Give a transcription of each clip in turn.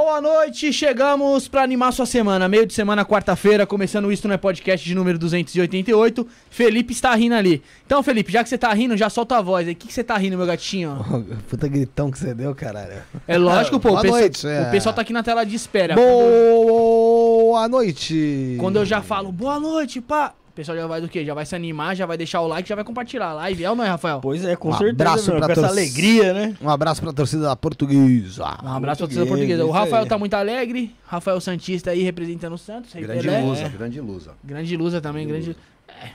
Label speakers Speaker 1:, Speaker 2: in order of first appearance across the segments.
Speaker 1: Boa noite, chegamos pra animar sua semana. Meio de semana, quarta-feira, começando Isto Não é Podcast de número 288. Felipe está rindo ali. Então, Felipe, já que você tá rindo, já solta a voz aí. O que, que você tá rindo, meu gatinho?
Speaker 2: Puta gritão que você deu, caralho.
Speaker 1: É lógico, pô.
Speaker 2: Boa
Speaker 1: o, pessoal,
Speaker 2: noite, é.
Speaker 1: o pessoal tá aqui na tela de espera.
Speaker 2: Boa noite.
Speaker 1: Quando eu já falo boa noite, pá. O pessoal já vai do quê? Já vai se animar, já vai deixar o like, já vai compartilhar a live. É ou não é, Rafael?
Speaker 3: Pois é, com
Speaker 2: Um
Speaker 3: certeza.
Speaker 2: abraço
Speaker 3: meu,
Speaker 2: pra
Speaker 3: com essa alegria, né?
Speaker 2: Um abraço pra torcida da portuguesa.
Speaker 1: Um abraço pra torcida
Speaker 3: Português,
Speaker 1: portuguesa. O Rafael
Speaker 3: aí.
Speaker 1: tá muito alegre. Rafael Santista aí representando o Santos.
Speaker 4: Grande
Speaker 1: Pelé.
Speaker 4: lusa,
Speaker 3: É.
Speaker 4: grande lusa.
Speaker 1: Grande lusa também,
Speaker 4: Grande
Speaker 1: grande. É.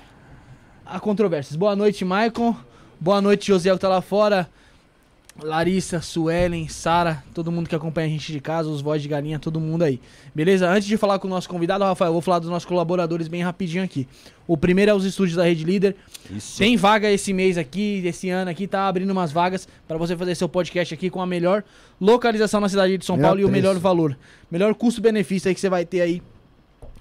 Speaker 1: Há controvérsias. Boa noite, Maicon. Boa noite, Josiel que tá lá fora. Larissa, Suelen, Sara, todo mundo que acompanha a gente de casa, os voz de galinha, todo mundo aí. Beleza? Antes de falar com o nosso convidado, Rafael, eu vou falar dos nossos colaboradores bem rapidinho aqui. O primeiro é os estúdios da Rede Líder.
Speaker 4: Isso.
Speaker 1: Tem vaga esse mês aqui, esse ano aqui, tá abrindo umas vagas para você fazer seu podcast aqui com a melhor localização na cidade de São
Speaker 2: Melhor
Speaker 1: Paulo e o melhor valor. Melhor custo-benefício aí que você vai ter aí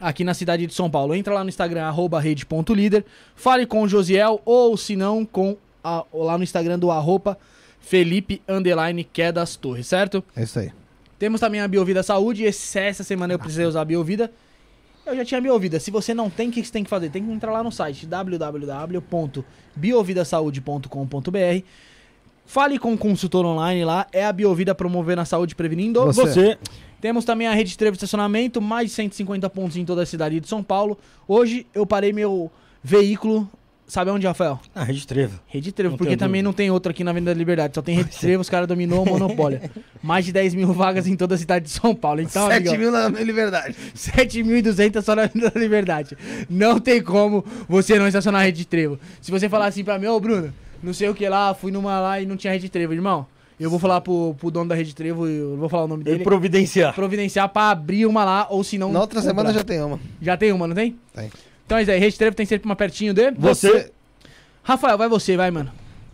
Speaker 1: aqui na cidade de São Paulo. Entra lá no Instagram, arroba rede.líder, fale com o Josiel ou se não, com a- lá no Instagram do arroba Felipe Underline Quedas Torres, certo?
Speaker 2: É isso aí.
Speaker 1: Temos também a Biovida Saúde. Esse, essa semana eu precisei usar a Biovida. Eu já tinha Biovida. Se você não tem, o que você tem que fazer? Tem que entrar lá no site www.biovidasaude.com.br. Fale com o consultor online lá. É a Biovida promovendo a saúde prevenindo.
Speaker 2: Você.
Speaker 3: Você.
Speaker 1: Temos também a rede Trevo de estacionamento, mais de 150 pontos em toda a cidade de São Paulo. Hoje eu parei meu veículo. Sabe onde, Rafael?
Speaker 3: Ah, Rede Trevo.
Speaker 1: Rede Trevo, porque também
Speaker 3: dúvida.
Speaker 1: não tem outro aqui na Avenida da Liberdade. Só tem Rede Trevo, os caras dominou o monopólio. Mais de 10 mil vagas em toda a cidade de São Paulo. Então,
Speaker 2: 7
Speaker 1: amigão,
Speaker 2: mil na liberdade.
Speaker 1: 7.200 só na Avenida da Liberdade. Não tem como você não estacionar a Rede Trevo. Se você falar assim pra mim, ô Bruno, não sei o que lá, fui numa lá e não tinha Rede Trevo, irmão. Eu vou falar pro, pro dono da Rede Trevo, eu vou falar o nome
Speaker 3: Ele
Speaker 1: dele,
Speaker 3: providenciar.
Speaker 1: providenciar pra abrir uma lá, ou se não.
Speaker 2: Na outra semana
Speaker 1: comprar.
Speaker 2: já tem uma.
Speaker 1: Já tem uma, não tem?
Speaker 2: Tem.
Speaker 1: Então é isso aí, Rede Trevo tem sempre uma pertinho de.
Speaker 3: Você.
Speaker 1: Rafael, vai você, vai, mano.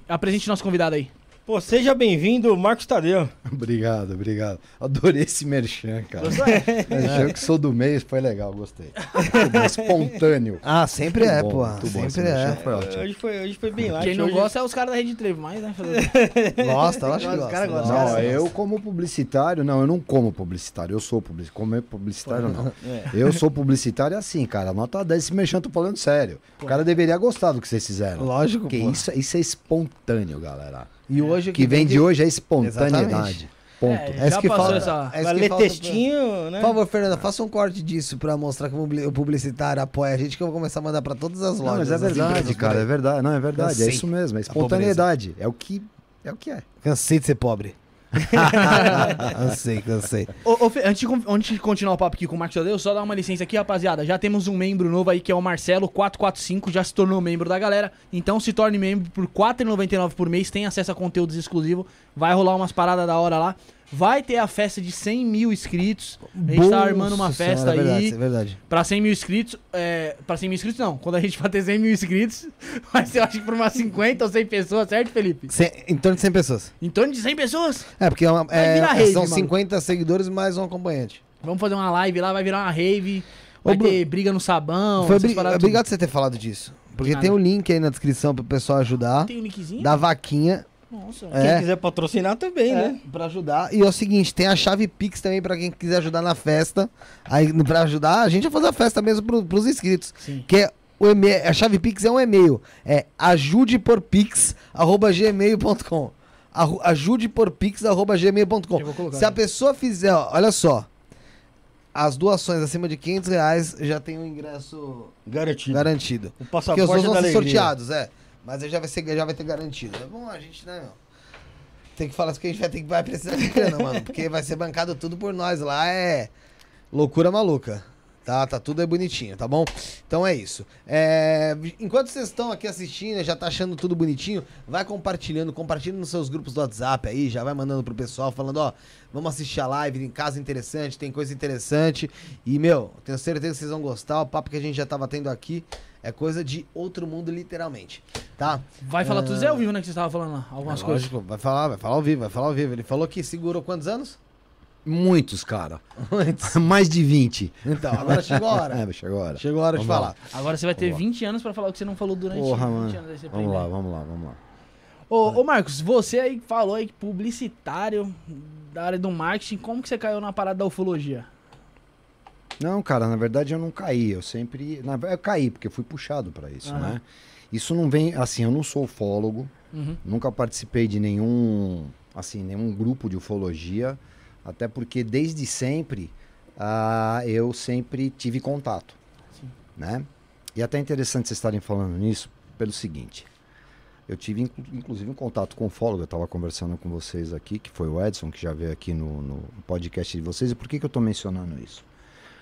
Speaker 1: Apresente nosso convidado aí.
Speaker 3: Pô, seja bem-vindo, Marcos Tadeu.
Speaker 4: Obrigado, obrigado. Adorei esse merchan, cara. Merchan que sou do mês, foi legal, gostei. Bom, Espontâneo.
Speaker 2: Ah, sempre é,
Speaker 4: Muito
Speaker 2: pô.
Speaker 4: bom, muito bom esse
Speaker 2: Sempre
Speaker 4: merchan,
Speaker 2: é.
Speaker 4: Foi ótimo.
Speaker 3: Hoje foi, hoje foi bem light.
Speaker 1: Quem não
Speaker 3: hoje...
Speaker 1: gosta é os caras da Rede Trevo, mas, né?
Speaker 2: Gosta, eu acho que
Speaker 1: Os
Speaker 2: gosta.
Speaker 1: gostam.
Speaker 4: Não,
Speaker 2: Gosta,
Speaker 4: eu
Speaker 2: gosta.
Speaker 4: como publicitário, não, eu não como publicitário, eu sou publicitário. Comer publicitário, não.
Speaker 3: É.
Speaker 4: Eu sou publicitário assim, cara. Nota 10, esse merchan, tô falando sério. O cara deveria gostar do que vocês fizeram.
Speaker 2: Lógico,
Speaker 4: Porque
Speaker 2: pô.
Speaker 4: isso, isso é espontâneo, galera.
Speaker 2: E hoje
Speaker 4: O que vem de hoje é espontaneidade.
Speaker 2: Exatamente.
Speaker 4: Ponto.
Speaker 1: É,
Speaker 2: É isso
Speaker 1: já
Speaker 2: que
Speaker 1: passou
Speaker 2: falta.
Speaker 1: essa-
Speaker 2: É que
Speaker 3: ler
Speaker 2: falta pra-
Speaker 3: textinho, né?
Speaker 2: Por favor, Fernanda, faça um corte disso pra mostrar que o publi- o publicitário apoia a gente, que eu vou começar a mandar pra todas as
Speaker 4: Não,
Speaker 2: lojas.
Speaker 4: mas é verdade, cara, é verdade. Não, é verdade, é isso mesmo, é
Speaker 2: da
Speaker 4: espontaneidade. É o que é o que é.
Speaker 2: Cansei de ser pobre. cansei, cansei.
Speaker 1: Ô, ô, Fê, antes, de, antes de continuar o papo aqui com o Marcos Tadeu, só dar uma licença aqui, rapaziada. Já temos um membro novo aí que é o Marcelo445, já se tornou membro da galera. Então se torne membro por R$ 4,99 por mês, tem acesso a conteúdos exclusivos. Vai rolar umas paradas da hora lá. Vai ter a festa de 100 mil inscritos. A gente tá armando uma festa
Speaker 2: Senhora, é verdade,
Speaker 1: aí.
Speaker 2: isso é verdade.
Speaker 1: Pra 100 mil inscritos, é, pra 100 mil inscritos não, quando a gente bater 100 mil inscritos, vai ser eu acho que por umas 50 ou 100 pessoas, certo Felipe?
Speaker 2: Cem- em torno de 100 pessoas.
Speaker 1: Em torno de 100 pessoas.
Speaker 2: É, porque é uma- é-
Speaker 1: rave,
Speaker 2: são
Speaker 1: mano.
Speaker 2: 50 seguidores mais um acompanhante.
Speaker 1: Vamos fazer uma live lá, vai virar uma rave, vai
Speaker 2: Ô,
Speaker 1: ter briga no sabão,
Speaker 2: Foi
Speaker 1: paradas
Speaker 2: obrigado por você ter falado disso. Porque
Speaker 1: nada.
Speaker 2: tem um link aí na descrição pro pessoal ajudar.
Speaker 1: Tem um linkzinho?
Speaker 2: Da vaquinha.
Speaker 1: Nossa.
Speaker 2: É.
Speaker 3: Quem quiser patrocinar também, né?
Speaker 2: Pra ajudar. E é o seguinte, tem a chave Pix também pra quem quiser ajudar na festa. Aí, pra ajudar, a gente vai fazer a festa mesmo pro, pros inscritos.
Speaker 1: Sim.
Speaker 2: Que é o e-mail, a chave Pix é um e-mail. É ajudeporpix.gmail.com ajudeporpix.gmail.com Se a pessoa fizer, ó, olha só. As doações acima de 500 reais já tem um ingresso
Speaker 3: Garantido.
Speaker 2: garantido.
Speaker 3: O
Speaker 2: Porque
Speaker 3: passaporte
Speaker 2: os outros
Speaker 3: da
Speaker 2: vão ser
Speaker 3: alegria.
Speaker 2: sorteados, é. Mas aí já vai, ser, já vai ter garantido. É bom a gente, né, meu? Tem que falar isso que a gente vai ter que vai precisar de grana, mano. Porque vai ser bancado tudo por nós lá. É loucura maluca. Tá, tá tudo aí bonitinho, tá bom? Então é isso. É, enquanto vocês estão aqui assistindo, já tá achando tudo bonitinho, vai compartilhando, compartilha nos seus grupos do WhatsApp aí, já vai mandando pro pessoal, falando, ó, vamos assistir a live, tem casa interessante, tem coisa interessante. E, meu, tenho certeza que vocês vão gostar. O papo que a gente já tava tendo aqui é coisa de outro mundo, literalmente. Tá?
Speaker 1: Vai falar
Speaker 2: Ah.
Speaker 1: tudo Zé ao vivo, né, que você tava falando lá, algumas
Speaker 2: É
Speaker 1: coisas.
Speaker 2: lógico, vai falar, vai falar ao vivo, vai falar ao vivo. Ele falou que segurou quantos anos?
Speaker 4: Muitos, cara.
Speaker 2: Muitos.
Speaker 4: Mais de 20.
Speaker 2: Então, agora chegou a hora.
Speaker 4: É, chegou a hora.
Speaker 2: Chegou a hora de
Speaker 4: Vamos
Speaker 2: falar.
Speaker 1: Agora você vai ter
Speaker 4: Vamos lá.
Speaker 1: 20 anos pra falar o que você não falou durante
Speaker 4: Porra,
Speaker 1: 20
Speaker 4: mano.
Speaker 1: anos. aí
Speaker 4: Vamos lá, vamos lá, vamos lá.
Speaker 1: Ô, ô, Marcos, você aí falou aí que publicitário da área do marketing, como que você caiu na parada da ufologia?
Speaker 4: Não, cara, na verdade eu não caí. Eu sempre. Na, eu caí, porque fui puxado pra isso,
Speaker 1: Aham.
Speaker 4: né? Isso não vem. Assim, eu não sou ufólogo,
Speaker 1: Uhum.
Speaker 4: nunca participei de nenhum. Assim, nenhum grupo de ufologia. Até porque desde sempre ah, eu sempre tive contato.
Speaker 1: Sim.
Speaker 4: Né? E até interessante vocês estarem falando nisso, pelo seguinte. Eu tive inclu- inclusive um contato com o ufólogo, eu estava conversando com vocês aqui, que foi o Edson, que já veio aqui no, no podcast de vocês. E por que, que eu estou mencionando isso?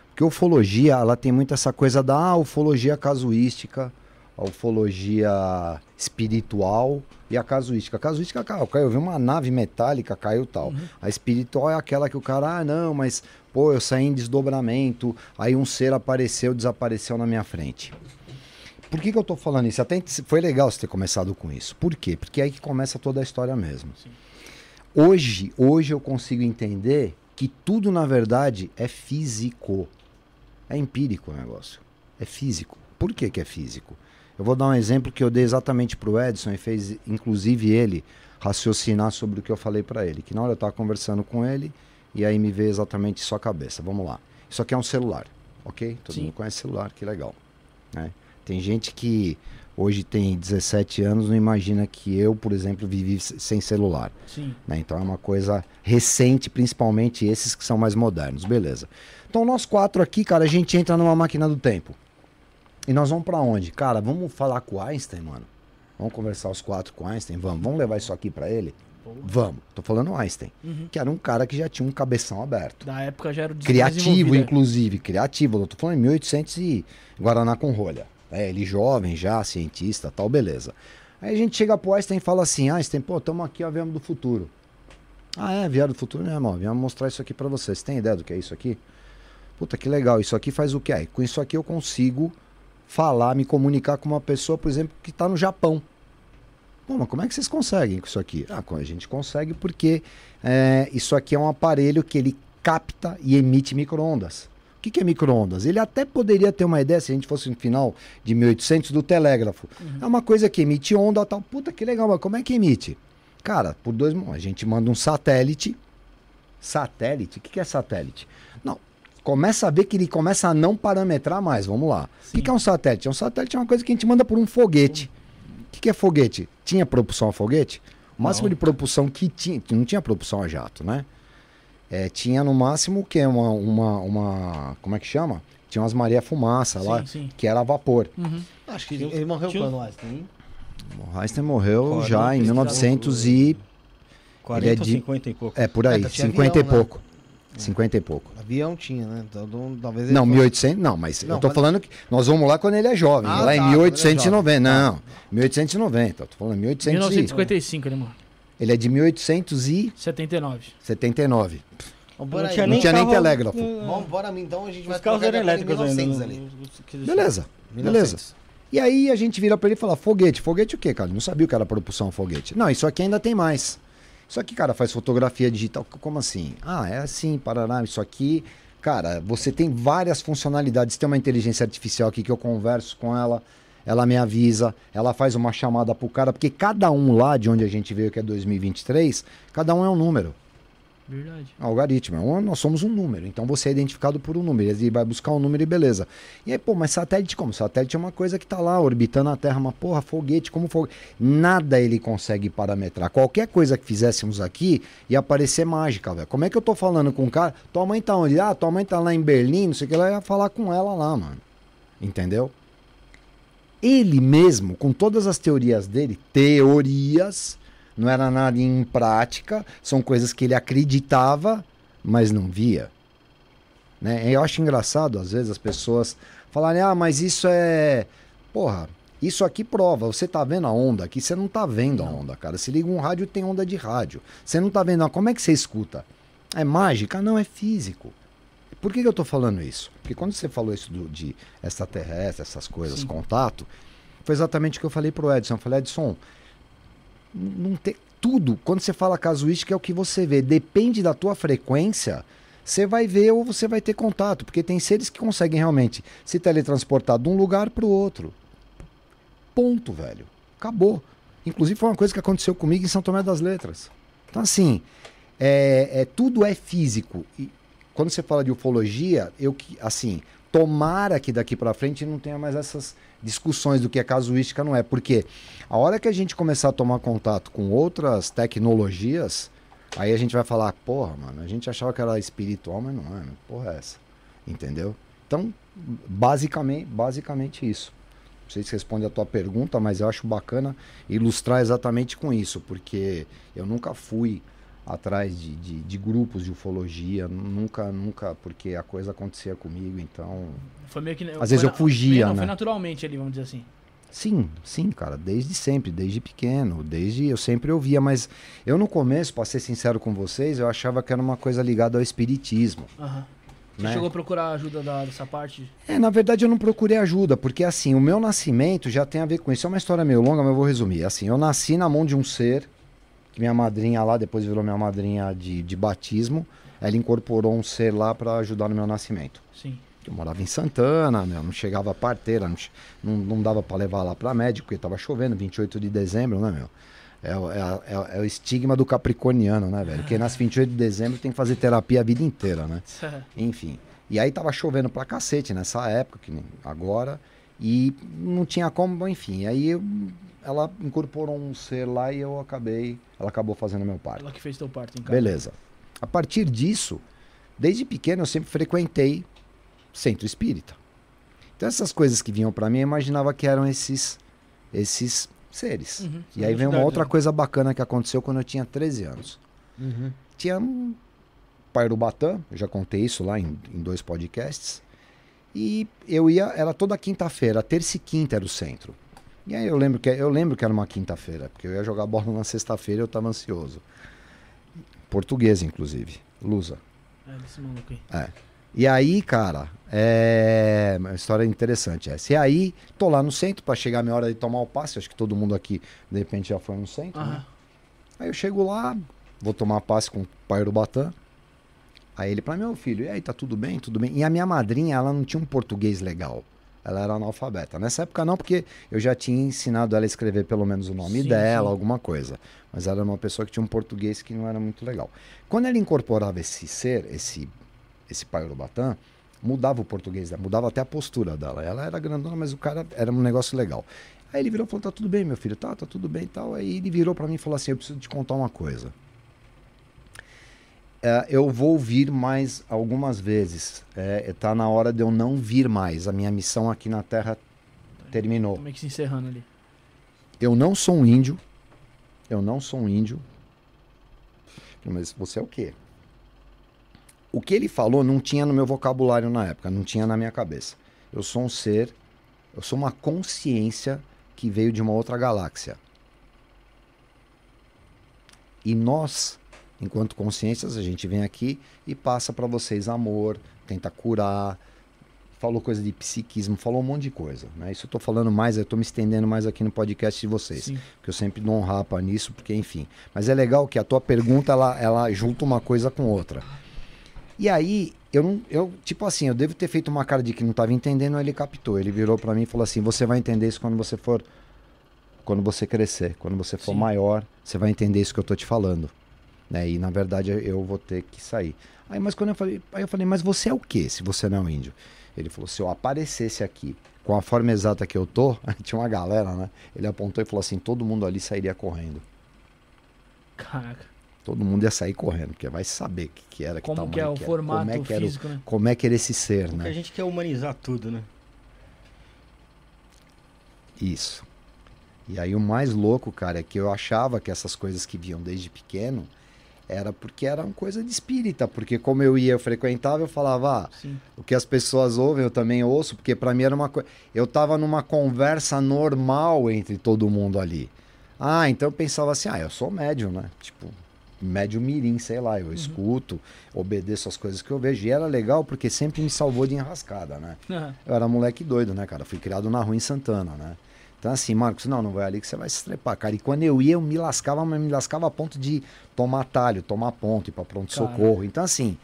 Speaker 4: Porque a ufologia, ela tem muito essa coisa da ah, ufologia casuística, a ufologia espiritual e a casuística. A casuística, cara, caiu, eu vi uma nave metálica, caiu tal. A espiritual é aquela que o cara, ah, não, mas, pô, eu saí em desdobramento, aí um ser apareceu, desapareceu na minha frente. Por que, que eu tô falando isso? Até foi legal você ter começado com isso. Por quê? Porque é aí que começa toda a história mesmo.
Speaker 1: Sim.
Speaker 4: Hoje, hoje eu consigo entender que tudo, na verdade, é físico. É empírico o negócio. É físico. Por que, que é físico? Eu vou dar um exemplo que eu dei exatamente pro Edson e fez, inclusive, ele raciocinar sobre o que eu falei para ele. Que na hora eu tava conversando com ele e aí me veio exatamente sua cabeça. Vamos lá. Isso aqui é um celular, ok? Todo
Speaker 1: Sim.
Speaker 4: mundo conhece celular, que legal. né? Tem gente que hoje tem 17 anos, não imagina que eu, por exemplo, vivi sem celular.
Speaker 1: Sim.
Speaker 4: né? Então é uma coisa recente, principalmente esses que são mais modernos, beleza. Então nós quatro aqui, cara, a gente entra numa máquina do tempo. E nós vamos pra onde? Cara, vamos falar com o Einstein, mano. Vamos conversar os quatro com o Einstein, vamos. Vamos levar isso aqui pra ele? Vamos. Tô falando Einstein,
Speaker 1: Uhum.
Speaker 4: que era um cara que já tinha um cabeção aberto.
Speaker 1: Da época já era o
Speaker 4: Criativo,
Speaker 1: inclusive.
Speaker 4: inclusive, criativo. Eu tô falando em 1800 e Guaraná com rolha. É, ele jovem já, cientista, tal, beleza. Aí a gente chega pro Einstein e fala assim, Einstein, pô, tamo aqui, ó, viemos do futuro. Ah, é, vieram do futuro, né, irmão? Viemos mostrar isso aqui pra vocês. Tem ideia do que é isso aqui? Puta, que legal. Isso aqui faz o quê? Aí, com isso aqui eu consigo falar, me comunicar com uma pessoa, por exemplo, que tá no Japão. Pô, mas como é que vocês conseguem com isso aqui? Ah, a gente consegue porque é, isso aqui é um aparelho que ele capta e emite microondas. O que, que é microondas? Ele até poderia ter uma ideia, se a gente fosse no final de 1800, do telégrafo. É uma coisa que emite onda tal. Puta, que legal, mas como é que emite? Cara, por dois... A gente manda um satélite. Satélite? O que, que é satélite? Começa a ver que ele começa a não parametrar mais. Vamos lá. O que, que é um satélite? Um satélite é uma coisa que a gente manda por um foguete. O que, que é foguete? Tinha propulsão a foguete? O máximo
Speaker 1: Não.
Speaker 4: de propulsão que tinha. Não tinha propulsão a jato, né? É, tinha no máximo o quê? Uma, uma, uma. Como é que chama? Tinha umas Maria Fumaça lá,
Speaker 1: Sim, sim.
Speaker 4: que era a vapor.
Speaker 1: Uhum.
Speaker 2: Acho que
Speaker 3: Tinha-
Speaker 2: ele morreu
Speaker 3: tinha-
Speaker 2: quando, Einstein?
Speaker 4: O Einstein morreu
Speaker 3: Quarenta,
Speaker 4: já em
Speaker 3: pesquisado
Speaker 4: 1900 e.
Speaker 3: 40
Speaker 4: Ele é de-
Speaker 3: 50 e pouco.
Speaker 4: É, por aí,
Speaker 2: É, tá, tinha
Speaker 4: 50
Speaker 2: avião,
Speaker 4: e
Speaker 2: né?
Speaker 4: pouco. 50 e pouco.
Speaker 2: Avião tinha, né? Então, não- talvez ele
Speaker 4: Não,
Speaker 2: fosse-
Speaker 4: 1800, não, mas
Speaker 2: Não,
Speaker 4: eu tô
Speaker 2: quando-
Speaker 4: falando que nós vamos lá quando ele é jovem,
Speaker 2: Ah,
Speaker 4: lá
Speaker 2: tá,
Speaker 4: em
Speaker 2: quando ele é
Speaker 4: 1890.
Speaker 2: jovem.
Speaker 4: Não, 1890, eu tô falando 1800 e...
Speaker 1: 1955 ele
Speaker 4: é de 1879.
Speaker 1: 79.
Speaker 2: Vamos
Speaker 3: Não
Speaker 2: aí.
Speaker 3: tinha
Speaker 4: Não
Speaker 3: nem
Speaker 4: tinha nem
Speaker 3: carro-
Speaker 4: telégrafo.
Speaker 2: Vamos, bora mim, então a gente vai
Speaker 3: Os carros
Speaker 2: trocar
Speaker 3: eram elétricos ainda.
Speaker 2: 1900
Speaker 3: não-
Speaker 2: ali.
Speaker 4: Beleza, beleza.
Speaker 2: 1900.
Speaker 4: E aí a gente vira pra ele e fala, foguete. Foguete o quê, cara? Não sabia o que era propulsão foguete. Não, isso aqui ainda tem mais. Isso aqui, cara, faz fotografia digital. Como assim? Ah, é assim, parará. Isso aqui, cara, você tem várias funcionalidades. Tem uma inteligência artificial aqui que eu converso com ela. Ela me avisa, ela faz uma chamada pro cara, porque cada um lá de onde a gente veio, que é 2023, cada um é um número.
Speaker 1: Verdade.
Speaker 4: Algoritmo. Um, Nós somos um número. Então você é identificado por um número. Ele vai buscar um número e beleza. E aí, pô, mas satélite como? Satélite é uma coisa que tá lá orbitando a Terra. Uma porra, foguete, como foguete. Nada ele consegue parametrar. Qualquer coisa que fizéssemos aqui ia parecer mágica, velho. Como é que eu tô falando com o cara? Tua mãe tá onde? Ah, tua mãe tá lá em Berlim, não sei o que. Ela ia falar com ela lá, mano. Entendeu? Ele mesmo, com todas as teorias dele, teorias, não era nada em prática, são coisas que ele acreditava, mas não via. Né? Eu acho engraçado, às vezes, as pessoas falarem, ah, mas isso é. Porra, isso aqui prova. Você tá vendo a onda aqui, você não tá vendo a onda, cara. Se liga um rádio, tem onda de rádio. Você não tá vendo. a- Como é que você escuta? É mágica? Não, é físico. Por que, que eu tô falando isso? Porque quando você falou isso do- de extraterrestre, essas coisas,
Speaker 1: Sim.
Speaker 4: contato, foi exatamente o que eu falei pro Edson. Eu falei, Edson, não tem tudo. Quando você fala casuística é o que você vê. Depende da tua frequência, você vai ver ou você vai ter contato, porque tem seres que conseguem realmente se teletransportar de um lugar para o outro. Ponto, velho. Acabou. Inclusive foi uma coisa que aconteceu comigo em São Tomé das Letras. Então assim, é, é, tudo é físico. E quando você fala de ufologia, eu que, assim, tomara que daqui para frente não tenha mais essas discussões do que é casuística, não é. Porque a hora que a gente começar a tomar contato com outras tecnologias, aí a gente vai falar, porra, mano, a gente achava que era espiritual, mas não é, porra é essa. Entendeu? Então, basicamente, basicamente isso. Não sei se responde a tua pergunta, mas eu acho bacana ilustrar exatamente com isso, porque eu nunca fui atrás de, de, de grupos de ufologia, nunca, nunca, porque a coisa acontecia comigo, então.
Speaker 1: Foi meio que.
Speaker 4: Às vezes eu
Speaker 1: na-
Speaker 4: fugia,
Speaker 1: não,
Speaker 4: né?
Speaker 1: Foi naturalmente ali, vamos dizer assim.
Speaker 4: Sim, sim, cara, desde sempre, desde pequeno, desde eu sempre ouvia, mas eu no começo, para ser sincero com vocês, eu achava que era uma coisa ligada ao espiritismo.
Speaker 1: Aham. Você
Speaker 4: Né?
Speaker 1: chegou a procurar ajuda da- dessa parte?
Speaker 4: É, na verdade eu não procurei ajuda, porque assim, o meu nascimento já tem a ver com isso. É uma história meio longa, mas eu vou resumir. Assim, eu nasci na mão de um ser, que minha madrinha lá, depois virou minha madrinha de, de batismo, ela incorporou um ser lá para ajudar no meu nascimento.
Speaker 1: Sim.
Speaker 4: Eu morava em Santana, meu, não chegava a parteira, não, não, não dava para levar lá para médico, porque tava chovendo, 28 de dezembro, né, meu? É, o- é, é o- é o estigma do capricorniano, né, velho? Quem nasce 28 de dezembro tem que fazer terapia a vida inteira, né? Enfim. E aí tava chovendo pra cacete nessa época, que agora, e não tinha como, enfim. Aí eu- ela incorporou um ser lá e eu acabei, ela acabou fazendo meu parto.
Speaker 1: Ela que fez teu parto em casa.
Speaker 4: Beleza. A partir disso, desde pequeno eu sempre frequentei centro espírita. Então essas coisas que vinham pra mim, eu imaginava que eram esses esses seres.
Speaker 1: Uhum.
Speaker 4: E aí vem uma outra
Speaker 3: né?
Speaker 4: coisa bacana que aconteceu quando eu tinha 13 anos. Tinha um pai do Batã, eu já contei isso lá em, em dois podcasts. E eu ia, era toda quinta-feira, terça e quinta era o centro. E aí eu lembro que eu lembro que era uma quinta-feira, porque eu ia jogar bola na sexta-feira e eu estava ansioso. Português, inclusive. Lusa.
Speaker 1: É, desse maluco aí.
Speaker 4: E aí, cara, é uma história interessante essa. E aí, tô lá no centro para chegar a minha hora de tomar o passe. Acho que todo mundo aqui, de repente, já foi no centro. né?
Speaker 1: Aham.
Speaker 4: Aí eu chego lá, vou tomar passe com o pai do Batã. Aí ele para meu filho, e aí, tá tudo bem? Tudo bem? E a minha madrinha, ela não tinha um português legal. Ela era analfabeta. Nessa época não, porque eu já tinha ensinado ela a escrever pelo menos o nome
Speaker 1: Sim,
Speaker 4: dela,
Speaker 1: sim.
Speaker 4: alguma coisa. Mas ela era uma pessoa que tinha um português que não era muito legal. Quando ela incorporava esse ser, esse, esse pai Urubatã, mudava o português dela, mudava até a postura dela. Ela era grandona, mas o cara era um negócio legal. Aí ele virou e falou: tá tudo bem, meu filho, tá, tá tudo bem e tal. Aí ele virou pra mim e falou assim: eu preciso te contar uma coisa. É, eu vou vir mais algumas vezes. É, tá na hora de eu não vir mais. A minha missão aqui na Terra terminou.
Speaker 1: Tá meio que se encerrando ali.
Speaker 4: Eu não sou um índio. Eu não sou um índio. Mas você é o quê? O que ele falou não tinha no meu vocabulário na época, não tinha na minha cabeça. Eu sou um ser, eu sou uma consciência que veio de uma outra galáxia. E nós, enquanto consciências, a gente vem aqui e passa para vocês amor, tenta curar, falou coisa de psiquismo, falou um monte de coisa. Né? Isso eu tô falando mais, eu tô me estendendo mais aqui no podcast de vocês.
Speaker 1: Sim.
Speaker 4: Que eu sempre dou um rapa nisso, porque enfim. Mas é legal que a tua pergunta, ela, ela junta uma coisa com outra. E aí, eu não. Eu, tipo assim, eu devo ter feito uma cara de que não tava entendendo, ele captou. Ele virou para mim e falou assim: você vai entender isso quando você for. Quando você crescer, quando você for
Speaker 1: Sim.
Speaker 4: maior, você vai entender isso que eu tô te falando. Né? E na verdade eu vou ter que sair. Aí, mas quando eu falei, aí eu falei, mas você é o que se você não é um índio? Ele falou, se eu aparecesse aqui com a forma exata que eu tô, tinha uma galera, né? Ele apontou e falou assim, todo mundo ali sairia correndo.
Speaker 1: Caraca.
Speaker 4: Todo mundo ia sair correndo, porque vai saber o que, que era, que
Speaker 1: Como que é o
Speaker 4: era,
Speaker 1: formato
Speaker 4: como é que era, o-
Speaker 1: físico, né?
Speaker 4: como é que era esse ser,
Speaker 3: Porque a
Speaker 4: né?
Speaker 3: gente quer humanizar tudo, né?
Speaker 4: Isso. E aí o mais louco, cara, é que eu achava que essas coisas que viam desde pequeno era porque eram coisa de espírita, porque como eu ia, eu frequentava, eu falava, ah, o que as pessoas ouvem eu também ouço, porque pra mim era uma coisa. Eu tava numa conversa normal entre todo mundo ali. Ah, então eu pensava assim, ah, eu sou médium, né? Tipo, médium mirim, sei lá, eu escuto, obedeço as coisas que eu vejo. E era legal porque sempre me salvou de enrascada, né?
Speaker 1: Aham.
Speaker 4: Eu era moleque doido, né, cara? Fui criado na rua em Santana, né? Então, assim, Marcos, não, não vai ali que você vai se estrepar, cara. E quando eu ia, eu me lascava, mas me lascava a ponto de tomar talho, tomar ponto, ir pra pronto-socorro. Então, assim,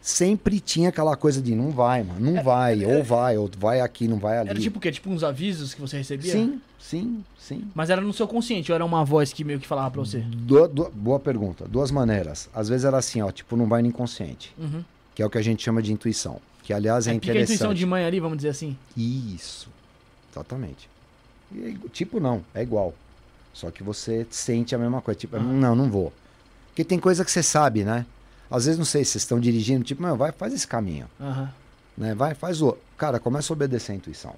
Speaker 4: sempre tinha aquela coisa de não vai, mano, não vai, ou vai, ou vai aqui, não vai ali.
Speaker 1: Era tipo o quê? Tipo uns avisos que você recebia?
Speaker 4: Sim, sim, sim.
Speaker 1: Mas era no seu consciente ou era uma voz que meio que falava pra você?
Speaker 4: Du- du- boa pergunta. Duas maneiras. Às vezes era assim, ó, tipo, não vai no inconsciente,
Speaker 1: Uhum.
Speaker 4: que é o que a gente chama de intuição. Que, aliás, é,
Speaker 1: É porque a intuição
Speaker 4: interessante.
Speaker 1: de mãe ali, vamos dizer assim.
Speaker 4: Isso. Exatamente. É tipo, não, é igual. Só que você sente a mesma coisa. Tipo, não, não vou. Porque tem coisa que você sabe, né? Às vezes, não sei, vocês estão dirigindo, tipo, meu, vai, faz esse caminho. Né? Vai, faz o. Cara, começa a obedecer a intuição.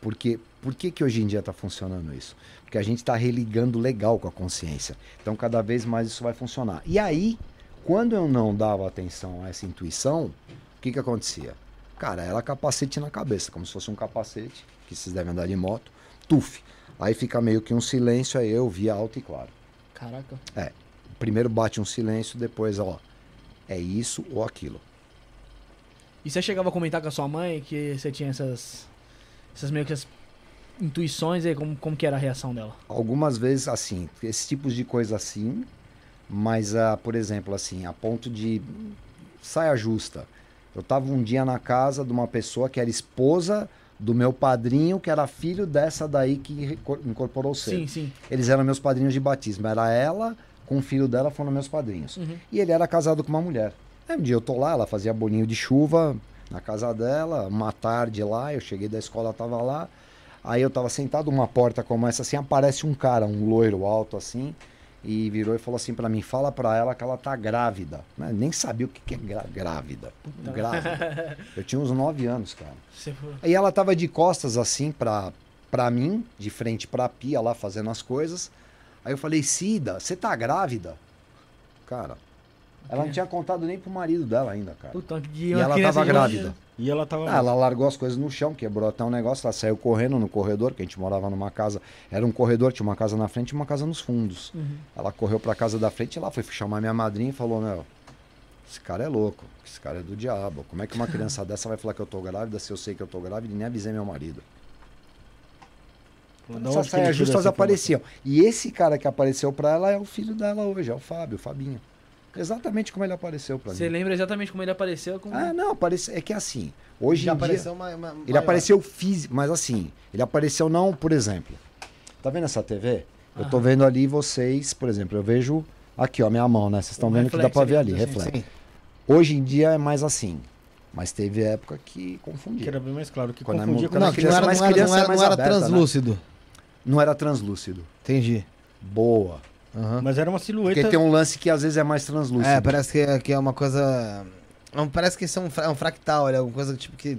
Speaker 4: Porque, por que, que hoje em dia está funcionando isso? Porque a gente está religando legal com a consciência. Então, cada vez mais isso vai funcionar. E aí, quando eu não dava atenção a essa intuição, o que, que acontecia? Cara, era capacete na cabeça, como se fosse um capacete, que vocês devem andar de moto, tuf. Aí fica meio que um silêncio, aí eu via alto e claro.
Speaker 1: Caraca.
Speaker 4: Primeiro bate um silêncio, depois, ó, é isso ou aquilo.
Speaker 1: E você chegava a comentar com a sua mãe que você tinha essas. Essas meio que as intuições aí, como, como que era a reação dela?
Speaker 4: Algumas vezes, assim, esse tipos de coisa assim, mas, ah, por exemplo, assim, a ponto de saia justa. Eu tava um dia na casa de uma pessoa que era esposa do meu padrinho, que era filho dessa daí que incorporou o ser.
Speaker 1: Sim, sim.
Speaker 4: Eles eram meus padrinhos de batismo. Era ela com o filho dela, foram meus padrinhos.
Speaker 1: Uhum.
Speaker 4: E ele era casado com uma mulher. Aí um dia eu tô lá, ela fazia bolinho de chuva na casa dela, uma tarde lá, eu cheguei da escola, tava lá. Aí eu tava sentado numa porta como essa assim, aparece um cara, um loiro alto assim, e virou e falou assim pra mim, fala pra ela que ela tá grávida. Né? Nem sabia o que, que é grávida. Grávida. Eu tinha uns nove anos, cara. Aí ela tava de costas assim pra, pra mim, de frente pra pia lá fazendo as coisas. Aí eu falei, Cida, você tá grávida? Cara, ela não tinha contado nem pro marido dela ainda, cara.
Speaker 1: Puta,
Speaker 4: E ela tava grávida.
Speaker 3: E ela tava.
Speaker 4: Ah, ela largou as coisas no chão, quebrou até um negócio, ela saiu correndo no corredor, que a gente morava numa casa, era um corredor, tinha uma casa na frente e uma casa nos fundos.
Speaker 1: Uhum.
Speaker 4: Ela correu pra casa da frente e lá foi chamar minha madrinha e falou, meu, esse cara é louco, esse cara é do diabo. Como é que uma criança dessa vai falar que eu tô grávida se eu sei que eu tô grávida e nem avisei meu marido? Essas saias justas apareciam. E esse cara que apareceu pra ela é o filho dela hoje, é o Fábio, o Fabinho. Exatamente como ele apareceu pra
Speaker 1: Você
Speaker 4: mim.
Speaker 1: lembra exatamente como ele apareceu? Como...
Speaker 4: Ah, não, aparece... é que é assim, hoje
Speaker 2: Já
Speaker 4: em dia...
Speaker 2: apareceu uma, uma-
Speaker 4: Ele
Speaker 2: maior.
Speaker 4: apareceu físico, mas assim, ele apareceu não, por exemplo. Tá vendo essa TV? Eu tô
Speaker 1: Aham.
Speaker 4: vendo ali vocês, por exemplo, eu vejo aqui, ó, minha mão, né? Vocês estão vendo que dá pra ver
Speaker 1: ali,
Speaker 4: reflexo.
Speaker 2: Sim.
Speaker 4: Hoje em dia é mais assim, mas teve época que
Speaker 3: Que
Speaker 4: confundia.
Speaker 3: era bem mais claro. Que
Speaker 4: Quando é
Speaker 3: confundia com
Speaker 2: Não,
Speaker 3: a
Speaker 2: que não
Speaker 4: criança
Speaker 2: era,
Speaker 4: mais
Speaker 2: não era,
Speaker 4: criança
Speaker 2: não era, não era
Speaker 4: aberta, né?
Speaker 2: translúcido.
Speaker 4: Não era translúcido.
Speaker 2: Entendi.
Speaker 4: Boa.
Speaker 2: Aham.
Speaker 3: Mas era uma silhueta.
Speaker 4: Porque tem um lance que às vezes é mais translúcido.
Speaker 2: É, parece que, é- que é uma coisa. não, Parece que isso é um, fra- é um fractal, é alguma coisa tipo que.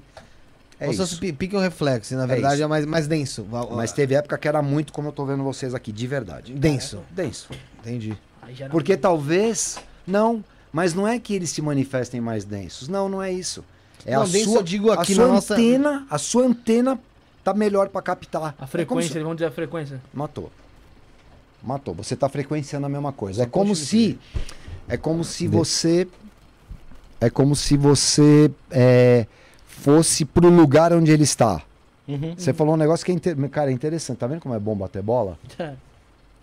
Speaker 4: É
Speaker 2: como se pique ou reflexo, e na verdade
Speaker 4: isso.
Speaker 2: é, mais, mais denso.
Speaker 4: Mas teve época que era muito como eu tô vendo vocês aqui, de verdade.
Speaker 2: Denso.
Speaker 4: Denso.
Speaker 2: Entendi.
Speaker 4: Porque talvez. Não, mas não é que eles se manifestem mais densos. Não, não é isso. É
Speaker 2: Não,
Speaker 4: a
Speaker 2: denso
Speaker 4: sua,
Speaker 2: eu digo aqui
Speaker 4: a sua
Speaker 2: nossa-
Speaker 4: antena, a sua antena tá melhor pra captar.
Speaker 1: A
Speaker 4: É
Speaker 1: frequência,
Speaker 4: como se-
Speaker 1: eles vão dizer a frequência.
Speaker 4: Matou. Matou. Você tá frequenciando a mesma coisa. É como se. É como se você. É como se você é, fosse pro lugar onde ele está.
Speaker 3: Uhum.
Speaker 4: Você falou um negócio que é, inter... cara, é interessante. Tá vendo como é bom bater bola?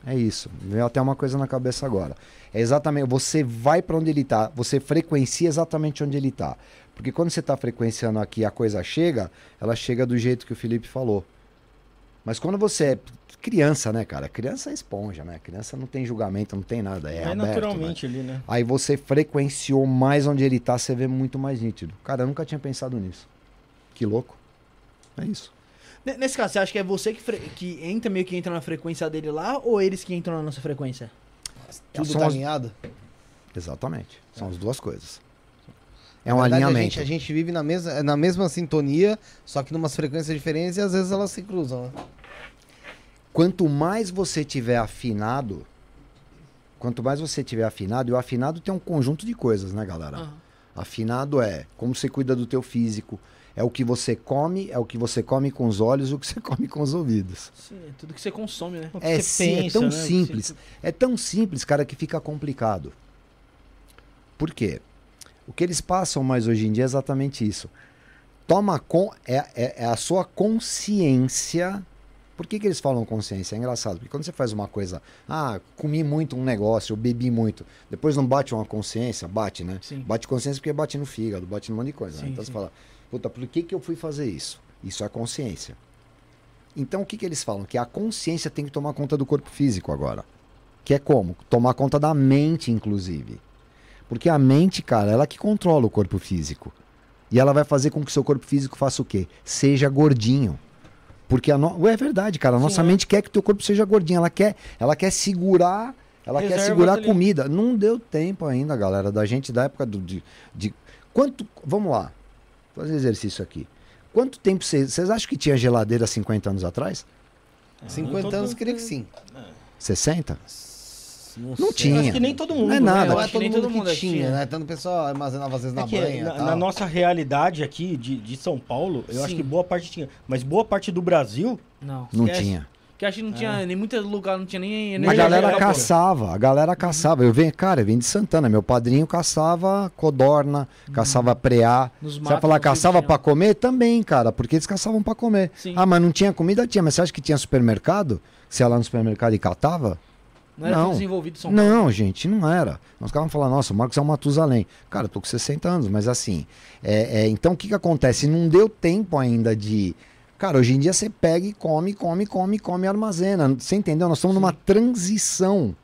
Speaker 4: É isso. Veio até uma coisa na cabeça agora. É exatamente. Você vai para onde ele tá. Você frequencia exatamente onde ele tá. Porque quando você tá frequenciando aqui a coisa chega, ela chega do jeito que o Felipe falou. Mas quando você é criança, né, cara? Criança é esponja, né? Criança não tem julgamento, não tem nada. É,
Speaker 3: É,
Speaker 4: aberto,
Speaker 3: naturalmente
Speaker 4: né?
Speaker 3: ali, né?
Speaker 4: Aí você frequenciou mais onde ele tá, você vê muito mais nítido. Cara, eu nunca tinha pensado nisso. Que louco. É isso.
Speaker 1: Ne- Nesse caso, você acha que é você que, que entra meio que entra na frequência dele lá ou eles que entram na nossa frequência?
Speaker 2: Tudo
Speaker 4: São
Speaker 2: tá
Speaker 4: as-
Speaker 2: alinhado?
Speaker 4: Exatamente. São as duas coisas. É um
Speaker 2: verdade,
Speaker 4: alinhamento.
Speaker 2: A gente, a gente vive na mesma, na mesma sintonia, só que numas frequências diferentes e às vezes elas se cruzam. Né?
Speaker 4: Quanto mais você tiver afinado, quanto mais você tiver afinado, e o afinado tem um conjunto de coisas, né, galera?
Speaker 1: Aham.
Speaker 4: Afinado é como você cuida do teu físico, é o que você come, é o que você come com os olhos, o que você come com os ouvidos.
Speaker 1: Sim, é tudo que você consome, né?
Speaker 3: O que
Speaker 4: É,
Speaker 3: você
Speaker 4: sim, é
Speaker 3: pensa,
Speaker 4: tão
Speaker 3: né?
Speaker 4: Simples.
Speaker 3: você-
Speaker 4: É tão simples, cara, que fica complicado. Por quê? O que eles passam mais hoje em dia é exatamente isso. Toma com é, é, é a sua consciência Por que, que eles falam consciência? É engraçado, porque quando você faz uma coisa, ah, comi muito um negócio, eu bebi muito, depois não bate uma consciência, bate, né?
Speaker 1: Sim.
Speaker 4: Bate consciência porque bate no fígado, bate num monte de coisa. né?
Speaker 1: Sim,
Speaker 4: Então
Speaker 1: sim.
Speaker 4: você fala, puta, por que, que eu fui fazer isso? Isso é consciência. Então o que, que eles falam? Que a consciência tem que tomar conta do corpo físico agora. Que é como? Tomar conta da mente, inclusive. Porque a mente, cara, ela que controla o corpo físico. E ela vai fazer com que o seu corpo físico faça o quê? Seja gordinho. Porque a no... Ué, é verdade, cara. A nossa
Speaker 3: é.
Speaker 4: mente quer que o teu corpo seja gordinho. Ela quer, ela quer segurar, ela quer
Speaker 3: Reservas
Speaker 4: segurar
Speaker 3: ali.
Speaker 4: comida. Não deu tempo ainda, galera, da gente da época do, de, de- quanto, vamos lá. Fazer exercício aqui. Quanto tempo vocês, vocês acham que tinha geladeira 50 anos atrás?
Speaker 2: 50
Speaker 3: todo-
Speaker 2: anos, queria que sim.
Speaker 4: 60?
Speaker 2: Não,
Speaker 4: Não tinha.
Speaker 3: Acho que nem todo mundo.
Speaker 4: Não é
Speaker 3: né?
Speaker 4: nada.
Speaker 2: Não é
Speaker 1: acho que
Speaker 2: todo
Speaker 1: nem
Speaker 2: mundo
Speaker 1: todo
Speaker 2: que
Speaker 1: mundo
Speaker 2: tinha,
Speaker 1: tinha.
Speaker 2: né? Tanto o pessoal armazenava às vezes na
Speaker 3: É que
Speaker 2: banha
Speaker 3: na,
Speaker 2: tal.
Speaker 3: na nossa realidade aqui de, de São Paulo, eu acho
Speaker 1: Sim.
Speaker 3: que boa parte tinha. Mas boa parte do Brasil,
Speaker 1: Não.
Speaker 4: Não
Speaker 1: esquece.
Speaker 4: tinha.
Speaker 1: Que acho que não tinha, nem muito lugar, não tinha nem
Speaker 4: A
Speaker 1: energia
Speaker 4: galera
Speaker 1: pô.
Speaker 4: caçava, a galera caçava. Eu venho, cara, eu venho de Santana. Meu padrinho caçava codorna, caçava preá.
Speaker 1: Nos
Speaker 4: Você vai falar, caçava pra comer? Também, cara, porque eles caçavam pra comer.
Speaker 1: Sim.
Speaker 4: Ah, mas não tinha comida? Tinha. Mas você acha que tinha supermercado? Você ia lá no supermercado e catava?
Speaker 1: Não era
Speaker 4: Não.
Speaker 1: tão desenvolvido São Paulo.
Speaker 4: Não, gente, não era. Nós ficávamos falando, nossa, o Marcos é um Matusalém. Cara, eu tô com 60 anos, mas assim. é- é, então o que que acontece? Não deu tempo ainda de. Cara, hoje em dia você pega e come, come, come, come e armazena. Você entendeu? Nós estamos numa transição.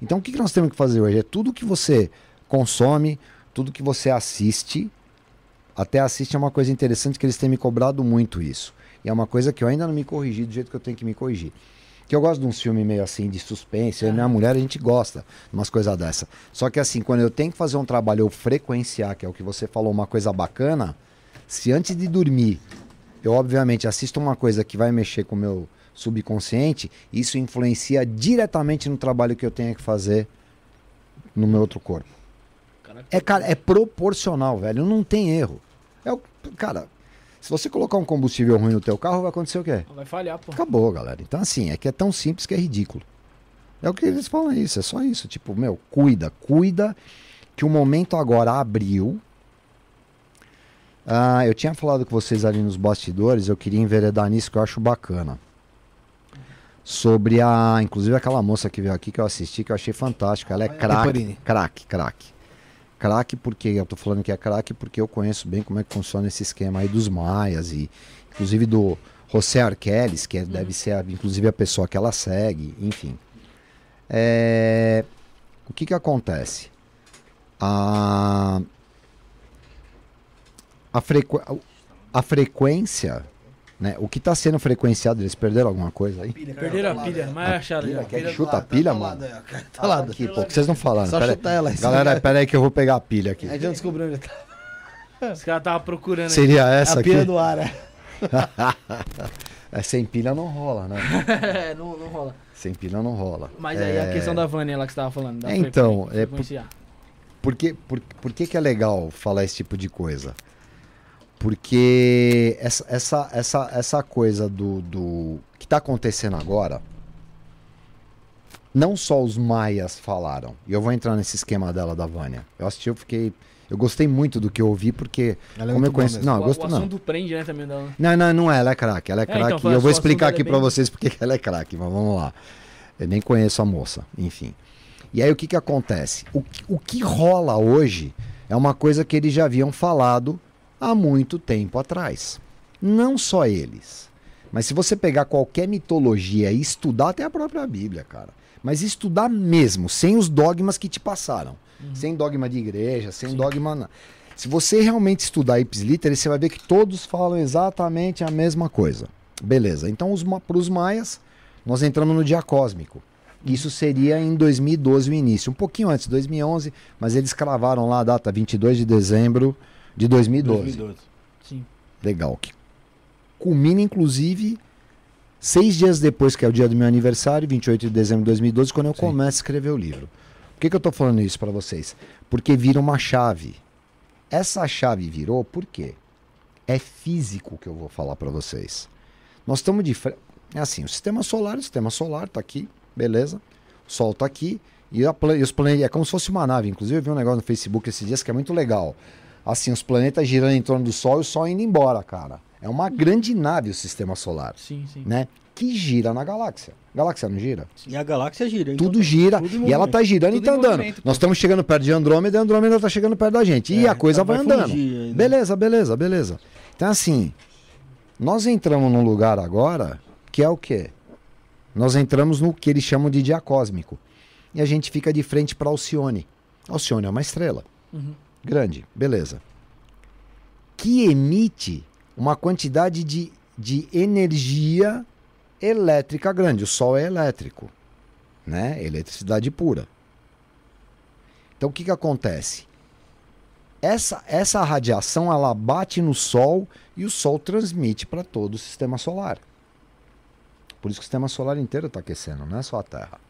Speaker 4: Então o que, que nós temos que fazer hoje? É tudo que você consome, tudo que você assiste. Até assiste é uma coisa interessante que eles têm me cobrado muito isso. E é uma coisa que eu ainda não me corrigi do jeito que eu tenho que me corrigir. Que eu gosto de uns filmes meio assim de suspense. E minha mulher a gente gosta de umas coisas dessa. Só que assim, quando eu tenho que fazer um trabalho, eu frequenciar, que é o que você falou, uma coisa bacana. Se antes de dormir, eu obviamente assisto uma coisa que vai mexer com o meu subconsciente, isso influencia diretamente no trabalho que eu tenho que fazer no meu outro corpo. É, cara, é proporcional, velho. Não tem erro. É o, cara, se você colocar um combustível ruim no teu carro, vai acontecer o quê?
Speaker 1: Vai falhar, pô.
Speaker 4: Acabou, galera. Então, assim, é que é tão simples que é ridículo. É o que eles falam isso, é só isso. Tipo, meu, cuida, cuida que o momento agora abriu. Ah, eu tinha falado com vocês ali nos bastidores, eu queria enveredar nisso que eu acho bacana. Sobre a. Inclusive aquela moça que veio aqui que eu assisti, que eu achei fantástica. Ela é craque. Craque, craque. Craque porque eu tô falando que é craque porque eu conheço bem como é que funciona esse esquema aí dos maias e inclusive do José Arqueles, que é- deve ser a- inclusive a pessoa que ela segue, enfim. É, o que que acontece? A a, frequ... a frequência, né? O que está sendo frequenciado, eles perderam alguma coisa aí?
Speaker 1: Perderam a pilha, mas acharam
Speaker 4: pilha
Speaker 2: Pilha
Speaker 4: chuta a pilha,
Speaker 2: tá
Speaker 4: mano?
Speaker 2: aí, Tá lá.
Speaker 4: Aqui, pô, que vocês não falaram.
Speaker 2: Só
Speaker 4: Pera-
Speaker 2: chutar ela aí.
Speaker 4: Galera, pera aí que eu vou pegar a pilha aqui.
Speaker 2: A gente não descobriu onde tá.
Speaker 1: Os caras estavam procurando aí.
Speaker 4: Seria essa
Speaker 2: a
Speaker 4: aqui?
Speaker 2: pilha do ar. é.
Speaker 4: É, sem pilha não rola, né?
Speaker 1: É, não, não rola.
Speaker 4: Sem pilha não rola.
Speaker 1: Mas aí a
Speaker 4: É,
Speaker 1: questão da Vânia lá que você tava falando.
Speaker 4: É, então, é
Speaker 1: frequenciar.
Speaker 4: Por que, por, por que, que é legal falar esse tipo de coisa? Porque essa, essa, essa, essa coisa do, do que está acontecendo agora, não só os maias falaram, e eu vou entrar nesse esquema dela da Vânia. Eu assisti, eu fiquei. Eu gostei muito do que eu ouvi, porque.
Speaker 2: Ela é
Speaker 4: como eu conheço. Não, eu gosto
Speaker 1: o
Speaker 4: não.
Speaker 1: assunto prende, né, também dela.
Speaker 4: Não, não, não é, ela é craque, ela é
Speaker 1: então,
Speaker 4: craque.
Speaker 1: foi
Speaker 4: e eu vou explicar aqui
Speaker 1: é
Speaker 4: pra
Speaker 1: bem-
Speaker 4: vocês porque que ela é craque, mas vamos lá. Eu nem conheço a moça, enfim. E aí o que que acontece? O, o que rola hoje é uma coisa que eles já haviam falado há muito tempo atrás. Não só eles. Mas se você pegar qualquer mitologia e estudar até a própria Bíblia, cara. Mas estudar mesmo, sem os dogmas que te passaram. Sem dogma de igreja, sem dogma. na- Se você realmente estudar Ipsis Literis, você vai ver que todos falam exatamente a mesma coisa. Beleza. Então, para os maias, nós entramos no dia cósmico. Isso seria em 2012 o início, um pouquinho antes, 2011, mas eles cravaram lá a data 22 de dezembro de 2012.
Speaker 3: 2012.
Speaker 1: Sim.
Speaker 4: Legal. Que culmina, inclusive, seis dias depois, que é o dia do meu aniversário, 28 de dezembro de 2012, quando eu começo a escrever o livro. Por que, que eu estou falando isso para vocês? Porque vira uma chave. Essa chave virou por quê? É físico que eu vou falar para vocês. Nós estamos de frente. É assim, o sistema solar, o sistema solar está aqui, beleza? O Sol está aqui e, a e os planetas. É como se fosse uma nave. Inclusive, eu vi um negócio no Facebook esses dias que é muito legal. Assim, os planetas girando em torno do Sol e o Sol indo embora, cara. É uma grande nave o sistema solar
Speaker 1: Sim, sim.
Speaker 4: né? Que gira na galáxia. A galáxia não gira?
Speaker 3: E a galáxia gira. então
Speaker 4: Tudo gira
Speaker 3: tudo
Speaker 4: e ela tá girando
Speaker 1: Tudo
Speaker 4: e tá andando. Nós estamos chegando perto de Andrômeda e Andrômeda tá chegando perto da gente. E
Speaker 3: É,
Speaker 4: a coisa
Speaker 3: vai
Speaker 4: vai andando.
Speaker 3: ainda.
Speaker 4: Beleza, beleza, beleza. Então, assim, nós entramos num lugar agora que é o quê? Nós entramos no que eles chamam de dia cósmico. E a gente fica de frente para Alcione. Alcione é uma estrela.
Speaker 1: Uhum.
Speaker 4: Grande, beleza. Que emite uma quantidade de, de energia elétrica grande. O Sol é elétrico, né? Eletricidade pura. Então o que, que acontece? Essa, essa radiação ela bate no Sol e o Sol transmite para todo o sistema solar. Por isso que o sistema solar inteiro está aquecendo, não é só a Terra.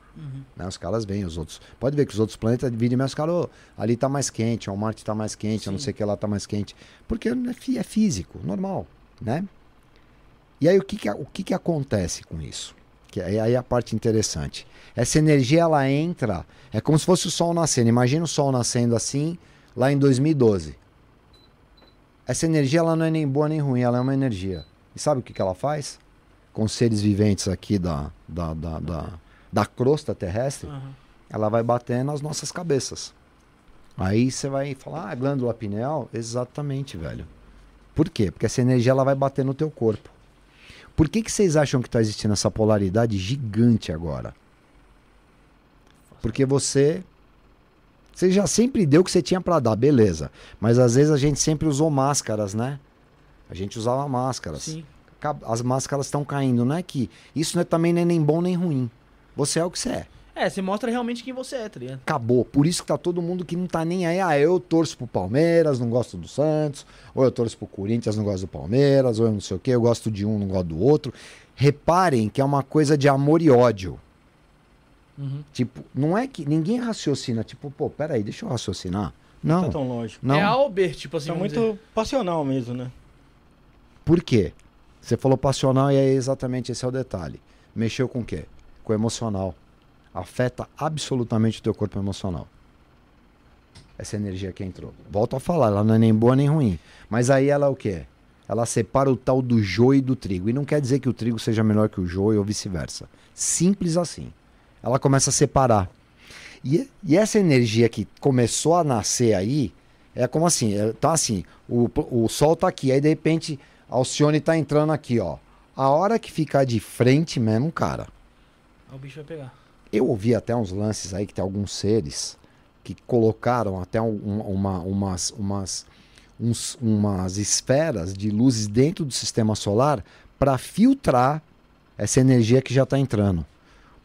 Speaker 4: Né? Os caras veem os outros. Pode ver que os outros planetas dividem mais, cara, "Ô, ali tá mais quente, o Marte tá mais quente, eu não
Speaker 1: Sim.
Speaker 4: sei o que lá tá mais quente. Porque é, é físico, normal, né? E aí o que que, o que que acontece com isso? Que aí, aí é a parte interessante. Essa energia ela entra, é como se fosse o Sol nascendo. Imagina o Sol nascendo assim, lá em 2012. Essa energia ela não é nem boa nem ruim, ela é uma energia. E sabe o que, que ela faz? Com os seres viventes aqui da, da, da, da, da crosta terrestre,
Speaker 1: Aham.
Speaker 4: ela vai bater nas nossas cabeças. Aí você vai falar, ah, glândula pineal? Exatamente, velho. Por quê? Porque essa energia ela vai bater no teu corpo. Por que, que vocês acham que está existindo essa polaridade gigante agora? Porque você. Você já sempre deu o que você tinha para dar, beleza. Mas às vezes a gente sempre usou máscaras, né? A gente usava máscaras.
Speaker 1: Sim.
Speaker 4: As máscaras estão caindo. Não é que. Isso não é, também não é nem bom nem ruim. Você é o que você é.
Speaker 1: É, você mostra realmente quem você é, tá ligado?
Speaker 4: Acabou. Por isso que tá todo mundo que não tá nem aí. Ah, eu torço pro Palmeiras, não gosto do Santos. Ou eu torço pro Corinthians, não gosto do Palmeiras. Ou eu não sei o quê, eu gosto de um, não gosto do outro. Reparem que é uma coisa de amor e ódio.
Speaker 1: Uhum.
Speaker 4: Tipo, não é que ninguém raciocina. Tipo, pô, peraí, deixa eu raciocinar.
Speaker 3: Não
Speaker 4: Não,
Speaker 3: tá tão lógico.
Speaker 4: não.
Speaker 1: É A ou B, tipo assim.
Speaker 3: Tá
Speaker 1: vamos
Speaker 3: muito
Speaker 1: dizer.
Speaker 3: passional mesmo, né?
Speaker 4: Por quê? Você falou passional e é exatamente esse é o detalhe. Mexeu com o quê? Com o emocional. Afeta absolutamente o teu corpo emocional. Essa energia que entrou. Volto a falar, ela não é nem boa nem ruim. Mas aí ela é o quê? Ela separa o tal do joio e do trigo. E não quer dizer que o trigo seja melhor que o joio ou vice-versa. Simples assim. Ela começa a separar. E, e essa energia que começou a nascer aí, é como assim, é, tá assim, o, o sol tá aqui, aí de repente Alcione tá entrando aqui, ó. A hora que ficar de frente mesmo, cara.
Speaker 1: O bicho vai pegar.
Speaker 4: Eu ouvi até uns lances aí que tem alguns seres que colocaram até um- um- uma, umas, umas, uns- umas esferas de luzes dentro do sistema solar para filtrar essa energia que já tá entrando.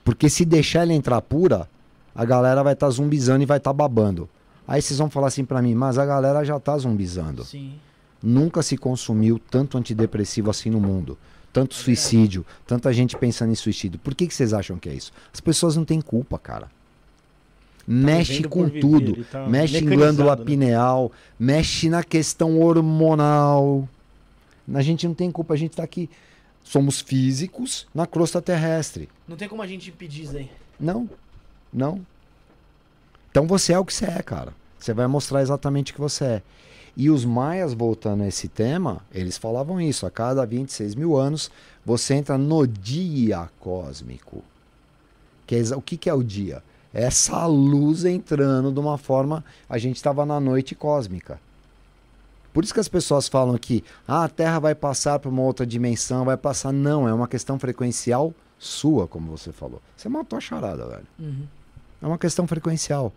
Speaker 4: Porque se deixar ela entrar pura, a galera vai estar zumbizando e vai estar babando. Aí vocês vão falar assim pra mim, mas a galera já tá zumbizando.
Speaker 1: Sim.
Speaker 4: Nunca se consumiu tanto antidepressivo assim no mundo. Tanto suicídio, tanta gente pensando em suicídio. Por que, que vocês acham que é isso? As pessoas não têm culpa, cara. Mexe
Speaker 3: vivendo
Speaker 4: com
Speaker 3: viver,
Speaker 4: tudo.
Speaker 3: tá
Speaker 4: mexe em glândula
Speaker 3: né?
Speaker 4: pineal, mexe na questão hormonal. A gente não tem culpa, a gente tá aqui. Somos físicos na crosta terrestre.
Speaker 1: Não tem como a gente impedir isso aí.
Speaker 4: Não, não. Então você é o que você é, cara. Você vai mostrar exatamente o que você é. E os maias, voltando a esse tema, eles falavam isso. A cada 26 mil anos, você entra no dia cósmico. Que é o que, que é o dia? É essa luz entrando de uma forma. A gente estava na noite cósmica. Por isso que as pessoas falam que ah, a Terra vai passar para uma outra dimensão, vai passar. Não, é uma questão frequencial sua, como você falou. Você matou a charada, velho.
Speaker 1: Uhum.
Speaker 4: É uma questão frequencial.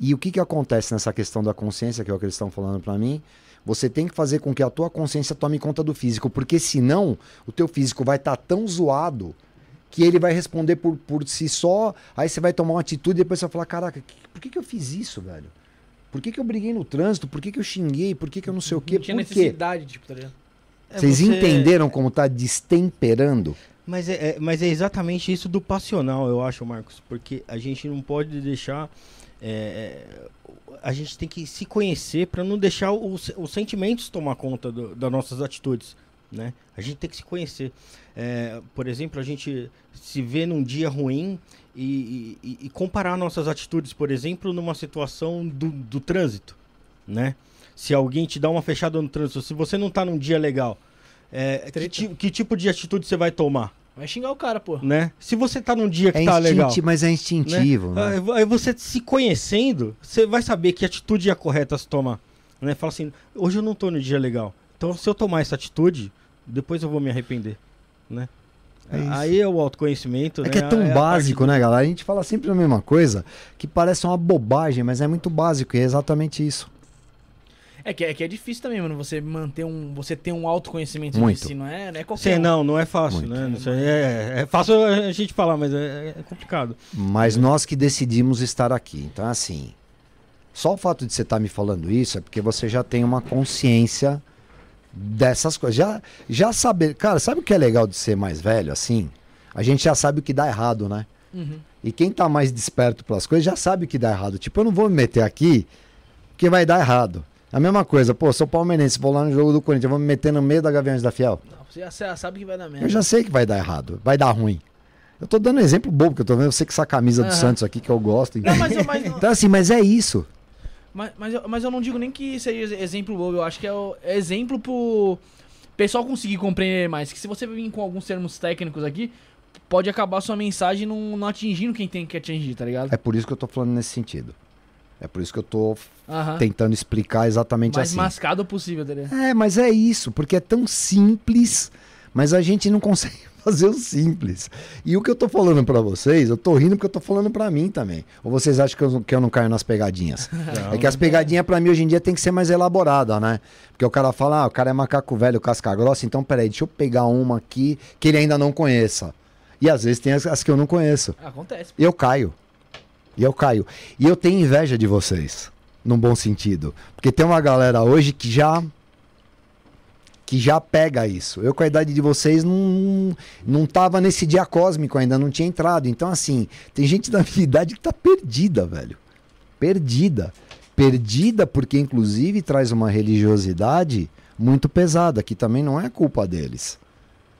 Speaker 4: E o que, que acontece nessa questão da consciência, que é o que eles estão falando para mim? Você tem que fazer com que a tua consciência tome conta do físico, porque senão o teu físico vai estar tão zoado que ele vai responder por, por si só, aí você vai tomar uma atitude e depois você vai falar, caraca, que- por que, que eu fiz isso, velho? Por que, que eu briguei no trânsito? Por que, que eu xinguei? Por que, que eu não sei o quê?
Speaker 1: Não tinha
Speaker 4: Por quê?
Speaker 1: necessidade, tipo, tá ligado?
Speaker 3: É,
Speaker 4: Vocês
Speaker 3: você-
Speaker 4: entenderam como tá destemperando?
Speaker 3: Mas é, é- mas é exatamente isso do passional, eu acho, Marcos. Porque a gente não pode deixar. É, é, a gente tem que se conhecer para não deixar os, os sentimentos tomar conta do- das nossas atitudes. Né? A gente tem que se conhecer. É, por exemplo, a gente se vê num dia ruim e, e- e comparar nossas atitudes, por exemplo, numa situação do, do trânsito. Né? Se alguém te dá uma fechada no trânsito, se você não tá num dia legal, é, que, que tipo de atitude você vai tomar,
Speaker 1: Vai xingar o cara, pô.
Speaker 3: né? Se você tá num dia que
Speaker 4: É
Speaker 3: tá legal,
Speaker 4: mas é
Speaker 3: né?
Speaker 4: instintivo, né?
Speaker 3: Aí- Aí você se conhecendo, você vai saber que atitude é a correta se tomar. Né? Fala assim, hoje eu não tô no dia legal. Então se eu tomar essa atitude, depois eu vou me arrepender. Né?
Speaker 4: É.
Speaker 3: Aí é o autoconhecimento,
Speaker 4: É
Speaker 3: né?
Speaker 4: que é tão
Speaker 3: parte
Speaker 4: básico,
Speaker 3: do-
Speaker 4: né, galera? A gente fala sempre a mesma coisa, que parece uma bobagem, mas é muito básico e é exatamente isso.
Speaker 1: É que, é que é difícil também, mano, você manter um. Você ter um autoconhecimento
Speaker 4: Muito.
Speaker 1: de si, não é, não é qualquer.
Speaker 3: Sim,
Speaker 1: um.
Speaker 3: não, não é fácil,
Speaker 4: Muito.
Speaker 3: né? É, é fácil a gente falar, mas é, é complicado.
Speaker 4: Mas nós que decidimos estar aqui. Então, assim, só o fato de você estar me falando isso é porque você já tem uma consciência dessas coisas. Já, já saber. Cara, sabe o que é legal de ser mais velho, assim? A gente já sabe o que dá errado, né?
Speaker 1: Uhum.
Speaker 4: E quem tá mais desperto pelas coisas já sabe o que dá errado. Tipo, eu não vou me meter aqui porque vai dar errado. A mesma coisa, pô, sou palmeirense, vou lá no jogo do Corinthians, eu vou me meter no meio da Gaviões da Fiel.
Speaker 1: Não, você já, sabe que vai dar merda.
Speaker 4: Eu já sei que vai dar errado, vai dar ruim. Eu tô dando um exemplo bobo, que eu tô vendo você com essa camisa do
Speaker 1: Aham.
Speaker 4: Santos aqui que eu gosto.
Speaker 1: Não, mas, eu- mas,
Speaker 4: Então, assim, mas é isso.
Speaker 1: mas, mas, eu, mas eu não digo nem que seja exemplo bobo, eu acho que é, o- é exemplo pro pessoal conseguir compreender mais. Que se você vir com alguns termos técnicos aqui, pode acabar sua mensagem não, não atingindo quem tem que atingir, tá ligado?
Speaker 4: É por isso que eu tô falando nesse sentido. É por isso que eu tô tentando explicar exatamente
Speaker 1: Mais
Speaker 4: assim.
Speaker 1: mascado possível, ligado?
Speaker 4: É, mas é isso, porque é tão simples, mas a gente não consegue fazer o simples. E o que eu tô falando pra vocês, eu tô rindo porque eu tô falando pra mim também. Ou vocês acham que eu, que eu não caio nas pegadinhas?
Speaker 3: Não,
Speaker 4: É que as pegadinhas pra mim hoje em dia tem que ser mais elaborada, né? Porque o cara fala, ah, o cara é macaco velho, casca grossa, então peraí, deixa eu pegar uma aqui que ele ainda não conheça. E às vezes tem as, as que eu não conheço.
Speaker 1: Acontece.
Speaker 4: E eu caio. E eu caio. E eu tenho inveja de vocês, num bom sentido. Porque tem uma galera hoje que já que já pega isso. Eu com a idade de vocês não não tava nesse dia cósmico ainda, não tinha entrado. Então assim, tem gente da minha idade que tá perdida, velho. Perdida. Perdida porque inclusive traz uma religiosidade muito pesada, que também não é culpa deles.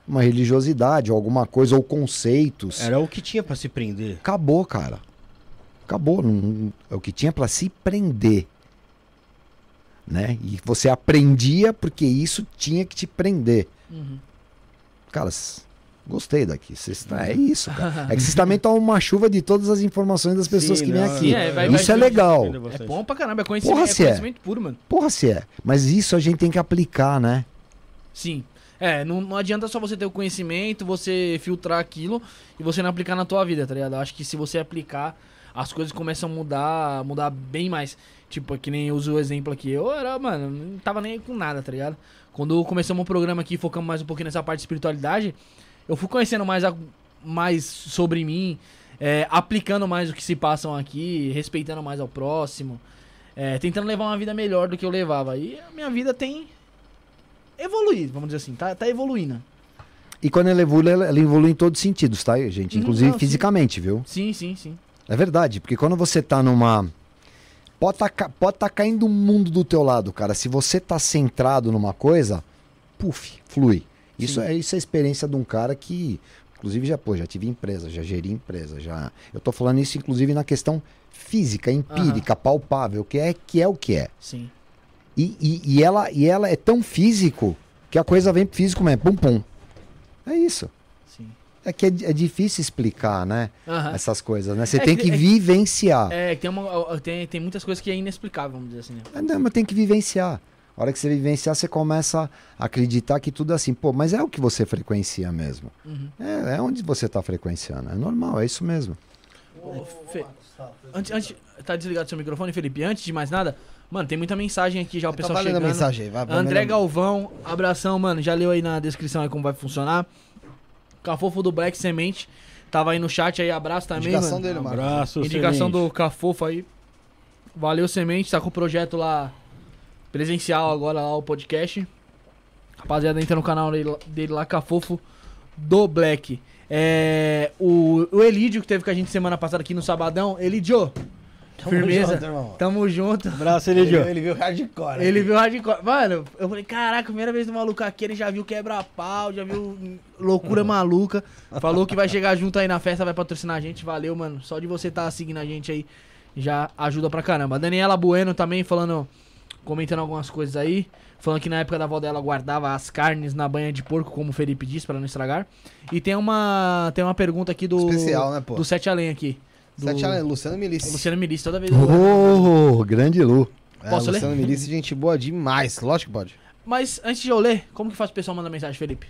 Speaker 4: Uma religiosidade, ou alguma coisa, ou conceitos.
Speaker 3: Era o que tinha pra se prender.
Speaker 4: Acabou, cara. Acabou. Não- é o que tinha pra se prender. Né? E você aprendia porque isso tinha que te prender.
Speaker 1: Uhum.
Speaker 4: Cara, gostei daqui. Cês- é isso, cara. É que vocês também estão uma chuva de todas as informações das pessoas
Speaker 3: Sim,
Speaker 4: que vêm aqui.
Speaker 1: é, vai-
Speaker 4: isso
Speaker 1: vai-
Speaker 4: é legal.
Speaker 1: É bom pra caramba, é conhecimento,
Speaker 4: Porra,
Speaker 1: é
Speaker 4: é.
Speaker 1: conhecimento puro, mano.
Speaker 4: Porra, se é. Mas isso a gente tem que aplicar, né?
Speaker 1: Sim. É, não, não adianta só você ter o conhecimento, você filtrar aquilo e você não aplicar na tua vida, tá ligado? Eu acho que se você aplicar, as coisas começam a mudar, mudar bem mais. Tipo, que nem eu uso o exemplo aqui. Eu era, mano, não tava nem com nada, tá ligado? Quando começamos o programa aqui, focamos mais um pouquinho nessa parte de espiritualidade, eu fui conhecendo mais, a- mais sobre mim, é, aplicando mais o que se passam aqui, respeitando mais ao próximo, é, tentando levar uma vida melhor do que eu levava. E a minha vida tem evoluído, vamos dizer assim, tá, tá evoluindo.
Speaker 4: E quando ela evolui, ela ela evolui em todos os sentidos, tá, gente?
Speaker 1: Uhum,
Speaker 4: Inclusive
Speaker 1: não,
Speaker 4: fisicamente, viu?
Speaker 1: Sim, sim, sim.
Speaker 4: É verdade, porque quando você tá numa. Pode tá, pode tá caindo um mundo do teu lado, cara. Se você tá centrado numa coisa, puf, flui. Isso
Speaker 1: Sim.
Speaker 4: é, isso é a experiência de um cara que, inclusive, já, pô, já tive empresa, já geri empresa, já. Eu tô falando isso, inclusive, na questão física, empírica, palpável, que é, que é o que é.
Speaker 1: Sim.
Speaker 4: E, e, e ela, e ela é tão físico que a coisa vem físico mesmo, pum pum. É isso. É que é, é difícil explicar, né?
Speaker 1: Aham.
Speaker 4: Essas coisas, né? Você
Speaker 1: É
Speaker 4: tem
Speaker 1: que- é
Speaker 4: vivenciar.
Speaker 1: É, tem, uma, tem, tem muitas coisas que é inexplicável, vamos dizer assim, né?
Speaker 4: Ah, Não, mas tem que vivenciar. A hora que você vivenciar, você começa a acreditar que tudo é assim. Pô, mas é o que você frequencia mesmo.
Speaker 1: Uhum.
Speaker 4: É, é onde você tá frequenciando. É normal, é isso mesmo.
Speaker 1: Ô, Fe- Antes, antes, tá desligado seu microfone, Felipe? Antes de mais nada, mano, tem muita mensagem aqui já, o
Speaker 2: Tá
Speaker 1: pessoal
Speaker 2: a
Speaker 1: chegando.
Speaker 2: mensagem aí, vai.
Speaker 1: André. Galvão, abração, mano. Já leu aí na descrição aí como vai funcionar. Cafofo do Black Semente. Tava aí no chat aí, abraço também,
Speaker 2: Indicação
Speaker 1: mano.
Speaker 2: dele, Marcos.
Speaker 3: abraço,
Speaker 1: Indicação
Speaker 3: Semente.
Speaker 1: do Cafofo aí. Valeu, Semente. Tá com o projeto lá presencial agora, lá o podcast. Rapaziada, entra no canal dele, dele lá, Cafofo do Black. É, o, o Elidio, que teve com a gente semana passada aqui no Sabadão. Elidio,
Speaker 2: Tamo
Speaker 1: firmeza.
Speaker 2: junto, irmão.
Speaker 1: tamo junto.
Speaker 3: Abraço,
Speaker 2: Ele, ele viu hardcore.
Speaker 1: Ele
Speaker 2: aqui.
Speaker 1: viu hardcore. Mano, eu falei, caraca, primeira vez no maluco aqui, ele já viu quebra-pau, já viu loucura maluca. Falou que vai chegar junto aí na festa, vai patrocinar a gente. Valeu, mano. Só de você estar seguindo a gente aí já ajuda pra caramba. A Daniela Bueno também falando comentando algumas coisas aí. Falando que na época da avó dela guardava as carnes na banha de porco, como o Felipe disse, pra não estragar. E tem uma, tem uma pergunta aqui do.
Speaker 2: Especial, né, pô?
Speaker 1: Do Sete Além aqui. Do
Speaker 2: Sete Além, Luciano Milici.
Speaker 1: Luciano Milici, toda vez.
Speaker 4: Ô, grande Lu.
Speaker 2: É,
Speaker 1: Posso ler?
Speaker 2: Luciano Milici, gente boa demais. Lógico que pode.
Speaker 1: Mas antes de eu ler, como que faz o pessoal mandar mensagem, Felipe?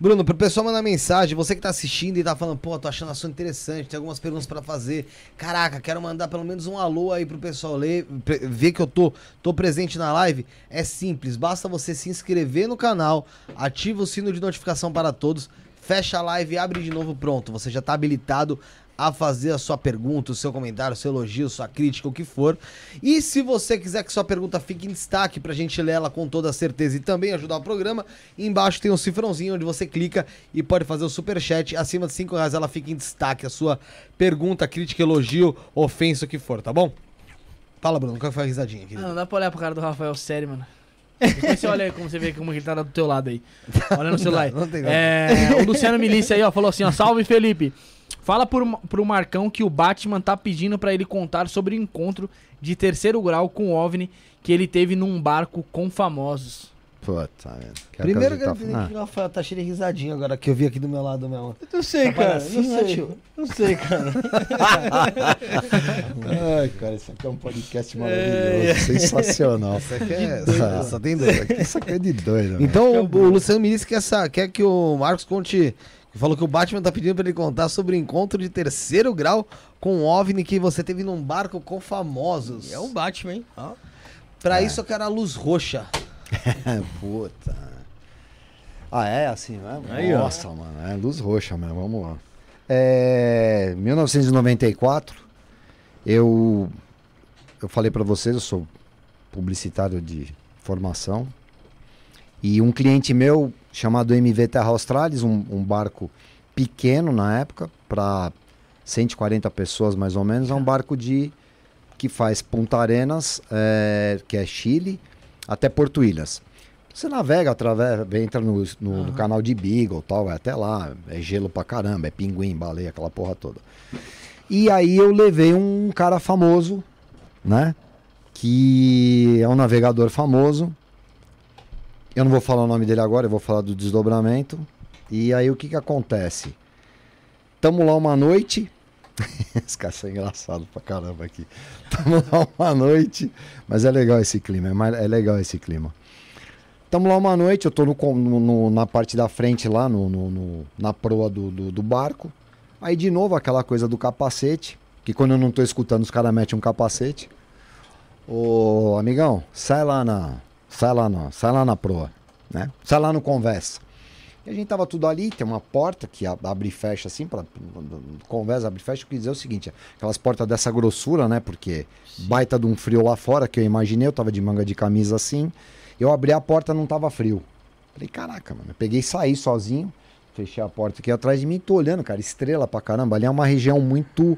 Speaker 2: Bruno, pro pessoal mandar mensagem, você que tá assistindo e tá falando, pô, tô achando assunto interessante, tem algumas perguntas pra fazer. Caraca, quero mandar pelo menos um alô aí pro pessoal ler, ver que eu tô, tô presente na live. É simples, basta você se inscrever no canal, ativa o sino de notificação para todos, fecha a live e abre de novo, pronto. Você já tá habilitado a fazer a sua pergunta, o seu comentário, o seu elogio, sua crítica, o que for. E se você quiser que sua pergunta fique em destaque pra gente ler ela com toda certeza e também ajudar o programa, embaixo tem um cifrãozinho onde você clica e pode fazer o super chat. Acima de 5 reais ela fica em destaque a sua pergunta, crítica, elogio, ofensa, o que for, tá bom? Fala, Bruno, qual foi a risadinha aqui?
Speaker 1: Ah, não dá pra olhar pro cara do Rafael sério, mano. Depois você olha aí como você vê como ele tá do teu lado aí. Olha no celular. aí.
Speaker 2: Não tem.
Speaker 1: É, o Luciano Milícia aí, ó, falou assim, ó, salve Felipe. Fala pro, pro Marcão que o Batman tá pedindo pra ele contar sobre o encontro de terceiro grau com o OVNI que ele teve num barco com famosos.
Speaker 4: Puta, velho. Quer
Speaker 2: Primeiro que, eu- o Rafael tá cheio de risadinha agora que eu vi aqui do meu lado mesmo.
Speaker 3: Não sei,
Speaker 2: Tá
Speaker 3: cara. Não
Speaker 2: né,
Speaker 3: sei.
Speaker 2: tio?
Speaker 3: Não sei, cara.
Speaker 4: Ai, cara, isso aqui é um podcast maravilhoso. Sensacional.
Speaker 2: Isso aqui é.
Speaker 4: Ah,
Speaker 2: Só tem dois.
Speaker 4: Isso aqui é de doido. né?
Speaker 2: Então, o, o Luciano me disse que essa, quer que o Marcos conte. Falou que o Batman tá pedindo pra ele contar sobre o encontro de terceiro grau com o OVNI que você teve num barco com famosos.
Speaker 3: É o Batman, hein? Ó.
Speaker 2: Pra isso eu quero a luz roxa.
Speaker 4: Puta. Ah, é assim, né?
Speaker 3: Aí, ó.
Speaker 4: Nossa, mano. É luz roxa mesmo. Vamos lá. É, 1994, eu, eu falei pra vocês, eu sou publicitário de formação. E um cliente meu, chamado MV Terra Australis, um, um barco pequeno na época, para 140 pessoas mais ou menos, é um barco de que faz Punta Arenas, é, que é Chile, até Porto Ilhas. Você navega, através, entra no, no- no canal de Beagle tal, vai até lá, é gelo pra caramba, é pinguim, baleia, aquela porra toda. E aí eu levei um cara famoso, né? Que é um navegador famoso. Eu não vou falar o nome dele agora, eu vou falar do desdobramento. E aí o que que acontece? Tamo lá uma noite. Esse cara é engraçado pra caramba aqui. Tamo lá uma noite. Mas é legal esse clima, é, é legal esse clima. Tamo lá uma noite, eu tô no, no- na parte da frente lá, no- na proa do, do, do barco. Aí de novo aquela coisa do capacete, que quando eu não tô escutando os caras metem um capacete. Ô amigão, sai lá na. Sai lá na. Sai lá na proa, né? Sai lá no conversa. E a gente tava tudo ali, tem uma porta que abre e fecha assim, para conversa, abre e fecha, eu quis dizer o seguinte, aquelas portas dessa grossura, né? Porque baita de um frio lá fora, que eu imaginei, eu tava de manga de camisa assim, eu abri a porta, não tava frio. Falei, caraca, mano, eu peguei e saí sozinho, fechei a porta aqui atrás de mim, tô olhando, cara, estrela pra caramba, ali é uma região muito,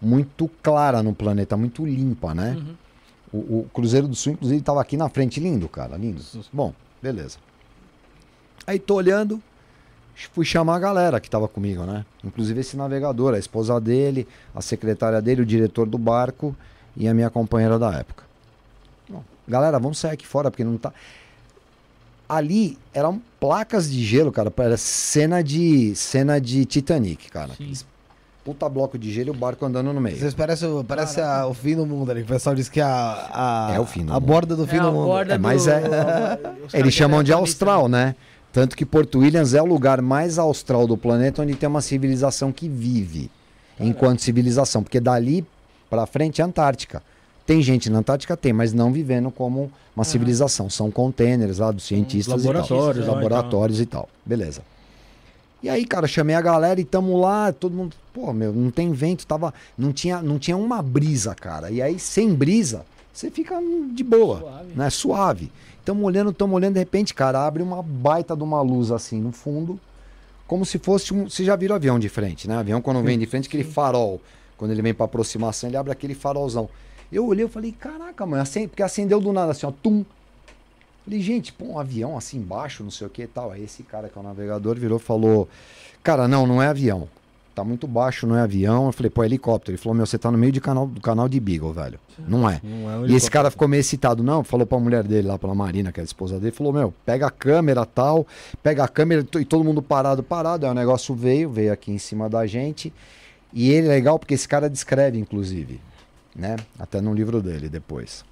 Speaker 4: muito clara no planeta, muito limpa, né?
Speaker 1: Uhum.
Speaker 4: O, o Cruzeiro do Sul, inclusive, tava aqui na frente, lindo, cara, lindo. Bom, beleza. Aí tô olhando, fui chamar a galera que tava comigo, né? Inclusive esse navegador, a esposa dele, a secretária dele, o diretor do barco e a minha companheira da época. Bom, galera, vamos sair aqui fora porque não tá. Ali eram placas de gelo, cara, era cena de cena de Titanic, cara.
Speaker 1: Sim.
Speaker 4: Puta bloco de gelo e o barco andando no meio.
Speaker 2: Vocês parecem, o- parece a- o fim do mundo ali. que O pessoal diz que a, a,
Speaker 4: É o fim do
Speaker 2: a
Speaker 4: mundo.
Speaker 2: borda do fim
Speaker 1: É,
Speaker 2: do mundo.
Speaker 1: borda
Speaker 4: É, mas
Speaker 1: do-
Speaker 4: é- Eles chamam de austral, né? Tanto que Porto Williams é o lugar mais austral do planeta onde tem uma civilização que vive enquanto civilização, porque dali pra frente é Antártica. Tem gente na Antártica, tem, mas não vivendo como uma civilização. São containers lá dos cientistas
Speaker 3: laboratórios
Speaker 4: e tal. laboratórios e tal. Beleza. E aí, cara, chamei a galera e tamo lá, todo mundo, pô, meu, não tem vento, tava, não tinha, não tinha uma brisa, cara. E aí, sem brisa, você fica de boa,
Speaker 1: Suave.
Speaker 4: né? Suave. Tamo olhando, tamo olhando, de repente, cara, abre uma baita de uma luz assim no fundo, como se fosse um, você já viram avião de frente, né? Avião quando vem de frente, aquele farol, quando ele vem pra aproximação, ele abre aquele farolzão. Eu olhei, eu falei, caraca, mano, porque acendeu do nada assim, ó, tum. Falei, gente, pô, um avião assim embaixo, não sei o que e tal. Aí esse cara que é o navegador virou e falou: Cara, não, não é avião. tá muito baixo, não é avião. Eu falei, pô, é helicóptero. Ele falou, meu, você tá no meio de canal, do canal de Beagle, velho. Não é.
Speaker 3: Não é um
Speaker 4: E esse cara ficou meio excitado. Não, falou pra mulher dele lá, pela Marina, que é a esposa dele, falou, meu, pega a câmera tal, pega a câmera e todo mundo parado, parado. Aí o negócio veio, veio aqui em cima da gente. E ele é legal porque esse cara descreve, inclusive, né? Até no livro dele depois.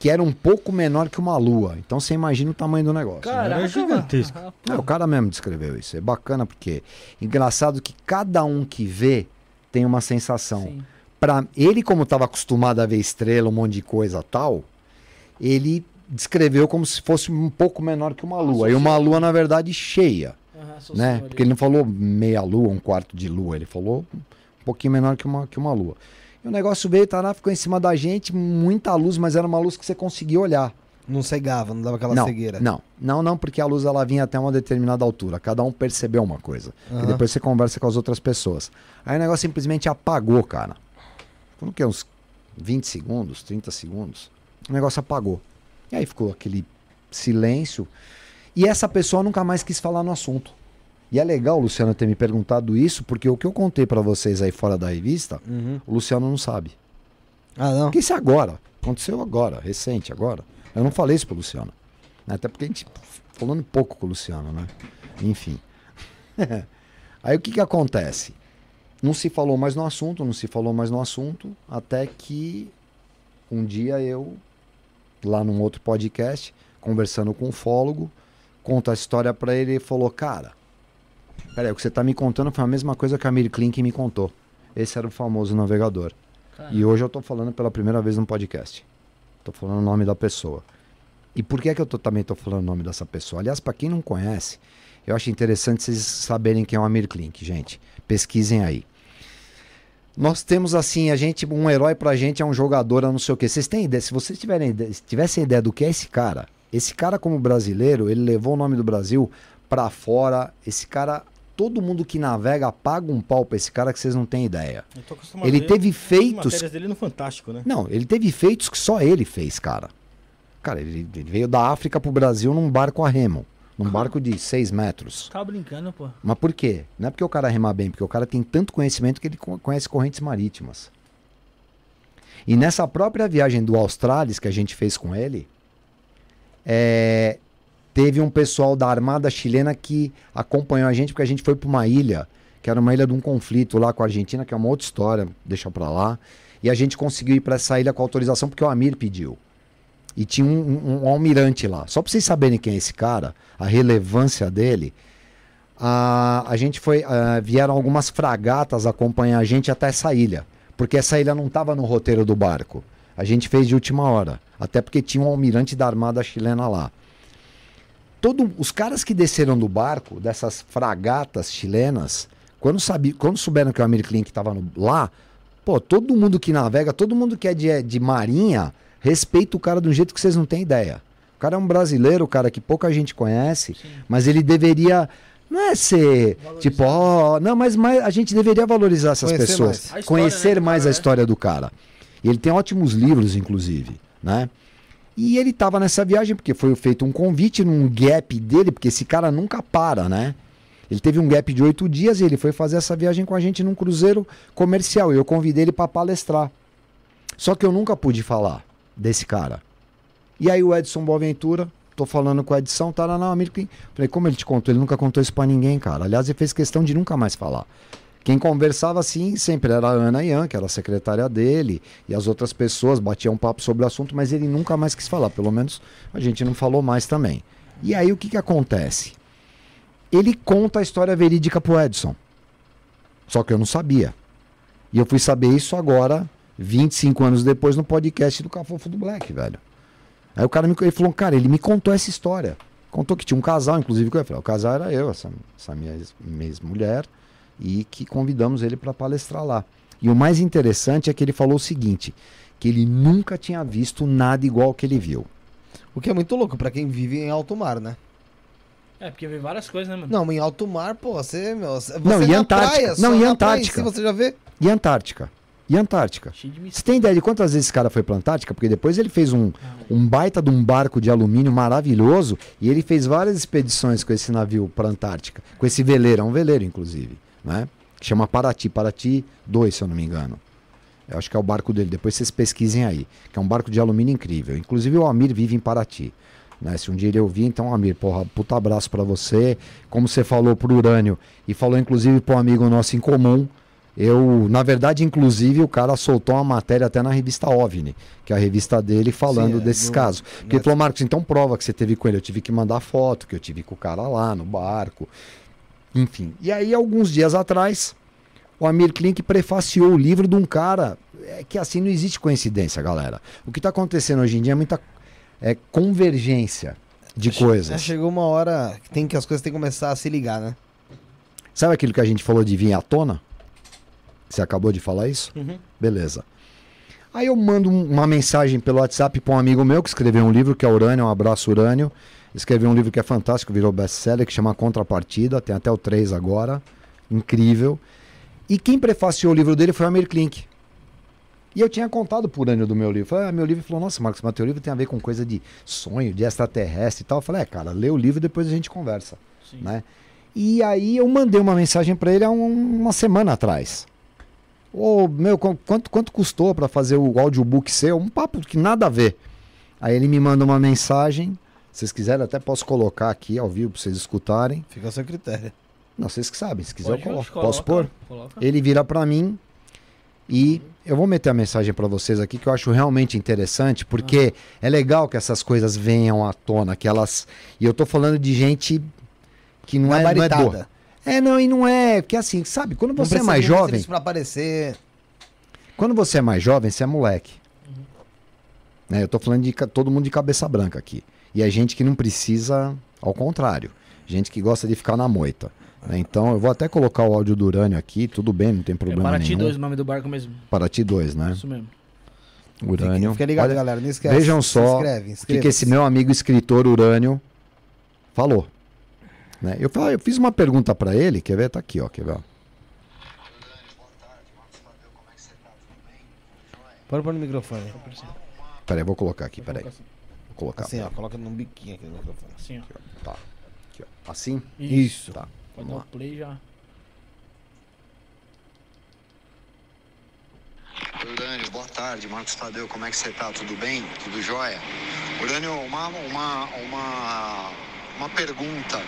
Speaker 4: Que era um pouco menor que uma lua. Então você imagina o tamanho do negócio. né?
Speaker 1: Caraca,
Speaker 3: gigantesco.
Speaker 1: mano.
Speaker 4: É, o cara mesmo descreveu isso. É bacana porque engraçado que cada um que vê tem uma sensação.
Speaker 1: Sim.
Speaker 4: Pra ele como estava acostumado a ver estrela, um monte de coisa tal, ele descreveu como se fosse um pouco menor que uma lua. E uma lua na verdade cheia, né? Porque ele não falou meia lua, um quarto de lua, ele falou um pouquinho menor que uma, que uma lua. E o negócio veio, tá lá, ficou em cima da gente, muita luz, mas era uma luz que você conseguia olhar.
Speaker 2: Não cegava, não dava aquela
Speaker 4: não,
Speaker 2: cegueira.
Speaker 4: Não, não, não, porque a luz ela vinha até uma determinada altura. Cada um percebeu uma coisa. E
Speaker 2: Aham.
Speaker 4: depois você conversa com as outras pessoas. Aí o negócio simplesmente apagou, cara. Ficou o quê? Uns 20 segundos, 30 segundos. O negócio apagou. E aí ficou aquele silêncio. E essa pessoa nunca mais quis falar no assunto. E é legal o Luciano ter me perguntado isso, porque o que eu contei pra vocês aí fora da revista,
Speaker 2: Uhum.
Speaker 4: o Luciano não sabe.
Speaker 2: Ah, não?
Speaker 4: Porque isso é agora. Aconteceu agora, recente, agora. Eu não falei isso pro Luciano. Até porque a gente falando pouco com o Luciano, né? Enfim. Aí o que que acontece? Não se falou mais no assunto, não se falou mais no assunto, até que um dia eu, lá num outro podcast, conversando com um fólogo, conta a história pra ele e falou, cara, peraí, o que você tá me contando foi a mesma coisa que a Miri Klink me contou. Esse era o famoso navegador.
Speaker 1: Cara,
Speaker 4: E hoje eu tô falando pela primeira vez no podcast. Tô falando o nome da pessoa. E por que, que eu tô- também tô falando o nome dessa pessoa? Aliás, para quem não conhece, eu acho interessante vocês saberem quem é o Amir Klink, gente. Pesquisem aí. Nós temos assim, a gente, um herói pra gente é um jogador, a não sei o quê. Vocês têm ideia? Se vocês tiverem se tivessem ideia do que é esse cara, esse cara como brasileiro, ele levou o nome do Brasil pra fora. Esse cara, todo mundo que navega paga um pau pra esse cara que vocês não têm ideia.
Speaker 3: Eu tô acostumado
Speaker 4: Ele
Speaker 3: a ver
Speaker 4: teve
Speaker 3: as
Speaker 4: feitos
Speaker 3: matérias dele no Fantástico, né?
Speaker 4: não, ele teve feitos que só ele fez, cara. Cara, ele, ele veio da África pro Brasil num barco a remo. Num barco de 6 metros.
Speaker 1: Tava brincando, pô.
Speaker 4: Mas por quê? Não é porque o cara rema bem, porque o cara tem tanto conhecimento que ele co- conhece correntes marítimas. E nessa própria viagem do Australis que a gente fez com ele, é, teve um pessoal da Armada Chilena que acompanhou a gente, porque a gente foi para uma ilha, que era uma ilha de um conflito lá com a Argentina, que é uma outra história, deixa pra lá. E a gente conseguiu ir para essa ilha com autorização porque o Amir pediu. E tinha um, um- um almirante lá. Só para vocês saberem quem é esse cara, a relevância dele. A, a gente foi. ah, vieram algumas fragatas acompanhar a gente até essa ilha. Porque essa ilha não estava no roteiro do barco. A gente fez de última hora. Até porque tinha um almirante da armada chilena lá. Todo, os caras que desceram do barco, dessas fragatas chilenas, quando, sabi, quando souberam que o Amir Klink estava lá, pô, todo mundo que navega, todo mundo que é de, de marinha, respeita o cara de um jeito que vocês não têm ideia. O cara é um brasileiro, cara que pouca gente conhece, mas ele deveria. Não é ser
Speaker 1: Valorizar.
Speaker 4: tipo, ó, não, mas, a gente deveria valorizar essas
Speaker 2: Conhecer
Speaker 4: pessoas.
Speaker 2: mais.
Speaker 1: História,
Speaker 4: Conhecer
Speaker 1: né,
Speaker 4: mais
Speaker 1: cara,
Speaker 4: a
Speaker 1: é.
Speaker 4: história do cara. E ele tem ótimos livros, inclusive, né? E ele tava nessa viagem porque foi feito um convite num gap dele, porque esse cara nunca para, né? Ele teve um gap de oito dias e ele foi fazer essa viagem com a gente num cruzeiro comercial. E eu convidei ele para palestrar. Só que eu nunca pude falar desse cara. E aí o Edson Boaventura, tô falando com o Edson, tá lá na América. Falei, como ele te contou? Ele nunca contou isso pra ninguém, cara. Aliás, ele fez questão de nunca mais falar. Quem conversava assim sempre era a Ana Ian, que era a secretária dele, e as outras pessoas batiam um papo sobre o assunto, mas ele nunca mais quis falar. Pelo menos a gente não falou mais também. E aí o que, que acontece? Ele conta a história verídica pro Edson. Só que eu não sabia. E eu fui saber isso agora, 25 anos depois, no podcast do Cafofo do Black, velho. Aí o cara me ele falou, cara, ele me contou essa história. Contou que tinha um casal, inclusive, que eu falei, o casal era eu, essa, essa minha ex- minha ex-mulher, e que convidamos ele para palestrar lá. E o mais interessante é que ele falou o seguinte, que ele nunca tinha visto nada igual ao que ele viu.
Speaker 2: O que é muito louco pra quem vive em alto mar, né?
Speaker 1: É, porque vê várias coisas, né, mano?
Speaker 2: Não, mas em alto mar, pô, você, meu, você
Speaker 4: Não, e Antártica?
Speaker 2: praia,
Speaker 4: Não, e Antártica?
Speaker 2: você já vê?
Speaker 4: E Antártica? E Antártica? Você tem ideia de quantas vezes esse cara foi pra Antártica? Porque depois ele fez um, um baita de um barco de alumínio maravilhoso e ele fez várias expedições com esse navio pra Antártica, com esse veleiro, é um veleiro inclusive, né? que chama Paraty, Paraty 2, se eu não me engano. Eu acho que é o barco dele, depois vocês pesquisem aí, que é um barco de alumínio incrível. Inclusive o Amir vive em Paraty. Né? Se um dia ele ouvir, então, Amir, porra, puta abraço pra você. Como você falou pro Urânio e falou inclusive pro amigo nosso em comum, eu, na verdade, inclusive, o cara soltou uma matéria até na revista OVNI, que é a revista dele, falando
Speaker 2: Sim, é,
Speaker 4: desses
Speaker 2: do-
Speaker 4: casos. Porque ele falou, Marcos, então prova que você teve com ele. Eu tive que mandar foto, que eu tive com o cara lá no barco. Enfim. E aí, alguns dias atrás, o Amir Klink prefaciou o livro de um cara é, que assim não existe coincidência, galera. O que está acontecendo hoje em dia é muita é, convergência de coisas.
Speaker 2: chegou uma hora que, tem que as coisas têm que começar a se ligar, né?
Speaker 4: Sabe aquilo que a gente falou de vir à tona? Você acabou de falar isso?
Speaker 3: Uhum.
Speaker 4: Beleza. Aí eu mando um- uma mensagem pelo WhatsApp para um amigo meu que escreveu um livro, que é Urânio, um abraço Urânio. Escreveu um livro que é fantástico, virou best-seller, que chama Contrapartida, tem até o 3 agora. Incrível. E quem prefaciou o livro dele foi o Amir Klink. E eu tinha contado pro Urânio do meu livro. Falei, ah, meu livro falou, nossa, Marcos, mas teu livro tem a ver com coisa de sonho, de extraterrestre e tal. Eu falei, é, cara, lê o livro e depois a gente conversa.
Speaker 1: Sim.
Speaker 4: Né? E aí eu mandei uma mensagem para ele há um- uma semana atrás. Ô, meu, qu- quanto, quanto custou para fazer o audiobook seu? Um papo que nada a ver. Aí ele me manda uma mensagem. Se vocês quiserem, até posso colocar aqui ao vivo para vocês escutarem.
Speaker 2: Fica a seu critério.
Speaker 4: Não, vocês que sabem. Se quiser,
Speaker 1: Pode,
Speaker 4: eu coloco.
Speaker 1: coloca,
Speaker 4: Posso pôr?
Speaker 1: coloca.
Speaker 4: Ele vira para mim e eu vou meter a mensagem para vocês aqui que eu acho realmente interessante, porque é legal que essas coisas venham à tona, que elas. E eu tô falando de gente que não é, não é do.
Speaker 2: Gabaritada.
Speaker 4: É, não, e não é. Porque assim, sabe, quando
Speaker 2: Não
Speaker 4: você é mais
Speaker 2: não
Speaker 4: jovem.
Speaker 2: Pra aparecer.
Speaker 4: Quando você é mais jovem, você é moleque. Né, eu tô falando de todo mundo de cabeça branca aqui. E é gente que não precisa, ao contrário. Gente que gosta de ficar na moita. né? Então eu vou até colocar o áudio do Urânio aqui, tudo bem, não tem
Speaker 1: É
Speaker 4: problema
Speaker 1: Paraty
Speaker 4: nenhum.
Speaker 1: 2 o nome do barco mesmo.
Speaker 4: Paraty 2, né?
Speaker 1: Isso mesmo.
Speaker 4: Urânio.
Speaker 2: Fica, fica ligado,
Speaker 4: Olha,
Speaker 2: galera. Não esquece.
Speaker 4: Vejam só
Speaker 2: Inscreve,
Speaker 4: o que, que esse meu amigo escritor Urânio falou. Né? Eu, eu fiz uma pergunta pra ele, quer ver? Tá aqui, ó, quer ver? ó.
Speaker 2: Pode pôr no microfone.
Speaker 4: Peraí, vou colocar aqui, peraí. Colocar.
Speaker 2: Assim, ó. Coloca num biquinho aqui no microfone.
Speaker 1: Assim, ó.
Speaker 4: Tá. Aqui, ó. Assim?
Speaker 2: Isso.
Speaker 4: Tá.
Speaker 1: Pode
Speaker 4: Vamos
Speaker 1: dar o play já.
Speaker 5: Urânio, boa tarde, Marcos Tadeu, como é que você tá? Tudo bem? Tudo jóia? Urânio, uma, uma, uma, uma pergunta.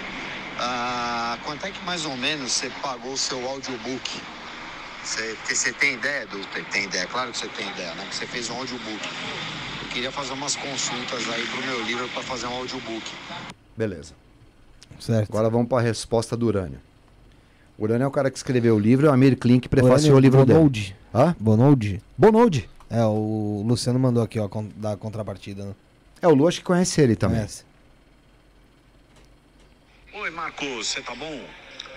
Speaker 5: Ah, quanto é que mais ou menos você pagou o seu audiobook? Você, você tem ideia do. Tem, tem ideia, claro que você tem ideia, né? Que você fez um audiobook. Eu queria fazer umas consultas aí pro meu livro para fazer um audiobook.
Speaker 4: Beleza.
Speaker 2: Certo.
Speaker 4: Agora vamos para a resposta do Urânio. O Urânio é o cara que escreveu o livro, e o Amir Klink prefaciou o livro dele.
Speaker 2: Bonold.
Speaker 4: Hã?
Speaker 2: Bonold?
Speaker 4: Bonode.
Speaker 2: É, o Luciano mandou aqui, ó, da contrapartida, né?
Speaker 4: É, o Lu acho que conhece ele também.
Speaker 2: Conhece?
Speaker 6: Oi, Marcos, você tá bom?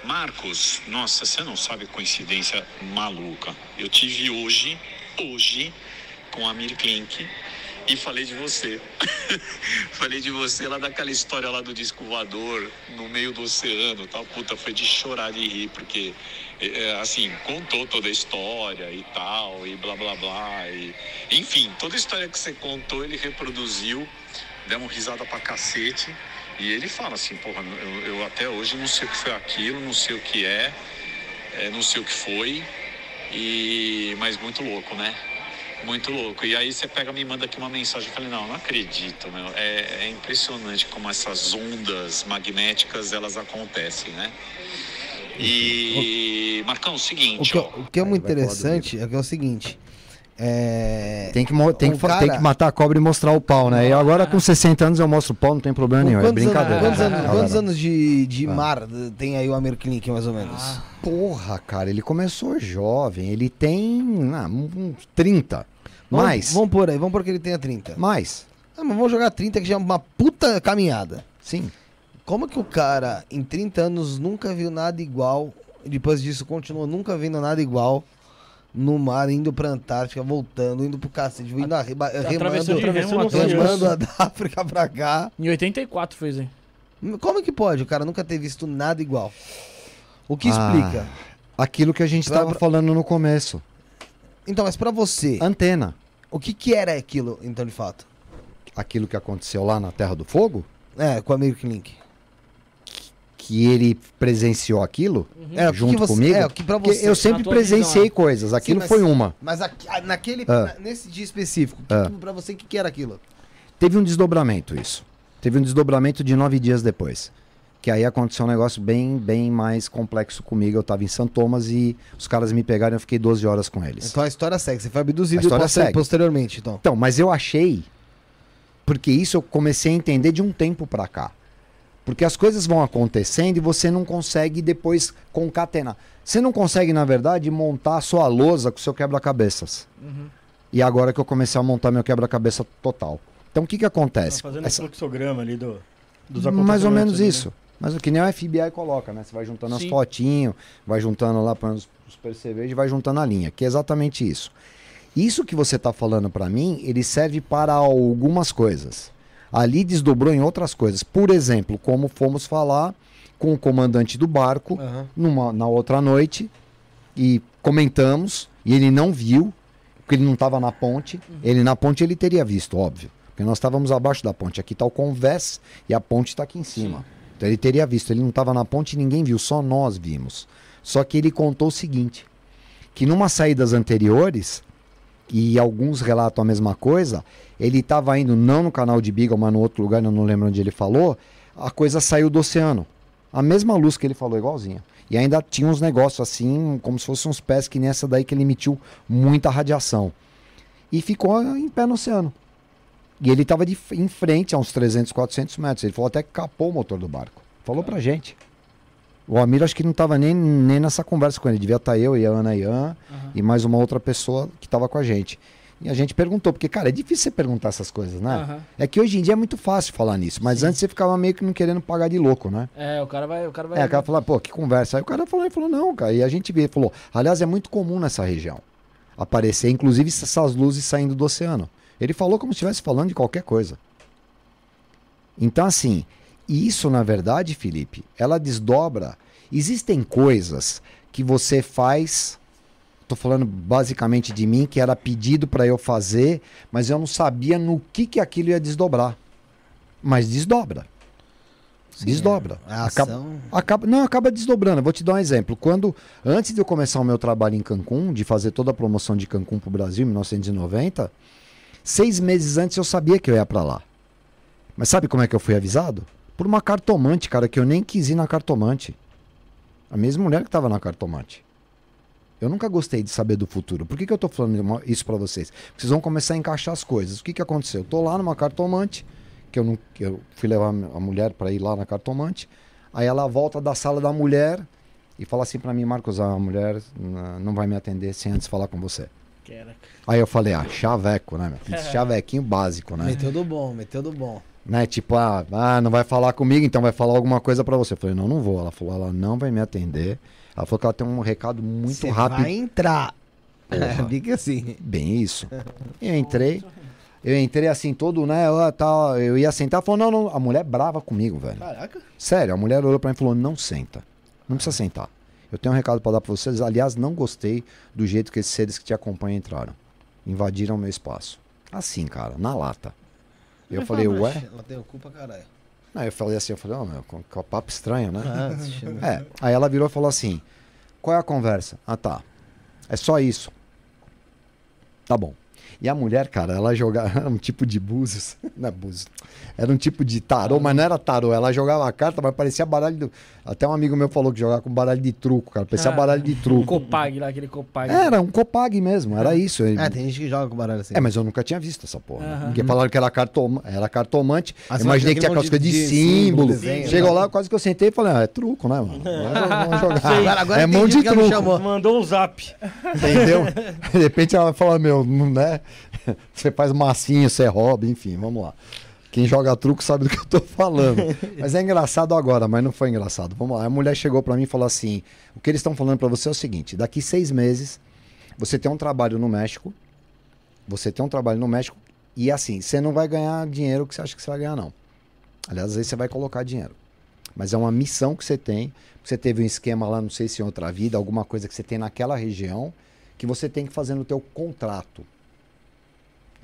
Speaker 6: Marcos, nossa, você não sabe a coincidência maluca. Eu tive hoje, hoje, com a Mir Klink e falei de você. falei de você lá daquela história lá do disco voador no meio do oceano, tal. Puta, foi de chorar de rir, porque, é, é, assim, contou toda a história e tal, e blá blá blá. E, enfim, toda a história que você contou, ele reproduziu, demos risada pra cacete. E ele fala assim, porra, eu, eu até hoje não sei o que foi aquilo, não sei o que é, é, não sei o que foi, e mas muito louco, né? Muito louco. E aí você pega me manda aqui uma mensagem, eu falei, não, não acredito, meu. É, é impressionante como essas ondas magnéticas elas acontecem, né? E Marcão, o
Speaker 2: O
Speaker 6: seguinte,
Speaker 2: que,
Speaker 6: ó.
Speaker 2: o que é muito interessante é que é o seguinte. É...
Speaker 4: Tem que, tem, que,
Speaker 2: cara-
Speaker 4: tem que matar a cobra e mostrar o pau, né? E agora com 60 anos eu mostro o pau, não tem problema nenhum. É brincadeira.
Speaker 2: Anos, quantos anos, quantos anos de, de
Speaker 4: Ah.
Speaker 2: mar tem aí o Amir Klink, mais ou menos?
Speaker 1: Ah,
Speaker 4: Porra, cara, ele começou jovem. Ele tem ah, uns 30.
Speaker 2: Vamos-
Speaker 4: Mais.
Speaker 2: Vamos pôr aí, vamos pôr que ele tenha 30.
Speaker 4: Mais.
Speaker 2: Ah, mas vamos jogar 30, que já é uma puta caminhada.
Speaker 4: Sim.
Speaker 2: Como que o cara, em 30 anos, nunca viu nada igual, e depois disso continuou nunca vendo nada igual no mar, indo pra Antártica, voltando, indo pro cacete, indo arreba-
Speaker 1: atravessou
Speaker 2: remando,
Speaker 1: de remo
Speaker 3: oceano.
Speaker 2: remando a da África pra cá.
Speaker 1: Em 84 fez, hein?
Speaker 2: Como que pode o cara nunca ter visto nada igual? O que
Speaker 4: Ah.
Speaker 2: explica?
Speaker 4: Aquilo que a gente
Speaker 2: Pra-
Speaker 4: estava falando no começo.
Speaker 2: Então, mas pra você,
Speaker 4: Antena.
Speaker 2: o que que era aquilo, então, de fato?
Speaker 4: Aquilo que aconteceu lá na Terra do Fogo,
Speaker 2: É, com o Amir Klink.
Speaker 4: Que ele presenciou aquilo
Speaker 2: É, o que
Speaker 4: junto
Speaker 2: você-
Speaker 4: comigo.
Speaker 2: é, que pra você-
Speaker 4: eu sempre
Speaker 1: tua visão,
Speaker 4: presenciei
Speaker 1: é.
Speaker 4: coisas. Aquilo
Speaker 2: mas-
Speaker 4: foi uma.
Speaker 2: Mas ah, naquele,
Speaker 4: Ah.
Speaker 2: na- nesse dia específico,
Speaker 4: Ah.
Speaker 2: pra você, o que, que era aquilo?
Speaker 4: Teve um desdobramento isso. Teve um desdobramento de nove dias depois. Que aí aconteceu um negócio bem, bem mais complexo comigo. Eu tava em São Thomas e os caras me pegaram e eu fiquei 12 horas com eles.
Speaker 2: Então a história segue. Você foi abduzido
Speaker 4: A história segue.
Speaker 2: posteriormente, então.
Speaker 4: Então, mas eu achei. Porque isso eu comecei a entender de um tempo pra cá. Porque as coisas vão acontecendo e você não consegue depois concatenar. Você não consegue, na verdade, montar a sua lousa com o seu quebra-cabeças. E agora que eu comecei a montar meu quebra-cabeça total. Então o que que acontece?
Speaker 3: Tá fazendo
Speaker 4: Essa-
Speaker 3: o fluxograma ali do, dos
Speaker 4: mais ou
Speaker 3: acontecimentos
Speaker 4: menos
Speaker 3: ali, né?
Speaker 4: isso. Mas o que nem o FBI coloca, né? Você vai juntando as
Speaker 1: Sim.
Speaker 4: fotinhos, vai juntando lá para os, os percevejos e vai juntando a linha, que é exatamente isso. Isso que você está falando para mim, ele serve para algumas coisas. Ali desdobrou em outras coisas. Por exemplo, como fomos falar com o comandante do barco
Speaker 2: Aham.
Speaker 4: numa, na outra noite e comentamos e ele não viu, porque ele não estava na ponte. Ele na ponte ele teria visto, óbvio. Porque nós estávamos abaixo da ponte. Aqui está o convés e a ponte está aqui em cima. Então ele teria visto. Ele não estava na ponte e ninguém viu, só nós vimos. Só que ele contou o seguinte: que numa saídas anteriores, e alguns relatam a mesma coisa, ele estava indo não no canal de Beagle, mas no outro lugar, eu não lembro onde ele falou, a coisa saiu do oceano. A mesma luz que ele falou, igualzinha. E ainda tinha uns negócios assim, como se fossem uns pés que nessa daí que ele emitiu muita radiação. E ficou em pé no oceano. E ele estava em frente a uns 300, 400 metros. Ele falou até que capou o motor do barco. Falou pra gente. O Amir acho que não estava nem, nem nessa conversa com ele. Devia estar eu e a Ana Ian e mais uma outra pessoa que estava com a gente. E a gente perguntou, porque, cara, é difícil você perguntar essas coisas, né?
Speaker 1: Aham.
Speaker 4: É que hoje em dia é muito fácil falar nisso, mas antes você ficava meio que não querendo pagar de louco, né?
Speaker 1: É, o cara vai. O cara vai...
Speaker 4: É, o cara falou, pô, que conversa. Aí o cara falou, ele falou, não, cara. E a gente vê, falou, aliás, é muito comum nessa região aparecer, inclusive essas luzes saindo do oceano. Ele falou como se estivesse falando de qualquer coisa. Então, assim, isso, na verdade, Felipe, ela desdobra. Existem coisas que você faz. Tô falando basicamente de mim, que era pedido para eu fazer, mas eu não sabia no que, que aquilo ia desdobrar. Mas desdobra. desdobra.
Speaker 2: A
Speaker 4: Acaba-. Acaba, não, acaba desdobrando. Eu vou te dar um exemplo. Quando, antes de eu começar o meu trabalho em Cancún, de fazer toda a promoção de Cancún pro Brasil, em 1990, seis meses antes eu sabia que eu ia para lá. Mas sabe como é que eu fui avisado? Por uma cartomante, cara, que eu nem quis ir na cartomante. A mesma mulher que estava na cartomante. Eu nunca gostei de saber do futuro. Por que, que eu tô falando isso para vocês? Porque vocês vão começar a encaixar as coisas. O que, que aconteceu? Eu tô lá numa cartomante, que eu, não, que eu fui levar a mulher para ir lá na cartomante. Aí ela volta da sala da mulher e fala assim para mim, Marcos, a mulher ah, não vai me atender sem antes falar com você. Aí eu falei, ah, chaveco, né? meu? Chavequinho básico, né?
Speaker 2: Meteu do bom, meteu do bom.
Speaker 4: Né? Tipo, ah, ah, não vai falar comigo, então vai falar alguma coisa pra você. Eu falei, não, não vou. Ela falou, ela não vai me atender. Ela falou que ela tem um recado muito
Speaker 2: Você
Speaker 4: rápido.
Speaker 2: vai entrar.
Speaker 4: Porra.
Speaker 2: Fica assim.
Speaker 4: Bem isso. Eu entrei, eu entrei assim, todo, né? Eu, tá, eu ia sentar, falou, não, não. A mulher brava comigo, velho.
Speaker 1: Caraca.
Speaker 4: Sério, a mulher olhou pra mim e falou, não senta. Não precisa sentar. Eu tenho um recado pra dar pra vocês. Aliás, não gostei do jeito que esses seres que te acompanham entraram. Invadiram meu espaço. Assim, cara, na lata. Eu falei, ué?
Speaker 2: Ela tem culpa, caralho.
Speaker 4: Aí eu falei assim, eu falei, ó, meu, com, com papo estranho, né?
Speaker 2: Ah, eu-
Speaker 4: É, aí ela virou e falou assim: qual é a conversa? Ah, tá. É só isso. Tá bom. E a mulher, cara, ela jogava um tipo de búzios. Não é búzios. Era um tipo de tarô, mas não era tarô. Ela jogava a carta, mas parecia baralho do. Até um amigo meu falou que jogava com baralho de truco, cara. Parecia
Speaker 1: Ah.
Speaker 4: baralho de truco.
Speaker 1: Copag lá, aquele Copag.
Speaker 4: Era um copag mesmo, era isso.
Speaker 2: É, tem gente que joga com baralho assim.
Speaker 4: É, mas eu nunca tinha visto essa porra.
Speaker 1: Aham.
Speaker 4: Porque falaram que era, cartoma, era cartomante.
Speaker 2: Ah,
Speaker 4: eu
Speaker 2: você
Speaker 4: imaginei que tinha
Speaker 2: ter
Speaker 4: aquelas coisas de
Speaker 2: de símbolo,
Speaker 4: símbolo.
Speaker 2: desenho,
Speaker 4: Chegou
Speaker 2: né?
Speaker 4: lá, quase que eu sentei e falei, ah, é truco, né, mano? Vamos, jogar.
Speaker 2: Agora- agora
Speaker 4: é mão de
Speaker 2: porque ela me
Speaker 4: truco.
Speaker 2: chamou.
Speaker 3: Mandou um zap.
Speaker 4: Entendeu? De repente ela vai falar, meu, não, né? Você faz massinha, você rouba, enfim, vamos lá. Quem joga truco sabe do que eu tô falando. Mas é engraçado agora, mas não foi engraçado. Vamos lá. A mulher chegou pra mim e falou assim: o que eles estão falando pra você é o seguinte: daqui seis meses, você tem um trabalho no México. Você tem um trabalho no México. E assim, você não vai ganhar dinheiro que você acha que você vai ganhar, não. Aliás, às vezes você vai colocar dinheiro. Mas é uma missão que você tem. Você teve um esquema lá, não sei se em outra vida, alguma coisa que você tem naquela região, que você tem que fazer no teu contrato.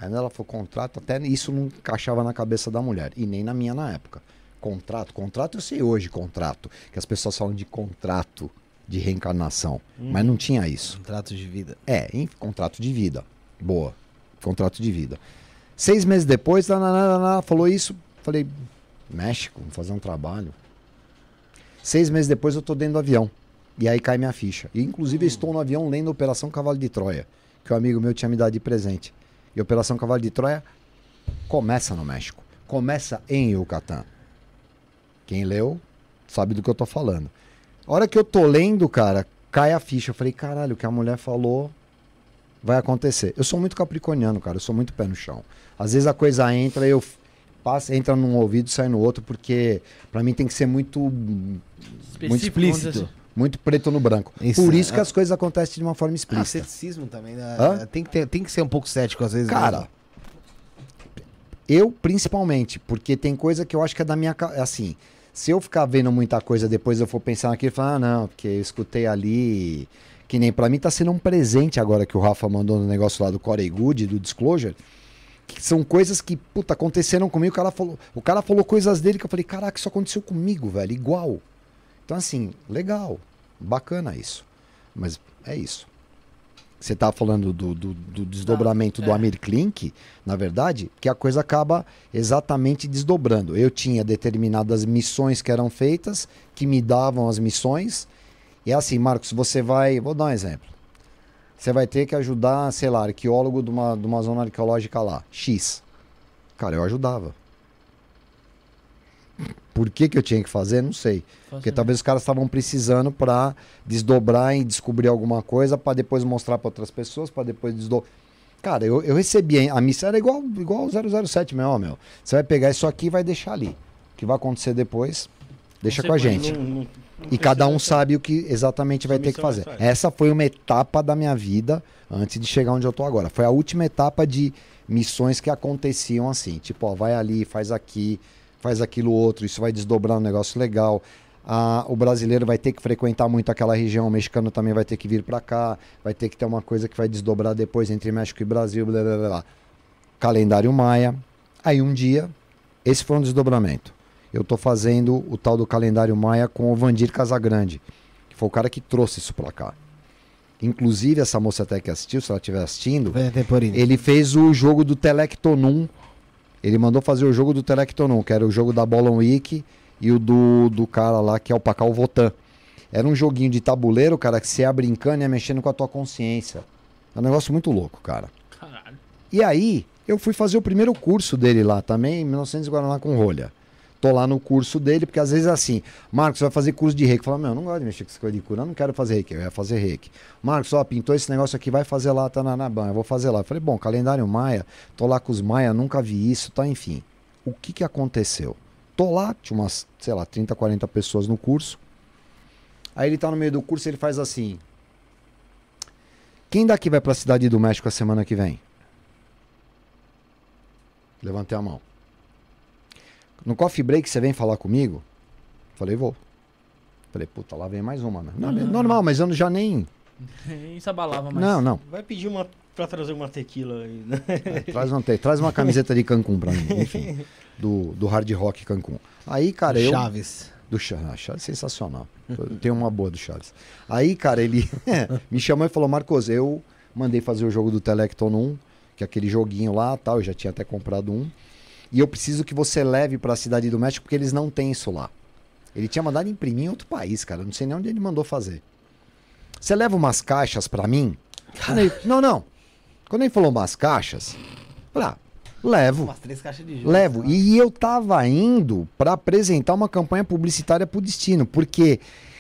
Speaker 4: Aí ela falou, contrato, até isso não encaixava na cabeça da mulher. E nem na minha na época. contrato. Contrato eu sei hoje, contrato. Que as pessoas falam de contrato de reencarnação. Mas não tinha isso.
Speaker 2: Contrato de vida.
Speaker 4: É, em contrato de vida. Boa. Contrato de vida. Seis meses depois, lá, falou isso. Falei, México, vamos fazer um trabalho. Seis meses depois eu tô dentro do avião. E aí cai minha ficha. E inclusive eu estou no avião lendo a Operação Cavalo de Troia, que o amigo meu tinha me dado de presente. E a Operação Cavalo de Troia começa no México. Começa em Yucatán. Quem leu sabe do que eu tô falando. A hora que eu tô lendo, cara, cai a ficha. Eu falei, caralho, o que a mulher falou vai acontecer. Eu sou muito capricorniano, cara. Eu sou muito pé no chão. Às vezes a coisa entra e eu passa, entra num ouvido e sai no outro, porque pra mim tem que ser muito muito explícito. Muito preto no branco.
Speaker 2: Isso,
Speaker 4: Por isso
Speaker 2: é.
Speaker 4: que as coisas acontecem de uma forma
Speaker 2: Ah,
Speaker 4: explícita.
Speaker 2: ceticismo também, né?
Speaker 4: Hã?
Speaker 2: Tem que, ter- tem que ser um pouco cético às vezes.
Speaker 4: Cara,
Speaker 2: mesmo.
Speaker 4: eu principalmente, porque tem coisa que eu acho que é da minha. ca- Assim, se eu ficar vendo muita coisa depois eu for pensar naquilo e falar, ah, não, porque eu escutei ali. Que nem pra mim tá sendo um presente agora que o Rafa mandou no negócio lá do Corey Good, do Disclosure. Que são coisas que, puta, aconteceram comigo. O cara falou, o cara falou coisas dele que eu falei, caraca, isso aconteceu comigo, velho, igual. Então, assim, legal, bacana isso. Mas é isso. Você tá falando do, do, do desdobramento do
Speaker 1: é.
Speaker 4: Amir Klink, na verdade, que a coisa acaba exatamente desdobrando. Eu tinha determinadas missões que eram feitas, que me davam as missões. E é assim, Marcos, você vai. Vou dar um exemplo. Você vai ter que ajudar, sei lá, arqueólogo de uma, de uma zona arqueológica lá, X. Cara, eu ajudava. Por que, que eu tinha que fazer? Não sei. Porque talvez os caras estavam precisando para desdobrar e descobrir alguma coisa para depois mostrar para outras pessoas, para depois desdobrar. Cara, eu, eu recebi, a missão era igual, igual ao 007 mesmo, ó, meu. Você vai pegar isso aqui e vai deixar ali. O que vai acontecer depois, deixa com a gente.
Speaker 3: Não- não- não
Speaker 4: E cada um sabe o que exatamente vai ter que fazer.
Speaker 3: essa.
Speaker 4: Essa foi uma etapa da minha vida antes de chegar onde eu tô agora. Foi a última etapa de missões que aconteciam assim. Tipo, ó, vai ali, faz aqui, faz aquilo outro, isso vai desdobrar um negócio legal. Ah, o brasileiro vai ter que frequentar muito aquela região, o mexicano também vai ter que vir para cá, vai ter que ter uma coisa que vai desdobrar depois entre México e Brasil, blá blá blá. Calendário Maia. Aí um dia, esse foi um desdobramento. Eu tô fazendo o tal do calendário Maia com o Vandir Casagrande, que foi o cara que trouxe isso pra cá. Inclusive, essa moça até que assistiu, se ela estiver assistindo, ele fez o jogo do Telectonum. Ele mandou fazer o jogo do Telectonum, que era o jogo da Bolon Week e o do, do cara lá que é o Pacal Votan. Era um joguinho de tabuleiro, cara, que você ia brincando e ia mexendo com a tua consciência. É um negócio muito louco, cara.
Speaker 1: Caralho.
Speaker 4: E aí, eu fui fazer o primeiro curso dele lá também, em 1900 Guaraná com rolha. Tô lá no curso dele, porque às vezes é assim, Marcos, vai fazer curso de reiki. Fala, meu, eu não gosto de mexer com essa coisa de cura, eu não quero fazer reiki, eu ia fazer reiki. Marcos, ó, pintou esse negócio aqui, vai fazer lá, tá na, na ban, eu vou fazer lá. Eu falei, bom, calendário maia, tô lá com os maia, nunca vi isso, tá, enfim. O que que aconteceu? Tô lá, tinha umas, sei lá, 30, 40 pessoas no curso. Aí ele tá no meio do curso ele faz assim. Quem daqui vai pra cidade do México a semana que vem? Levantei a mão. No coffee break você vem falar comigo? Falei, vou. Falei, puta, lá vem mais uma, né? Não, é normal, mas eu não- já nem.
Speaker 1: Isso abalava mais.
Speaker 4: Não, não.
Speaker 3: Vai pedir uma pra trazer uma tequila aí, né?
Speaker 4: Traz uma, traz uma camiseta de Cancún pra mim, enfim. Do, do hard rock Cancún. Aí, cara, eu.
Speaker 2: Chaves.
Speaker 4: Do Chaves. Ah, Chaves é sensacional. Eu tenho uma boa do Chaves. Aí, cara, ele me chamou e falou: Marcos, eu mandei fazer o jogo do Telecton 1, que é aquele joguinho lá tal. Eu já tinha até comprado um. E eu preciso que você leve pra cidade do México, porque eles não têm isso lá. Ele tinha mandado imprimir em outro país, cara. Eu Não sei nem onde ele mandou fazer. Você leva umas caixas pra mim? Ele- Não, não. Quando ele falou umas caixas, falei, ah, levo.
Speaker 2: Umas três caixas de jogo.
Speaker 4: Levo. E eu tava indo para apresentar uma campanha publicitária pro destino, porque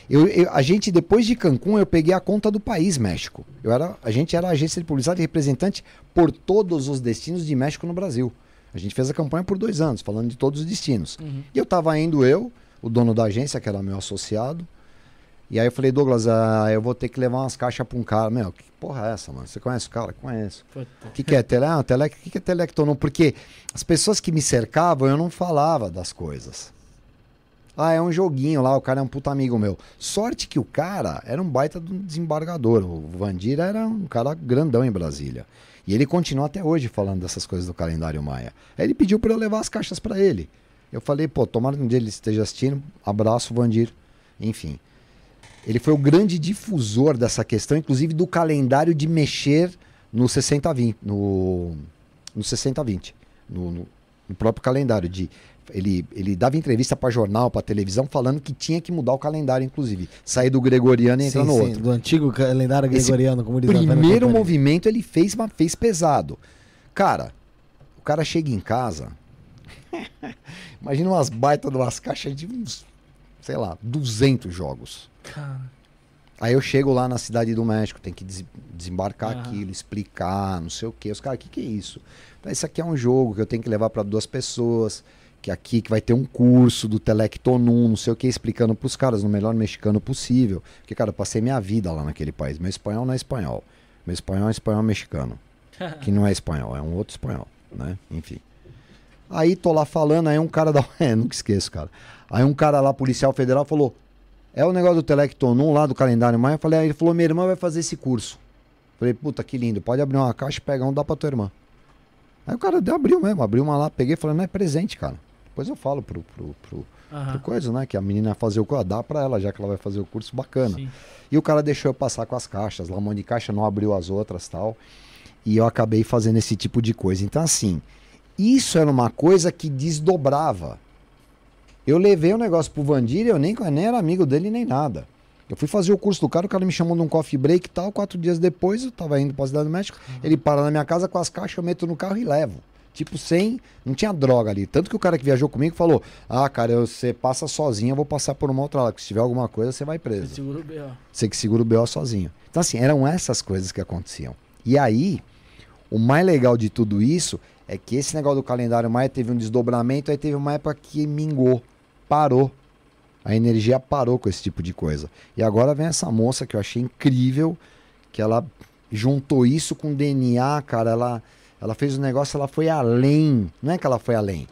Speaker 4: eu, eu- a gente, depois de Cancún, eu peguei a conta do país México. Eu era, a gente era agência de publicidade e representante por todos os destinos de México no Brasil. A gente fez a campanha por dois anos, falando de todos os destinos. E eu tava indo eu, o dono da agência, que era meu associado. E aí eu falei, Douglas, ah, eu vou ter que levar umas caixas pra um cara. Meu, que porra é essa, mano? Você conhece o cara? Conheço. O que, que é tele? Ah, tele... Que, que é telectonon? Porque as pessoas que me cercavam, eu não falava das coisas. Ah, é um joguinho lá, o cara é um puta amigo meu. Sorte que o cara era um baita de um desembargador. O Vandir era um cara grandão em Brasília. E ele continua até hoje falando dessas coisas do calendário maia. Aí ele pediu para eu levar as caixas para ele. Eu falei, pô, tomara que um dia ele esteja assistindo. Abraço, Vandir. Enfim. Ele foi o grande difusor dessa questão, inclusive do calendário de mexer no 60-20. No, no 60-20. No, no, no próprio calendário. De, ele, ele dava entrevista para jornal, para televisão, falando que tinha que mudar o calendário, inclusive. Sair do gregoriano e entrar
Speaker 2: Sim,
Speaker 4: no
Speaker 2: sim,
Speaker 4: outro.
Speaker 2: do antigo calendário
Speaker 4: Esse
Speaker 2: gregoriano, como diz
Speaker 4: Primeiro movimento ele fez, mas fez pesado. Cara, o cara chega em casa. imagina umas baitas de umas caixas de uns, sei lá, 200 jogos.
Speaker 1: Cara,
Speaker 4: Aí eu chego lá na cidade do México, tem que des- desembarcar
Speaker 1: Aham.
Speaker 4: aquilo, explicar, não sei o quê. Os caras, o que, que é isso? Isso aqui é um jogo que eu tenho que levar para duas pessoas, que aqui que vai ter um curso do Telectonum, não sei o que, explicando pros caras no melhor mexicano possível. Porque, cara, eu passei minha vida lá naquele país. Meu espanhol não é espanhol. Meu espanhol é espanhol mexicano. que não é espanhol, é um outro espanhol, né? Enfim. Aí tô lá falando, aí um cara da. É, nunca esqueço, cara. Aí um cara lá, policial federal, falou: É o negócio do Telectonum lá do calendário maia. Eu falei, aí ele falou: Minha irmã vai fazer esse curso. Falei, puta, que lindo. Pode abrir uma caixa, pegar um, dá pra tua irmã. Aí o cara abriu mesmo, abriu uma lá, peguei e falei, não é presente, cara. Depois eu falo pro, pro, pro, pro coisa, né? Que a menina fazer o curso, dá pra ela, já que ela vai fazer o curso, bacana.
Speaker 1: Sim.
Speaker 4: E o cara deixou eu passar com as caixas, lá um monte de caixa, não abriu as outras tal. E eu acabei fazendo esse tipo de coisa. Então, assim, isso era uma coisa que desdobrava. Eu levei o negócio pro Vandir, eu nem, nem era amigo dele nem nada. Eu fui fazer o curso do cara, o cara me chamou num coffee break e tal. Quatro dias depois, eu tava indo pra Cidade do México. Ele para na minha casa com as caixas, eu meto no carro e levo. Tipo, sem. Não tinha droga ali. Tanto que o cara que viajou comigo falou: Ah, cara, você passa sozinho, eu vou passar por uma outra lá. Que se tiver alguma coisa, você vai preso.
Speaker 1: Você segura o B.O.
Speaker 4: Você que segura o BO sozinho. Então, assim, eram essas coisas que aconteciam. E aí, o mais legal de tudo isso é que esse negócio do calendário maia teve um desdobramento, aí teve uma época que mingou, parou. A energia parou com esse tipo de coisa. E agora vem essa moça que eu achei incrível, que ela juntou isso com DNA, cara. Ela, ela fez um negócio, ela foi além. Não é que ela foi além.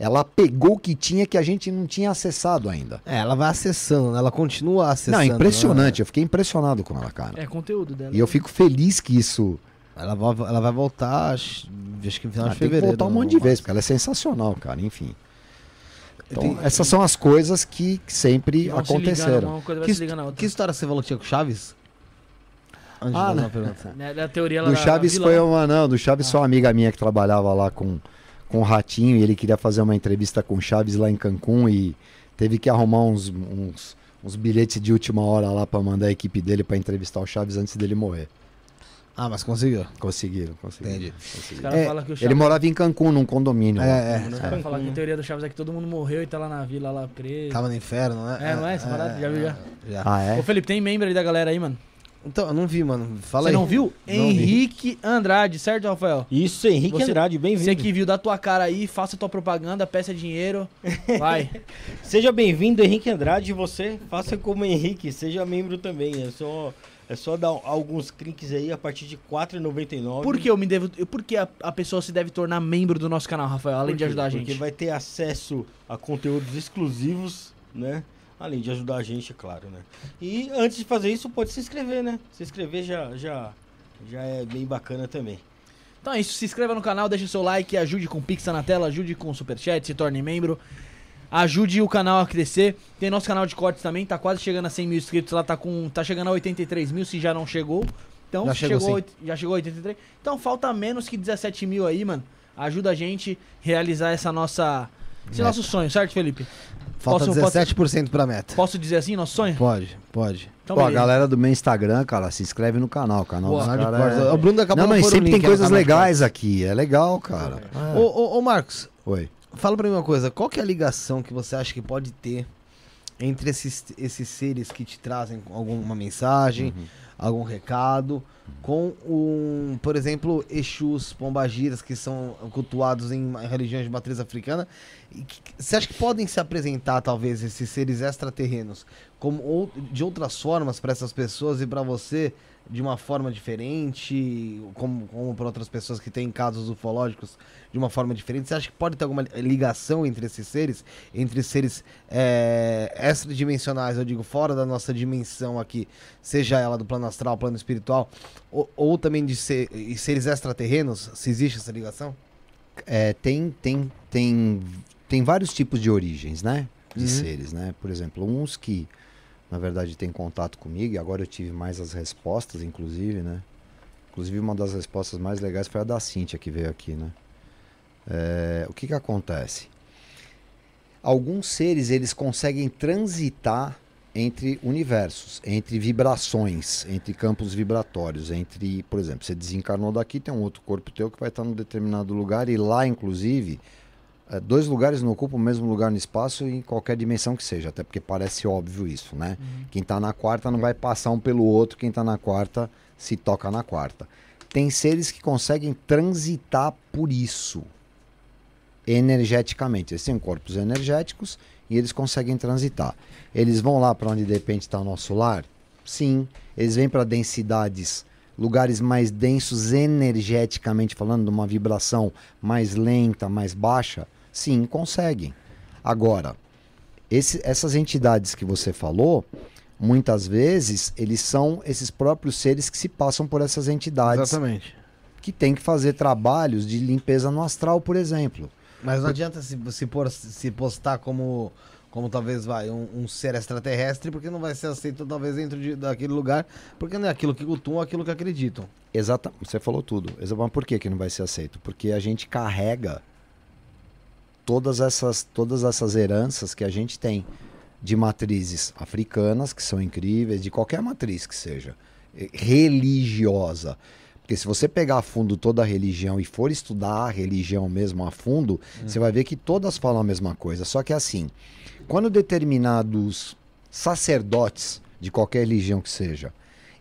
Speaker 4: Ela pegou o que tinha que a gente não tinha acessado ainda.
Speaker 2: É, ela vai acessando, né? Ela continua acessando.
Speaker 4: Não, impressionante.
Speaker 2: né?
Speaker 4: Eu fiquei impressionado com ela, cara.
Speaker 1: É conteúdo dela.
Speaker 4: E eu fico feliz que isso.
Speaker 2: Ela vai, ela vai voltar, acho, acho que no final
Speaker 4: Ah,
Speaker 2: de fevereiro.
Speaker 4: voltar um
Speaker 2: né?
Speaker 4: monte de vezes, porque ela é sensacional, cara. Enfim. Então,
Speaker 2: Tem-
Speaker 4: essas são as coisas que, sempre
Speaker 1: se
Speaker 4: aconteceram.
Speaker 1: coisa vai
Speaker 2: Que, que história você falou que tinha com o Chaves? Antes
Speaker 4: Ah,
Speaker 2: de
Speaker 4: né?
Speaker 2: uma pergunta.
Speaker 1: Né, Da teoria lá
Speaker 4: Do Chaves foi uma. Não, do
Speaker 1: Ah.
Speaker 4: Chaves foi uma amiga minha que trabalhava lá com, com o Ratinho e ele queria fazer uma entrevista com o Chaves lá em Cancún e teve que arrumar uns, uns, uns bilhetes de última hora lá pra mandar a equipe dele pra entrevistar o Chaves antes dele morrer.
Speaker 2: Ah, mas conseguiu.
Speaker 4: Conseguiram, conseguiram.
Speaker 2: Entendi.
Speaker 4: Conseguiram.
Speaker 2: É,
Speaker 1: o
Speaker 4: Ele
Speaker 1: Chaves...
Speaker 4: morava em Cancún, num condomínio. lá.
Speaker 2: É,
Speaker 1: Os
Speaker 2: é.
Speaker 1: caras falam que a teoria do Chaves é que todo mundo morreu e tá lá na vila, lá preso.
Speaker 2: Tava no inferno, né?
Speaker 1: É, não é essa parada? Já viu, já?
Speaker 2: já.
Speaker 4: Ah, é?
Speaker 1: Ô, Felipe, tem membro aí da galera aí, mano?
Speaker 2: Então, eu não vi, mano. Fala
Speaker 1: Você
Speaker 2: aí.
Speaker 1: não viu?
Speaker 2: Não vi.
Speaker 1: Henrique Andrade, certo, Rafael?
Speaker 3: Isso, Henrique
Speaker 1: Você-
Speaker 3: Andrade, bem-vindo.
Speaker 1: Você que viu da tua cara aí, faça tua propaganda, peça dinheiro. Vai.
Speaker 3: Seja bem-vindo, Henrique Andrade. E você faça como Henrique, seja membro também. É só, é só dar alguns cliques aí a partir de R$ 4,99.
Speaker 1: Por que eu me devo. Por que a, a pessoa se deve tornar membro do nosso canal, Rafael? Além de ajudar a gente.
Speaker 3: Porque vai ter acesso a conteúdos exclusivos, né? Além de ajudar a gente, é claro, né? E antes de fazer isso, pode se inscrever, né? Se inscrever já, já, já é bem bacana também.
Speaker 1: Então é isso, se inscreva no canal, deixa o seu like, ajude com o Pix tá na tela, ajude com o Superchat, se torne membro. Ajude o canal a crescer. Tem nosso canal de cortes também, tá quase chegando a 100 mil inscritos lá, tá, com, tá chegando a 83 mil, se já não chegou. Então,
Speaker 2: Já chegou,
Speaker 1: chegou, já chegou a 83. Então falta menos que 17 mil aí, mano. Ajuda a gente a realizar essa nossa. Esse
Speaker 2: Meta.
Speaker 1: nosso sonho, certo, Felipe?
Speaker 2: Falta
Speaker 1: Posso-
Speaker 2: 17% pra meta.
Speaker 1: Posso dizer assim, nosso sonho?
Speaker 2: Pode, pode.
Speaker 1: Então,
Speaker 4: Pô, a galera do meu Instagram, cara, se inscreve no canal. O canal
Speaker 1: Boa.
Speaker 4: caras
Speaker 2: cortes.
Speaker 4: é-
Speaker 2: O Bruno acabou
Speaker 4: Não, mas sempre
Speaker 2: link
Speaker 4: tem coisas legais aqui. É legal, cara.
Speaker 2: Ô, ô, ô, Marcos,
Speaker 4: Oi.
Speaker 2: fala pra mim uma coisa. Qual que é a ligação que você acha que pode ter entre esses, esses seres que te trazem alguma mensagem, algum recado, com, um, por exemplo, Exus, Pombagiras, que são cultuados em religiões de matriz africana? Você acha que podem se apresentar, talvez, esses seres extraterrenos como ou, de outras formas para essas pessoas e para você de uma forma diferente, como, como para outras pessoas que têm casos ufológicos de uma forma diferente? Você acha que pode ter alguma ligação entre esses seres, entre seres é, extradimensionais, eu digo, fora da nossa dimensão aqui, seja ela do plano astral, plano espiritual, ou, ou também de ser, seres extraterrenos? Se existe essa ligação?
Speaker 4: É, tem, tem, tem tem vários tipos de origens, né? De
Speaker 2: Uhum.
Speaker 4: seres, né? Por exemplo, uns que, na verdade, têm contato comigo, e agora eu tive mais as respostas, inclusive, né? Inclusive, uma das respostas mais legais foi a da Cíntia, que veio aqui, né? É, o que que acontece? Alguns seres, eles conseguem transitar entre universos, entre vibrações, entre campos vibratórios, entre, por exemplo, você desencarnou daqui, tem um outro corpo teu que vai estar num determinado lugar e lá, inclusive, eh, dois lugares não ocupam o mesmo lugar no espaço em qualquer dimensão que seja, até porque parece óbvio isso, né? Quem está na quarta não vai passar um pelo outro, quem está na quarta se toca na quarta. Tem seres que conseguem transitar por isso energeticamente. Eles têm corpos energéticos e eles conseguem transitar. Eles vão lá para onde de repente está o nosso lar? Sim. Eles vêm para densidades, lugares mais densos energeticamente falando, de uma vibração mais lenta, mais baixa? Sim, conseguem. Agora, esse- essas entidades que você falou, muitas vezes eles são esses próprios seres que se passam por essas entidades
Speaker 2: Exatamente.
Speaker 4: que têm que fazer trabalhos de limpeza no astral, por exemplo.
Speaker 2: Mas não adianta se, se, por, se postar como, como talvez vai, um, um ser extraterrestre, porque não vai ser aceito talvez dentro de, daquele lugar, porque não é aquilo que cultuam, é aquilo que acreditam.
Speaker 4: Exata, você falou tudo. Mas por que, que não vai ser aceito? Porque a gente carrega todas essas, todas essas heranças que a gente tem de matrizes africanas, que são incríveis, de qualquer matriz que seja, eh, religiosa. Porque se você pegar a fundo toda a religião e for estudar a religião mesmo a fundo, você vai ver que todas falam a mesma coisa. Só que assim, quando determinados sacerdotes de qualquer religião que seja,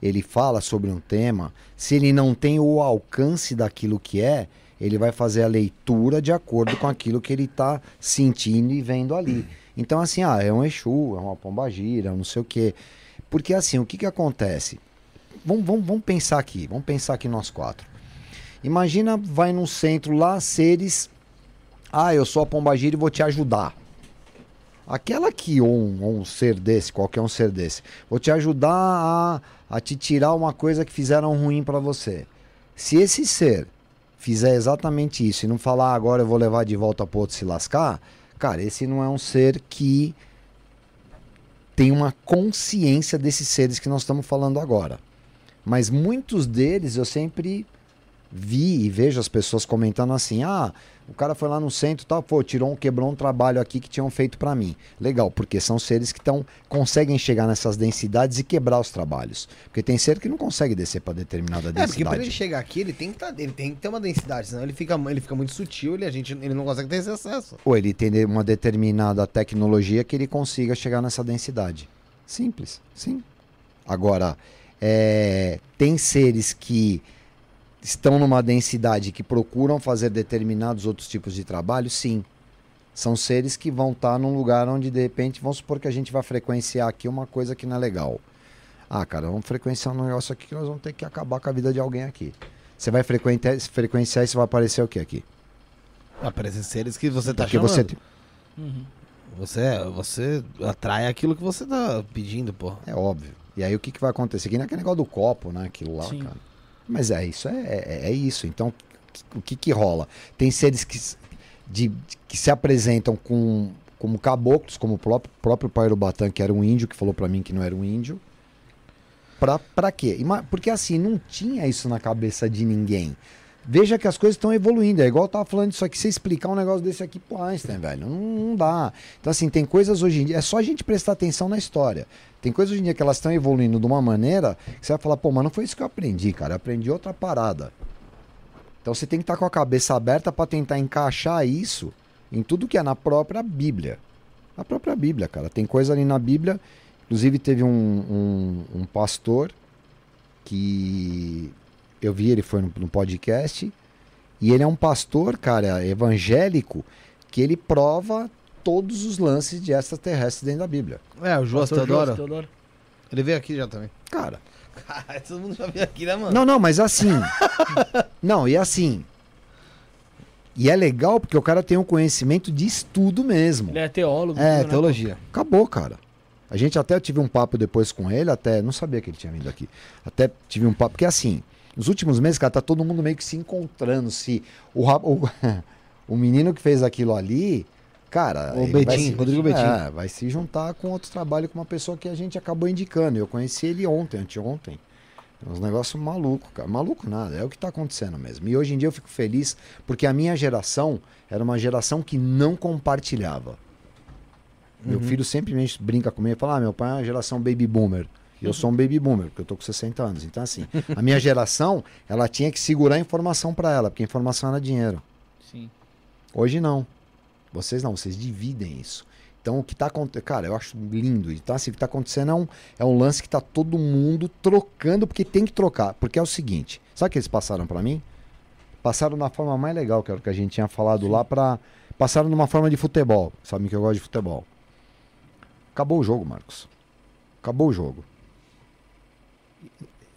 Speaker 4: ele fala sobre um tema, se ele não tem o alcance daquilo que é, ele vai fazer a leitura de acordo com aquilo que ele está sentindo e vendo ali. Então, assim, ah, é um Exu, é uma pombagira, não sei o quê. Porque, assim, o que, que acontece? Vamos, vamos, vamos pensar aqui, vamos pensar aqui nós quatro. Imagina, vai num centro lá, seres. Ah, eu sou a pombagira e vou te ajudar. Aquela que, ou um, um ser desse, qualquer um ser desse, vou te ajudar a, a te tirar uma coisa que fizeram ruim para você. Se esse ser fizer exatamente isso e não falar "Ah, agora eu vou levar de volta pro outro se lascar, cara, esse não é um ser que tem uma consciência desses seres que nós estamos falando agora. Mas muitos deles eu sempre vi e vejo as pessoas comentando assim: ah, o cara foi lá no centro e tal, pô, tirou um, quebrou um trabalho aqui que tinham feito para mim. Legal, porque são seres que tão, conseguem chegar nessas densidades e quebrar os trabalhos. Porque tem ser que não consegue descer para determinada
Speaker 2: É, porque pra
Speaker 4: densidade.
Speaker 2: ele chegar aqui, ele tem que, tá, ele tem que ter uma densidade, senão ele fica, ele fica muito sutil e a gente, ele não consegue ter esse acesso.
Speaker 4: Ou ele tem uma determinada tecnologia que ele consiga chegar nessa densidade. Simples, sim. Agora, é, tem seres que estão numa densidade que procuram fazer determinados outros tipos de trabalho, sim. São seres que vão estar num lugar onde, de repente, vamos supor que a gente vai frequenciar aqui uma coisa que não é legal. Ah, cara, vamos frequenciar um negócio aqui que nós vamos ter que acabar com a vida de alguém aqui. Você vai frequentar, frequenciar e você vai aparecer o que aqui?
Speaker 2: Aparecem seres que você tá
Speaker 4: Porque
Speaker 2: chamando.
Speaker 4: você
Speaker 1: Uhum.
Speaker 2: Você, você atrai aquilo que você tá pedindo, pô.
Speaker 4: É óbvio. E aí o que, que vai acontecer? Que nem aquele negócio do copo, né? Aquilo lá,
Speaker 1: Sim.
Speaker 4: cara. Mas é isso, é, é, é isso. Então, o que que rola? Tem seres que, de, que se apresentam com, como caboclos, como o próprio, próprio pai Urubatã, que era um índio, que falou pra mim que não era um índio. Pra, pra quê? Porque assim, não tinha isso na cabeça de ninguém. Veja que as coisas estão evoluindo. É igual eu tava falando disso aqui, você explicar um negócio desse aqui pro Einstein, velho. Não, não dá. Então, assim, tem coisas hoje em dia. É só a gente prestar atenção na história. Tem coisas hoje em dia que elas estão evoluindo de uma maneira que você vai falar, pô, mas não foi isso que eu aprendi, cara. Eu aprendi outra parada. Então você tem que estar com a cabeça aberta para tentar encaixar isso em tudo que é na própria Bíblia. Na própria Bíblia, cara. Tem coisa ali na Bíblia. Inclusive teve um, um, um pastor que eu vi, ele foi no, no podcast. E ele é um pastor, cara, evangélico, que ele prova todos os lances de extraterrestres dentro da Bíblia.
Speaker 2: É, o Joas Teodoro.
Speaker 1: Teodoro.
Speaker 2: Ele veio aqui já também.
Speaker 4: Cara,
Speaker 2: Caralho, todo mundo já veio aqui, né, mano?
Speaker 4: Não, não, mas assim. não, e assim. E é legal porque o cara tem um conhecimento de estudo mesmo.
Speaker 1: Ele é teólogo.
Speaker 2: É,
Speaker 1: né?
Speaker 2: teologia.
Speaker 4: Acabou, cara. A gente até tive um papo depois com ele, até não sabia que ele tinha vindo aqui. Até tive um papo, porque assim, nos últimos meses, cara, tá todo mundo meio que se encontrando. Se o, o, o menino que fez aquilo ali, Cara,
Speaker 2: O
Speaker 4: vai
Speaker 2: Betinho,
Speaker 4: se-
Speaker 2: Rodrigo Betinho.
Speaker 4: É, vai se juntar com outro trabalho com uma pessoa que a gente acabou indicando. Eu conheci ele ontem, anteontem. É Uns negócios malucos, cara. Maluco nada, é o que tá acontecendo mesmo. E hoje em dia eu fico feliz porque a minha geração era uma geração que não compartilhava. Meu filho sempre me brinca comigo e fala: ah, meu pai é uma geração baby boomer. E eu sou um baby boomer, porque eu tô com 60 anos. Então, assim, a minha geração, ela tinha que segurar a informação para ela, porque informação era dinheiro.
Speaker 1: Sim.
Speaker 4: Hoje não. Vocês não, vocês dividem isso. Então o que tá acontecendo. Cara, eu acho lindo. Então, assim, o que tá acontecendo é um, é um lance que tá todo mundo trocando, porque tem que trocar. Porque é o seguinte: sabe o que eles passaram pra mim? Passaram na forma mais legal, que era o que a gente tinha falado lá, pra. Passaram numa forma de futebol. Sabe que eu gosto de futebol. Acabou o jogo, Marcos. Acabou o jogo.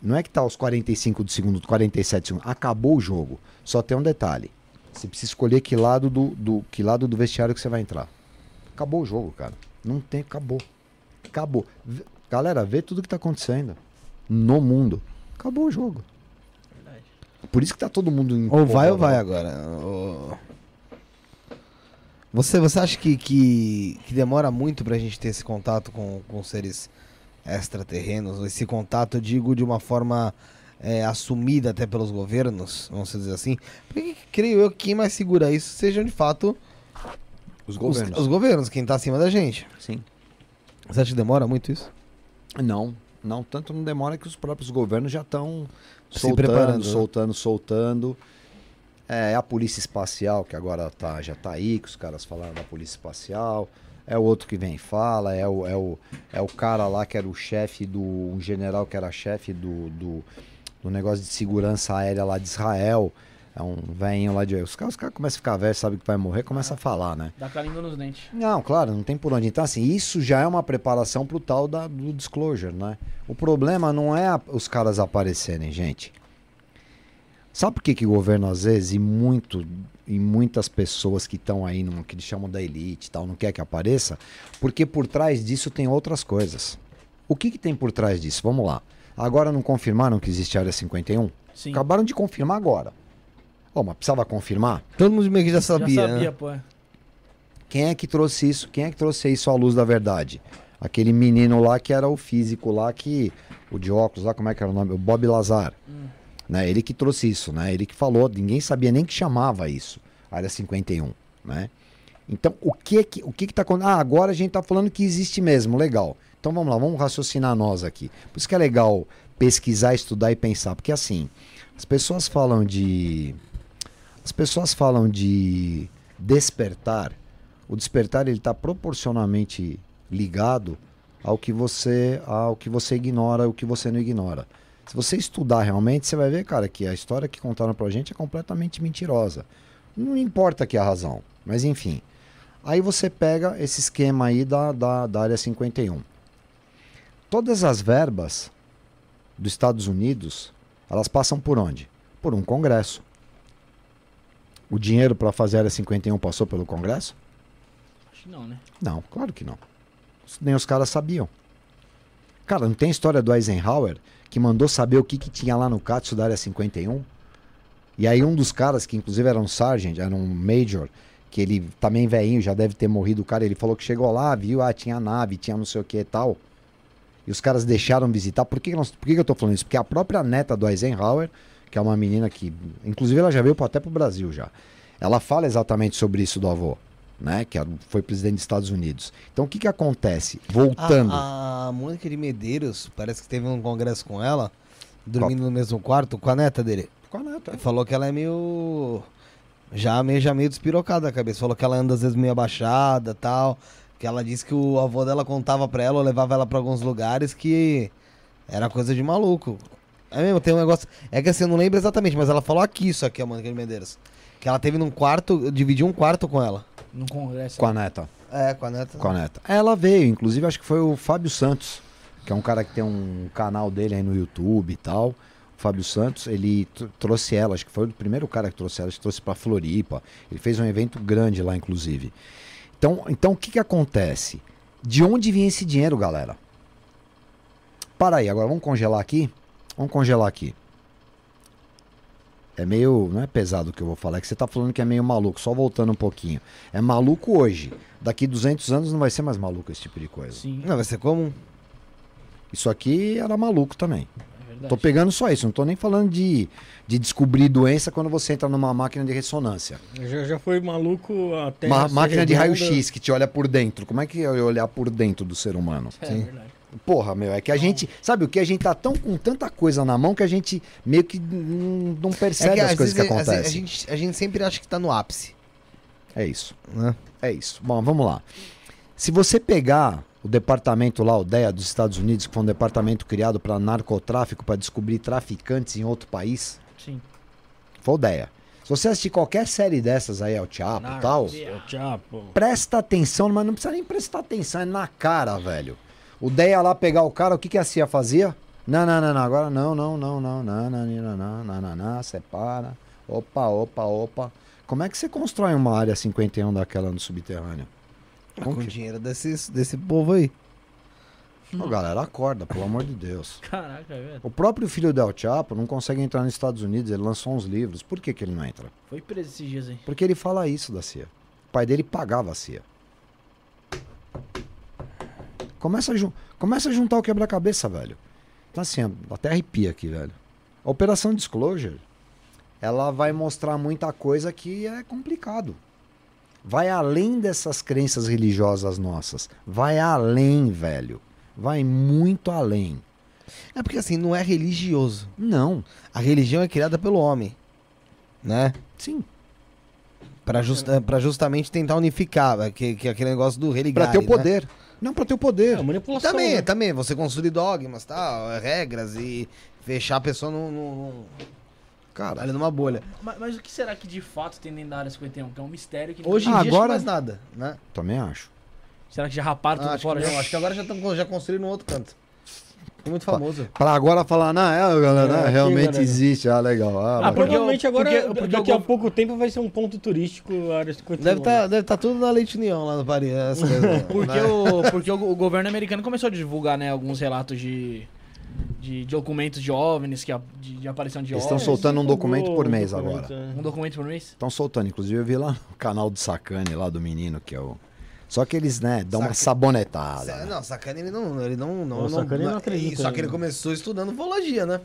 Speaker 4: Não é que tá aos 45 do segundo, 47 segundos. Acabou o jogo. Só tem um detalhe. Você precisa escolher que lado do, do- que lado do vestiário que você vai entrar. Acabou o jogo, cara. Não tem, acabou. Acabou. Vê- Galera, vê tudo que tá acontecendo no mundo. Acabou o jogo. Por isso que tá todo mundo em
Speaker 2: Ou vai ou vai agora. Ou- Você, você acha que, que, que demora muito pra gente ter esse contato com, com seres extraterrenos? Esse contato, eu digo, de uma forma é, assumida até pelos governos, vamos dizer assim? Porque creio eu que quem mais segura isso sejam de fato
Speaker 4: Os
Speaker 2: os,
Speaker 4: governos.
Speaker 2: os governos, quem tá acima da gente.
Speaker 4: Sim.
Speaker 2: Você acha que demora muito isso?
Speaker 4: Não, não, tanto não demora que os próprios governos já estão
Speaker 2: Se
Speaker 4: soltando,
Speaker 2: preparando, né?
Speaker 4: soltando, soltando. É a polícia espacial que agora tá, já tá aí, que os caras falaram da polícia espacial. É o outro que vem e fala, é o, é o, é o cara lá que era o chefe do. um general que era chefe do, do, do negócio de segurança aérea lá de Israel. É um velhinho lá de. Os caras, os caras começam a ficar velhos, sabe que vai morrer, começa a falar, né?
Speaker 1: Dá com a língua nos dentes.
Speaker 4: Não, claro, não tem por onde. Então, assim, isso já é uma preparação pro tal da, do disclosure, né? O problema não é a- os caras aparecerem, gente. Sabe por que, que o governo, às vezes, e muito e muitas pessoas que estão aí, no, que eles chamam da elite e tal, não quer que apareça? Porque por trás disso tem outras coisas. O que, que tem por trás disso? Vamos lá. Agora não confirmaram que existe área 51?
Speaker 1: Sim.
Speaker 4: Acabaram de confirmar agora. Ô, mas precisava confirmar?
Speaker 2: Todo mundo meio que já sabia,
Speaker 1: Já sabia,
Speaker 2: né?
Speaker 1: pô. é.
Speaker 4: Quem é que trouxe isso? Quem é que trouxe isso à luz da verdade? Aquele menino lá que era o físico lá que o de óculos lá, como é que era o nome? O Bob Lazar. Né? Ele que trouxe isso, né? Ele que falou, ninguém sabia nem que chamava isso, área 51, né? Então, o que que o que que tá acontecendo? Ah, agora a gente tá falando que existe mesmo, legal. Então vamos lá, vamos raciocinar nós aqui. Por isso que é legal pesquisar, estudar e pensar, porque assim, as pessoas falam de as pessoas falam de despertar. O despertar ele está proporcionalmente ligado ao que você ao que você ignora, o que você não ignora. Se você estudar realmente, você vai ver, cara, que a história que contaram pra gente é completamente mentirosa. Não importa aqui a razão, mas enfim. Aí você pega esse esquema aí da, da, da área 51. Todas as verbas dos Estados Unidos, elas passam por onde? Por um congresso. O dinheiro para fazer a área 51 passou pelo congresso?
Speaker 1: Acho que não, né?
Speaker 4: Não, claro que não. Nem os caras sabiam. Cara, não tem história do Eisenhower que mandou saber o que, que tinha lá no Katsu da área 51? E aí um dos caras, que inclusive era um sergeant, era um major, que ele também velhinho, já deve ter morrido o cara, ele falou que chegou lá, viu, ah, tinha nave, tinha não sei o que e tal. E os caras deixaram visitar. Por que, nós- por que eu tô falando isso? Porque a própria neta do Eisenhower, que é uma menina que, inclusive ela já veio até pro Brasil já. Ela fala exatamente sobre isso do avô, né? Que foi presidente dos Estados Unidos. Então o que que acontece? Voltando.
Speaker 2: A, a Mônica de Medeiros, parece que teve um congresso com ela, dormindo no mesmo quarto com a neta dele.
Speaker 4: Com a neta.
Speaker 2: Falou que ela é meio. Já meio, já meio despirocada da cabeça. Falou que ela anda às vezes meio abaixada tal. Que ela disse que o avô dela contava pra ela, ou levava ela pra alguns lugares que era coisa de maluco. É mesmo, tem um negócio. É que assim, eu não lembro exatamente, mas ela falou aqui isso aqui, a Mônica de Medeiros. Que ela teve num quarto, dividiu um quarto com ela.
Speaker 1: Num congresso.
Speaker 4: Com a neta.
Speaker 2: É, com a neta.
Speaker 4: Com a neta. Ela veio, inclusive acho que foi o Fábio Santos, que é um cara que tem um canal dele aí no YouTube e tal. O Fábio Santos, ele tr- trouxe ela, acho que foi o primeiro cara que trouxe ela, acho que trouxe pra Floripa. Ele fez um evento grande lá, inclusive. Então, então o que que acontece? De onde vinha esse dinheiro, galera? Para aí, agora vamos congelar aqui? Vamos congelar aqui. É meio. Não é pesado o que eu vou falar, é que você tá falando que é meio maluco, só voltando um pouquinho. É maluco hoje. Daqui 200 anos não vai ser mais maluco esse tipo de coisa.
Speaker 1: Sim,
Speaker 2: Não, vai ser comum.
Speaker 4: Isso aqui era maluco também.
Speaker 1: é.
Speaker 4: Tô pegando só isso, não tô nem falando de, de descobrir doença quando você entra numa máquina de ressonância.
Speaker 3: Já, já foi maluco até.
Speaker 4: Uma máquina de
Speaker 3: redonda.
Speaker 4: raio-x que te olha por dentro. Como é que é eu olhar por dentro do ser humano?
Speaker 1: É verdade.
Speaker 4: Porra, meu, é que a gente. Sabe o que? A gente tá tão com tanta coisa na mão que a gente meio que não, não percebe as coisas que
Speaker 2: vezes, às vezes,
Speaker 4: acontecem.
Speaker 2: a, gente, a gente sempre acha que tá no ápice.
Speaker 4: É isso.
Speaker 2: Né?
Speaker 4: É isso. Bom, vamos lá. Se você pegar o departamento lá, o DEA dos Estados Unidos, que foi um departamento criado para narcotráfico, para descobrir traficantes em outro país,
Speaker 1: Sim.
Speaker 4: foi o DEA. Se você assistir qualquer série dessas aí, El Chapo e tal.
Speaker 3: Ô, Chapo.
Speaker 4: presta atenção, mas não precisa nem prestar atenção, é na cara, velho. O DEA lá pegar o cara, o que, que a CIA fazia? Não, não, não, não, agora não, não, não, não, não, não, não, não, não, não, não, separa. Opa, opa, opa. Como é que você constrói uma área 51 daquela no subterrâneo?
Speaker 2: Com
Speaker 4: Como
Speaker 2: o dinheiro desses, desse povo aí.
Speaker 4: Ô, galera, acorda, pelo amor de Deus.
Speaker 1: Caraca, é velho.
Speaker 4: O próprio filho do El Chapo não consegue entrar nos Estados Unidos, ele lançou uns livros. Por que, que ele não entra?
Speaker 1: Foi preso esses dias aí.
Speaker 4: Porque ele fala isso da CIA. O pai dele pagava a CIA. Começa a, Começa a juntar o quebra-cabeça, velho. Então assim, até arrepia aqui, velho. A Operação Disclosure, ela vai mostrar muita coisa que é complicado. Vai além dessas crenças religiosas nossas. Vai além, velho. Vai muito além.
Speaker 2: É porque assim, não é religioso.
Speaker 4: Não.
Speaker 2: A religião é criada pelo homem. Né?
Speaker 4: Sim.
Speaker 2: Pra justamente tentar unificar. Que, que é aquele negócio do religar.
Speaker 4: Pra ter o poder. Não, pra ter o poder.
Speaker 3: É, manipulação.
Speaker 2: Também,
Speaker 3: né?
Speaker 2: também. Você construir dogmas, tal, regras e fechar a pessoa num. num, num
Speaker 4: Cara,
Speaker 2: ali numa bolha.
Speaker 1: Mas, mas o que será que de fato tem dentro da área 51? Que é um mistério que
Speaker 2: Hoje em
Speaker 4: Ah,
Speaker 2: dia
Speaker 4: agora-
Speaker 2: acho que mais nada, né?
Speaker 4: também acho.
Speaker 1: Será que já raparam tudo
Speaker 2: Ah, acho,
Speaker 1: fora?
Speaker 2: que
Speaker 1: já?
Speaker 2: não, acho que agora já, tão, já construíram um outro canto. Ficou muito famoso.
Speaker 4: Pra agora falar, não, é, galera,
Speaker 3: É, aqui,
Speaker 4: realmente
Speaker 3: galera.
Speaker 4: existe. Ah, legal. Ah,
Speaker 1: Ah,
Speaker 3: Provavelmente agora,
Speaker 1: porque- porque
Speaker 3: daqui
Speaker 1: o
Speaker 3: a pouco tempo vai ser um ponto turístico a área 51.
Speaker 2: Deve estar deve tá tudo na Leite União lá no Paris. Coisas,
Speaker 1: Porque,
Speaker 2: né?
Speaker 1: o, porque o, o governo americano começou a divulgar, né, alguns relatos de, de, de documentos de OVNIs, que, a- de, de aparição de
Speaker 4: Eles estão
Speaker 1: OVNIs.
Speaker 4: soltando um documento por mês
Speaker 3: documento,
Speaker 4: agora.
Speaker 3: é.
Speaker 1: Um documento por mês?
Speaker 4: Estão soltando. Inclusive, eu vi lá no canal do Sacane, lá do menino, que é o. Só que eles, né, dão uma
Speaker 2: Saca-
Speaker 4: sabonetada.
Speaker 2: Sa-
Speaker 4: né?
Speaker 2: Não, Sacane ele não. Ele não, não,
Speaker 3: Não, não acredita
Speaker 2: Só que ele começou estudando ufologia, né?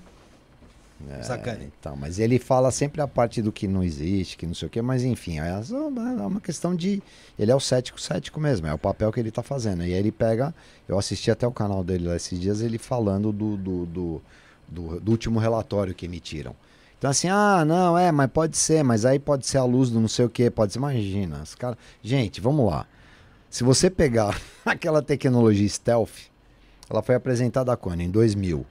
Speaker 4: É,
Speaker 2: Sacane.
Speaker 4: Então, mas ele fala sempre a parte do que não existe, que não sei o quê, mas enfim, é é uma questão de. Ele é o cético cético mesmo, é o papel que ele tá fazendo. E aí ele pega. Eu assisti até o canal dele lá esses dias, ele falando do, do, do, do- do último relatório que emitiram. Então assim, ah, não, é, mas pode ser, mas aí pode ser a luz do não sei o quê, pode ser. Imagina, os caras. Gente, vamos lá. Se você pegar aquela tecnologia stealth, ela foi apresentada quando? Em 2000,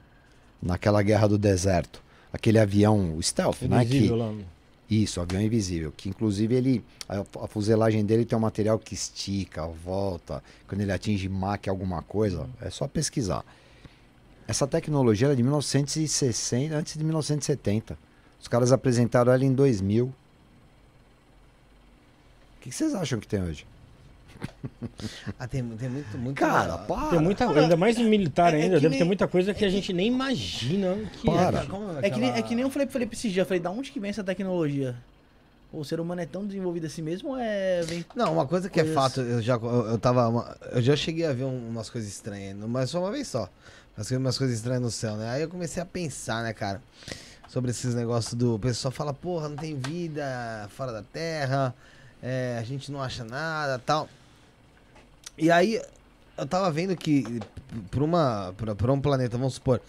Speaker 4: naquela guerra do deserto. Aquele avião stealth, né? Que,
Speaker 3: Invisível lá.
Speaker 4: isso, avião invisível. Que inclusive ele. A, a fuselagem dele tem um material que estica, volta. Quando ele atinge Mach alguma coisa, é só pesquisar. Essa tecnologia era de 1960, antes de 1970. Os caras apresentaram ela em 2000. O que vocês acham que tem hoje?
Speaker 2: Ah, tem, tem muito, muito.
Speaker 4: Cara, para!
Speaker 3: Tem muita, ainda mais no militar
Speaker 2: É- é
Speaker 3: ainda,
Speaker 2: que
Speaker 3: deve
Speaker 2: nem-
Speaker 3: ter muita coisa que a gente nem imagina que
Speaker 4: Para.
Speaker 3: é.
Speaker 2: Como
Speaker 1: É que, nem, é que nem eu falei pro Felipe esses dias. Eu falei, da onde que vem essa tecnologia? O ser humano é tão desenvolvido assim mesmo ou é... Vem...
Speaker 2: Não, uma coisa que é
Speaker 1: Coisas-
Speaker 2: fato, eu já, eu, eu tava. eu já cheguei a ver um- umas coisas estranhas, mas só uma vez só. Mas umas coisas estranhas no céu, né? Aí eu comecei a pensar, né, cara, sobre esses negócios do. O pessoal fala, porra, não tem vida fora da Terra, é, a gente não acha nada tal. E aí eu tava vendo que por uma. Pra, pra um planeta, vamos supor,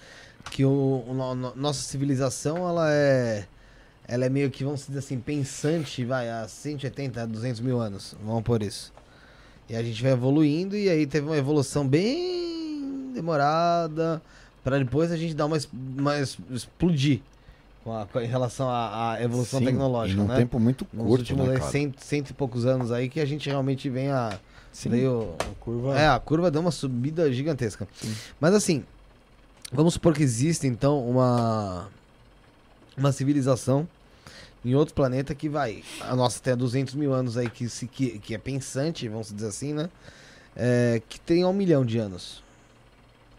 Speaker 2: que o, o no- nossa civilização ela é. Ela é meio que, vamos dizer assim, pensante, vai, há 180, 200 mil anos, vamos por isso. E a gente vai evoluindo e aí teve uma evolução bem demorada, para depois a gente dar uma, uma explodir com a- com a- em relação à, à evolução
Speaker 4: Sim,
Speaker 2: tecnológica,
Speaker 4: em um
Speaker 2: né?
Speaker 4: tempo muito
Speaker 2: Nos
Speaker 4: curto,
Speaker 2: últimos
Speaker 4: né,
Speaker 2: aí,
Speaker 4: cara?
Speaker 2: cento, cento e poucos anos aí que a gente realmente vem a...
Speaker 4: Sim.
Speaker 2: Veio,
Speaker 3: Curva.
Speaker 2: é, a curva deu uma subida gigantesca. Mas assim, vamos supor que existe então uma uma civilização em outro planeta que vai, a nossa tem 200 mil anos aí que, se, que, que é pensante, vamos dizer assim, né? É, que tem um milhão de anos.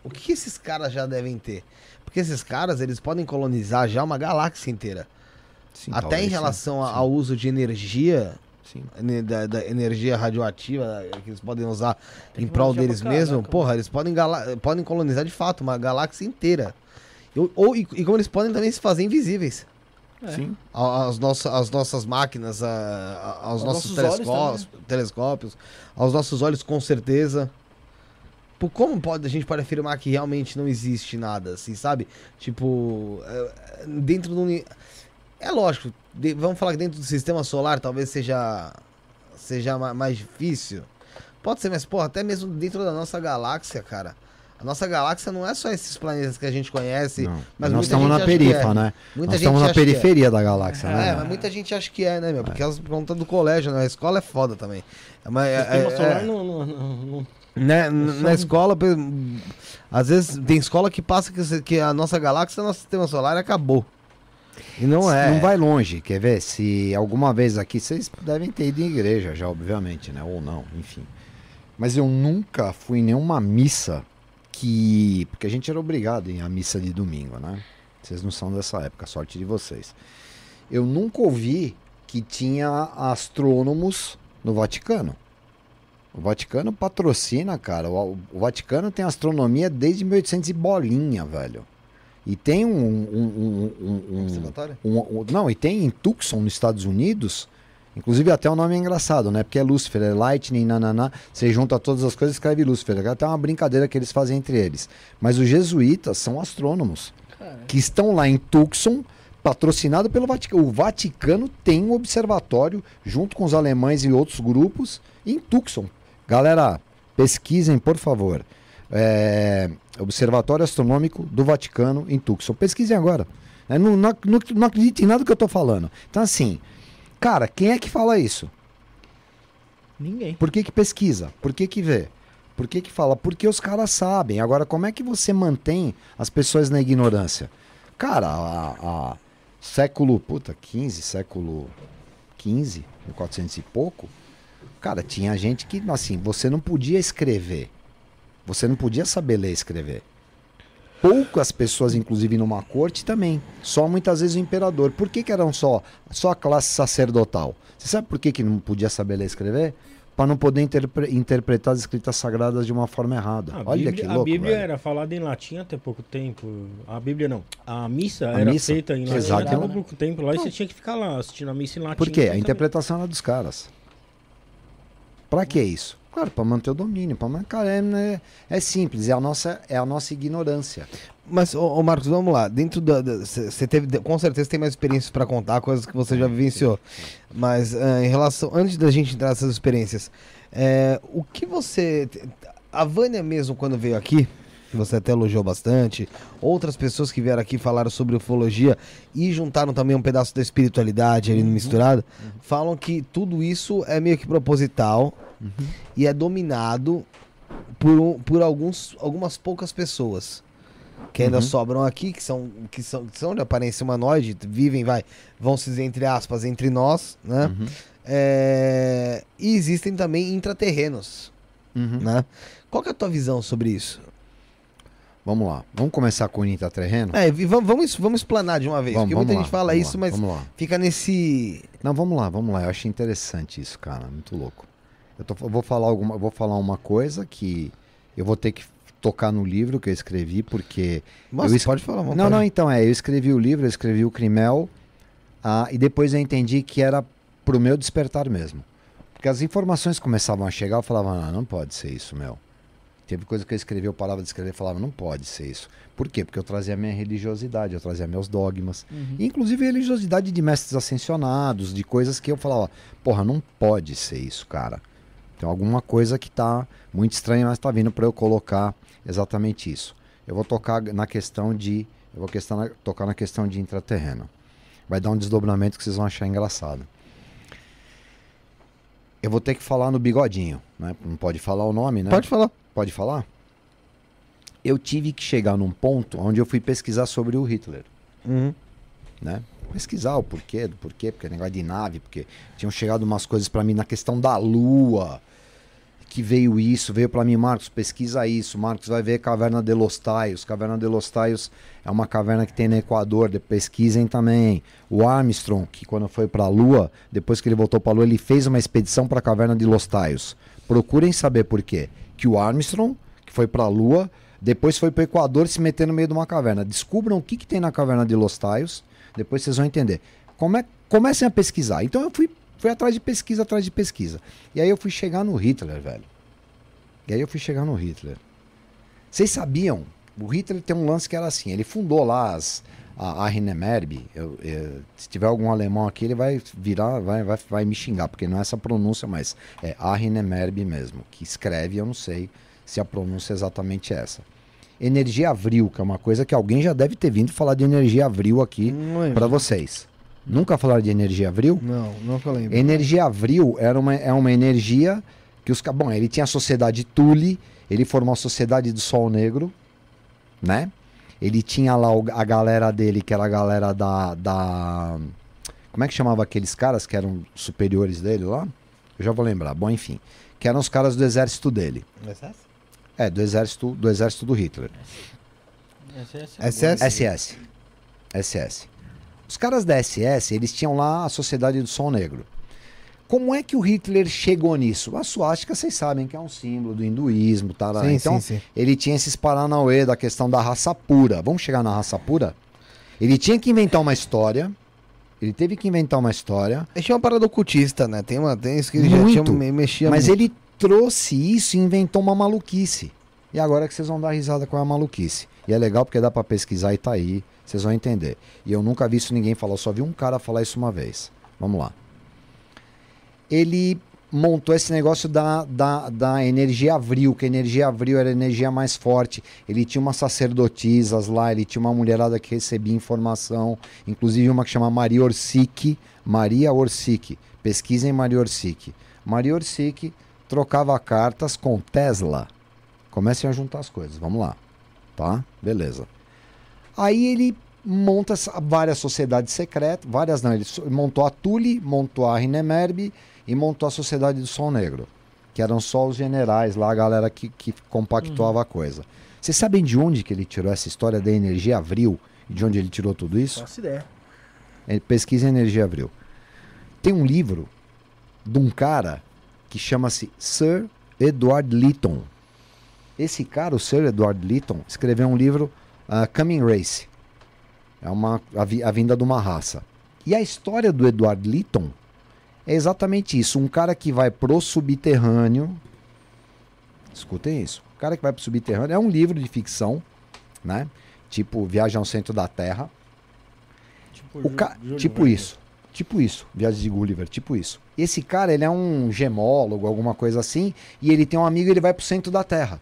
Speaker 2: O que, que esses caras já devem ter? Porque esses caras, eles podem colonizar já uma galáxia inteira.
Speaker 4: Sim,
Speaker 2: Até
Speaker 4: talvez
Speaker 2: em
Speaker 4: sim,
Speaker 2: relação a-
Speaker 4: sim,
Speaker 2: ao uso de energia,
Speaker 4: sim.
Speaker 2: ne- da, da energia radioativa que eles podem usar em prol deles mesmos, porra, eles podem, podem colonizar de fato uma galáxia inteira. Ou, ou- e, e como eles podem também se fazer invisíveis.
Speaker 1: É.
Speaker 4: Sim.
Speaker 2: As, nossas, as nossas máquinas, a- a- aos
Speaker 1: Aos
Speaker 2: nossos,
Speaker 1: nossos
Speaker 2: telescópios, telescópios, aos nossos olhos com certeza. Por como pode, a gente pode afirmar que realmente não existe nada, assim, sabe? Tipo, é, é, dentro do. É lógico, de- vamos falar que dentro do sistema solar talvez seja, seja ma- mais difícil. Pode ser, mas, porra, até mesmo dentro da nossa galáxia, cara. A nossa galáxia não é só esses planetas que a gente conhece.
Speaker 4: Não.
Speaker 2: mas
Speaker 4: Nós
Speaker 2: muita
Speaker 4: estamos
Speaker 2: gente
Speaker 4: na perifa,
Speaker 2: é.
Speaker 4: né?
Speaker 2: Muita
Speaker 4: Nós
Speaker 2: gente
Speaker 4: estamos na
Speaker 2: é.
Speaker 4: periferia da galáxia,
Speaker 2: É,
Speaker 4: né?
Speaker 2: mas muita gente acha que é, né, meu? Porque elas contam do colégio, né? A escola é foda também. É, mas, é,
Speaker 3: Sistema
Speaker 2: é,
Speaker 3: solar
Speaker 2: é,
Speaker 3: não, não, não, não-
Speaker 2: né, na escola, às vezes tem escola que passa que, que a nossa galáxia, nosso sistema solar acabou. E não é.
Speaker 4: Não vai longe, quer ver? Se alguma vez aqui, vocês devem ter ido em igreja já, obviamente, né? Ou não, enfim. Mas eu nunca fui em nenhuma missa que. Porque a gente era obrigado a ir à missa de domingo, né? Vocês não são dessa época, sorte de vocês. Eu nunca ouvi que tinha astrônomos no Vaticano. O Vaticano patrocina, cara. O, o Vaticano tem astronomia desde 1800 e bolinha, velho. E tem um- um- um- um- um,
Speaker 2: Observatório?
Speaker 4: um- um- não, e tem em Tucson, nos Estados Unidos. Inclusive, até o nome é engraçado, né? Porque é Lúcifer, é Lightning, nananá. Você junta todas as coisas e escreve Lúcifer. É até uma brincadeira que eles fazem entre eles. Mas os jesuítas são astrônomos
Speaker 1: Cara,
Speaker 4: que estão lá em Tucson, patrocinado pelo Vaticano. O Vaticano tem um observatório, junto com os alemães e outros grupos, em Tucson. Galera, pesquisem, por favor. É, Observatório Astronômico do Vaticano em Tucson. Pesquisem agora. É, não, não, não, não acredite em nada que eu estou falando. Então, assim, cara, quem é que fala isso?
Speaker 1: ninguém.
Speaker 4: Por que, que pesquisa? Por que, que vê? Por que, que fala? Porque os caras sabem. Agora, como é que você mantém as pessoas na ignorância? Cara, a, a século, puta, 15, século 15, 1400 e pouco, cara, tinha gente que, assim, você não podia escrever. Você não podia saber ler e escrever. Poucas pessoas, inclusive numa corte também. Só muitas vezes o imperador. Por que, que eram só, só a classe sacerdotal? Você sabe por que, que não podia saber ler e escrever? Para não poder interpre- interpretar as escritas sagradas de uma forma errada.
Speaker 3: A
Speaker 4: Olha
Speaker 3: Bíblia,
Speaker 4: que
Speaker 3: a
Speaker 4: louco.
Speaker 3: Bíblia
Speaker 4: velho.
Speaker 3: era falada em latim até pouco tempo. A Bíblia não. A missa
Speaker 4: A
Speaker 3: era
Speaker 4: missa?
Speaker 3: feita em latim até pouco tempo. Lá e você tinha que ficar lá assistindo a missa em latim.
Speaker 4: Por quê? A interpretação era dos caras. Pra que isso? Claro, para manter o domínio. Pra man- Cara, é, né, é simples, é a nossa, é a nossa ignorância.
Speaker 2: Mas, ô, ô, Marcos, vamos lá. Dentro da. Você teve. Com certeza tem mais experiências pra contar, coisas que você já vivenciou. Mas ah, em relação. Antes da gente entrar nessas experiências, é, o que você. A Vânia mesmo, quando veio aqui, que você até elogiou bastante, outras pessoas que vieram aqui falaram sobre ufologia e juntaram também um pedaço da espiritualidade ali misturado, falam que tudo isso é meio que proposital e é dominado por, um- por alguns, algumas poucas pessoas que ainda
Speaker 4: Uhum.
Speaker 2: sobram aqui, que são, que são, que são de aparência humanoide, vivem, vai, vão se dizer, entre aspas, entre nós, né?
Speaker 4: Uhum.
Speaker 2: É, e existem também intraterrenos,
Speaker 4: Uhum.
Speaker 2: né? Qual que é a tua visão sobre isso?
Speaker 4: Vamos lá. Vamos começar com o intraterreno?
Speaker 2: É, e vamos, vamos, explanar de uma vez,
Speaker 4: Vamos,
Speaker 2: porque muita
Speaker 4: vamos
Speaker 2: gente
Speaker 4: lá,
Speaker 2: fala isso,
Speaker 4: lá,
Speaker 2: mas
Speaker 4: lá.
Speaker 2: fica nesse...
Speaker 4: Não, vamos lá, vamos lá. Eu acho interessante isso, cara. Muito louco. Eu, tô- eu vou falar alguma, vou falar uma coisa que eu vou ter que tocar no livro que eu escrevi, porque
Speaker 2: Nossa,
Speaker 4: Eu es-
Speaker 2: pode falar,
Speaker 4: Não, não, então, é, eu escrevi o livro, eu escrevi o Crimel, ah, e depois eu entendi que era pro meu despertar mesmo. Porque as informações começavam a chegar, eu falava, não, não pode ser isso, meu. Teve coisa que eu escrevi, eu parava de escrever e falava, não pode ser isso. Por quê? Porque eu trazia minha religiosidade, eu trazia meus dogmas. E, inclusive religiosidade de mestres ascensionados, de coisas que eu falava, porra, não pode ser isso, cara. Tem alguma coisa que tá muito estranha, mas tá vindo para eu colocar exatamente isso. Eu vou tocar na questão de. Eu vou questão, tocar na questão de intraterreno. Vai dar um desdobramento que vocês vão achar engraçado. Eu vou ter que falar no bigodinho, né? Não pode falar o nome, né?
Speaker 2: Pode falar.
Speaker 4: Pode falar? Eu tive que chegar num ponto onde eu fui pesquisar sobre o Hitler
Speaker 2: Uhum.
Speaker 4: né? Pesquisar o porquê, do porquê, porque é negócio de nave, porque tinham chegado umas coisas pra mim na questão da lua, que veio isso, veio para mim, Marcos, pesquisa isso, Marcos vai ver Caverna de los Taios, Caverna de los Taios é uma caverna que tem no Equador, de, pesquisem também. O Armstrong, que quando foi para a Lua, depois que ele voltou para a Lua, ele fez uma expedição para a Caverna de los Taios. Procurem saber por quê. Que o Armstrong, que foi para a Lua, depois foi para o Equador se meter no meio de uma caverna. Descubram o que, que tem na Caverna de los Taios, depois vocês vão entender. Come, comecem a pesquisar. Então eu fui Fui atrás de pesquisa, atrás de pesquisa. E aí eu fui chegar no Hitler, velho. E aí eu fui chegar no Hitler. Vocês sabiam? O Hitler tem um lance que era assim. Ele fundou lá as, a, a Hinemerb. Eu, eu, se tiver algum alemão aqui, ele vai virar, vai, vai, vai me xingar, porque não é essa pronúncia, mas é a Hinemerb mesmo. Que escreve, eu não sei se a pronúncia é exatamente essa. Energia Avril, que é uma coisa que alguém já deve ter vindo falar de energia Avril aqui para vocês. Nunca falaram de energia avril?
Speaker 2: Não, nunca lembro.
Speaker 4: Energia avril era uma, é uma energia que os. Bom, ele tinha a sociedade Tule, ele formou a sociedade do Sol Negro, né? Ele tinha lá o, a galera dele, que era a galera da, da. Como é que chamava aqueles caras que eram superiores dele lá? Eu já vou lembrar. Bom, enfim. Que eram os caras do exército dele.
Speaker 2: SS?
Speaker 4: É, do exército do, exército do Hitler.
Speaker 2: SS?
Speaker 4: SS. SS. Os caras da SS, eles tinham lá a Sociedade do Sol Negro. Como é que o Hitler chegou nisso? A suástica, vocês sabem que é um símbolo do hinduísmo, tá? Sim, então, sim, sim. ele tinha esses paranauê da questão da raça pura. Vamos chegar na raça pura? Ele tinha que inventar uma história. Ele teve que inventar uma história.
Speaker 2: Ele tinha uma parada ocultista, né? Tem, uma, tem isso que ele muito, já tinha, mexia
Speaker 4: Mas muito. ele trouxe isso e inventou uma maluquice. E agora é que vocês vão dar risada com a maluquice. E é legal porque dá para pesquisar e tá aí. Vocês vão entender. E eu nunca vi isso ninguém falar, eu só vi um cara falar isso uma vez. Vamos lá. Ele montou esse negócio da, da, da energia avril, que a energia avril era a energia mais forte. Ele tinha umas sacerdotisas lá, ele tinha uma mulherada que recebia informação, inclusive uma que chama Maria Orsic. Maria Orsic. Pesquisem Maria Orsic. Maria Orsic trocava cartas com Tesla. Comecem a juntar as coisas, vamos lá. Tá? Beleza. Aí ele monta várias sociedades secretas, várias não, ele montou a Tule, montou a Rinemerb e montou a Sociedade do Sol Negro, que eram só os generais lá, a galera que, que compactuava uhum. a coisa. Vocês sabem de onde que ele tirou essa história da energia avril? E de onde ele tirou tudo isso?
Speaker 1: Faço ideia.
Speaker 4: Ele pesquisa energia avril. Tem um livro de um cara que chama-se Sir Edward Lytton. Esse cara, o Sir Edward Lytton, escreveu um livro uh, Coming Race. É uma, a, vi, a, vinda de uma raça. E a história do Edward Lytton é exatamente isso. Um cara que vai pro subterrâneo. Escutem isso. O cara que vai pro subterrâneo é um livro de ficção, né? Tipo Viagem ao Centro da Terra. Tipo, o ca... tipo isso. Tipo isso, Viagem de Gulliver, tipo isso. Esse cara, ele é um gemólogo, alguma coisa assim, e ele tem um amigo e ele vai pro centro da Terra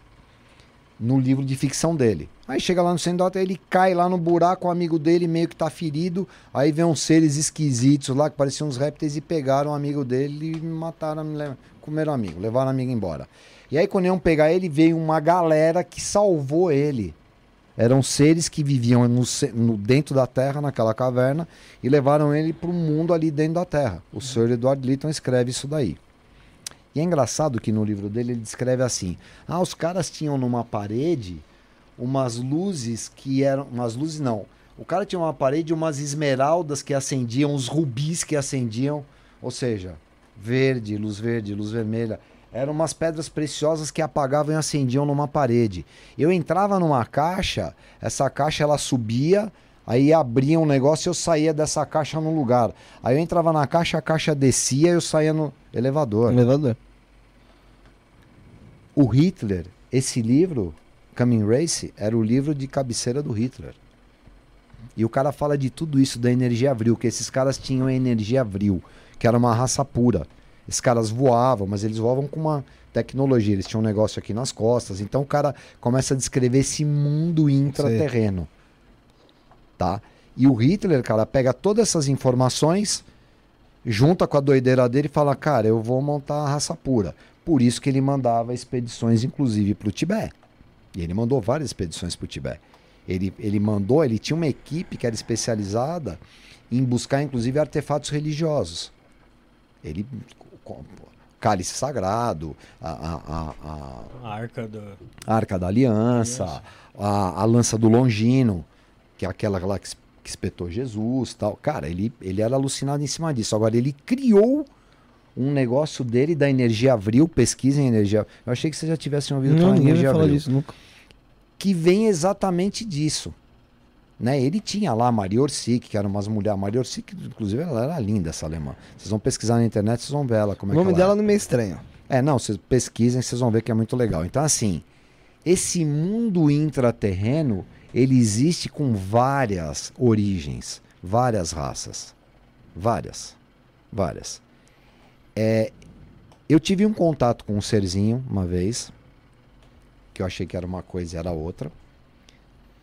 Speaker 4: no livro de ficção dele. Aí chega lá no centro da ele cai lá no buraco, o amigo dele meio que tá ferido. Aí vem uns seres esquisitos lá que pareciam uns répteis e pegaram o amigo dele e mataram, comeram o amigo, levaram o amigo embora. E aí quando iam pegar ele, veio uma galera que salvou ele. Eram seres que viviam no, no, dentro da Terra, naquela caverna, e levaram ele para o mundo ali dentro da Terra. O Sr. Edward Lytton escreve isso daí. E é engraçado que no livro dele ele descreve assim: ah, os caras tinham numa parede umas luzes que eram. Umas luzes não. O cara tinha uma parede, umas esmeraldas que acendiam, uns rubis que acendiam, ou seja, verde, luz verde, luz vermelha. Eram umas pedras preciosas que apagavam e acendiam numa parede. Eu entrava numa caixa, essa caixa ela subia, aí abria um negócio e eu saía dessa caixa no lugar. Aí eu entrava na caixa, a caixa descia e eu saía no elevador.
Speaker 2: Elevador
Speaker 4: o Hitler, esse livro, Coming Race, era o livro de cabeceira do Hitler. E o cara fala de tudo isso da energia avril, que esses caras tinham a energia avril, que era uma raça pura. Esses caras voavam, mas eles voavam com uma tecnologia, eles tinham um negócio aqui nas costas. Então o cara começa a descrever esse mundo intraterreno. Tá? E o Hitler, cara, pega todas essas informações, junta com a doideira dele e fala: Cara, eu vou montar a raça pura. Por isso que ele mandava expedições, inclusive, para o Tibete. E ele mandou várias expedições para o Tibete. Ele, ele mandou, ele tinha uma equipe que era especializada em buscar, inclusive, artefatos religiosos. Ele, cálice sagrado, a, a, a, a-
Speaker 3: arca da.
Speaker 4: a Arca da Aliança, a, a lança do Longino, que é aquela lá que, que espetou Jesus tal. Cara, ele, ele era alucinado em cima disso. Agora, ele criou um negócio dele da energia avril, pesquisa em energia. Eu achei que vocês já tivessem ouvido
Speaker 2: Não,
Speaker 4: falar em energia
Speaker 2: falar
Speaker 4: avril.
Speaker 2: disso nunca.
Speaker 4: Que vem exatamente disso. Né? Ele tinha lá a Maria Orsic, que era umas mulheres. A Maria Orsic, inclusive, ela era linda, essa alemã. Vocês vão pesquisar na internet, vocês vão ver ela como
Speaker 2: O
Speaker 4: é
Speaker 2: nome
Speaker 4: que ela
Speaker 2: dela não é meio estranho.
Speaker 4: é, não, vocês pesquisem, vocês vão ver que é muito legal. Então, assim, esse mundo intraterreno, ele existe com várias origens, várias raças. Várias. Várias. É, eu tive um contato com um serzinho uma vez, que eu achei que era uma coisa e era outra.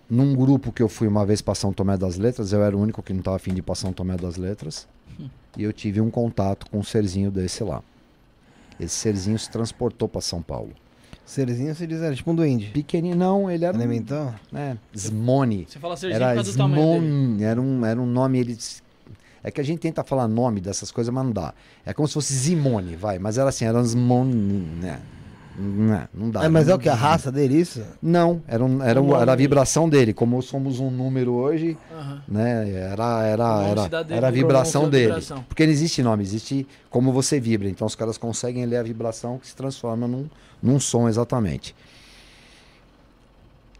Speaker 4: Num grupo que eu fui uma vez para São Tomé das Letras, eu era o único que não estava afim de ir para São Tomé das Letras. E eu tive um contato com um serzinho desse lá. Esse serzinho se transportou para São Paulo.
Speaker 2: Serzinho se diz, era tipo um duende.
Speaker 4: Pequenininho, não, ele era um,
Speaker 2: Elemental?
Speaker 4: né, Smone.
Speaker 1: Você fala Serginho por
Speaker 4: Era
Speaker 1: causa do tamanho dele.
Speaker 4: Era um, era um nome, ele... É que a gente tenta falar nome dessas coisas, mas não dá. É como se fosse Zimone, vai, mas era assim, era um Smone, né? Não, não dá.
Speaker 2: É, mas é o que? A raça dele, isso?
Speaker 4: Não, era, um, era, um-
Speaker 1: nome
Speaker 4: era a vibração dele. Como somos um número hoje,
Speaker 1: Aham.
Speaker 4: né? Era, era, era, era a vibração
Speaker 1: é
Speaker 4: dele.
Speaker 1: vibração.
Speaker 4: Porque não existe nome, existe como você vibra. Então os caras conseguem ler a vibração que se transforma num, num som exatamente.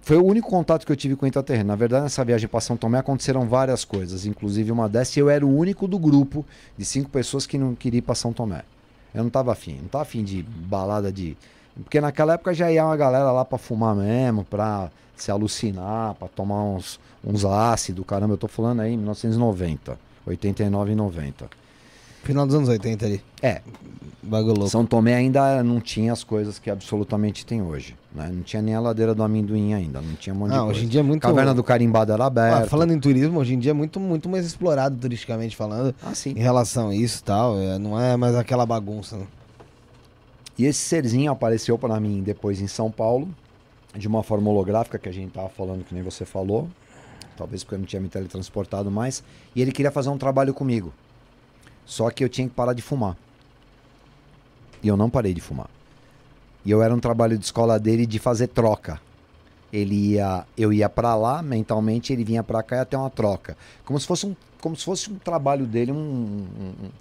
Speaker 4: Foi o único contato que eu tive com o intraterreno. Na verdade, nessa viagem para São Tomé aconteceram várias coisas. Inclusive uma dessas, eu era o único do grupo de cinco pessoas que não queria ir para São Tomé. Eu não tava afim. Não tava afim de balada de. Porque naquela época já ia uma galera lá para fumar mesmo, para se alucinar, para tomar uns, uns ácidos. Caramba, eu tô falando aí em 1990. 89 e 90.
Speaker 2: Final dos anos 80 ali.
Speaker 4: É,
Speaker 2: Bagulho louco.
Speaker 4: São Tomé ainda não tinha as coisas que absolutamente tem hoje. Né? Não tinha nem a ladeira do amendoim ainda. Não tinha um monte de
Speaker 2: Ah,
Speaker 4: coisa.
Speaker 2: hoje em dia é muito.
Speaker 4: Caverna do Carimbado era
Speaker 2: Ah,
Speaker 4: aberta.
Speaker 2: falando em turismo, hoje em dia é muito, muito mais explorado turisticamente falando.
Speaker 4: Ah, sim.
Speaker 2: Em relação a isso e tal. é, não é mais aquela bagunça. né?
Speaker 4: E esse serzinho apareceu para mim depois em São Paulo, de uma forma holográfica que a gente tava falando, que nem você falou. Talvez porque eu não tinha me teletransportado mais. E ele queria fazer um trabalho comigo. Só que eu tinha que parar de fumar. E eu não parei de fumar. E eu era um trabalho de escola dele de fazer troca. Ele ia, eu ia para lá mentalmente, ele vinha para cá e até uma troca, como se fosse um, como se fosse um trabalho dele, um, um- um-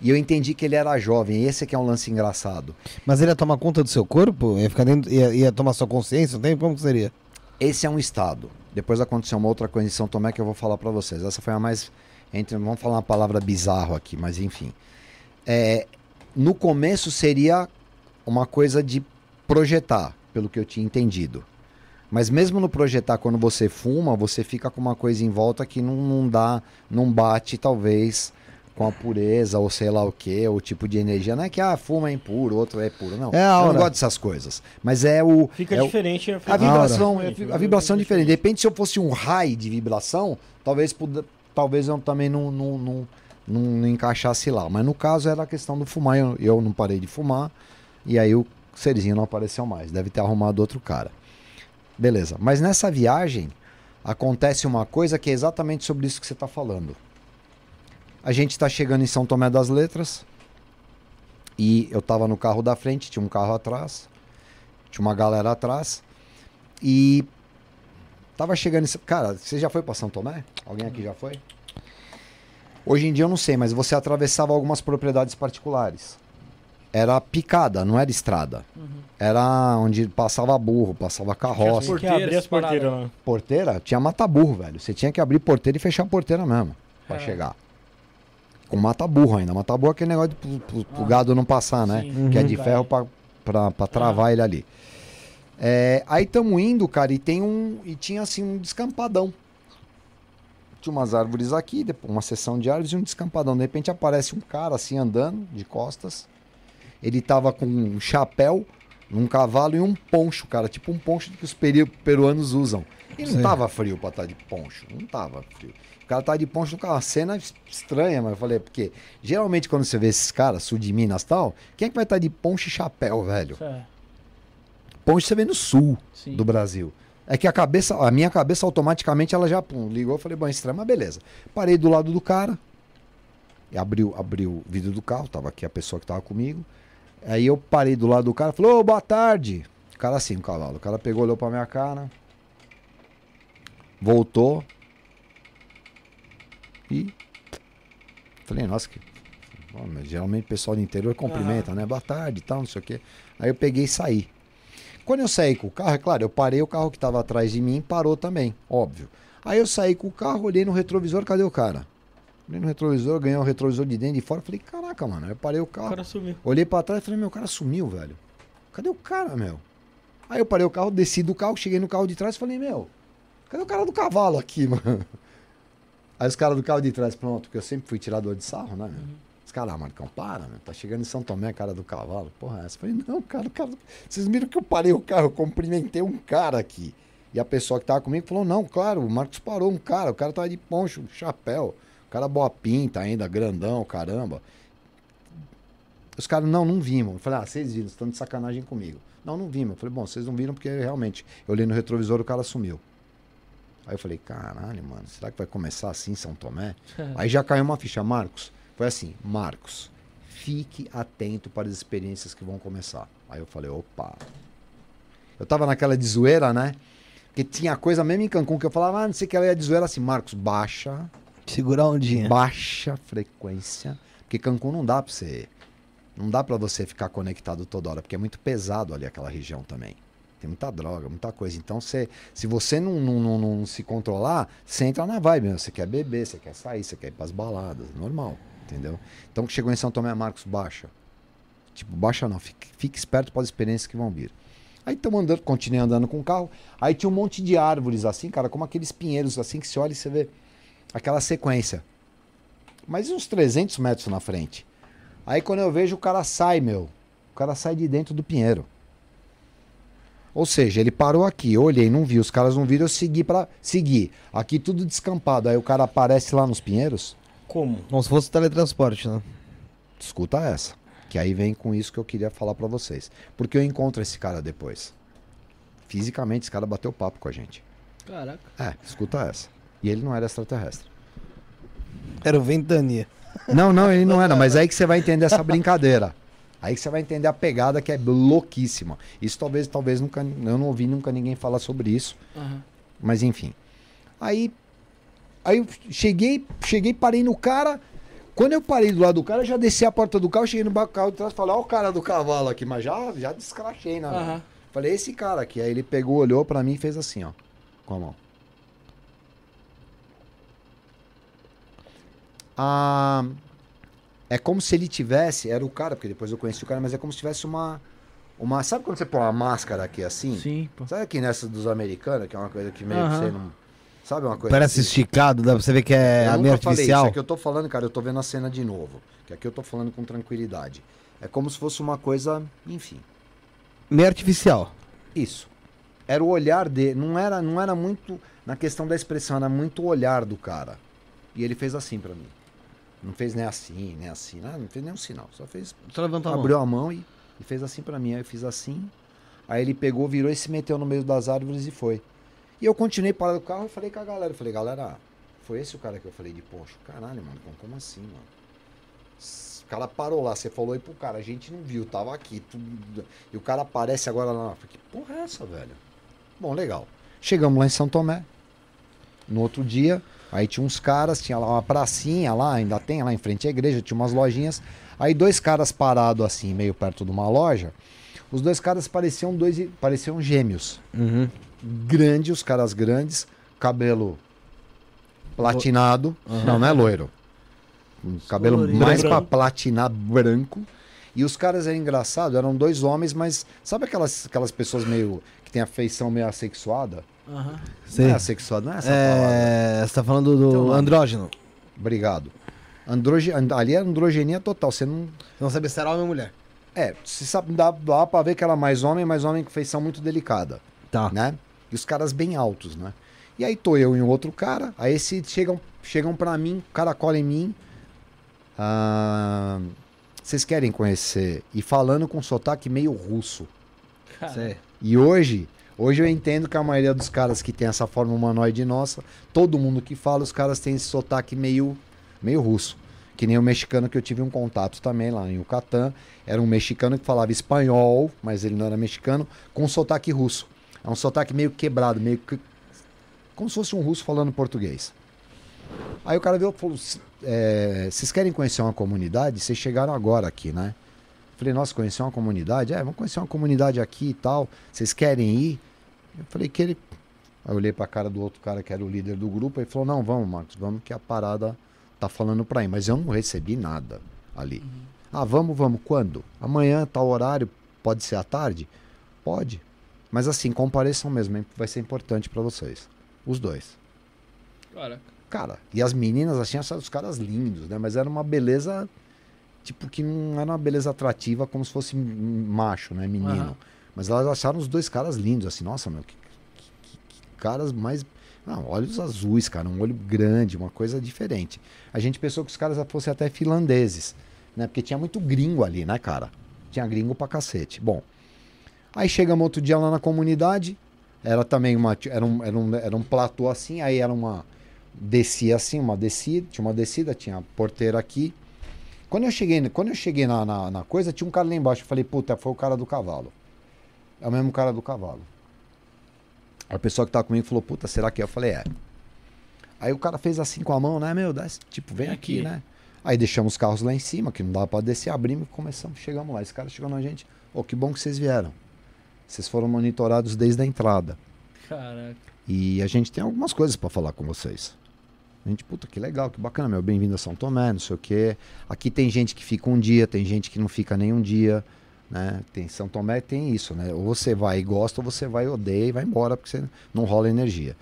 Speaker 4: e eu entendi que ele era jovem. Esse que é um lance engraçado.
Speaker 2: Mas ele ia tomar conta do seu corpo? Ia ficar dentro. Ia, ia tomar sua consciência? Não tem? Como que seria?
Speaker 4: Esse é um estado. Depois aconteceu uma outra coisa em São Tomé que eu vou falar para vocês. Essa foi a mais. Entre, vamos falar uma palavra bizarro aqui, mas enfim. É, no começo seria uma coisa de projetar, pelo que eu tinha entendido. Mas mesmo no projetar, quando você fuma, você fica com uma coisa em volta que não, não dá, não bate, talvez, com a pureza, ou sei lá o que, o tipo de energia. Não é que ah, fuma é impuro, outro é puro. Não.
Speaker 2: É a
Speaker 4: eu não gosto dessas coisas. Mas é o.
Speaker 3: Fica
Speaker 4: é o-
Speaker 3: diferente.
Speaker 4: a vibração, é,
Speaker 3: Fica
Speaker 4: a vibração é diferente. De repente, se eu fosse um raio de vibração, talvez, talvez eu também não, não, não, não, não encaixasse lá. Mas no caso era a questão do fumar. Eu, eu não parei de fumar. E aí o serzinho não apareceu mais. Deve ter arrumado outro cara. Beleza. Mas nessa viagem acontece uma coisa que é exatamente sobre isso que você está falando. A gente está chegando em São Tomé das Letras. E eu estava no carro da frente, tinha um carro atrás. Tinha uma galera atrás. E tava chegando. Em... Cara, você já foi para São Tomé? Alguém aqui já foi? Hoje em dia eu não sei, mas você atravessava algumas propriedades particulares. Era picada, não era estrada. Era onde passava burro, passava carroça.
Speaker 1: Tinha
Speaker 3: que abrir as
Speaker 1: Porteiras,
Speaker 3: lá.
Speaker 4: Porteira tinha mata-burro, velho. Você tinha que abrir porteira e fechar a porteira mesmo pra
Speaker 1: É.
Speaker 4: chegar. Com mata-burro ainda. Mata-burro é aquele negócio de, pro, pro- pro
Speaker 1: Ah,
Speaker 4: gado não passar, né?
Speaker 1: sim.
Speaker 4: Que é de
Speaker 1: Uhum.
Speaker 4: ferro pra travar ele ali. É, aí tamo indo, cara, e tem um. E tinha assim um descampadão. Tinha umas árvores aqui, depois uma seção de árvores e um descampadão. De repente aparece um cara assim andando de costas. Ele tava com um chapéu, um cavalo e um poncho, cara. Tipo um poncho que os peruanos usam. E não
Speaker 2: Sim.
Speaker 4: tava frio pra estar de poncho. Não tava frio. O cara tava de poncho no carro. Uma cena estranha, mas eu falei, porque geralmente quando você vê esses caras, sul de Minas e tal, quem é que vai estar de poncho e chapéu, velho?
Speaker 1: É,
Speaker 4: Poncho você vê no sul
Speaker 1: sim.
Speaker 4: do Brasil. É que a cabeça, a minha cabeça automaticamente ela já pum, ligou, eu falei, bom, estranho, mas beleza. Parei do lado do cara, e abriu, abriu o vidro do carro, tava aqui a pessoa que tava comigo. Aí eu parei do lado do cara, falou, ô, boa tarde. O cara assim, o cavalo. O cara pegou, olhou pra minha cara. Voltou. E. Falei, nossa, que. Bom, geralmente o pessoal do interior cumprimenta, né? Boa tarde e tal, não sei o quê. Aí eu peguei e saí. Quando eu saí com o carro, é claro, eu parei, o carro que tava atrás de mim parou também, óbvio. Aí eu saí com o carro, olhei no retrovisor, cadê o cara? Olhei no retrovisor, ganhei o retrovisor de dentro e de fora. Falei, caraca, mano. Aí eu parei o
Speaker 3: O
Speaker 4: carro.
Speaker 3: cara sumiu.
Speaker 4: Olhei pra trás e falei, meu, o cara sumiu, velho. Cadê o cara, meu? Aí eu parei o carro, desci do carro, cheguei no carro de trás e falei, meu, cadê o cara do cavalo aqui, mano? Aí os caras do carro de trás, pronto, porque eu sempre fui tirador de sarro, né, meu? Os caras, ah, Marcão, para, meu, tá chegando em São Tomé, cara do cavalo. Porra, essa? Eu falei, não, cara, o cara. Vocês viram que eu parei o carro, eu cumprimentei um cara aqui. E a pessoa que tava comigo falou, não, claro, o Marcos parou um cara, o cara tava de poncho, chapéu. Cara boa pinta ainda, grandão, caramba. Os caras, não, não vimos. Eu falei, ah, vocês viram, estão de sacanagem comigo. Não, não vimos. Eu falei, bom, vocês não viram porque realmente, eu olhei no retrovisor, o cara sumiu. Aí eu falei, caralho, mano, será que vai começar assim em São Tomé? Aí já caiu uma ficha, Marcos. Foi assim, Marcos, fique atento para as experiências que vão começar. Aí eu falei, opa. Eu tava naquela de zoeira, né? Porque tinha coisa mesmo em Cancún que eu falava, ah, não sei o que ela ia de zoeira assim, Marcos, baixa,
Speaker 2: Segurar um dia.
Speaker 4: baixa frequência, porque Cancún não dá pra você, não dá pra você ficar conectado toda hora, porque é muito pesado ali aquela região também. Tem muita droga, muita coisa. Então, você, se você não, não, não, não se controlar, você entra na vibe. mesmo. Você quer beber, você quer sair, você quer ir pras baladas. Normal, entendeu? Então, chegou em São Tomé, Marcos, baixa. Tipo, baixa não, fique, fique esperto para as experiências que vão vir. Aí estamos andando, continuei andando com o carro. Aí tinha um monte de árvores assim, cara, como aqueles pinheiros assim que você olha e você vê aquela sequência. Mas uns 300 metros na frente. Aí quando eu vejo o cara sai, meu. O cara sai de dentro do pinheiro. Ou seja, ele parou aqui, eu olhei, não vi, os caras não viram, eu segui para seguir. Aqui tudo descampado. Aí o cara aparece lá nos pinheiros.
Speaker 3: Como?
Speaker 2: Como se fosse teletransporte, né?
Speaker 4: Escuta essa. Que aí vem com isso que eu queria falar pra vocês. Porque eu encontro esse cara depois. Fisicamente, esse cara bateu papo com a gente.
Speaker 1: Caraca.
Speaker 4: É, escuta essa. E ele não era extraterrestre.
Speaker 2: Era o Ventania.
Speaker 4: Não, não, ele não era, mas aí que você vai entender essa brincadeira. Aí que você vai entender a pegada que é louquíssima. Isso talvez, talvez nunca, eu não ouvi nunca ninguém falar sobre isso,
Speaker 1: Aham.
Speaker 4: mas enfim. Aí, aí eu cheguei, cheguei, parei no cara. Quando eu parei do lado do cara, eu já desci a porta do carro, cheguei no carro de trás, falei, ó o cara do cavalo aqui, mas já, já descrachei, né?
Speaker 1: Aham.
Speaker 4: Falei, esse cara aqui. Aí ele pegou, olhou pra mim e fez assim, ó, com a mão. Ah, é como se ele tivesse, era o cara, porque depois eu conheci o cara, mas é como se tivesse uma, uma, sabe quando você põe uma máscara aqui assim?
Speaker 1: Sim, pô.
Speaker 4: Sabe aqui nessa dos americanos, que é uma coisa que meio que
Speaker 1: Aham.
Speaker 4: você não, sabe uma coisa
Speaker 2: Parece
Speaker 4: assim?
Speaker 2: esticado, dá pra você ver que é
Speaker 4: eu
Speaker 2: a
Speaker 4: falei
Speaker 2: artificial.
Speaker 4: isso, aqui eu tô falando, cara, eu tô vendo a cena de novo, que aqui eu tô falando com tranquilidade. É como se fosse uma coisa, enfim,
Speaker 2: Meia artificial.
Speaker 4: isso. Era o olhar dele, não era, não era muito na questão da expressão, era muito o olhar do cara. E ele fez assim pra mim. Não fez nem assim, nem assim, nada, não fez nenhum sinal, só fez
Speaker 2: Só levanta a mão.
Speaker 4: abriu a mão e, e fez assim pra mim. Aí eu fiz assim. Aí ele pegou, virou e se meteu no meio das árvores e foi. E eu continuei parado do carro e falei com a galera. Eu falei, galera, foi esse o cara que eu falei de poxa, caralho, mano, como- assim, mano? O cara parou lá, você falou aí pro cara, a gente não viu, tava aqui. Tudo... E o cara aparece agora lá. Eu falei, que porra é essa, velho? Bom, legal. Chegamos lá em São Tomé. No outro dia, aí tinha uns caras, tinha lá uma pracinha lá, ainda tem lá em frente à igreja, tinha umas lojinhas. Aí dois caras parados assim, meio perto de uma loja. Os dois caras pareciam dois, pareciam gêmeos.
Speaker 2: Uhum.
Speaker 4: Grande, os caras grandes, cabelo platinado. Não, não é loiro. Um cabelo
Speaker 1: Colorido.
Speaker 4: mais pra
Speaker 1: Branco.
Speaker 4: platinar branco. E os caras eram engraçados, eram dois homens, mas sabe aquelas, aquelas pessoas meio que tem a feição meio assexuada?
Speaker 1: Aham.
Speaker 2: Sim.
Speaker 4: Não é assexuada, não é essa palavra.
Speaker 2: É, você tá falando do
Speaker 4: Então,
Speaker 2: andrógeno.
Speaker 4: Obrigado. Androge... and- Ali é androgenia total. Você não.
Speaker 2: Você não sabe se era homem ou mulher.
Speaker 4: É, se sabe, dá, dá pra ver que ela é mais homem, mas homem com feição muito delicada,
Speaker 2: Tá.
Speaker 4: né? E os caras bem altos, né? E aí tô eu e um outro cara, aí esse chegam, chegam pra mim, o cara cola em mim. ah, Vocês querem conhecer? E falando com sotaque meio russo.
Speaker 1: Cara,
Speaker 2: Sei.
Speaker 4: E hoje, hoje eu entendo que a maioria dos caras que tem essa forma humanoide nossa, todo mundo que fala, os caras têm esse sotaque meio, meio russo. Que nem o mexicano que eu tive um contato também lá em Yucatán. Era um mexicano que falava espanhol, mas ele não era mexicano, com sotaque russo. É um sotaque meio quebrado, meio que. Como se fosse um russo falando português. Aí o cara veio e falou: "S- é, vocês querem conhecer uma comunidade? Vocês chegaram agora aqui, né? Falei, nossa, conhecer uma comunidade? É, vamos conhecer uma comunidade aqui e tal. Vocês querem ir? Eu falei que ele. Aí eu olhei pra cara do outro cara que era o líder do grupo e falou: Não, vamos, Marcos, vamos que a parada tá falando pra ir. Mas eu não recebi nada ali. Ah, vamos, vamos. Quando? Amanhã, tal horário? Pode ser à tarde? Pode. Mas assim, compareçam mesmo, hein? vai ser importante pra vocês. Os dois.
Speaker 1: Caraca.
Speaker 4: Cara, e as meninas, assim, os caras lindos, né? Mas era uma beleza, tipo, que não era uma beleza atrativa como se fosse macho, né? Menino.
Speaker 1: Aham.
Speaker 4: Mas elas acharam os dois caras lindos, assim, nossa, meu, que, que- que- que caras mais. Não, olhos azuis, cara, um olho grande, uma coisa diferente. A gente pensou que os caras fossem até finlandeses, né? Porque tinha muito gringo ali, né, cara? Tinha gringo pra cacete. Bom, aí chegamos outro dia lá na comunidade, era também uma. Era um, era um, era um platô assim, aí era uma. Descia assim, uma descida, tinha uma descida, tinha a porteira aqui. Quando eu cheguei, quando eu cheguei na, na, na coisa, tinha um cara lá embaixo. Eu falei, puta, foi o cara do cavalo. É o mesmo cara do cavalo. A pessoa que tava comigo falou, puta, será que é? Eu falei, é. Aí o cara fez assim com a mão, né, meu? Desce, tipo, vem aqui,
Speaker 1: aqui.
Speaker 4: né? Aí deixamos os carros lá em cima, que não dava pra descer, abrimos e começamos, chegamos lá. Esse cara chegou na gente, ô, que bom que vocês vieram. Vocês foram monitorados desde a entrada.
Speaker 1: Caraca.
Speaker 4: E a gente tem algumas coisas pra falar com vocês. A gente, puta, que legal, que bacana, meu. Bem-vindo a São Tomé, não sei o quê. Aqui tem gente que fica um dia, tem gente que não fica nem um dia. Né? Tem São Tomé tem isso, né? Ou você vai e gosta, ou você vai e odeia e vai embora, porque você não rola energia.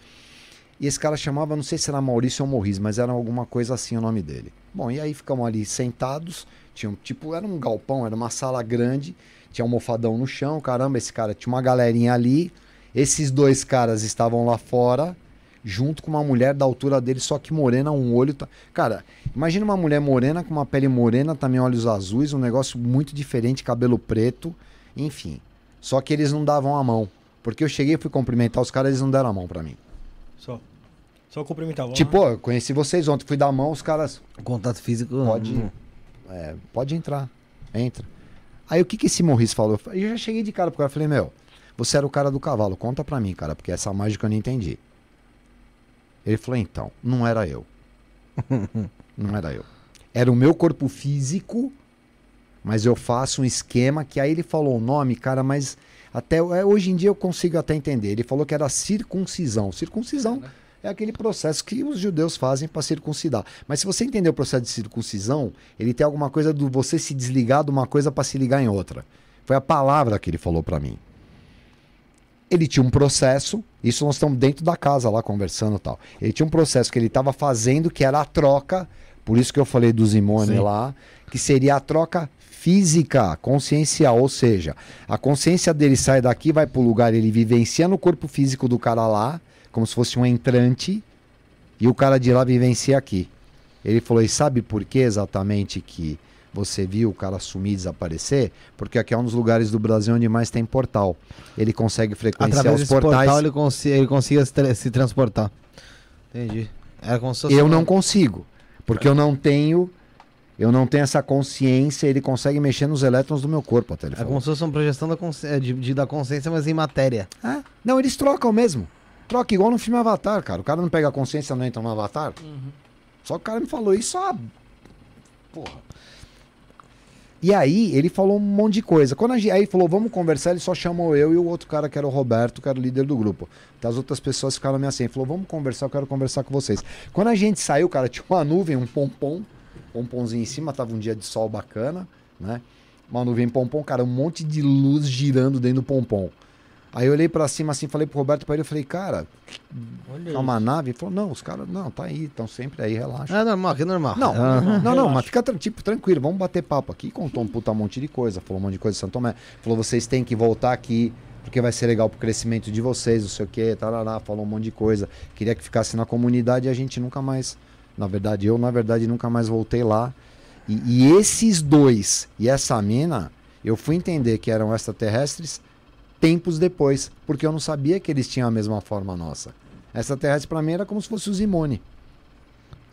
Speaker 4: E esse cara chamava, não sei se era Maurício ou Morris, mas era alguma coisa assim o nome dele. Bom, e aí ficamos ali sentados, tinha tipo, era um galpão, era uma sala grande, tinha um almofadão no chão, caramba, esse cara tinha uma galerinha ali, esses dois caras estavam lá fora, junto com uma mulher da altura dele, só que morena, um olho. tá- Cara, imagina uma mulher morena com uma pele morena, também olhos azuis, um negócio muito diferente, cabelo preto, enfim. Só que eles não davam a mão. Porque eu cheguei e fui cumprimentar os caras, eles não deram a mão pra mim.
Speaker 3: Só. Só cumprimentar.
Speaker 4: Tipo, ó, eu conheci vocês ontem, fui dar a mão, os caras.
Speaker 2: Contato físico.
Speaker 4: Pode,
Speaker 2: hum,
Speaker 4: é, pode entrar. Entra. Aí o que que esse Morris falou? Eu fa- Eu já cheguei de cara pro cara, falei, meu, você era o cara do cavalo, conta pra mim, cara, porque essa mágica eu não entendi. Ele falou, então, não era eu. não era eu. Era o meu corpo físico, mas eu faço um esquema que aí ele falou o nome, cara, mas até é, hoje em dia eu consigo até entender. Ele falou que era circuncisão. Circuncisão é aquele processo que os judeus fazem para circuncidar. Mas se você entender o processo de circuncisão, ele tem alguma coisa do você se desligar de uma coisa para se ligar em outra. Foi a palavra que ele falou para mim. Ele tinha um processo, isso nós estamos dentro da casa lá conversando e tal. Ele tinha um processo que ele estava fazendo que era a troca, por isso que eu falei do Zimone
Speaker 2: Sim.
Speaker 4: lá, que seria a troca física, consciencial, ou seja, a consciência dele sai daqui, vai pro lugar, ele vivencia no corpo físico do cara lá, como se fosse um entrante, e o cara de lá vivencia aqui. Ele falou, e sabe por que exatamente que você viu o cara sumir e desaparecer? Porque aqui é um dos lugares do Brasil onde mais tem portal. Ele consegue frequenciar
Speaker 2: Através
Speaker 4: os
Speaker 2: desse
Speaker 4: portais.
Speaker 2: portal ele, consi ele consiga se, tra- se transportar. Entendi. Era como se fosse
Speaker 4: Eu não consigo, porque eu não tenho, eu não tenho essa consciência. Ele consegue mexer nos elétrons do meu corpo, até ele
Speaker 2: É
Speaker 4: falou.
Speaker 2: como se fosse uma projeção da, consci... é, de, de- da consciência, mas em matéria.
Speaker 4: É? Não, eles trocam mesmo. Troca igual no filme Avatar, cara. O cara não pega a consciência, não entra no Avatar. Só que o cara me falou isso há. Porra. E aí, ele falou um monte de coisa. Quando a gente, aí falou, vamos conversar, ele só chamou eu e o outro cara que era o Roberto, que era o líder do grupo. Então, as outras pessoas ficaram meio assim. Ele falou, vamos conversar, eu quero conversar com vocês. Quando a gente saiu, cara, tinha uma nuvem, um pompom, pomponzinho em cima, tava um dia de sol bacana, né? Uma nuvem pompom, cara, um monte de luz girando dentro do pompom. Aí eu olhei pra cima assim, falei pro Roberto, pra ele, eu falei, cara,
Speaker 3: Olha
Speaker 4: é uma nave? Ele falou, não, os caras, não, tá aí, estão sempre aí, relaxa.
Speaker 2: É normal, que é normal.
Speaker 4: Não,
Speaker 2: Ah,
Speaker 4: não, não,
Speaker 3: relaxa.
Speaker 4: mas fica tipo, tranquilo, vamos bater papo aqui. Contou um puta monte de coisa, falou um monte de coisa de Santo Tomé. Falou, vocês têm que voltar aqui, porque vai ser legal pro crescimento de vocês, não sei o que, tarará, falou um monte de coisa. Queria que ficasse na comunidade e a gente nunca mais, na verdade, eu, na verdade, nunca mais voltei lá. E, e esses dois e essa mina, eu fui entender que eram extraterrestres tempos depois, porque eu não sabia que eles tinham a mesma forma nossa. Extraterrestre pra mim era como se fosse o Zimone.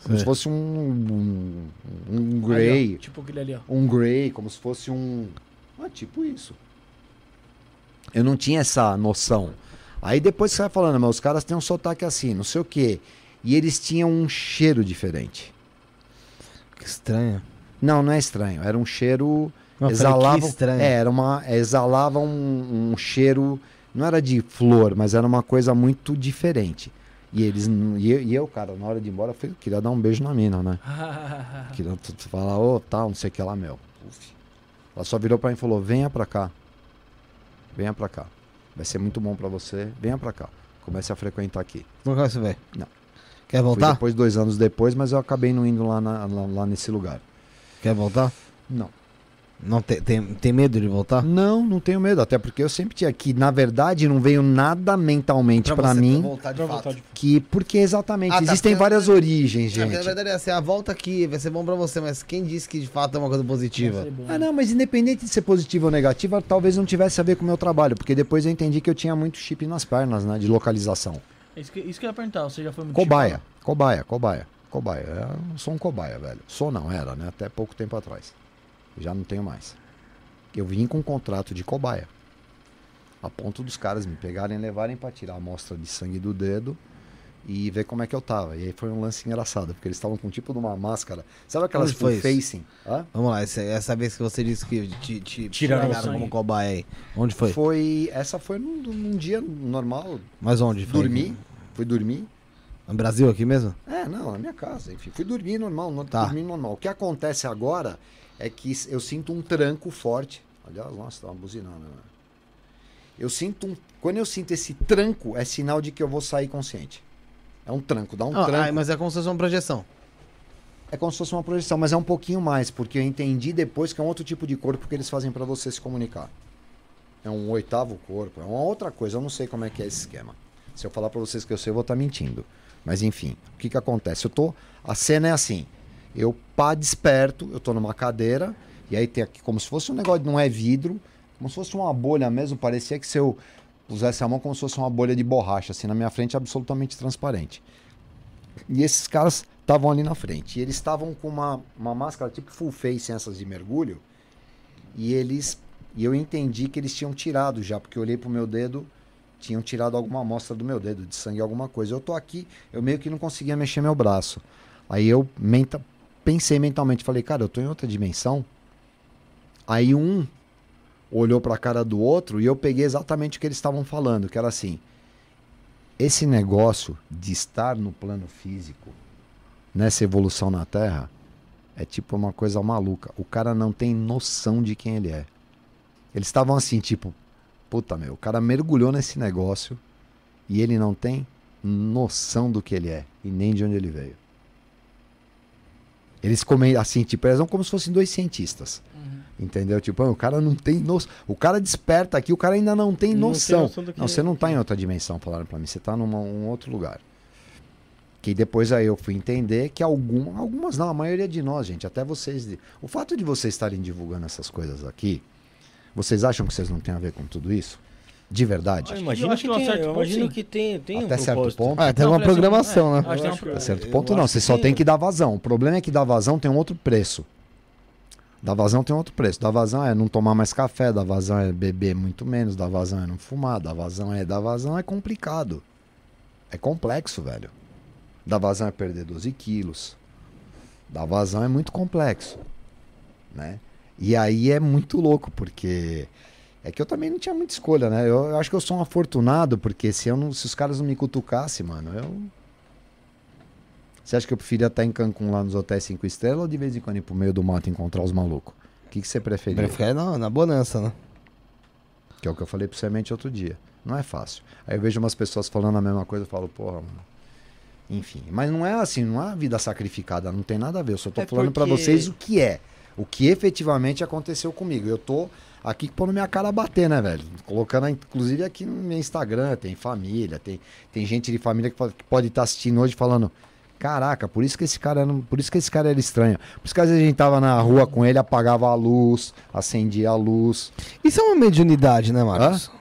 Speaker 4: Como se fosse um, um, um
Speaker 1: Ali, ó,
Speaker 4: grey.
Speaker 1: tipo aquele ali, ó.
Speaker 4: um grey, como se fosse um. Ah, tipo isso. Eu não tinha essa noção. Aí depois você vai falando, mas os caras têm um sotaque assim, não sei o quê. E eles tinham um cheiro diferente.
Speaker 2: Que estranho.
Speaker 4: Não, não é estranho. Era um cheiro.
Speaker 2: Falei,
Speaker 4: exalava.
Speaker 2: estranho.
Speaker 4: É, era uma. Exalava um, um cheiro. Não era de flor, mas era uma coisa muito diferente. E eles. E eu, e eu, cara, na hora de ir embora, eu falei, queria dar um beijo na mina, né? Queria falar, ô, tal, não sei o que lá, meu. Uf. Ela só virou pra mim e falou: venha pra cá. Venha pra cá. Vai ser muito bom pra você. Venha pra cá. Comece a frequentar aqui.
Speaker 2: Como é que você vai?
Speaker 4: Não.
Speaker 2: Quer
Speaker 4: Fui
Speaker 2: voltar?
Speaker 4: depois, dois anos depois, mas eu acabei não indo lá, na- lá, lá nesse lugar.
Speaker 2: Quer voltar?
Speaker 4: Não.
Speaker 2: Não tem, tem, tem medo de voltar?
Speaker 4: Não, não tenho medo. Até porque eu sempre tinha que, na verdade, não veio nada mentalmente pra,
Speaker 2: você
Speaker 4: mim.
Speaker 2: voltar de
Speaker 3: Pra
Speaker 2: fato.
Speaker 3: voltar de-
Speaker 4: Que, porque exatamente,
Speaker 2: Ah, tá,
Speaker 4: existem
Speaker 2: porque-
Speaker 4: várias origens,
Speaker 2: É, porque
Speaker 4: gente.
Speaker 2: na verdade é assim, a volta aqui vai ser bom pra você, mas quem disse que de fato é uma coisa positiva?
Speaker 4: Ah, não, mas independente de ser positiva ou negativa, talvez não tivesse a ver com o meu trabalho, porque depois eu entendi que eu tinha muito chip nas pernas, né, de localização.
Speaker 1: Isso que, isso que eu ia perguntar, você já foi muito
Speaker 4: Cobaia,
Speaker 1: chipado?
Speaker 4: cobaia, cobaia, cobaia. Eu sou um cobaia, velho. Sou não, era, né, até pouco tempo atrás. Já não tenho mais. Eu vim com um contrato de cobaia. A ponto dos caras me pegarem e levarem pra tirar a amostra de sangue do dedo e ver como é que eu tava. E aí foi um lance engraçado, porque eles estavam com tipo de uma máscara. Sabe aquelas
Speaker 2: Onde foi
Speaker 4: facing? Hã?
Speaker 2: Vamos lá, essa, essa vez que você disse que te, te
Speaker 3: Tiraram
Speaker 2: como cobaia aí. Onde foi?
Speaker 4: Foi. Essa foi num, num dia normal.
Speaker 2: Mas onde? Foi?
Speaker 4: Dormi. Fui dormir.
Speaker 2: No Brasil aqui mesmo?
Speaker 4: É, não, na minha casa, enfim. Fui dormir normal, não
Speaker 2: Tá.
Speaker 4: dormir normal. O que acontece agora é que eu sinto um tranco forte. Aliás, nossa, tá uma buzinando, né? Eu sinto um. Quando eu sinto esse tranco, é sinal de que eu vou sair consciente. É um tranco, dá um
Speaker 2: Ah,
Speaker 4: tranco.
Speaker 2: ah, mas é como se fosse uma projeção.
Speaker 4: É como se fosse uma projeção, mas é um pouquinho mais, porque eu entendi depois que é um outro tipo de corpo que eles fazem pra você se comunicar. É um oitavo corpo, é uma outra coisa, eu não sei como é que é esse esquema. Se eu falar pra vocês que eu sei, eu vou estar mentindo. Mas enfim, o que que acontece? Eu tô, a cena é assim, eu pá desperto, eu tô numa cadeira, e aí tem aqui como se fosse um negócio, não é vidro, como se fosse uma bolha mesmo, parecia que se eu pusesse a mão como se fosse uma bolha de borracha, assim, na minha frente, absolutamente transparente. E esses caras estavam ali na frente. E eles estavam com uma, uma máscara tipo full face, essas de mergulho. E eles. E eu entendi que eles tinham tirado já, porque eu olhei pro meu dedo, tinham tirado alguma amostra do meu dedo, de sangue, alguma coisa. Eu tô aqui, eu meio que não conseguia mexer meu braço. Aí eu menta, pensei mentalmente, falei, cara, eu tô em outra dimensão. Aí um olhou pra cara do outro e eu peguei exatamente o que eles estavam falando, que era assim: esse negócio de estar no plano físico, nessa evolução na Terra, é tipo uma coisa maluca. O cara não tem noção de quem ele é. Eles estavam assim, tipo, puta meu, o cara mergulhou nesse negócio e ele não tem noção do que ele é e nem de onde ele veio. Eles comem assim, tipo, eles são como se fossem dois cientistas. Entendeu? Tipo, ah, o cara não tem noção. O cara desperta aqui, o cara ainda não tem
Speaker 3: Não tem
Speaker 4: noção.
Speaker 3: noção do que
Speaker 4: não,
Speaker 3: é.
Speaker 4: você não tá em outra dimensão, falaram pra mim. Você tá num um outro lugar. Que depois aí eu fui entender que algum, algumas não, a maioria de nós, gente, até vocês. O fato de vocês estarem divulgando essas coisas aqui, vocês acham que vocês não têm a ver com tudo isso? De verdade?
Speaker 3: Eu imagino que,
Speaker 1: que
Speaker 3: tem,
Speaker 1: certo
Speaker 3: imagino que tem, tem
Speaker 4: Até
Speaker 3: um
Speaker 4: certo ponto.
Speaker 2: Ah, tem
Speaker 1: Não,
Speaker 2: uma programação,
Speaker 1: é,
Speaker 2: né?
Speaker 1: acho que tem uma
Speaker 3: acho
Speaker 1: pro-
Speaker 3: que-
Speaker 4: A certo ponto não, você só
Speaker 3: tem-
Speaker 4: tem que dar vazão. O problema é que dar vazão tem um outro preço. Dar vazão tem outro preço. Dar vazão é não tomar mais café, dar vazão é beber muito menos, dar vazão é não fumar, dar vazão é. Dar vazão é complicado. É complexo, velho. Dar vazão é perder 12 quilos. Dar vazão é muito complexo. Né? E aí é muito louco, porque. É que eu também não tinha muita escolha, né? Eu, eu acho que eu sou um afortunado, porque se, eu não, se os caras não me cutucassem, mano, eu. Você acha que eu preferia estar em Cancún lá nos hotéis 5 estrelas ou de vez em quando ir pro meio do mato encontrar os malucos? O que, que você preferia?
Speaker 2: Ficar na, na bonança, né?
Speaker 4: Que é o que eu falei pro Semente outro dia. Não é fácil. Aí eu vejo umas pessoas falando a mesma coisa e falo, porra, mano. Enfim. Mas não é assim, não é a vida sacrificada, não tem nada a ver. Eu só tô
Speaker 3: É
Speaker 4: falando pra
Speaker 3: porque-
Speaker 4: vocês o que é. O que efetivamente aconteceu comigo. Eu tô aqui pondo minha cara bater, né, velho? Colocando, inclusive, aqui no meu Instagram, tem família, tem, tem gente de família que pode- que estar assistindo hoje falando. Caraca, por isso que esse cara por isso que esse cara era estranho. Por isso que às vezes a gente tava na rua com ele, apagava a luz, acendia a luz.
Speaker 2: Isso é uma mediunidade, né, Marcos?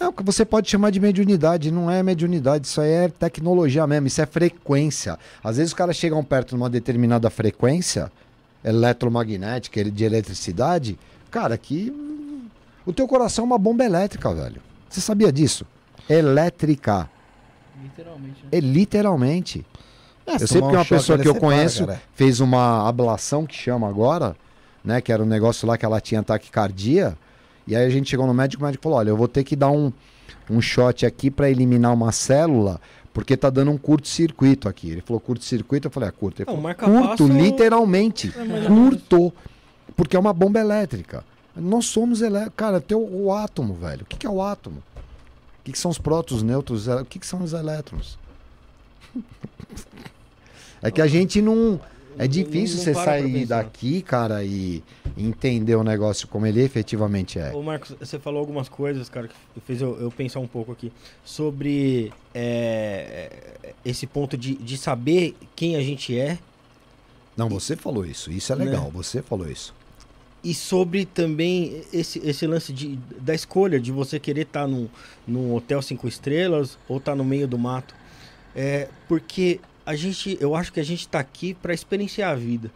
Speaker 4: É o que você pode chamar de mediunidade, não é mediunidade, isso aí é tecnologia mesmo, isso é frequência. Às vezes os caras chegam perto de uma determinada frequência eletromagnética, de eletricidade, cara, que o teu coração é uma bomba elétrica, velho. Você sabia disso? Elétrica.
Speaker 1: Literalmente, né?
Speaker 4: É literalmente.
Speaker 2: É,
Speaker 4: Eu
Speaker 2: se
Speaker 4: sei porque
Speaker 2: um
Speaker 4: uma pessoa que eu
Speaker 2: separa,
Speaker 4: conheço
Speaker 2: cara.
Speaker 4: fez uma ablação que chama agora, né? Que era um negócio lá que ela tinha taquicardia. E aí a gente chegou no médico, o médico falou: olha, eu vou ter que dar um, um shot aqui para eliminar uma célula, porque tá dando um curto-circuito aqui. Ele falou curto-circuito, eu falei, é curto. Ele falou, curto, literalmente.
Speaker 3: É
Speaker 4: curto. Porque é uma bomba elétrica. Nós somos elétricos. Cara, tem o, o átomo, velho. O que, que é o átomo? O que, que são os prótons, nêutrons? O que, que são os elétrons? É que a gente não. É difícil
Speaker 3: não
Speaker 4: você
Speaker 3: para pra
Speaker 4: sair daqui, cara, e entender o negócio como ele efetivamente é.
Speaker 3: Ô Marcos, você falou algumas coisas, cara, que fez eu, eu pensar um pouco aqui sobre é, esse ponto de, de saber quem a gente é
Speaker 4: Não, você falou isso. Isso é
Speaker 3: Né?
Speaker 4: legal. Você falou isso.
Speaker 3: E sobre também esse, esse lance de, da escolha de você querer estar num, num hotel cinco estrelas ou estar no meio do mato. É, porque a gente, eu acho que a gente tá aqui para experienciar a vida.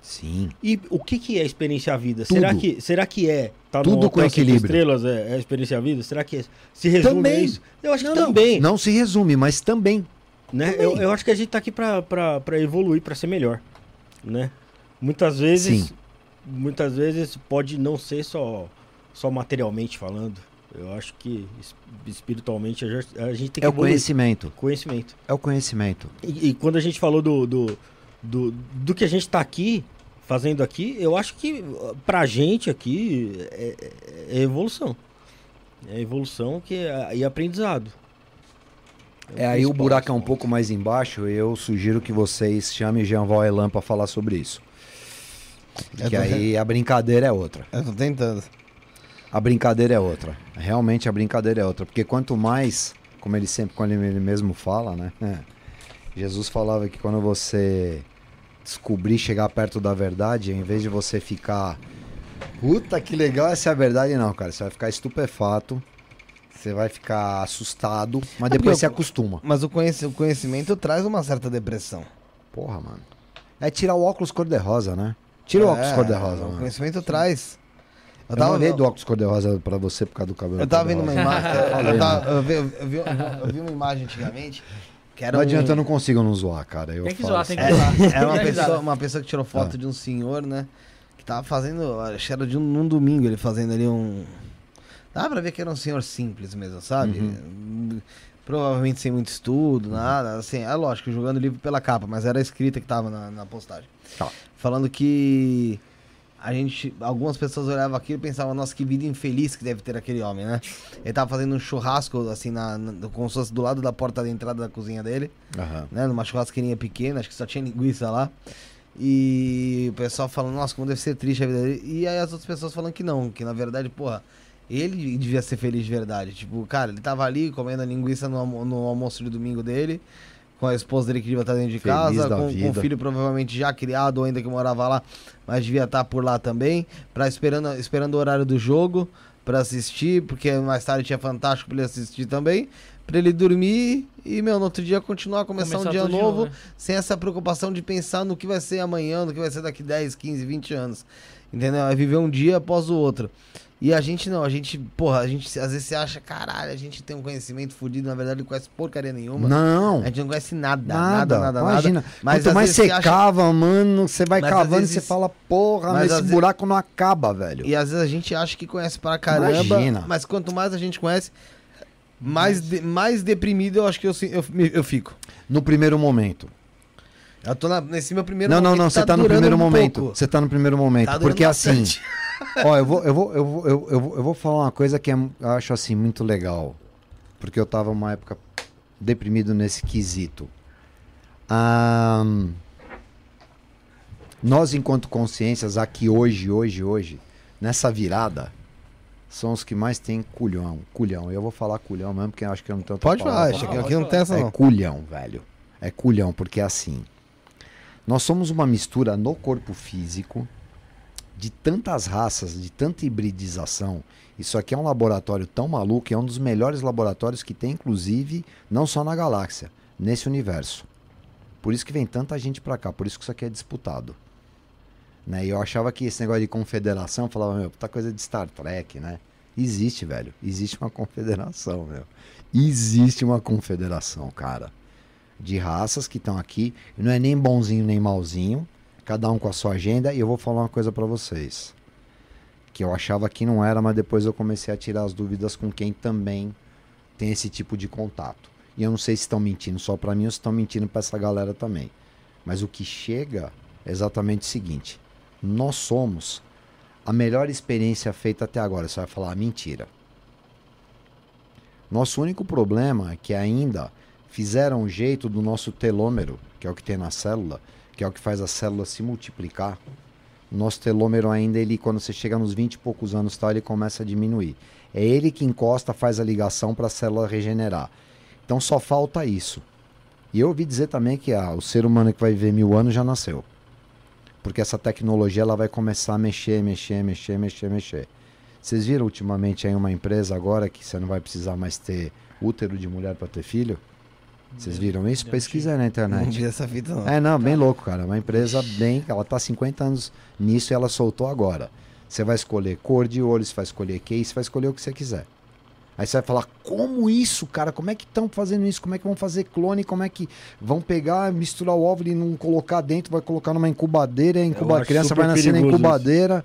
Speaker 4: Sim.
Speaker 3: E o que, que é experienciar a vida?
Speaker 4: Tudo.
Speaker 3: Será que, será que é tá
Speaker 4: Tudo com equilíbrio.
Speaker 3: estrelas é, é experienciar a vida? Será que é- se resume a
Speaker 4: Também.
Speaker 3: isso? Eu acho que
Speaker 4: Não, não,
Speaker 3: também.
Speaker 4: Não se resume, mas também.
Speaker 3: né?
Speaker 4: também.
Speaker 3: Eu, eu acho que a gente tá aqui pra evoluir, pra ser melhor, né? Muitas vezes,
Speaker 4: Sim.
Speaker 3: Muitas vezes pode não ser só, só materialmente falando. Eu acho que es- espiritualmente a gente, a tem que
Speaker 4: É o
Speaker 3: evoluir.
Speaker 4: conhecimento.
Speaker 3: conhecimento.
Speaker 4: É o conhecimento.
Speaker 3: E, e quando a gente falou do, do, do, do que a gente tá aqui, fazendo aqui, eu acho que uh, pra gente aqui é, é- é evolução. É evolução que é, e aprendizado.
Speaker 4: É aí o buraco é um pouco mais embaixo. Eu sugiro que vocês chamem Jean Elan para falar sobre isso.
Speaker 2: Eu
Speaker 4: Que aí a brincadeira é outra.
Speaker 2: Eu tô tentando.
Speaker 4: A brincadeira é outra. Realmente a brincadeira é outra. Porque quanto mais, como ele sempre, quando ele mesmo fala, né? é, Jesus falava que quando você descobrir chegar perto da verdade, em vez de você ficar. Puta que legal, essa é a verdade, não, cara. Você vai ficar estupefato. Você vai ficar assustado, mas
Speaker 2: É
Speaker 4: depois você acostuma.
Speaker 2: Mas o conhecimento traz uma certa depressão.
Speaker 4: Porra, mano. É tirar o óculos cor-de-rosa, né? Tira o óculos
Speaker 2: É,
Speaker 4: cor-de-rosa,
Speaker 2: O
Speaker 4: mano.
Speaker 2: conhecimento traz.
Speaker 4: Eu, não olhei do óculos cor-de-rosa pra você por causa do cabelo
Speaker 2: Eu tava vendo uma
Speaker 4: cor-de-rosa.
Speaker 2: imagem.
Speaker 4: Eu
Speaker 2: Eu, tava- eu vi, eu vi- eu vi uma imagem antigamente. Que era
Speaker 4: Não
Speaker 2: um-
Speaker 4: adianta, eu não consigo não zoar, cara. Eu
Speaker 1: Tem que
Speaker 4: falo
Speaker 1: zoar, tem que zoar.
Speaker 2: Era uma pessoa, uma pessoa que tirou foto
Speaker 4: Ah.
Speaker 2: de um senhor, né? Que tava fazendo. Acho que era de um, num domingo ele fazendo ali um. Dá pra ver que era um senhor simples mesmo, sabe?
Speaker 4: Uhum.
Speaker 2: Provavelmente sem muito estudo, nada. Assim, é lógico, jogando o livro pela capa, mas era a escrita que tava na, na postagem.
Speaker 4: Tá.
Speaker 2: Falando que. A gente, algumas pessoas olhavam aquilo e pensavam, nossa, que vida infeliz que deve ter aquele homem, né? Ele tava fazendo um churrasco, assim, na, na, como se fosse do lado da porta da entrada da cozinha dele
Speaker 4: Aham.
Speaker 2: né? Numa churrasqueirinha pequena, acho que só tinha linguiça lá. E o pessoal falando, nossa, como deve ser triste a vida dele. E aí as outras pessoas falando que não, que na verdade, porra, ele devia ser feliz de verdade. Tipo, cara, ele tava ali comendo a linguiça no, almo- no almoço de domingo dele, com a esposa dele que devia estar dentro de
Speaker 4: Feliz
Speaker 2: casa, com, com filho provavelmente já criado ou ainda que morava lá, mas devia estar por lá também, pra esperando, esperando o horário do jogo pra assistir, porque mais tarde tinha Fantástico pra ele assistir também, pra ele dormir e, meu, no outro dia continuar, começar, um dia novo,
Speaker 1: né?
Speaker 2: sem essa preocupação de pensar no que vai ser amanhã, no que vai ser daqui 10, 15, 20 anos. Entendeu? É viver um dia após o outro. E a gente não, a gente, porra, a gente às vezes se acha, caralho, a gente tem um conhecimento fudido, na verdade não conhece porcaria nenhuma.
Speaker 4: Não.
Speaker 2: A gente não conhece nada,
Speaker 4: Nada,
Speaker 2: nada, nada,
Speaker 4: imagina.
Speaker 2: nada. Mas
Speaker 4: Quanto mais
Speaker 2: vezes
Speaker 4: você
Speaker 2: você acha-
Speaker 4: cava, mano, você vai
Speaker 2: Mas
Speaker 4: cavando e
Speaker 2: vezes-
Speaker 4: você fala, porra,
Speaker 2: mas
Speaker 4: esse buraco não acaba, velho.
Speaker 2: E às vezes a gente acha que conhece pra caramba,
Speaker 4: Imagina.
Speaker 2: mas quanto mais a gente conhece, mais, de- mais deprimido eu acho que eu, eu, eu fico.
Speaker 4: No primeiro momento.
Speaker 2: Eu tô na- nesse meu primeiro
Speaker 4: não, não,
Speaker 2: momento.
Speaker 4: não, você tá, no
Speaker 2: durando
Speaker 4: primeiro
Speaker 2: um
Speaker 4: momento. Você tá no primeiro momento.
Speaker 2: Tá
Speaker 4: porque assim,
Speaker 2: bastante.
Speaker 4: Ó, eu vou, eu, vou, eu, vou, eu, eu, vou, eu vou falar uma coisa que é, eu acho assim muito legal. Porque eu tava uma época deprimido nesse quesito. Ahn, nós, enquanto consciências, aqui hoje, hoje, hoje, nessa virada, são os que mais têm culhão. Culhão. Eu vou falar culhão mesmo, porque eu acho que eu não tenho outra
Speaker 2: Pode falar, acho que
Speaker 4: falar.
Speaker 2: aqui não tem essa
Speaker 4: É
Speaker 2: não.
Speaker 4: culhão, velho. É culhão, porque é assim. Nós somos uma mistura no corpo físico de tantas raças, de tanta hibridização. Isso aqui é um laboratório tão maluco, é um dos melhores laboratórios que tem, inclusive, não só na galáxia, nesse universo. Por isso que vem tanta gente pra cá, por isso que isso aqui é disputado. Né? E eu achava que esse negócio de confederação, falava, meu, puta coisa de Star Trek, né? Existe, velho. Existe uma confederação, meu. Existe uma confederação, cara. De raças que estão aqui. Não é nem bonzinho nem malzinho. Cada um com a sua agenda. E eu vou falar uma coisa pra vocês. Que eu achava que não era, mas depois eu comecei a tirar as dúvidas com quem também tem esse tipo de contato. E eu não sei se estão mentindo só pra mim ou se estão mentindo pra essa galera também. Mas o que chega é exatamente o seguinte: nós somos a melhor experiência feita até agora. Você vai falar "Ah, mentira. Nosso único problema é que ainda fizeram um jeito do nosso telômero, que é o que tem na célula, que é o que faz a célula se multiplicar. O nosso telômero ainda, ele quando você chega nos 20 e poucos anos, tal, ele começa a diminuir. É ele que encosta, faz a ligação para a célula regenerar. Então só falta isso. E eu ouvi dizer também que ah, o ser humano que vai viver mil anos já nasceu. Porque essa tecnologia ela vai começar a mexer, mexer, mexer, mexer, mexer. Vocês viram ultimamente aí uma empresa agora que você não vai precisar mais ter útero de mulher para ter filho? Vocês viram isso? Pesquisa na
Speaker 2: Não
Speaker 4: internet.
Speaker 2: vi essa fita, não.
Speaker 4: É, não, bem louco, cara. Uma empresa bem. Ela tá há 50 anos nisso e ela soltou agora. Você vai escolher cor de olho, você vai escolher case, você vai escolher o que você quiser. Aí você vai falar, como isso, cara? Como é que estão fazendo isso? Como é que vão fazer clone? Como é que vão pegar, misturar o óvulo e não colocar dentro, vai colocar numa incubadeira, e a incuba... a criança vai nascer na incubadeira.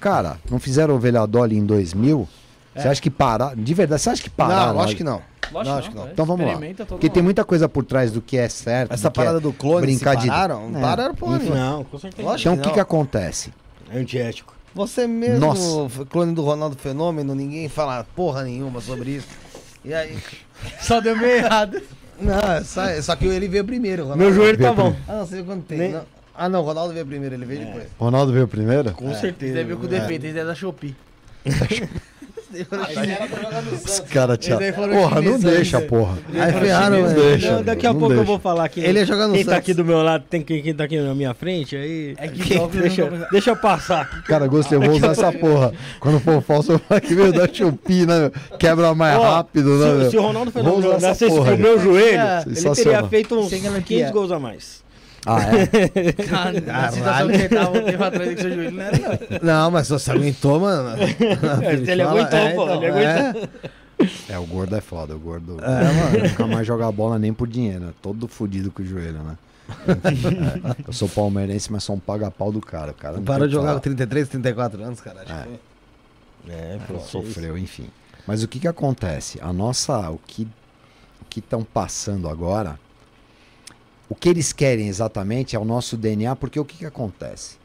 Speaker 4: Cara, não fizeram ovelha Dolly em 2000? Você acha que parar? De verdade, você acha que parar?
Speaker 2: Não, lógico que não.
Speaker 1: Lógico,
Speaker 2: Lógico que não.
Speaker 1: é.
Speaker 4: Então vamos lá. Porque tem muita coisa por trás do que é certo.
Speaker 2: Essa
Speaker 4: do que é
Speaker 2: parada do clone,
Speaker 4: brincar
Speaker 2: se
Speaker 4: de-
Speaker 2: pararam? Não
Speaker 4: É,
Speaker 2: pararam, pô.
Speaker 3: Não, com certeza.
Speaker 2: Lógico.
Speaker 4: Então o que,
Speaker 2: não.
Speaker 4: que acontece?
Speaker 3: É antiético.
Speaker 2: Você mesmo,
Speaker 4: Nossa.
Speaker 2: clone do Ronaldo Fenômeno, ninguém fala porra nenhuma sobre isso. E aí.
Speaker 1: Só deu meio errado.
Speaker 2: Não, é só, é só que ele veio primeiro. Ronaldo.
Speaker 3: Meu joelho tá bom.
Speaker 2: Ah, não, você viu quanto tem.
Speaker 3: Nem-
Speaker 2: não. Ah, não, o Ronaldo veio primeiro, ele veio depois.
Speaker 4: Ronaldo veio primeiro?
Speaker 3: Com certeza.
Speaker 1: Esse daí veio com defeito, esse daí é da Shopee.
Speaker 4: Os caras
Speaker 1: foram
Speaker 4: Porra, não deixa, porra.
Speaker 2: Aí ferraram,
Speaker 4: Não
Speaker 2: velho.
Speaker 4: deixa.
Speaker 3: Não, daqui a pouco eu vou falar que
Speaker 2: Ele ia jogar no
Speaker 3: quem tá aqui do meu lado tem quem, quem tá aqui na minha frente, aí
Speaker 1: É que
Speaker 3: deixa,
Speaker 1: não-
Speaker 3: deixa eu passar.
Speaker 4: Cara, gostei, eu vou usar essa porra. Quando for falso, eu vou aqui, meu, da Shopee, né? meu? Quebra mais
Speaker 3: Ó,
Speaker 4: rápido, né?
Speaker 3: se, o Ronaldo
Speaker 4: essa
Speaker 3: nascesse
Speaker 4: porra
Speaker 3: pro
Speaker 4: aí.
Speaker 3: meu joelho,
Speaker 1: É,
Speaker 3: ele teria feito uns
Speaker 1: Sem ela que
Speaker 3: 500
Speaker 1: é.
Speaker 3: gols a mais.
Speaker 4: Ah, é?
Speaker 1: Ah, Na situação que você tava um tempo atrás com seu joelho, não era não.
Speaker 2: Não, mas você aguentou, mano.
Speaker 3: Ele aguentou, pô, ele aguentou.
Speaker 4: É, o gordo é foda, o gordo.
Speaker 2: É, mano.
Speaker 4: Nunca mais joga bola nem por dinheiro, né? Todo fudido com o joelho, né? É, eu sou palmeirense, mas sou um paga-pau do cara. O cara não
Speaker 2: Parou de jogar
Speaker 4: falar.
Speaker 2: com 33, 34 anos, cara. Acho
Speaker 4: É.
Speaker 2: que foi.
Speaker 3: É, pô,
Speaker 4: sofreu, enfim. Mas o que que acontece? A nossa, o que o que estão passando agora, o que eles querem exatamente é o nosso DNA, porque o que que acontece?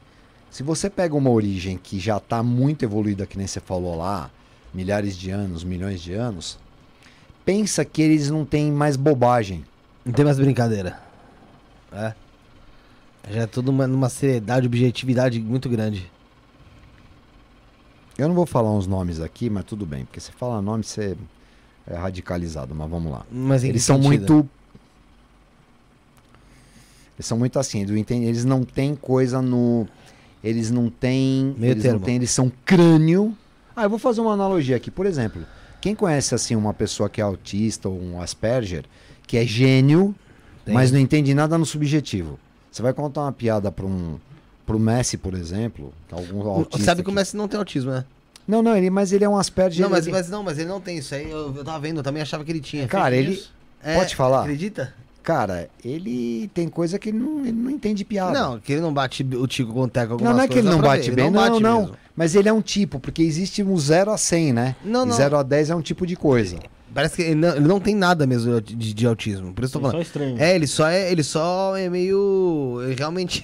Speaker 4: Se você pega uma origem que já está muito evoluída, que nem você falou lá, milhares de anos, milhões de anos, pensa que eles não têm mais bobagem.
Speaker 2: Não tem mais brincadeira. É. Já é tudo uma, numa seriedade, objetividade muito grande.
Speaker 4: Eu não vou falar uns nomes aqui, mas tudo bem, porque você fala nome, você é radicalizado, mas vamos lá.
Speaker 2: Mas
Speaker 4: Eles são
Speaker 2: sentido?
Speaker 4: muito. Eles são muito assim, eles não têm coisa no. Eles não têm.
Speaker 2: Meio
Speaker 4: eles
Speaker 2: termo.
Speaker 4: não têm, eles são crânio. Ah, eu vou fazer uma analogia aqui. Por exemplo, quem conhece assim uma pessoa que é autista ou um Asperger, que é gênio,
Speaker 2: Tem.
Speaker 4: mas não entende nada no subjetivo. Você vai contar uma piada para um pro Messi, por exemplo, que é algum autista.
Speaker 2: Sabe que o Messi não tem autismo, né?
Speaker 4: Não, não, ele, mas ele é um Asperger.
Speaker 2: Não mas,
Speaker 4: ele-
Speaker 2: mas não, mas ele não tem isso aí. Eu, eu tava vendo, eu também achava que ele tinha.
Speaker 4: Cara, ele-
Speaker 2: news. É,
Speaker 4: Pode falar?
Speaker 2: Acredita?
Speaker 4: Cara, ele tem coisa que ele não, ele não entende piada.
Speaker 2: Não, que ele não bate o Tico com o Teco
Speaker 4: Não, não é que ele não bate
Speaker 2: ver,
Speaker 4: bem,
Speaker 2: ele
Speaker 4: não,
Speaker 2: bate
Speaker 4: não.
Speaker 2: mesmo.
Speaker 4: Mas ele é um tipo, porque existe um 0 a 100, né?
Speaker 2: Não,
Speaker 4: E
Speaker 2: não.
Speaker 4: 0 a 10 é um tipo de coisa.
Speaker 2: Parece que ele não, ele não tem nada mesmo de, de autismo. Por isso eu tô
Speaker 3: Só
Speaker 2: falando.
Speaker 3: estranho.
Speaker 2: É, ele só é, ele só é meio. Ele realmente.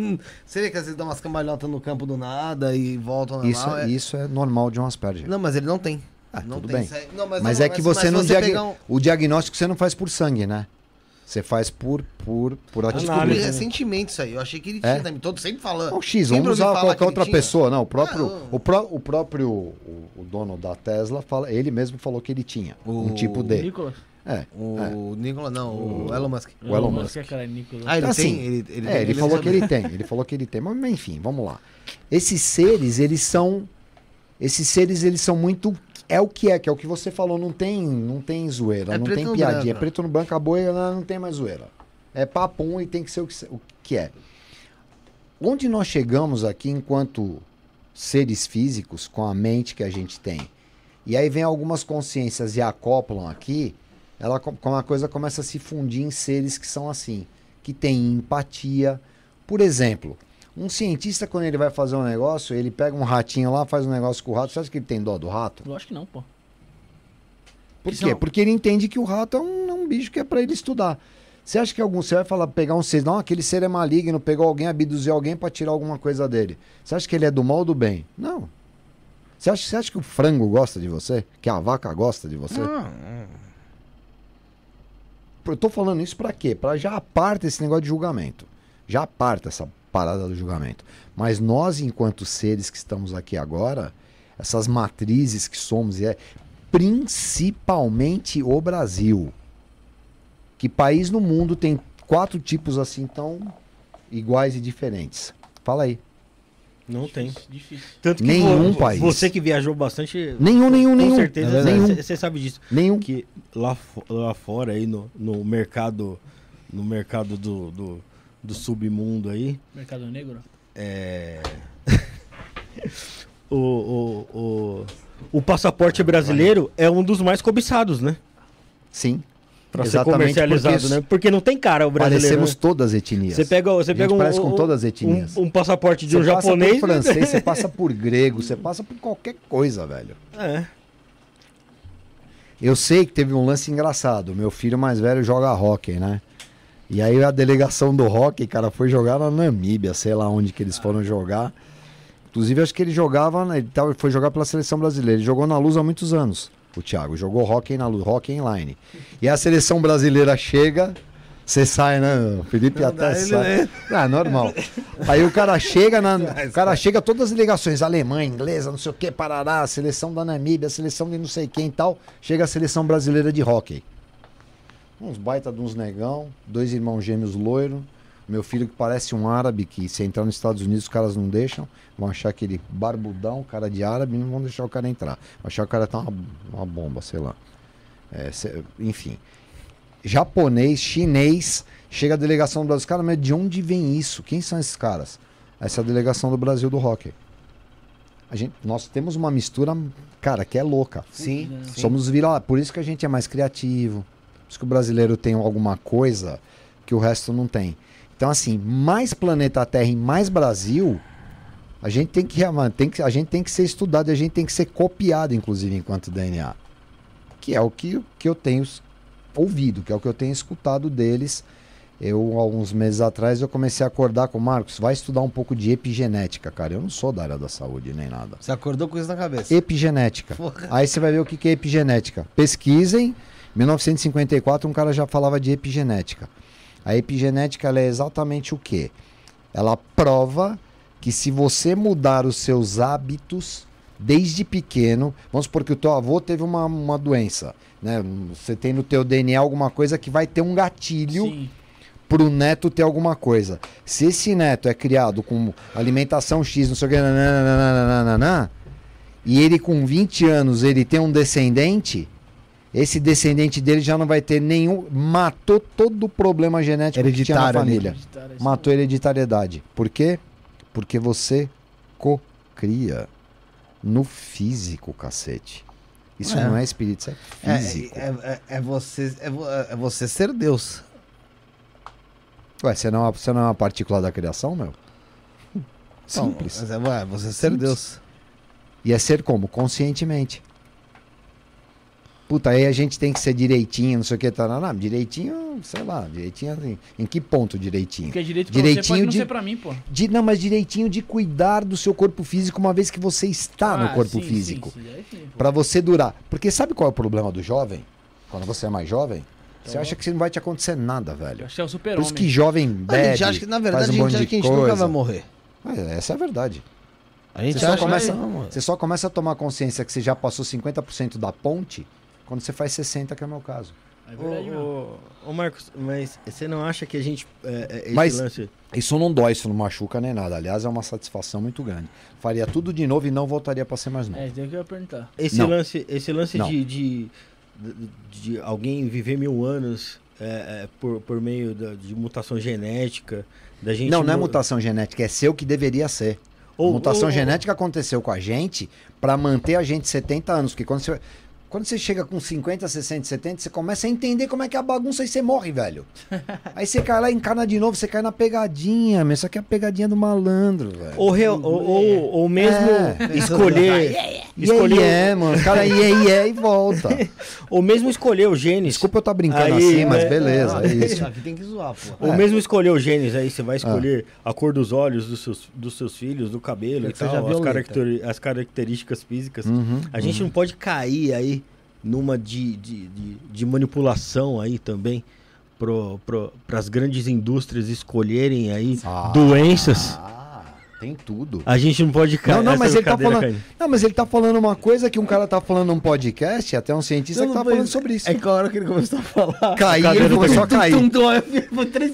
Speaker 2: Você vê que às vezes dá umas cambalhotas no campo do nada e volta ao
Speaker 4: Isso,
Speaker 2: normal. é-
Speaker 4: isso é normal de um Asperger.
Speaker 2: Não, mas ele não tem.
Speaker 4: Ah,
Speaker 2: não
Speaker 4: tudo
Speaker 2: tem
Speaker 4: bem.
Speaker 2: isso aí. Não,
Speaker 4: mas,
Speaker 2: mas,
Speaker 4: é que você não
Speaker 2: se
Speaker 4: diag...
Speaker 2: um-
Speaker 4: O diagnóstico você não faz por sangue, né? Você faz por por por
Speaker 3: Análise,
Speaker 2: descobri
Speaker 3: né?
Speaker 4: atitude.
Speaker 2: recentemente isso aí. Eu achei que ele
Speaker 4: É?
Speaker 2: tinha também. Todo sempre falando.
Speaker 4: Não, X,
Speaker 2: Sempre
Speaker 4: vamos usar
Speaker 2: falar
Speaker 4: qualquer
Speaker 2: que ele
Speaker 4: outra
Speaker 2: tinha.
Speaker 4: pessoa. Não, o próprio,
Speaker 2: Ah,
Speaker 4: o, pró- o próprio o, o dono da Tesla, fala, ele mesmo falou que ele tinha um
Speaker 2: O
Speaker 4: tipo D.
Speaker 1: Nicolas.
Speaker 4: É.
Speaker 2: O Nicolas, não, o Elon Musk.
Speaker 4: O Elon Musk.
Speaker 1: é cara, Nicolas.
Speaker 2: Ah, ele
Speaker 4: Assim,
Speaker 2: tem? Ele, ele,
Speaker 4: É, ele,
Speaker 2: tem-
Speaker 4: falou que ele tem, ele falou que ele tem. Mas enfim, vamos lá. Esses seres, eles são esses seres, eles são muito é o que é, que é o que você falou, não tem, não tem zoeira,
Speaker 2: É
Speaker 4: não tem piadinha,
Speaker 2: branco.
Speaker 4: é preto no branco, acabou e não tem mais zoeira. É papum e tem que ser o que, o que é. Onde nós chegamos aqui enquanto seres físicos, com a mente que a gente tem, e aí vem algumas consciências e acoplam aqui, ela co- como a coisa começa a se fundir em seres que são assim, que têm empatia. Por exemplo, um cientista quando ele vai fazer um negócio, ele pega um ratinho lá, faz um negócio com o rato, você acha que ele tem dó do rato?
Speaker 1: Eu acho que não, pô.
Speaker 4: Por
Speaker 1: Porque
Speaker 4: quê? Porque ele entende que o rato é um, é um bicho que é pra ele estudar. Você acha que algum você vai falar pegar um ser, não, aquele ser é maligno, pegou alguém, abduziu alguém pra tirar alguma coisa dele. Você acha que ele é do mal ou do bem? Não. Você acha, você acha que o frango gosta de você? Que a vaca gosta de você? Eu tô falando isso pra quê? Pra já aparta esse negócio de julgamento. Já aparta essa parada do julgamento. Mas nós, enquanto seres que estamos aqui agora, essas matrizes que somos, e é principalmente o Brasil. Que país no mundo tem quatro tipos assim tão iguais e diferentes? Fala aí.
Speaker 3: Não tem.
Speaker 1: Difícil, Difícil.
Speaker 3: Tanto que
Speaker 4: Nenhum
Speaker 3: vo-
Speaker 4: país.
Speaker 3: Você que viajou bastante.
Speaker 4: Nenhum, nenhum,
Speaker 3: com
Speaker 4: nenhum.
Speaker 3: certeza
Speaker 4: É verdade.
Speaker 3: você sabe disso.
Speaker 4: Nenhum.
Speaker 3: Que lá, fo- lá fora, aí no, no mercado, no mercado do, do, do submundo aí,
Speaker 1: Mercado Negro?
Speaker 3: é. o, o, o, o passaporte brasileiro é um dos mais cobiçados, né?
Speaker 4: Sim.
Speaker 3: Pra ser
Speaker 4: Exatamente,
Speaker 3: comercializado,
Speaker 4: porque
Speaker 3: né? Porque não tem cara o brasileiro.
Speaker 4: Parecemos
Speaker 3: né?
Speaker 4: todas as etnias.
Speaker 3: Você pega, você pega um,
Speaker 4: parece com
Speaker 3: um-
Speaker 4: todas as etnias.
Speaker 3: um, um passaporte de
Speaker 4: Você
Speaker 3: um
Speaker 4: passa
Speaker 3: japonês.
Speaker 4: por francês, você passa por grego, você passa por qualquer coisa, velho.
Speaker 3: É.
Speaker 4: Eu sei que teve um lance engraçado. Meu filho mais velho joga hockey, né? E aí a delegação do hockey, cara, foi jogar na Namíbia, sei lá onde que eles foram jogar. Inclusive, acho que ele jogava, né, ele foi jogar pela seleção brasileira. Ele jogou na Luz há muitos anos, o Thiago. Jogou hockey na Luz, hockey inline. E a seleção brasileira chega, você sai, né? O Felipe
Speaker 2: Não
Speaker 4: até
Speaker 2: ele
Speaker 4: sai. Ah, normal. Aí o cara chega, na, o cara chega todas as delegações, alemã, inglesa, não sei o que, Parará, seleção da Namíbia, seleção de não sei quem e tal. Chega a seleção brasileira de hockey. Uns baita de uns negão, dois irmãos gêmeos loiro, meu filho que parece um árabe, que se entrar nos Estados Unidos os caras não deixam, vão achar aquele barbudão, cara de árabe, e não vão deixar o cara entrar. Vão achar que o cara tá uma, uma bomba, sei lá. É, cê- enfim. Japonês, chinês, chega a delegação do Brasil. Cara, mas de onde vem isso? Quem são esses caras? Essa é a delegação do Brasil do hockey. A gente, nós temos uma mistura, cara, que é louca.
Speaker 2: Sim, sim.
Speaker 4: Somos vira Por isso que a gente é mais criativo. Por isso que o brasileiro tem alguma coisa que o resto não tem. Então, assim, mais planeta Terra e mais Brasil, a gente tem que, mano, tem que, a gente tem que ser estudado e a gente tem que ser copiado, inclusive, enquanto DNA. Que é o que, que eu tenho ouvido, que é o que eu tenho escutado deles. Eu, alguns meses atrás, eu comecei a acordar com o Marcos, vai estudar um pouco de epigenética, cara. Eu não sou da área da saúde nem nada.
Speaker 2: Você acordou com isso na cabeça.
Speaker 4: Epigenética.
Speaker 2: Porra.
Speaker 4: Aí você vai ver o que é epigenética. Pesquisem. 1954 um cara já falava de epigenética. A epigenética é exatamente o quê? Ela prova que se você mudar os seus hábitos desde pequeno, vamos supor que o teu avô teve uma, uma doença, né? Você tem no teu DNA alguma coisa que vai ter um gatilho
Speaker 1: Sim.
Speaker 4: pro neto ter alguma coisa. Se esse neto é criado com alimentação X, não sei o que, nananana, e ele com 20 anos ele tem um descendente, esse descendente dele já não vai ter nenhum. Matou todo o problema genético que tinha na
Speaker 2: Hereditário ali.
Speaker 4: família.
Speaker 1: Acreditar, isso
Speaker 4: Matou a hereditariedade. Por quê? Porque você co-cria no físico, cacete. Isso
Speaker 2: É.
Speaker 4: não é espírito, isso é
Speaker 2: É,
Speaker 4: físico.
Speaker 2: é, é, é você, é, é você ser Deus.
Speaker 4: Ué, você não, é uma- você não é uma partícula da criação, meu? Simples.
Speaker 2: Não, mas é, ué, você ser
Speaker 4: Simples.
Speaker 2: Deus.
Speaker 4: E é ser como? Conscientemente. Puta, aí a gente tem que ser direitinho, não sei o que, tá, não, não, direitinho, sei lá, direitinho, assim, em que ponto direitinho?
Speaker 1: Porque direito pra você
Speaker 4: Direitinho
Speaker 1: pode não
Speaker 4: de-
Speaker 1: ser pra mim, pô.
Speaker 4: De, não, mas direitinho de cuidar do seu corpo físico uma vez que você está
Speaker 1: Ah,
Speaker 4: no corpo
Speaker 1: sim,
Speaker 4: físico.
Speaker 1: sim, sim, sim, pô.
Speaker 4: Pra você durar. Porque sabe qual é o problema do jovem? Quando você é mais jovem? Você
Speaker 1: Então-
Speaker 4: acha que não vai te acontecer nada, velho.
Speaker 1: acho que é o
Speaker 4: Por
Speaker 1: super-homem.
Speaker 4: isso que jovem
Speaker 2: a
Speaker 4: bebe,
Speaker 2: gente acha que, na verdade,
Speaker 4: faz um
Speaker 2: a gente
Speaker 4: monte
Speaker 2: acha
Speaker 4: de
Speaker 2: que a gente nunca
Speaker 4: coisa.
Speaker 2: vai morrer.
Speaker 4: É, essa é a verdade.
Speaker 2: A gente
Speaker 4: Você só começa-
Speaker 2: que.
Speaker 4: Você só começa a tomar consciência que você já passou 50% da ponte quando você faz 60, que é o meu caso.
Speaker 1: É verdade,
Speaker 3: Ô, ô, ô, Marcos, mas você não acha que a gente. É, é, esse
Speaker 4: Mas-
Speaker 3: lance.
Speaker 4: Isso não dói, isso não machuca nem nada. Aliás, é uma satisfação muito grande. Faria tudo de novo e não voltaria pra ser mais novo.
Speaker 1: É, isso daí que eu ia perguntar.
Speaker 3: Esse
Speaker 4: Não.
Speaker 3: lance, esse lance de, de, de, de alguém viver mil anos é, é, por, por meio da- de mutação genética, da gente.
Speaker 4: não, não é
Speaker 3: mu-
Speaker 4: mutação genética, é ser o que deveria ser.
Speaker 3: Ou-
Speaker 4: mutação
Speaker 3: ou-
Speaker 4: genética aconteceu com a gente pra manter a gente 70 anos. Porque quando você, quando você chega com 50, 60, 70, você começa a entender como é que é a bagunça e você morre, velho. Aí você cai lá, encarna de novo, você cai na pegadinha, mas isso aqui é a pegadinha do malandro, velho.
Speaker 3: Ou, real- ou, ou, ou mesmo
Speaker 4: É.
Speaker 3: escolher.
Speaker 4: É, mano. O cara ia, ia e volta.
Speaker 3: Ou mesmo escolher os genes.
Speaker 4: Desculpa eu estar brincando
Speaker 3: Aí,
Speaker 4: assim, mas
Speaker 3: né?
Speaker 4: beleza, é isso.
Speaker 2: Aqui tem que zoar, pô.
Speaker 3: Ou
Speaker 4: É.
Speaker 3: mesmo escolher os genes, aí você vai escolher a cor dos olhos dos seus, dos seus filhos, do cabelo e tal, as,
Speaker 2: violeta.
Speaker 3: caracteri- as características físicas.
Speaker 4: Uhum,
Speaker 3: A gente não pode cair aí numa de, de, de, de manipulação aí também para as grandes indústrias escolherem aí
Speaker 4: Ah,
Speaker 3: doenças.
Speaker 4: Ah, tem tudo.
Speaker 3: A gente não pode cair.
Speaker 4: Não, não, mas ele tá falando. Não, mas ele tá falando uma coisa que um cara tá falando num podcast, até um cientista
Speaker 2: Não,
Speaker 4: que tá
Speaker 2: mas
Speaker 4: falando sobre isso.
Speaker 2: É hora que ele começou a falar.
Speaker 4: Cair, ele começou a cair.
Speaker 2: Tum, tum,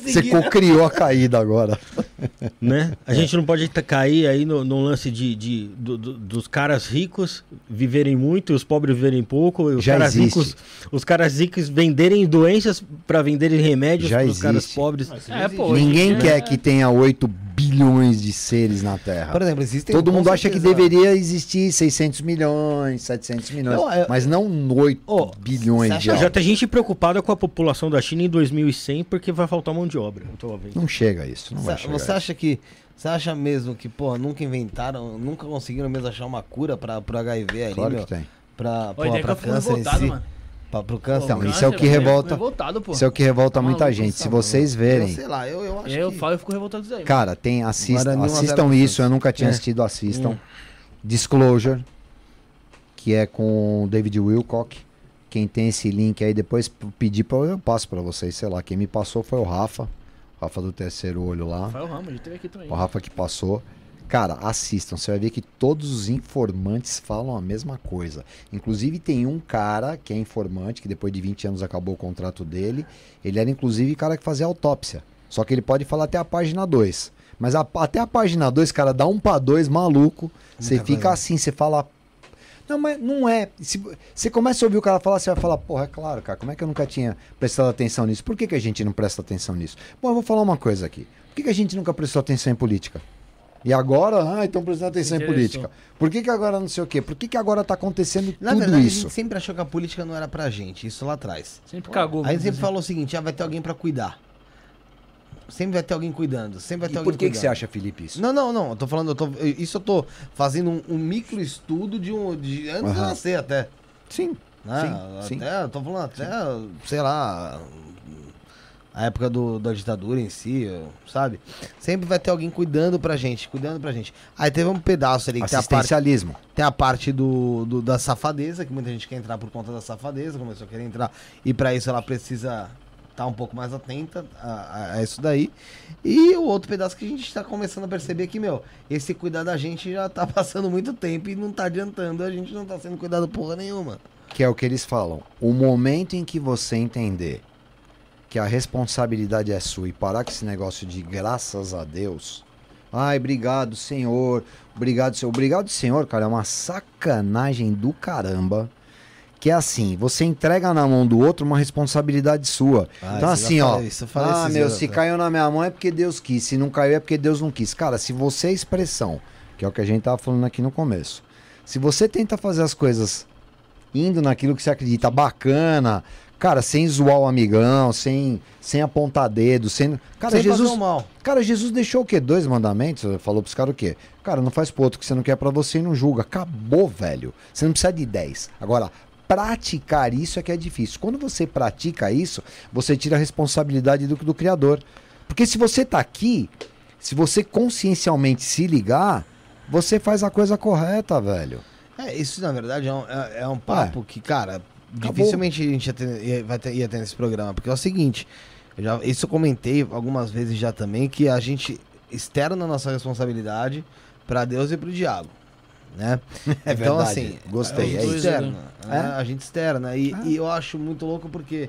Speaker 4: Você cocriou a caída agora.
Speaker 3: né?
Speaker 4: É.
Speaker 3: A gente não pode cair aí no, no lance de, de- do- do- dos caras ricos viverem muito e os pobres viverem pouco. E os
Speaker 4: Já
Speaker 3: caras
Speaker 4: existe.
Speaker 3: ricos, os caras ricos venderem doenças para venderem remédios
Speaker 4: Já
Speaker 3: para os caras
Speaker 4: existe.
Speaker 3: pobres.
Speaker 1: É, pô.
Speaker 4: Ninguém quer
Speaker 1: é-
Speaker 4: que tenha 8 bilhões de seres na Terra.
Speaker 2: Por exemplo, existem.
Speaker 4: Todo mundo acha que deveria existir 600 milhões, 700 milhões,
Speaker 2: Não, é-
Speaker 4: mas não 8
Speaker 2: Ô,
Speaker 4: bilhões de
Speaker 3: Já tem gente preocupada com a população da China em 2100 porque vai faltar mão de obra. Eu tô vendo.
Speaker 4: Não chega a isso, não vai
Speaker 2: Você
Speaker 4: chegar.
Speaker 2: você acha que. Você acha mesmo que, pô, nunca inventaram, nunca conseguiram mesmo achar uma cura pra, pro HIV ali,
Speaker 4: Claro
Speaker 2: meu?
Speaker 4: que tem.
Speaker 2: Pra, pô, pra
Speaker 1: eu fico
Speaker 2: câncer em si.
Speaker 1: mano.
Speaker 2: Pra, pro
Speaker 1: Pô,
Speaker 2: câncer.
Speaker 4: Então,
Speaker 1: o
Speaker 4: isso é o que
Speaker 1: eu
Speaker 4: revolta-
Speaker 1: fico revoltado, pô.
Speaker 4: Isso é o que revolta
Speaker 1: Tá
Speaker 4: muita
Speaker 1: maluco,
Speaker 4: gente. Se
Speaker 2: Tá
Speaker 4: vocês
Speaker 2: Eu
Speaker 4: verem,
Speaker 2: sei lá, eu, eu acho
Speaker 1: Eu
Speaker 2: que...
Speaker 1: falo, eu fico revoltado disso aí.
Speaker 4: Cara, tem, assistam,
Speaker 2: Guarani 1 a 0
Speaker 4: assistam isso, eu nunca tinha
Speaker 2: É.
Speaker 4: assistido, assistam.
Speaker 3: Hum.
Speaker 4: Disclosure, que é com o David Wilcock. Quem tem esse link aí, depois pedir para eu passo pra vocês, sei lá. Quem me passou foi o Rafa, Rafa do terceiro olho lá.
Speaker 1: Rafael Ramos, já teve aqui também.
Speaker 4: O Rafa que passou. Cara, assistam, você vai ver que todos os informantes falam a mesma coisa. Inclusive tem um cara que é informante, que depois de 20 anos acabou o contrato dele. Ele era inclusive cara que fazia autópsia. Só que ele pode falar até a página 2. Mas a- até a página 2, cara, dá um pra dois maluco. Você fica assim, você fala. Não, mas não é. Se você começa a ouvir o cara falar, você vai falar, porra, é claro, cara, como é que eu nunca tinha prestado atenção nisso? Por que, que a gente não presta atenção nisso? Bom, eu vou falar uma coisa aqui. Por que, que a gente nunca prestou atenção em política? E agora, ah, estão prestando atenção em política. Por que, que agora não sei o quê? Por que, que agora tá acontecendo
Speaker 2: Na
Speaker 4: tudo
Speaker 2: verdade, a
Speaker 4: isso?
Speaker 2: gente sempre achou que a política não era pra gente, isso lá atrás.
Speaker 1: Sempre cagou.
Speaker 2: Aí
Speaker 1: vamos
Speaker 2: sempre falou o seguinte, ah, vai ter alguém pra cuidar. Sempre vai ter alguém cuidando, sempre vai ter
Speaker 4: E
Speaker 2: alguém
Speaker 4: por que, que
Speaker 2: cuidando.
Speaker 4: você acha, Felipe, isso?
Speaker 2: Não, não, não. Eu tô falando, eu tô, isso eu tô fazendo um, um micro estudo de um. De, antes de eu
Speaker 4: Aham.
Speaker 2: nascer até.
Speaker 4: Sim.
Speaker 2: Né?
Speaker 4: Sim, sim.
Speaker 2: até, eu tô falando até, sei lá, a época do, da ditadura em si, sabe? Sempre vai ter alguém cuidando pra gente, cuidando pra gente. Aí teve um pedaço ali que tem a parte, tem a parte do, do- da safadeza, que muita gente quer entrar por conta da safadeza, começou a querer entrar. E pra isso ela precisa estar um pouco mais atenta a, a- isso daí. E o outro pedaço que a gente tá começando a perceber que, meu, esse cuidar da gente já tá passando muito tempo e não tá adiantando, a gente não tá sendo cuidado porra nenhuma.
Speaker 4: Que é o que eles falam. O momento em que você entender que a responsabilidade é sua e parar com esse negócio de graças a Deus. Ai, obrigado, Senhor. Obrigado, Senhor. Obrigado, Senhor, cara. É uma sacanagem do caramba. Que é assim, você entrega na mão do outro uma responsabilidade sua.
Speaker 2: Ah,
Speaker 4: então, assim, ó.
Speaker 2: falei, isso falei
Speaker 4: ah, meu, se caiu na minha mão é porque Deus quis. Se não caiu é porque Deus não quis. Cara, se você é expressão, que é o que a gente tava falando aqui no começo. Se você tenta fazer as coisas indo naquilo que você acredita bacana, cara, sem zoar o amigão, sem, sem apontar dedo, sem. Cara,
Speaker 2: Sem
Speaker 4: Jesus.
Speaker 2: mal.
Speaker 4: Cara, Jesus deixou o quê? Dois mandamentos? Falou pros caras o quê? Cara, não faz pro outro que você não quer pra você e não julga. Acabou, velho. Você não precisa de 10. Agora, praticar isso é que é difícil. Quando você pratica isso, você tira a responsabilidade do, do Criador. Porque se você tá aqui, se você consciencialmente se ligar, você faz a coisa correta, velho.
Speaker 2: É, isso na verdade é um, é, é um papo que, cara,
Speaker 4: Acabou.
Speaker 2: dificilmente a gente ia ter, ia, vai ter, ia ter nesse programa. Porque é o seguinte, eu já, isso eu comentei algumas vezes já também, que a gente externa a nossa responsabilidade pra Deus e pro diabo. Né?
Speaker 4: É
Speaker 2: então,
Speaker 4: verdade.
Speaker 2: assim,
Speaker 4: Gostei,
Speaker 2: a
Speaker 4: é
Speaker 2: gente
Speaker 1: isso.
Speaker 2: externa.
Speaker 4: É?
Speaker 2: né? A gente externa. E,
Speaker 4: Ah.
Speaker 2: e eu acho muito louco porque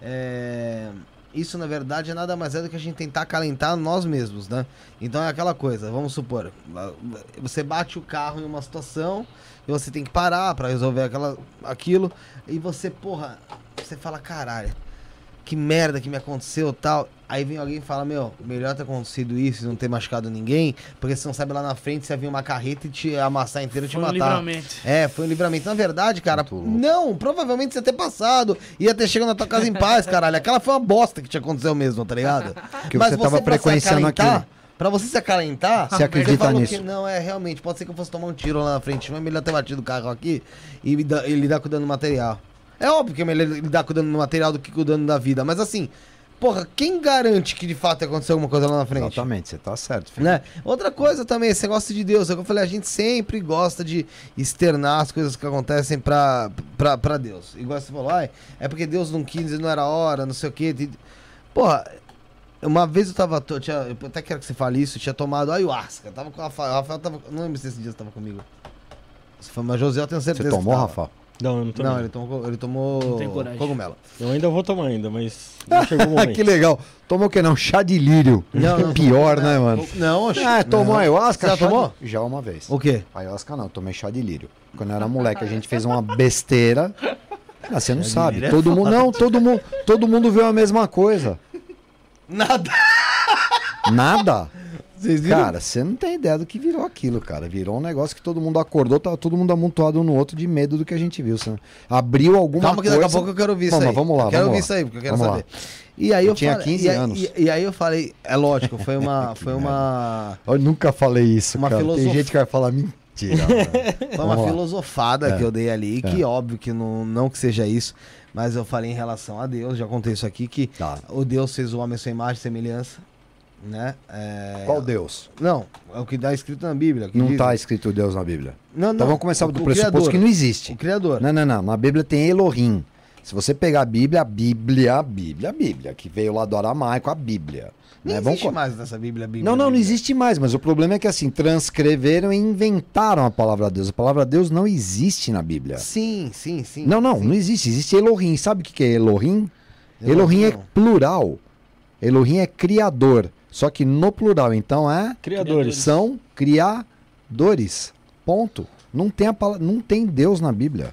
Speaker 2: é, isso na verdade é nada mais é do que a gente tentar acalentar nós mesmos, né? Então é aquela coisa, vamos supor, você bate o carro em uma situação e você tem que parar pra resolver aquela, aquilo e você, porra, você fala, caralho, que merda que me aconteceu tal. Aí vem alguém e fala, meu, melhor ter acontecido isso e não ter machucado ninguém, porque você não sabe lá na frente se havia uma carreta e te amassar inteiro e te
Speaker 1: Foi um
Speaker 2: matar.
Speaker 1: livramento.
Speaker 2: É, foi um livramento. Na verdade, cara, não, provavelmente você ia ter passado, ia ter chegado na tua casa em paz, caralho. Aquela foi uma bosta que te aconteceu mesmo, tá ligado?
Speaker 4: Que você tava
Speaker 2: pra se
Speaker 4: frequenciando aquilo.
Speaker 2: Pra você se acalentar,
Speaker 4: Você acredita nisso?
Speaker 2: que não, é realmente, pode ser que eu fosse tomar um tiro lá na frente, mas é melhor ter batido o carro aqui e, e lidar com o dano material. É óbvio que é melhor lidar com o dano material do que com o dano da vida, mas assim, porra, quem garante que de fato aconteceu alguma coisa lá na frente?
Speaker 4: Exatamente, você tá certo. filho.
Speaker 2: Né? Outra coisa também, esse negócio de Deus, é o que eu falei, a gente sempre gosta de externar as coisas que acontecem pra, pra, pra Deus. Igual você falou, ai, é porque Deus não quis, não era hora, não sei o quê. Porra, uma vez eu tava, eu, tinha, eu até quero que você fale isso, eu tinha tomado ayahuasca, tava com o Rafael, o Rafael tava, não lembro se esse dia você tava comigo. Se foi, mas José eu tenho
Speaker 4: Você
Speaker 2: certeza que
Speaker 4: tomou,
Speaker 2: tava.
Speaker 4: Rafa?
Speaker 3: Não, eu não tô.
Speaker 2: Não, ele tomou, ele tomou
Speaker 1: Não tem coragem.
Speaker 2: cogumelo.
Speaker 3: Eu ainda vou tomar ainda, mas não chegou o momento.
Speaker 4: que legal. Tomou o que não? Chá de lírio.
Speaker 2: Não, não,
Speaker 4: Pior,
Speaker 2: não,
Speaker 4: né, mano?
Speaker 2: Não,
Speaker 4: Ah, tomou
Speaker 2: não.
Speaker 4: ayahuasca?
Speaker 2: Você já
Speaker 4: chá de-
Speaker 2: tomou?
Speaker 4: Já uma vez.
Speaker 2: O quê?
Speaker 4: Ayahuasca não, eu tomei chá de lírio. Quando eu era moleque, a gente fez uma besteira. Ah, você não sabe.
Speaker 2: é
Speaker 4: Todo mundo, não, todo mundo, todo mundo viu a mesma coisa.
Speaker 2: Nada.
Speaker 4: Nada. Cara, você não tem ideia do que virou aquilo, cara. Virou um negócio que todo mundo acordou, tava todo mundo amontoado um no outro de medo do que a gente viu. Você abriu alguma
Speaker 2: Calma que
Speaker 4: coisa.
Speaker 2: daqui a pouco eu quero ouvir isso
Speaker 4: Vamos,
Speaker 2: aí.
Speaker 4: vamos lá,
Speaker 2: Eu quero
Speaker 4: vamos
Speaker 2: ouvir
Speaker 4: lá.
Speaker 2: isso aí, porque eu quero
Speaker 4: Vamos
Speaker 2: saber. E aí eu,
Speaker 4: Eu tinha
Speaker 2: falei-
Speaker 4: 15
Speaker 2: e
Speaker 4: anos.
Speaker 2: E, e aí eu falei, é lógico, foi uma, foi uma,
Speaker 4: Eu nunca falei isso,
Speaker 2: Uma
Speaker 4: cara.
Speaker 2: filosof-
Speaker 4: Tem gente que vai falar mentira. Mano.
Speaker 2: foi uma filosofada
Speaker 4: É.
Speaker 2: que eu dei ali, que óbvio que não, não que seja isso, mas eu falei em relação a Deus, já contei isso aqui, que
Speaker 4: Tá.
Speaker 2: o Deus fez o homem à sua imagem e semelhança, né? É,
Speaker 4: Qual Deus?
Speaker 2: Não, é o que dá escrito na Bíblia.
Speaker 4: Não está escrito Deus na Bíblia.
Speaker 2: Não, não.
Speaker 4: Então vamos começar
Speaker 2: o-
Speaker 4: do
Speaker 2: o
Speaker 4: pressuposto
Speaker 2: Criador.
Speaker 4: que não existe.
Speaker 2: O Criador.
Speaker 4: Não, não, não. Na Bíblia tem Elohim. Se você pegar a Bíblia, a Bíblia, a Bíblia, a Bíblia, que veio lá do aramaico, a Bíblia.
Speaker 2: Nem
Speaker 4: né?
Speaker 2: Existe
Speaker 4: co-
Speaker 2: mais nessa Bíblia, Bíblia.
Speaker 4: Não, não, não
Speaker 2: Bíblia.
Speaker 4: existe mais, mas o problema é que assim, transcreveram e inventaram a palavra Deus. A palavra Deus não existe na Bíblia.
Speaker 2: Sim, sim, sim.
Speaker 4: Não, não,
Speaker 2: sim.
Speaker 4: não existe. Existe Elohim. Sabe o que é Elohim? Elohim é
Speaker 2: não.
Speaker 4: plural. Elohim é criador. Só que no plural, então é
Speaker 3: Criadores.
Speaker 4: são criadores. Ponto. Não tem, a pala- não tem Deus na Bíblia.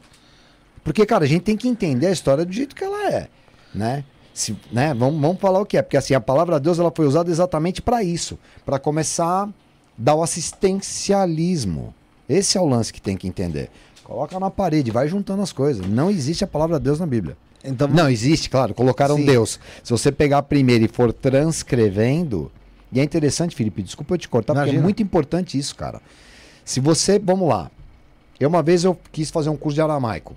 Speaker 4: Porque, cara, a gente tem que entender a história do jeito que ela é, né? Se, né? Vamos, vamos falar o que é, porque assim, a palavra Deus ela foi usada exatamente para isso, para começar a dar o assistencialismo. Esse é o lance que tem que entender. Coloca na parede, vai juntando as coisas. Não existe a palavra Deus na Bíblia.
Speaker 2: Então,
Speaker 4: Não, existe, claro. Colocaram
Speaker 2: Sim.
Speaker 4: Deus. Se você pegar a primeira e for transcrevendo. E é interessante, Felipe, desculpa eu te cortar, porque é
Speaker 2: Imagina.
Speaker 4: muito importante isso, cara. Se você. Vamos lá. Eu uma vez eu quis fazer um curso de aramaico.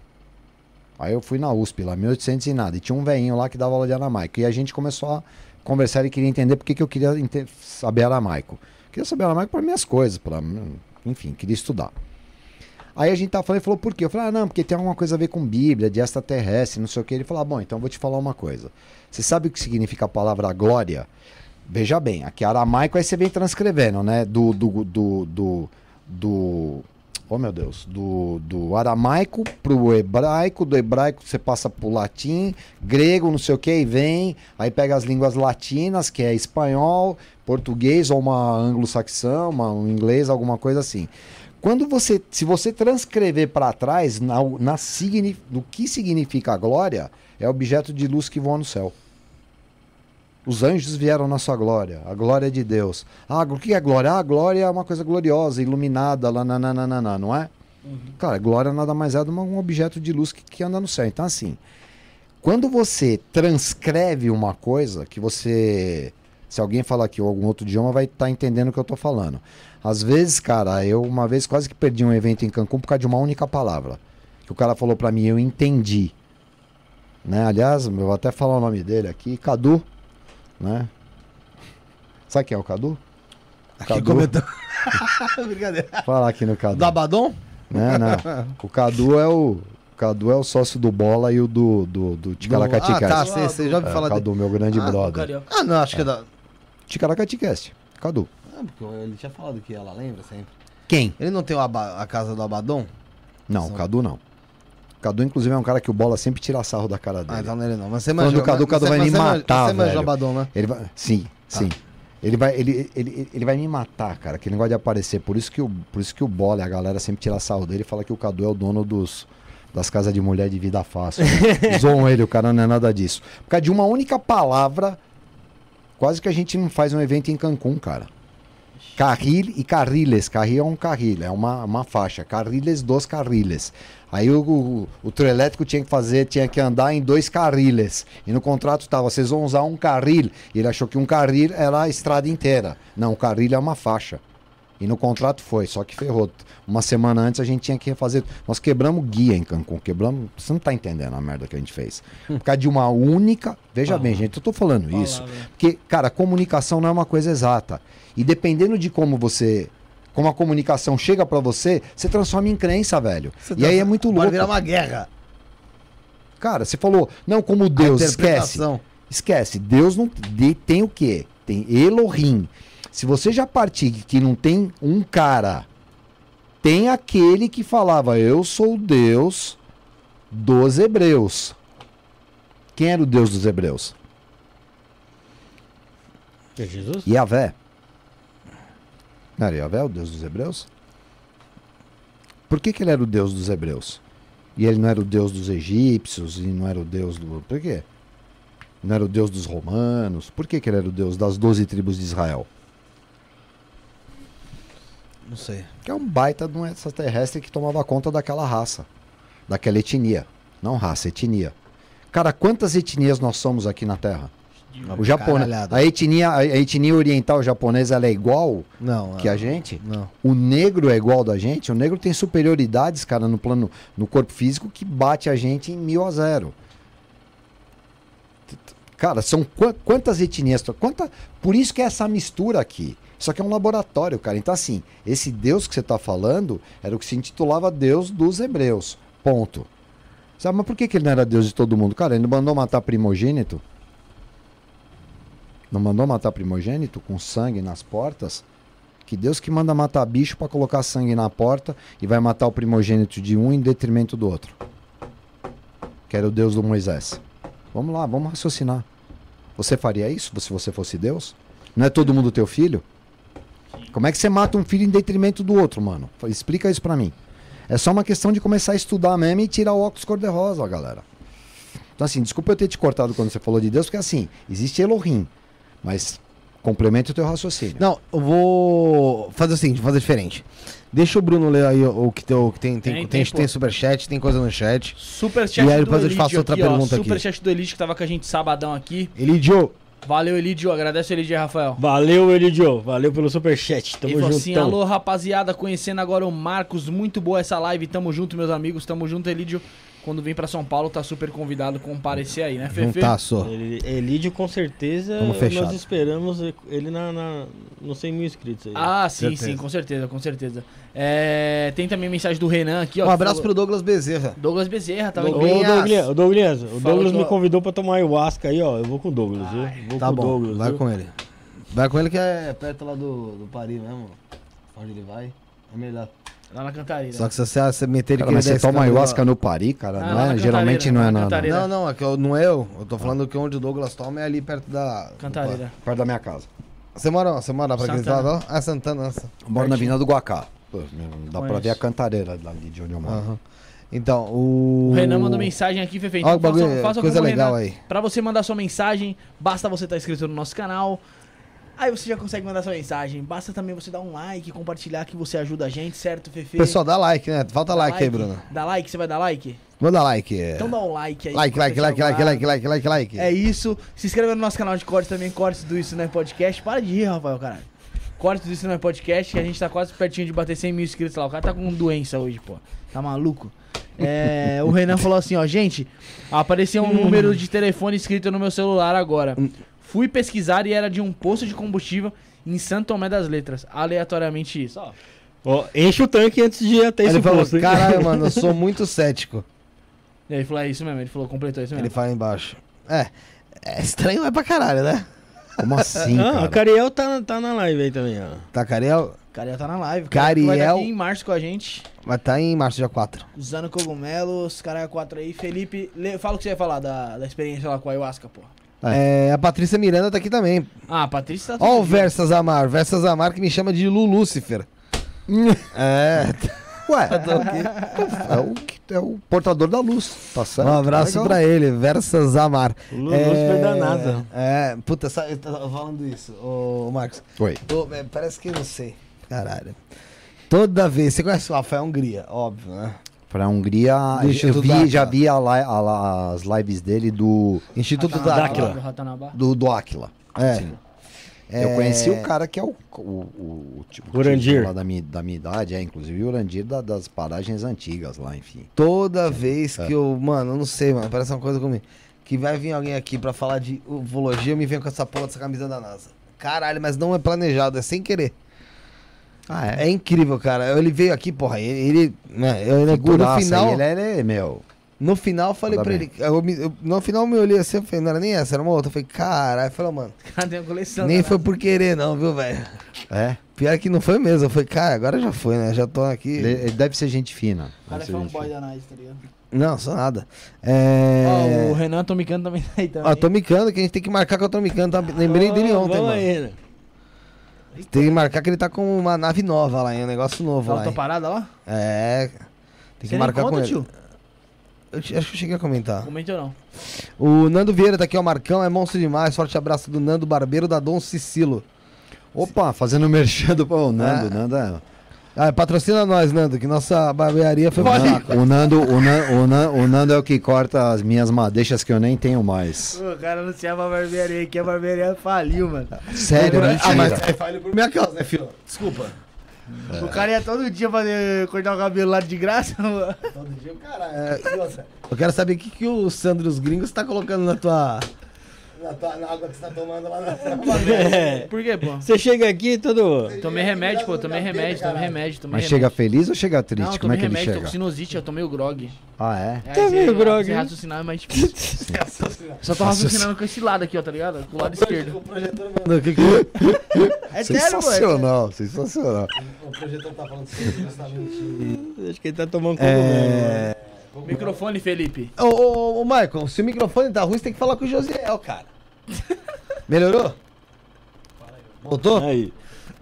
Speaker 4: Aí eu fui na USP lá, 1800 e nada. E tinha um velhinho lá que dava aula de aramaico. E a gente começou a conversar e queria entender por que, eu queria saber aramaico. Queria saber aramaico para minhas coisas, para enfim, queria estudar. Aí a gente tava falando, ele falou, por quê? Eu falei, ah, não, porque tem alguma coisa a ver com Bíblia, de extraterrestre, não sei o que. Ele falou, ah, bom, então eu vou te falar uma coisa. Você sabe o que significa a palavra glória? Veja bem, aqui aramaico aí você vem transcrevendo, né? Do. do, do, do, do oh meu Deus, do, do aramaico pro hebraico, do hebraico você passa pro latim, grego, não sei o que, e vem, aí pega as línguas latinas, que é espanhol, português ou uma anglo-saxão, um inglês, alguma coisa assim. Quando você, se você transcrever para trás na, na signi, no que significa glória, é objeto de luz que voa no céu. Os anjos vieram na sua glória, a glória de Deus. Ah, o que é glória? Ah, glória é uma coisa gloriosa, iluminada, lá, nananana, não é? Cara, glória nada mais é do que um objeto de luz que, que anda no céu. Então, assim, quando você transcreve uma coisa que você. Se alguém falar aqui ou algum outro idioma, vai estar entendendo o que eu tô falando. Às vezes, cara, eu uma vez quase que perdi um evento em Cancún por causa de uma única palavra. Que o cara falou pra mim, eu entendi. Né? Aliás, eu vou até falar o nome dele aqui, Cadu. Né? Sabe quem é o Cadu?
Speaker 2: Aqui
Speaker 4: Cadu.
Speaker 2: comentando. Brincadeira.
Speaker 4: Fala aqui no Cadu.
Speaker 2: Do Abaddon?
Speaker 4: Né, não. O Cadu é o. O Cadu é o sócio do Bola e o do, do, do
Speaker 2: Ah, tá. Você já ouviu
Speaker 4: É,
Speaker 2: falar
Speaker 4: o Cadu, meu grande
Speaker 2: Ah,
Speaker 4: brother.
Speaker 2: Ah, não, acho que é da.
Speaker 4: Ticaracati Cast. Cadu.
Speaker 2: Ah, porque ele tinha falado que ela lembra sempre.
Speaker 4: Quem?
Speaker 2: Ele não tem o Aba- a casa do Abaddon?
Speaker 4: Não, o
Speaker 2: São-
Speaker 4: Cadu não. Cadu, inclusive, é um cara que o Bola sempre tira sarro da cara dele.
Speaker 2: Ah, então nele não. Mas você
Speaker 4: Falando
Speaker 2: manjou.
Speaker 4: do Cadu, o Cadu vai me matar,
Speaker 2: Você
Speaker 4: velho.
Speaker 2: Abaddon, né?
Speaker 4: Ele vai, sim, sim. Ele vai, ele, ele, ele vai me matar, cara. Aquele negócio de aparecer. Por isso que o, por isso que o Bola, a galera sempre tira sarro dele e fala que o Cadu é o dono dos, das casas de mulher de vida fácil. Zoam ele, o cara não é nada disso. Por causa de uma única palavra, quase que a gente não faz um evento em Cancún, cara. Carril e carriles. Carril é um carril, é uma, uma faixa. Carriles dos carriles. Aí o, o, o trio elétrico tinha que fazer, tinha que andar em dois carriles. E no contrato tava, vocês vão usar um carril. E ele achou que um carril era a estrada inteira. Não, o carril é uma faixa. E no contrato foi, só que ferrou. Uma semana antes a gente tinha que refazer. Nós quebramos guia em Cancún, quebramos. Você não tá entendendo a merda que a gente fez. Por causa de uma única. Veja bem, gente, eu tô falando isso. Porque, cara, comunicação não é uma coisa exata. E dependendo de como você. Como a comunicação chega pra você, você transforma em crença, velho.
Speaker 2: Você
Speaker 4: e
Speaker 2: tá-
Speaker 4: aí é muito louco.
Speaker 2: virar uma guerra.
Speaker 4: Cara, você falou, não, como Deus, esquece. Esquece. Deus não de- tem o quê? Tem Elohim. Se você já partir que não tem um cara, tem aquele que falava, eu sou o Deus dos hebreus. Quem era o Deus dos hebreus?
Speaker 3: É Jesus?
Speaker 4: Yahvé. Yahvé o Deus dos hebreus? Por que, que ele era o Deus dos hebreus? E ele não era o Deus dos egípcios e não era o Deus do. Por quê? Não era o Deus dos romanos? Por que, que ele era o Deus das doze tribos de Israel?
Speaker 2: Não sei.
Speaker 4: Que é um baita de um extraterrestre que tomava conta daquela raça, daquela etnia. Não raça, etnia. Cara, quantas etnias nós somos aqui na Terra? O japonês,
Speaker 2: Caralhada.
Speaker 4: a etnia, a etnia oriental japonesa ela é igual
Speaker 2: Não.
Speaker 4: que
Speaker 2: é-
Speaker 4: a gente?
Speaker 2: Não.
Speaker 4: O negro é igual da gente? O negro tem superioridades, cara, no plano, no corpo físico que bate a gente em mil a zero. Cara, são qua- quantas etnias? Quanta, por isso que é essa mistura aqui. Isso aqui é um laboratório, cara. Então, assim, esse Deus que você está falando era o que se intitulava Deus dos Hebreus. Ponto. Sabe, mas por que, que ele não era Deus de todo mundo? Cara, ele não mandou matar primogênito? Não mandou matar primogênito com sangue nas portas? Que Deus que manda matar bicho para colocar sangue na porta e vai matar o primogênito de um em detrimento do outro. Que era o Deus do Moisés. Vamos lá, vamos raciocinar. Você faria isso se você fosse Deus? Não é todo mundo teu filho? Como é que você mata um filho em detrimento do outro, mano? Explica isso pra mim. É só uma questão de começar a estudar mesmo e tirar o óculos cor-de-rosa, galera. Então, assim, desculpa eu ter te cortado quando você falou de Deus, porque assim, existe Elohim, mas complementa o teu raciocínio.
Speaker 2: Não, eu vou fazer o seguinte, vou fazer diferente. Deixa o Bruno ler aí o, que, tem, o que tem. Tem,
Speaker 1: Tem,
Speaker 2: tem,
Speaker 1: tem,
Speaker 2: superchat, tem coisa no chat.
Speaker 1: Superchat
Speaker 2: E aí
Speaker 1: do
Speaker 2: depois eu te
Speaker 1: Elidio
Speaker 2: faço outra
Speaker 1: aqui, ó.
Speaker 2: pergunta aqui.
Speaker 1: Superchat do Elite que tava com a gente sabadão aqui.
Speaker 2: Elidio,
Speaker 1: Valeu, Elidio. Agradece o Elidio, Rafael.
Speaker 3: Valeu, Elidio. Valeu pelo superchat. Tamo junto.
Speaker 1: assim, alô rapaziada, conhecendo agora o Marcos, muito boa essa live, tamo junto meus amigos, tamo junto Elidio, quando vem pra São Paulo tá super convidado a comparecer aí, né Fefe?
Speaker 2: juntaço.
Speaker 3: Ele, Elidio, com certeza, nós esperamos ele na, na, nos 100 mil inscritos aí.
Speaker 1: Ah, sim,
Speaker 2: Certeza.
Speaker 1: sim, com certeza, com certeza. É, tem também mensagem do Renan aqui, ó.
Speaker 2: Um abraço
Speaker 1: falou-
Speaker 2: pro Douglas Bezerra.
Speaker 1: Douglas Bezerra,
Speaker 3: Ô,
Speaker 1: aqui.
Speaker 2: Douglas.
Speaker 3: Douglas, ô, Douglas, o Douglas
Speaker 1: que
Speaker 3: me
Speaker 1: eu-
Speaker 3: convidou pra tomar ayahuasca aí, ó. Eu vou com o Douglas, viu? Vou
Speaker 2: Tá
Speaker 3: com o
Speaker 2: bom,
Speaker 3: Douglas.
Speaker 2: vai
Speaker 3: viu?
Speaker 2: com ele. Vai com ele que é perto lá do, do Paris mesmo. Onde ele vai, é melhor.
Speaker 1: Lá na Cantareira.
Speaker 2: Só que se você, você meter ele
Speaker 4: Cara, mas você toma ayahuasca no Pari, cara,
Speaker 1: Ah,
Speaker 4: não é? Geralmente não é
Speaker 1: na.
Speaker 2: Não, não, é que eu, não é eu. Eu tô falando que onde o Douglas toma é ali perto da.
Speaker 1: Cantareira.
Speaker 4: perto da minha casa.
Speaker 2: Você mora, você mora pra aquele lado? Ah, Santana. Nossa.
Speaker 4: Eu moro na Avenida do Guacá. Pô, dá pra ver a cantareira ali de onde eu moro.
Speaker 2: Aham. Então, o.
Speaker 1: O Renan mandou mensagem aqui, Fefe. Então
Speaker 2: o bagulho,
Speaker 1: faça, faça
Speaker 2: coisa legal
Speaker 1: Renan.
Speaker 2: aí.
Speaker 1: Pra você mandar sua mensagem, basta você estar inscrito no nosso canal. Aí você já consegue mandar sua mensagem. Basta também você dar um like, compartilhar que você ajuda a gente, certo, Fefe?
Speaker 2: Pessoal, dá like, né? Falta
Speaker 1: Dá
Speaker 2: like, aí, Bruno.
Speaker 1: Dá like, você vai dar like?
Speaker 2: Manda like.
Speaker 1: Então dá um like aí.
Speaker 2: like, like, like, like, like, like, like, like.
Speaker 1: É isso. Se inscreva no nosso canal de cortes também, cortes do Isso Não é Podcast. Para de rir, Rafael, caralho. Cortes do Isso Não é Podcast, que a gente tá quase pertinho de bater 100 mil inscritos lá. O cara tá com doença hoje, pô. Tá maluco? É, o Renan falou assim, ó, gente, apareceu um número de telefone escrito no meu celular agora. Fui pesquisar e era de um posto de combustível em Santo Tomé das Letras. Aleatoriamente isso, ó.
Speaker 3: Ó, enche o tanque antes de ir até
Speaker 2: Aí
Speaker 3: esse
Speaker 2: ele falou, caralho, mano, eu sou muito cético.
Speaker 1: E aí ele falou, é isso mesmo, ele falou, completou isso
Speaker 2: Ele
Speaker 1: mesmo.
Speaker 2: fala embaixo. É, é estranho, é pra caralho, né?
Speaker 4: Como assim,
Speaker 3: Ah,
Speaker 4: cara?
Speaker 3: o Cariel tá, tá na live aí também, ó.
Speaker 2: Tá, Cariel?
Speaker 1: Cariel tá na live.
Speaker 2: Cariel-
Speaker 1: Vai estar aqui em março com a gente.
Speaker 2: Mas tá em março, dia 4.
Speaker 1: Usando cogumelos, Cariel 4 aí. Felipe, fala o que você ia falar da, da experiência lá com a Ayahuasca, pô.
Speaker 2: É, a Patrícia Miranda tá aqui também.
Speaker 1: Ah, a Patrícia tá
Speaker 2: Ó o. Versas Amar. Versas Amar que me chama de Lu Lúcifer. é.
Speaker 4: Ué, é o, que- é o portador da luz, tá certo?
Speaker 2: Um abraço
Speaker 4: Legal.
Speaker 2: pra ele, Versas Amar.
Speaker 3: O Lúcifer da NASA.
Speaker 2: É, puta, sabe, eu tava falando isso, ô Marcos.
Speaker 4: Oi.
Speaker 2: Tô- é, parece que eu não sei. Caralho. Toda vez, você conhece o Rafael Hungria, óbvio, né?
Speaker 4: Pra Hungria,
Speaker 2: Do
Speaker 4: eu vi,
Speaker 2: Dáquila.
Speaker 4: já vi a li- a as lives dele do,
Speaker 2: Instituto
Speaker 1: Ratanabá,
Speaker 2: Dáquila.
Speaker 1: do
Speaker 4: do, Aquila.
Speaker 2: É.
Speaker 4: Sim.
Speaker 2: É.
Speaker 4: Eu conheci o cara que é o, o, o, o tipo
Speaker 3: Urandir.
Speaker 4: tio lá da minha, da minha idade, é, inclusive o Urandir da- das paragens antigas lá, enfim.
Speaker 2: Toda vez
Speaker 4: É.
Speaker 2: que eu. Mano, eu não sei, mano. Parece uma coisa comigo. Que vai vir alguém aqui pra falar de ufologia, eu me venho com essa porra dessa camisa da NASA. Caralho, mas não é planejado, é sem querer.
Speaker 4: Ah,
Speaker 2: É incrível, cara. Ele veio aqui, porra. Ele. ele né, eu, no
Speaker 4: Figuraça,
Speaker 2: final.
Speaker 4: ele, é- ele é, meu,
Speaker 2: No final eu falei
Speaker 4: Manda
Speaker 2: pra
Speaker 4: bem.
Speaker 2: ele. eu me- eu- no final eu me olhei assim, eu falei, não era nem essa, era uma outra. Eu falei, caralho. Eu falei, mano,
Speaker 1: tem uma coleção.
Speaker 2: nem
Speaker 1: né?
Speaker 2: foi por querer, não, viu, velho?
Speaker 4: é,
Speaker 2: Pior que não foi mesmo. Eu falei, cara, agora já foi, né? Já tô aqui.
Speaker 4: ele, ele deve ser gente fina.
Speaker 1: O cara é
Speaker 4: ser gente
Speaker 1: fanboy
Speaker 4: fina.
Speaker 1: da Nice, tá ligado?
Speaker 2: Não, só nada. É.
Speaker 1: Ó, o Renan Tomicano também tá aí também.
Speaker 2: Ó, Tomicano, que a gente tem que marcar com o Tomicano. Tá... Lembrei dele ontem,
Speaker 3: Vamos
Speaker 2: mano.
Speaker 3: aí, né?
Speaker 2: Tem que marcar que ele tá com uma nave nova lá, hein? Um negócio novo
Speaker 1: Ela
Speaker 2: lá.
Speaker 1: tá
Speaker 2: hein?
Speaker 1: parada lá?
Speaker 2: É. Tem
Speaker 1: Você
Speaker 2: que marcar
Speaker 1: conta,
Speaker 2: com ele.
Speaker 1: tio?
Speaker 2: Eu acho que eu cheguei a comentar.
Speaker 1: Comentou não.
Speaker 2: O Nando Vieira tá aqui, ó. Marcão é monstro demais. Forte abraço do Nando Barbeiro da Dom Cicilo.
Speaker 4: Opa, fazendo merchan do o Nando, o Nando é...
Speaker 2: Ah, patrocina nós, Nando, que nossa barbearia foi
Speaker 4: O
Speaker 2: pro
Speaker 4: Nan-
Speaker 2: saco.
Speaker 4: O Nando, o, Nan, o, Nan, o Nando é o que corta as minhas madeixas que eu nem tenho mais.
Speaker 1: O cara anunciava a barbearia aqui, a barbearia faliu, mano.
Speaker 4: Sério,
Speaker 2: Ah,
Speaker 4: mentira.
Speaker 2: mas é falha por minha causa, né, filho?
Speaker 1: Desculpa. O cara ia todo dia fazer cortar o cabelo lá de graça. mano.
Speaker 2: Todo dia o cara. é, Eu quero saber o que, que o Sandro dos Gringos tá colocando na tua. Na, tua, na água que você tá tomando lá na.
Speaker 3: É.
Speaker 1: Por quê, pô?
Speaker 3: Você chega aqui todo.
Speaker 1: Tomei remédio, pô. Tomei remédio, tomei remédio, tomei
Speaker 4: Mas
Speaker 1: remédio.
Speaker 4: chega feliz ou chega triste?
Speaker 1: Não,
Speaker 4: Como é
Speaker 1: tomei
Speaker 4: que ele
Speaker 1: remédio, tô
Speaker 4: chega?
Speaker 1: com sinusite, eu tomei o grog.
Speaker 4: Ah, é?
Speaker 1: É, esse-
Speaker 3: meio grog,
Speaker 1: esse
Speaker 3: hein?
Speaker 1: raciocinar é mais difícil. Só tô raciocinando com esse lado aqui, ó, tá ligado? Com o lado esquerdo.
Speaker 2: O que-
Speaker 1: É sério, é sério.
Speaker 4: sensacional, sensacional.
Speaker 2: O projetor tá falando justamente.
Speaker 3: Acho que ele tá tomando.
Speaker 2: É.
Speaker 1: Microfone, Felipe.
Speaker 2: Ô, ô, ô, Michael, se o microfone tá ruim, você tem que falar com o Josiel, cara. Melhorou? Voltou?
Speaker 3: Aí.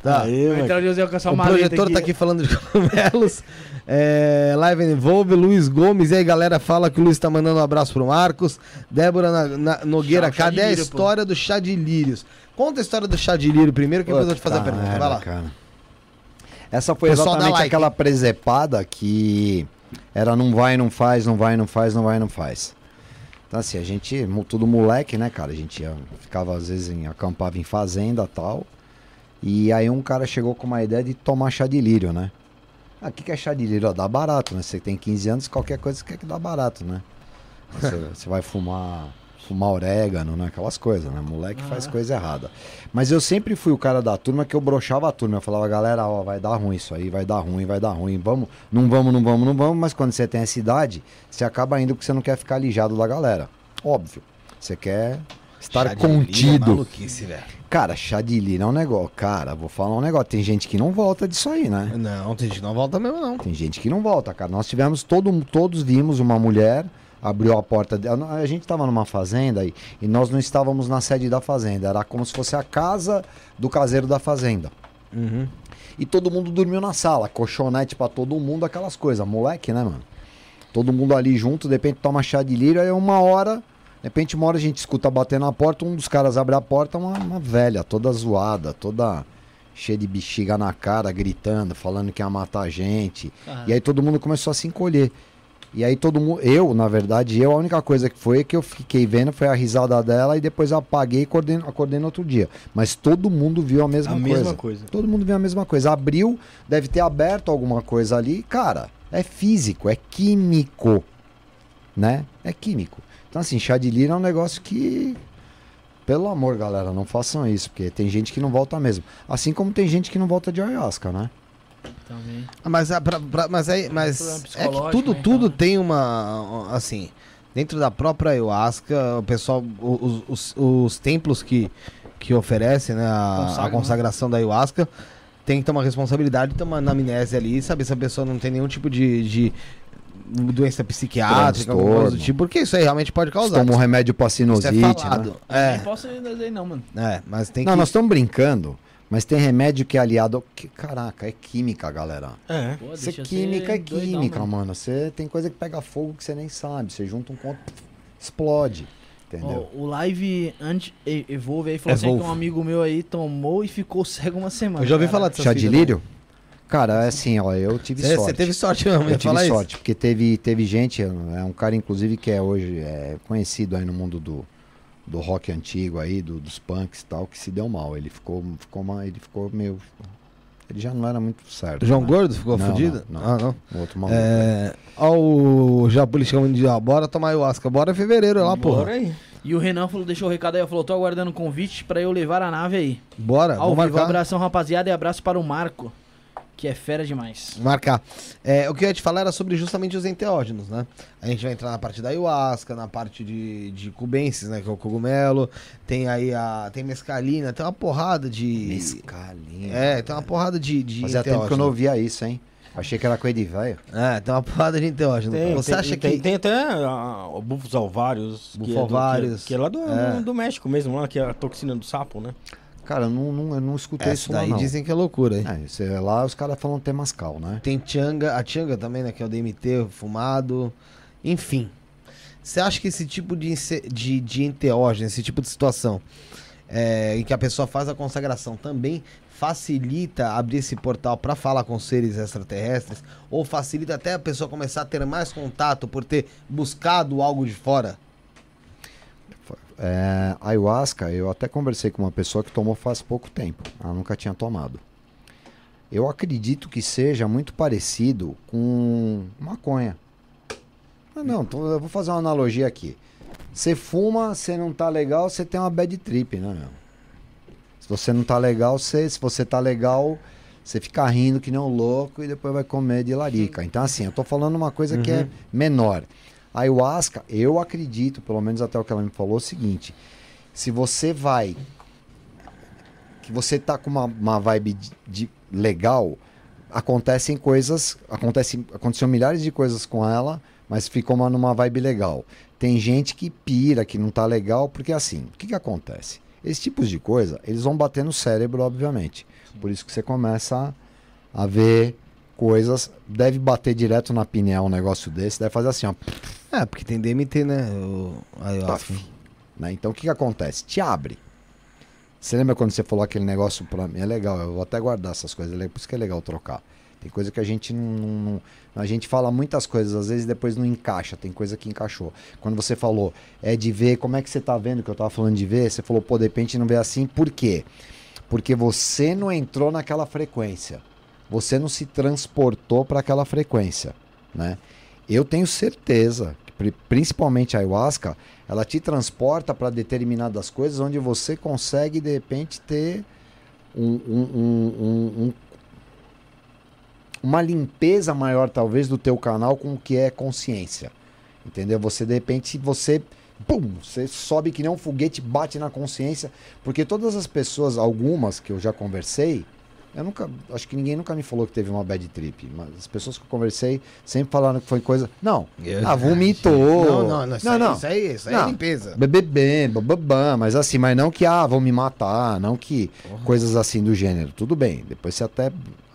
Speaker 2: Tá.
Speaker 3: Aí,
Speaker 1: Vai
Speaker 3: mano.
Speaker 1: entrar o José
Speaker 2: O
Speaker 1: maleta
Speaker 2: projetor tá aqui falando de cogumelos. É, Live Envolve, Luiz Gomes. E aí, galera, fala que o Luiz tá mandando um abraço pro Marcos. Débora Na- Na- Nogueira,
Speaker 1: Chá- chá
Speaker 2: cadê a
Speaker 1: lírio, pô.
Speaker 2: história do chá de lírios? Conta a história do chá de lírio primeiro, que depois eu vou te fazer a
Speaker 4: Puta
Speaker 2: pergunta. Vai lá.
Speaker 4: cara. Essa foi
Speaker 2: Pessoal,
Speaker 4: exatamente
Speaker 2: like,
Speaker 4: aquela presepada que era não vai, não faz, não vai, não faz, não vai, não faz. Então assim, a gente, tudo moleque, né, cara? A gente ia- ficava às vezes em, acampava em fazenda tal. E aí um cara chegou com uma ideia de tomar chá de lírio, né? Ah, o que, que é chá de lírio? Ó, dá barato, né? Você tem 15 anos, qualquer coisa quer que dá barato, né? Você, você vai fumar, fumar orégano, né? Aquelas coisas, né? Moleque faz coisa errada. Mas eu sempre fui o cara da turma que eu broxava a turma. Eu falava, galera, ó, vai dar ruim isso aí, vai dar ruim, vai dar ruim. Vamos, não vamos, não vamos, não vamos. Mas quando você tem essa idade, você acaba indo porque você não quer ficar lijado da galera. Óbvio. Você quer estar
Speaker 2: Chá é
Speaker 4: contido.
Speaker 2: velho.
Speaker 4: Cara, chá de lírio é um negócio. Cara, vou falar um negócio. Tem gente que não volta disso aí, né?
Speaker 2: Não, tem gente que não volta mesmo, não.
Speaker 4: Tem gente que não volta, cara. Nós tivemos, todo, todos vimos uma mulher, abriu a porta. de- A, gente estava numa fazenda e, e nós não estávamos na sede da fazenda. Era como se fosse a casa do caseiro da fazenda.
Speaker 2: Uhum.
Speaker 4: E todo mundo dormiu na sala, colchonete pra todo mundo, aquelas coisas. Moleque, né, mano? Todo mundo ali junto, de repente toma chá de lírio, aí uma hora, de repente uma hora a gente escuta bater na porta, um dos caras abre a porta, uma, uma velha, toda zoada, toda cheia de bexiga na cara, gritando, falando que ia matar a gente. E aí todo mundo começou a se encolher. E aí todo mundo, eu, na verdade, eu, a única coisa que foi que eu fiquei vendo foi a risada dela e depois eu apaguei e acordei, acordei no outro dia. Mas todo mundo viu a mesma
Speaker 3: A
Speaker 4: coisa.
Speaker 3: mesma coisa.
Speaker 4: Todo mundo viu a mesma coisa. Abriu, deve ter aberto alguma coisa ali. Cara, é físico, é químico. Né? É químico. Então, assim, chá de lírio é um negócio que. Pelo amor, galera, não façam isso, porque tem gente que não volta mesmo. Assim como tem gente que não volta de ayahuasca, né?
Speaker 1: Também.
Speaker 2: Mas, pra- pra- mas, aí, mas
Speaker 1: Problema
Speaker 2: é que tudo,
Speaker 1: né,
Speaker 2: tudo
Speaker 1: então.
Speaker 2: tem uma. Assim, dentro da própria ayahuasca, o pessoal, os, os, os templos que, que oferecem né, a,
Speaker 1: Consagram,
Speaker 2: a consagração da ayahuasca, tem que tomar responsabilidade, tomar anamnese ali, saber se a pessoa não tem nenhum tipo de, de doença psiquiátrica, alguma coisa do tipo, porque isso aí realmente pode causar.
Speaker 4: toma um remédio pra
Speaker 2: Isso é
Speaker 4: sinusite, né?
Speaker 2: falado.
Speaker 1: É.
Speaker 2: É,
Speaker 1: Nem posso daí não, mano.
Speaker 2: é, mas tem
Speaker 4: Não,
Speaker 2: que...
Speaker 4: nós estamos brincando, mas tem remédio que é aliado. que- Caraca, é química, galera.
Speaker 3: É.
Speaker 1: Pô, eu
Speaker 4: química é
Speaker 1: doidão,
Speaker 4: química,
Speaker 1: mano.
Speaker 4: mano. Você tem coisa que pega fogo que você nem sabe. Você junta um conto, explode. Entendeu?
Speaker 1: Ó, o live anti e- Evolve aí falou assim
Speaker 2: Evolve.
Speaker 1: que um amigo meu aí tomou e ficou cego uma semana.
Speaker 2: Eu já ouvi
Speaker 1: cara.
Speaker 2: falar dessas
Speaker 4: Chá de lírio? Cara, é assim, ó, eu tive
Speaker 2: Você
Speaker 4: sorte.
Speaker 2: você teve sorte mesmo,
Speaker 4: Eu
Speaker 2: ia
Speaker 4: tive
Speaker 2: falar isso.
Speaker 4: sorte, porque teve, teve gente, é um cara inclusive que é hoje é conhecido aí no mundo do, do rock antigo aí, do- dos punks e tal, que se deu mal. Ele ficou, ficou uma, ele ficou meio. Ele já não era muito certo.
Speaker 2: João
Speaker 4: né?
Speaker 2: Gordo ficou
Speaker 4: Não,
Speaker 2: fudido?
Speaker 4: não, não.
Speaker 2: Ah, não.
Speaker 4: O outro maluco.
Speaker 2: É. Ó, o Jabulicão de ó, bora tomar ayahuasca. Bora em fevereiro lá,
Speaker 3: Bora
Speaker 2: porra.
Speaker 3: aí.
Speaker 1: E o Renan falou, deixou o recado aí, falou, tô aguardando o convite pra eu levar a nave aí.
Speaker 2: Bora,
Speaker 1: Ao
Speaker 2: vamos
Speaker 1: vivo,
Speaker 2: marcar.
Speaker 1: abração rapaziada e abraço para o Marco, que é fera demais.
Speaker 2: Marcar. É, o que eu ia te falar era sobre justamente os enteógenos, né? A gente vai entrar na parte da ayahuasca, na parte de, de cubensis, né? Que é o cogumelo. Tem aí a. Tem mescalina, tem uma porrada de.
Speaker 4: Mescalinha.
Speaker 2: É, tem uma porrada de, de
Speaker 4: Fazia tempo que eu
Speaker 2: enteógeno.
Speaker 4: não ouvia isso, hein? Achei que era coisa de velho.
Speaker 2: É, tem uma porrada de enteógeno.
Speaker 3: Tem,
Speaker 2: Você
Speaker 3: tem,
Speaker 2: acha
Speaker 3: tem,
Speaker 2: que.
Speaker 3: tem até ah, o bufos alvários. que é do-. Que, que é lá do,
Speaker 2: É.
Speaker 3: do México mesmo, lá, que é a toxina do sapo, né?
Speaker 4: Cara, eu não, não, eu não escutei
Speaker 2: Essa
Speaker 4: isso lá,
Speaker 2: daí
Speaker 4: não.
Speaker 2: dizem que é loucura, hein?
Speaker 4: É, isso é lá os caras falam temascal, né?
Speaker 2: Tem Tianga, a Tianga também, né? Que é o DMT fumado. Enfim. Você acha que esse tipo de, de, de enteógeno, esse tipo de situação, é, em que a pessoa faz a consagração, também facilita abrir esse portal para falar com seres extraterrestres? Ou facilita até a pessoa começar a ter mais contato por ter buscado algo de fora?
Speaker 4: É, ayahuasca, eu até conversei com uma pessoa que tomou faz pouco tempo. Ela nunca tinha tomado. Eu acredito que seja muito parecido com maconha. Ah, não, tô- eu vou fazer uma analogia aqui. Você fuma, você não tá legal, você tem uma bad trip, né, meu? Se você não tá legal, você, se você tá legal, você fica rindo que nem um louco e depois vai comer de larica. Então, assim, eu tô falando uma coisa que é menor. A ayahuasca, eu acredito, pelo menos até o que ela me falou, é o seguinte: se você vai, que você tá com uma, uma vibe de, de legal, acontecem coisas, acontece, aconteceu milhares de coisas com ela, mas ficou uma, numa vibe legal. Tem gente que pira, que não tá legal, porque assim, o que que acontece? Esses tipos de coisa, eles vão bater no cérebro, obviamente. Por isso que você começa a, a ver coisas, deve bater direto na pineal um negócio desse, deve fazer assim, ó,
Speaker 2: É, porque tem DMT, né? O ayahuasca.
Speaker 4: Paf. né? Então o que, que acontece? Te abre. Você lembra quando você falou aquele negócio pra mim? É legal, eu vou até guardar essas coisas, é por isso que é legal trocar. Tem coisa que a gente não, não- A gente fala muitas coisas, às vezes depois não encaixa, tem coisa que encaixou. Quando você falou, é de ver, como é que você tá vendo que eu tava falando de ver? Você falou, pô, de repente não vê assim, por quê? Porque você não entrou naquela frequência. Você não se transportou para aquela frequência, né? Eu tenho certeza, principalmente a ayahuasca, ela te transporta para determinadas coisas onde você consegue de repente ter um- um- um- um- um- uma limpeza maior talvez do teu canal com o que é consciência. Entendeu? Você de repente você pum, você sobe que nem um foguete, bate na consciência, porque todas as pessoas, algumas que eu já conversei, eu nunca, acho que ninguém nunca me falou que teve uma bad trip, mas as pessoas que eu conversei sempre falaram que foi coisa, não, ah, vomitou.
Speaker 2: Não, não, não. Isso,
Speaker 4: não,
Speaker 2: aí,
Speaker 4: não.
Speaker 2: isso aí, isso aí é
Speaker 4: Não.
Speaker 2: limpeza.
Speaker 4: Bebê bem, bababam, mas assim, mas não que, ah, vão me matar, não que coisas assim do gênero. Tudo bem, depois você até,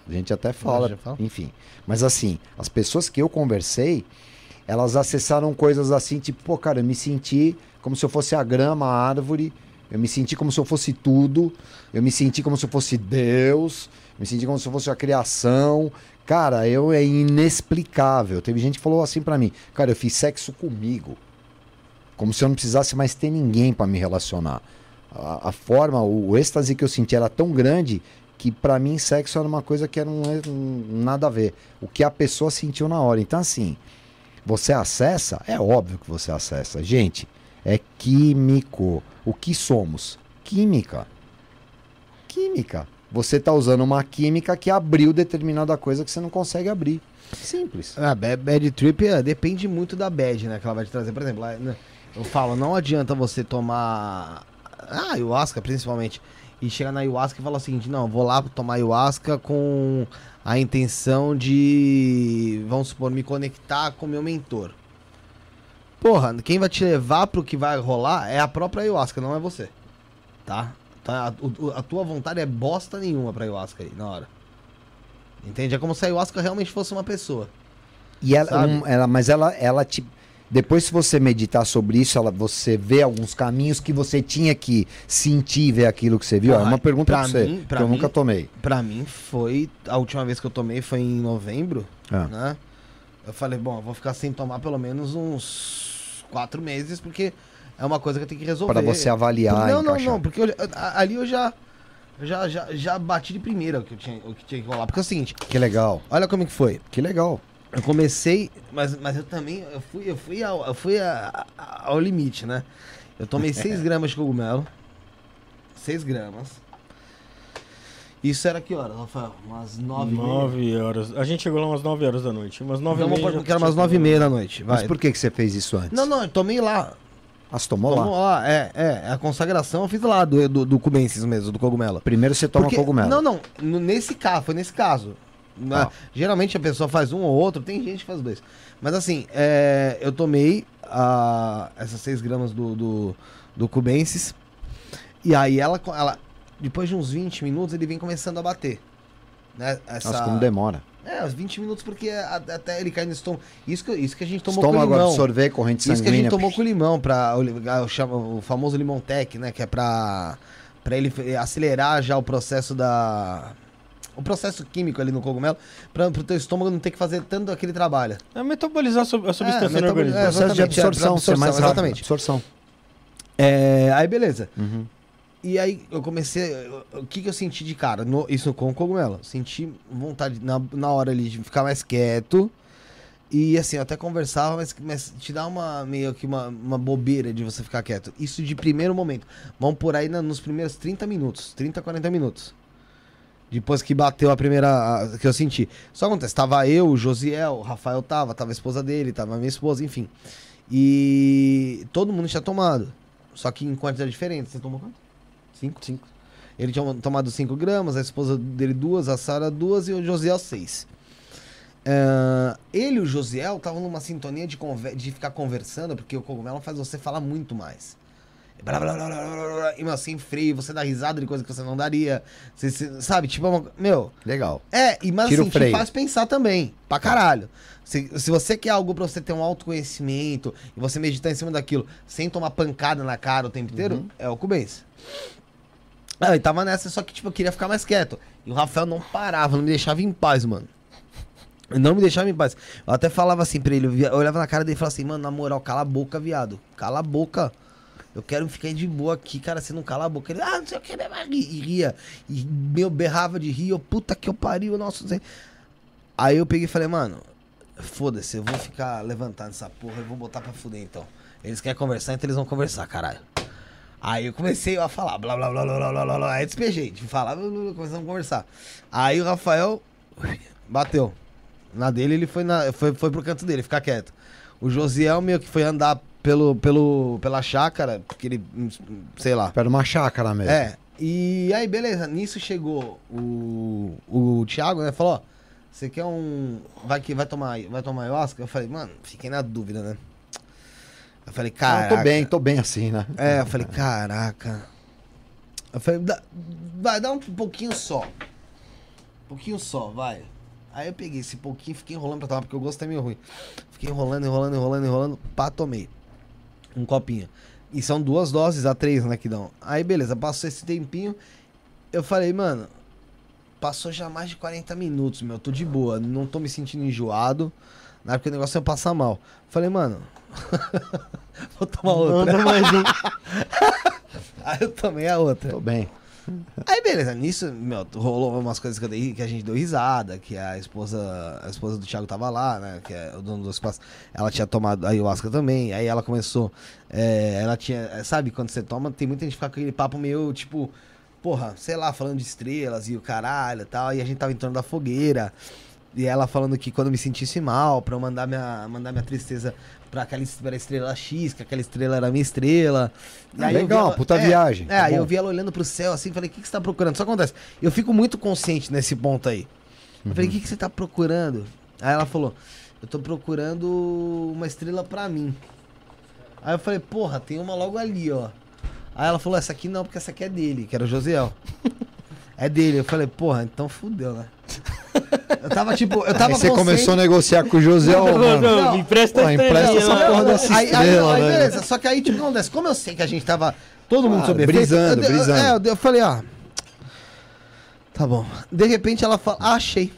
Speaker 4: a gente até fala,
Speaker 2: fala.
Speaker 4: enfim. Mas assim, as pessoas que eu conversei, elas acessaram coisas assim, tipo, pô, cara, eu me senti como se eu fosse a grama, a árvore, eu me senti como se eu fosse tudo, eu me senti como se eu fosse Deus, me senti como se eu fosse a criação. Cara, eu é inexplicável. Teve gente que falou assim pra mim, cara, eu fiz sexo comigo. Como se eu não precisasse mais ter ninguém pra me relacionar. A, a forma, o, o êxtase que eu senti era tão grande que pra mim sexo era uma coisa que um, um- nada a ver. O que a pessoa sentiu na hora. Então, assim, você acessa? É óbvio que você acessa. Gente, é químico. O que somos? Química. Química. Você está usando uma química que abriu determinada coisa que você não consegue abrir. Simples.
Speaker 2: A bad, bad trip é, depende muito da bad, né? Que ela vai te trazer. Por exemplo, né, eu falo, não adianta você tomar. Ah, ayahuasca principalmente. e chega na ayahuasca e fala o seguinte: não, vou lá tomar ayahuasca com a intenção de, vamos supor, me conectar com meu mentor. Porra, quem vai te levar pro que vai rolar é a própria ayahuasca, não é você. Tá? tá a, a tua vontade é bosta nenhuma pra ayahuasca aí, na hora. Entende? É como se a ayahuasca realmente fosse uma pessoa.
Speaker 4: E ela, um- ela- mas ela, ela te. Depois, se você meditar sobre isso, ela, você vê alguns caminhos que você tinha que sentir, ver aquilo que você viu. é
Speaker 2: Porra,
Speaker 4: uma pergunta
Speaker 2: pra
Speaker 4: pra você,
Speaker 2: mim-
Speaker 4: que
Speaker 2: pra
Speaker 4: eu
Speaker 2: mim-
Speaker 4: nunca tomei.
Speaker 2: Pra mim foi. A última vez que eu tomei foi em novembro,
Speaker 4: Ah.
Speaker 2: né? Eu falei, bom, eu vou ficar sem tomar pelo menos uns quatro meses, porque é uma coisa que eu tenho que resolver.
Speaker 4: Para você avaliar,
Speaker 2: Não, não, não, porque eu- ali eu já. Já, já, já bati de primeira o que, eu tinha, o que tinha que rolar. Porque é o seguinte,
Speaker 4: Que legal,
Speaker 2: olha como é que foi.
Speaker 4: que legal.
Speaker 2: Eu comecei, mas, mas eu também, eu fui, eu fui, ao, eu fui a- a- ao limite, né? Eu tomei 6 gramas de cogumelo. 6 gramas. Isso era que horas, Rafael? Umas 9 e meia?
Speaker 3: 9 horas. A gente chegou lá umas 9 horas da noite. Umas 9
Speaker 2: Então
Speaker 3: e meia.
Speaker 2: pôr
Speaker 3: já
Speaker 2: que era umas 9 e meia da noite. Vai.
Speaker 4: Mas por que, que você fez isso antes?
Speaker 2: Não, não, eu tomei lá.
Speaker 4: Ah, você tomou
Speaker 2: Tomou
Speaker 4: lá.
Speaker 2: lá. É, é. A consagração eu fiz lá do, do, do Cubensis mesmo, do cogumelo.
Speaker 4: Primeiro você toma
Speaker 2: Porque-
Speaker 4: cogumelo.
Speaker 2: Não, não. nesse caso, foi nesse caso. Na-
Speaker 4: Ah.
Speaker 2: Geralmente a pessoa faz um ou outro, tem gente que faz dois. Mas assim, é, eu tomei ah, essas 6 gramas do, do, do Cubensis. E aí ela, ela, depois de uns 20 minutos, ele vem começando a bater. Né? Essa,
Speaker 4: Nossa, como demora.
Speaker 2: É, uns 20 minutos, porque até ele cair no estômago. Isso que, isso que a gente tomou com
Speaker 4: Estômago
Speaker 2: limão.
Speaker 4: absorver, corrente
Speaker 2: Isso que a
Speaker 4: sanguínea.
Speaker 2: gente tomou com limão, pra, o, o, o famoso limão tech, né? Que é pra, pra ele acelerar já o processo da. O processo químico ali no cogumelo, pra, pro teu estômago não ter que fazer tanto aquele trabalho.
Speaker 3: É metabolizar a a substância no
Speaker 2: metaboli-
Speaker 3: organismo.
Speaker 2: é,
Speaker 4: Processo de
Speaker 2: exatamente, é,
Speaker 4: absorção, ser mais rápido.
Speaker 2: exatamente.
Speaker 4: Absorção.
Speaker 2: É, aí beleza.
Speaker 4: Uhum.
Speaker 2: E aí eu comecei. O que, que eu senti de cara? No- isso com o cogumelo. Senti vontade na, na hora ali de ficar mais quieto. E assim, eu até conversava, mas, mas te dá uma meio que uma, uma bobeira de você ficar quieto. Isso de primeiro momento. Vamos por aí na- nos primeiros 30 minutos, 30, 40 minutos. Depois que bateu a primeira. a- que eu senti. Só acontece, tava eu, o Josiel, o Rafael tava, tava a esposa dele, tava a minha esposa, enfim. E todo mundo tinha tomado. Só que em quantidade diferente. Você tomou quanto? Cinco? Cinco. Ele tinha tomado 5 gramas, a esposa dele duas, a Sara duas e o Josiel seis. Ah, ele e o Josiel estavam numa sintonia de, de ficar conversando, porque o cogumelo faz você falar muito mais. Blá, blá, blá, blá, blá, blá, e meu, sem freio, você dá risada de coisa que você não daria. Você, você- sabe, tipo, é uma- meu,
Speaker 4: Legal.
Speaker 2: é, e mas
Speaker 4: Tira
Speaker 2: assim, te faz pensar também, pra caralho. Se, se você quer algo pra você ter um autoconhecimento e você meditar em cima daquilo sem tomar pancada na cara o tempo inteiro,
Speaker 4: Uhum.
Speaker 2: é o Cubense. Ah, tava nessa, só que tipo, eu queria ficar mais quieto. E o Rafael não parava, não me deixava em paz, mano. Não me deixava em paz. Eu até falava assim pra ele, eu olhava na cara dele e falava assim, mano, na moral, cala a boca, viado. Cala a boca. Eu quero ficar de boa aqui, cara, você não cala a boca. Ele, ah, não sei o que, né, e ria. E meu, berrava de rir, eu, puta que eu pariu, sei. Aí eu peguei e falei, mano, foda-se, eu vou ficar levantado nessa porra, eu vou botar pra fuder então. Eles querem conversar, então eles vão conversar, caralho. Aí eu comecei a falar, blá blá blá blá blá blá blá, blá. aí despejei, de falar, blá, blá, blá, começamos a conversar. Aí o Rafael bateu. Na dele, ele foi, na, foi, foi pro canto dele, ficar quieto. O Josiel meio que foi andar pelo, pelo, pela chácara, porque ele, sei lá.
Speaker 4: Pera uma chácara mesmo.
Speaker 2: É, e aí beleza, nisso chegou o, o Thiago, né, falou, ó, você quer um, vai, que, vai tomar, vai tomar ayahuasca? Eu falei, mano, fiquei na dúvida, né. Eu falei,
Speaker 4: Ah,
Speaker 2: cara.
Speaker 4: tô bem, tô bem assim, né?
Speaker 2: É, eu falei, caraca. Eu falei, dá, vai, dá um pouquinho só. Um pouquinho só, vai. Aí eu peguei esse pouquinho, fiquei enrolando pra tomar, porque o gosto é meio ruim. Fiquei enrolando, enrolando, enrolando, enrolando, pá, tomei. Um copinho. E são duas doses, a três, né, que dão. Aí, beleza, passou esse tempinho. Eu falei, mano, passou já mais de 40 minutos, meu, tô de boa, não tô me sentindo enjoado. Na época o negócio ia passar mal. Falei, mano, vou tomar outra.
Speaker 3: Manda mais um.
Speaker 2: Aí eu tomei a outra.
Speaker 4: Tô bem.
Speaker 2: Aí beleza, nisso, meu, rolou umas coisas que, dei, que a gente deu risada, que a esposa, a esposa do Thiago tava lá, né? Que é o dono do espaço. Ela tinha tomado a ayahuasca também. Aí ela começou. é, ela tinha. é, Sabe, quando você toma, tem muita gente que fica com aquele papo meio tipo, porra, sei lá, falando de estrelas e o caralho e tal. E a gente tava em torno da fogueira. E ela falando que quando me sentisse mal, pra eu mandar minha, mandar minha tristeza pra aquela pra estrela X, que aquela estrela era a minha estrela.
Speaker 4: Ah, legal,
Speaker 2: ela-
Speaker 4: puta
Speaker 2: é,
Speaker 4: viagem,
Speaker 2: É,
Speaker 4: tá
Speaker 2: aí
Speaker 4: bom.
Speaker 2: eu vi ela olhando pro céu assim, falei, o que, que você tá procurando? Só acontece, eu fico muito consciente nesse ponto aí. Eu falei, o que, que você tá procurando? Aí ela falou, eu tô procurando uma estrela pra mim. Aí eu falei, porra, tem uma logo ali, ó. Aí ela falou, essa aqui não, porque essa aqui é dele, que era o Josiel. é dele. Eu falei, porra, então fudeu, né? Eu tava tipo, eu tava
Speaker 4: Aí você
Speaker 2: consciente-
Speaker 4: começou a negociar com o José, ó, mano.
Speaker 3: Não, me empresta
Speaker 4: Pô, empresta essa porra dessa
Speaker 2: Aí, aí,
Speaker 4: estrela,
Speaker 2: aí,
Speaker 4: né?
Speaker 2: beleza. Só que aí, tipo, o que acontece? Como eu sei que a gente tava todo mundo
Speaker 4: Claro,
Speaker 2: sob efeito,
Speaker 4: brisando,
Speaker 2: eu, eu-
Speaker 4: brisando.
Speaker 2: é, eu, eu falei, ah. Tá bom. De repente ela fala, ah, achei.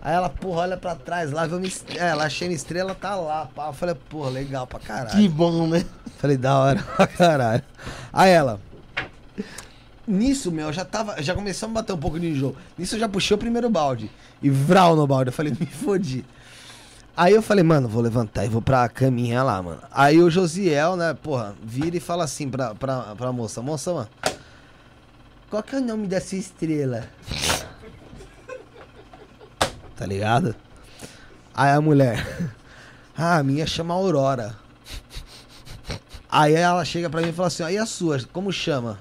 Speaker 2: Aí ela, porra, olha pra trás lá, viu minha é, ela achei minha estrela, tá lá. Pá. Eu falei, porra, legal pra caralho.
Speaker 3: Que bom, né?
Speaker 2: Falei, da hora pra caralho. Aí ela. Nisso, meu, eu já tava. Já começamos a bater um pouco de enjoo. Nisso eu já puxei o primeiro balde. E vral no balde. Eu falei, me fodi. Aí eu falei, mano, vou levantar e vou pra caminha lá, mano. Aí o Josiel, né, porra, vira e fala assim pra, pra, pra moça: Moça, mano, qual que é o nome dessa estrela? Tá ligado? Aí a mulher, ah, a minha chama Aurora. Aí ela chega pra mim e fala assim: aí a sua, como chama?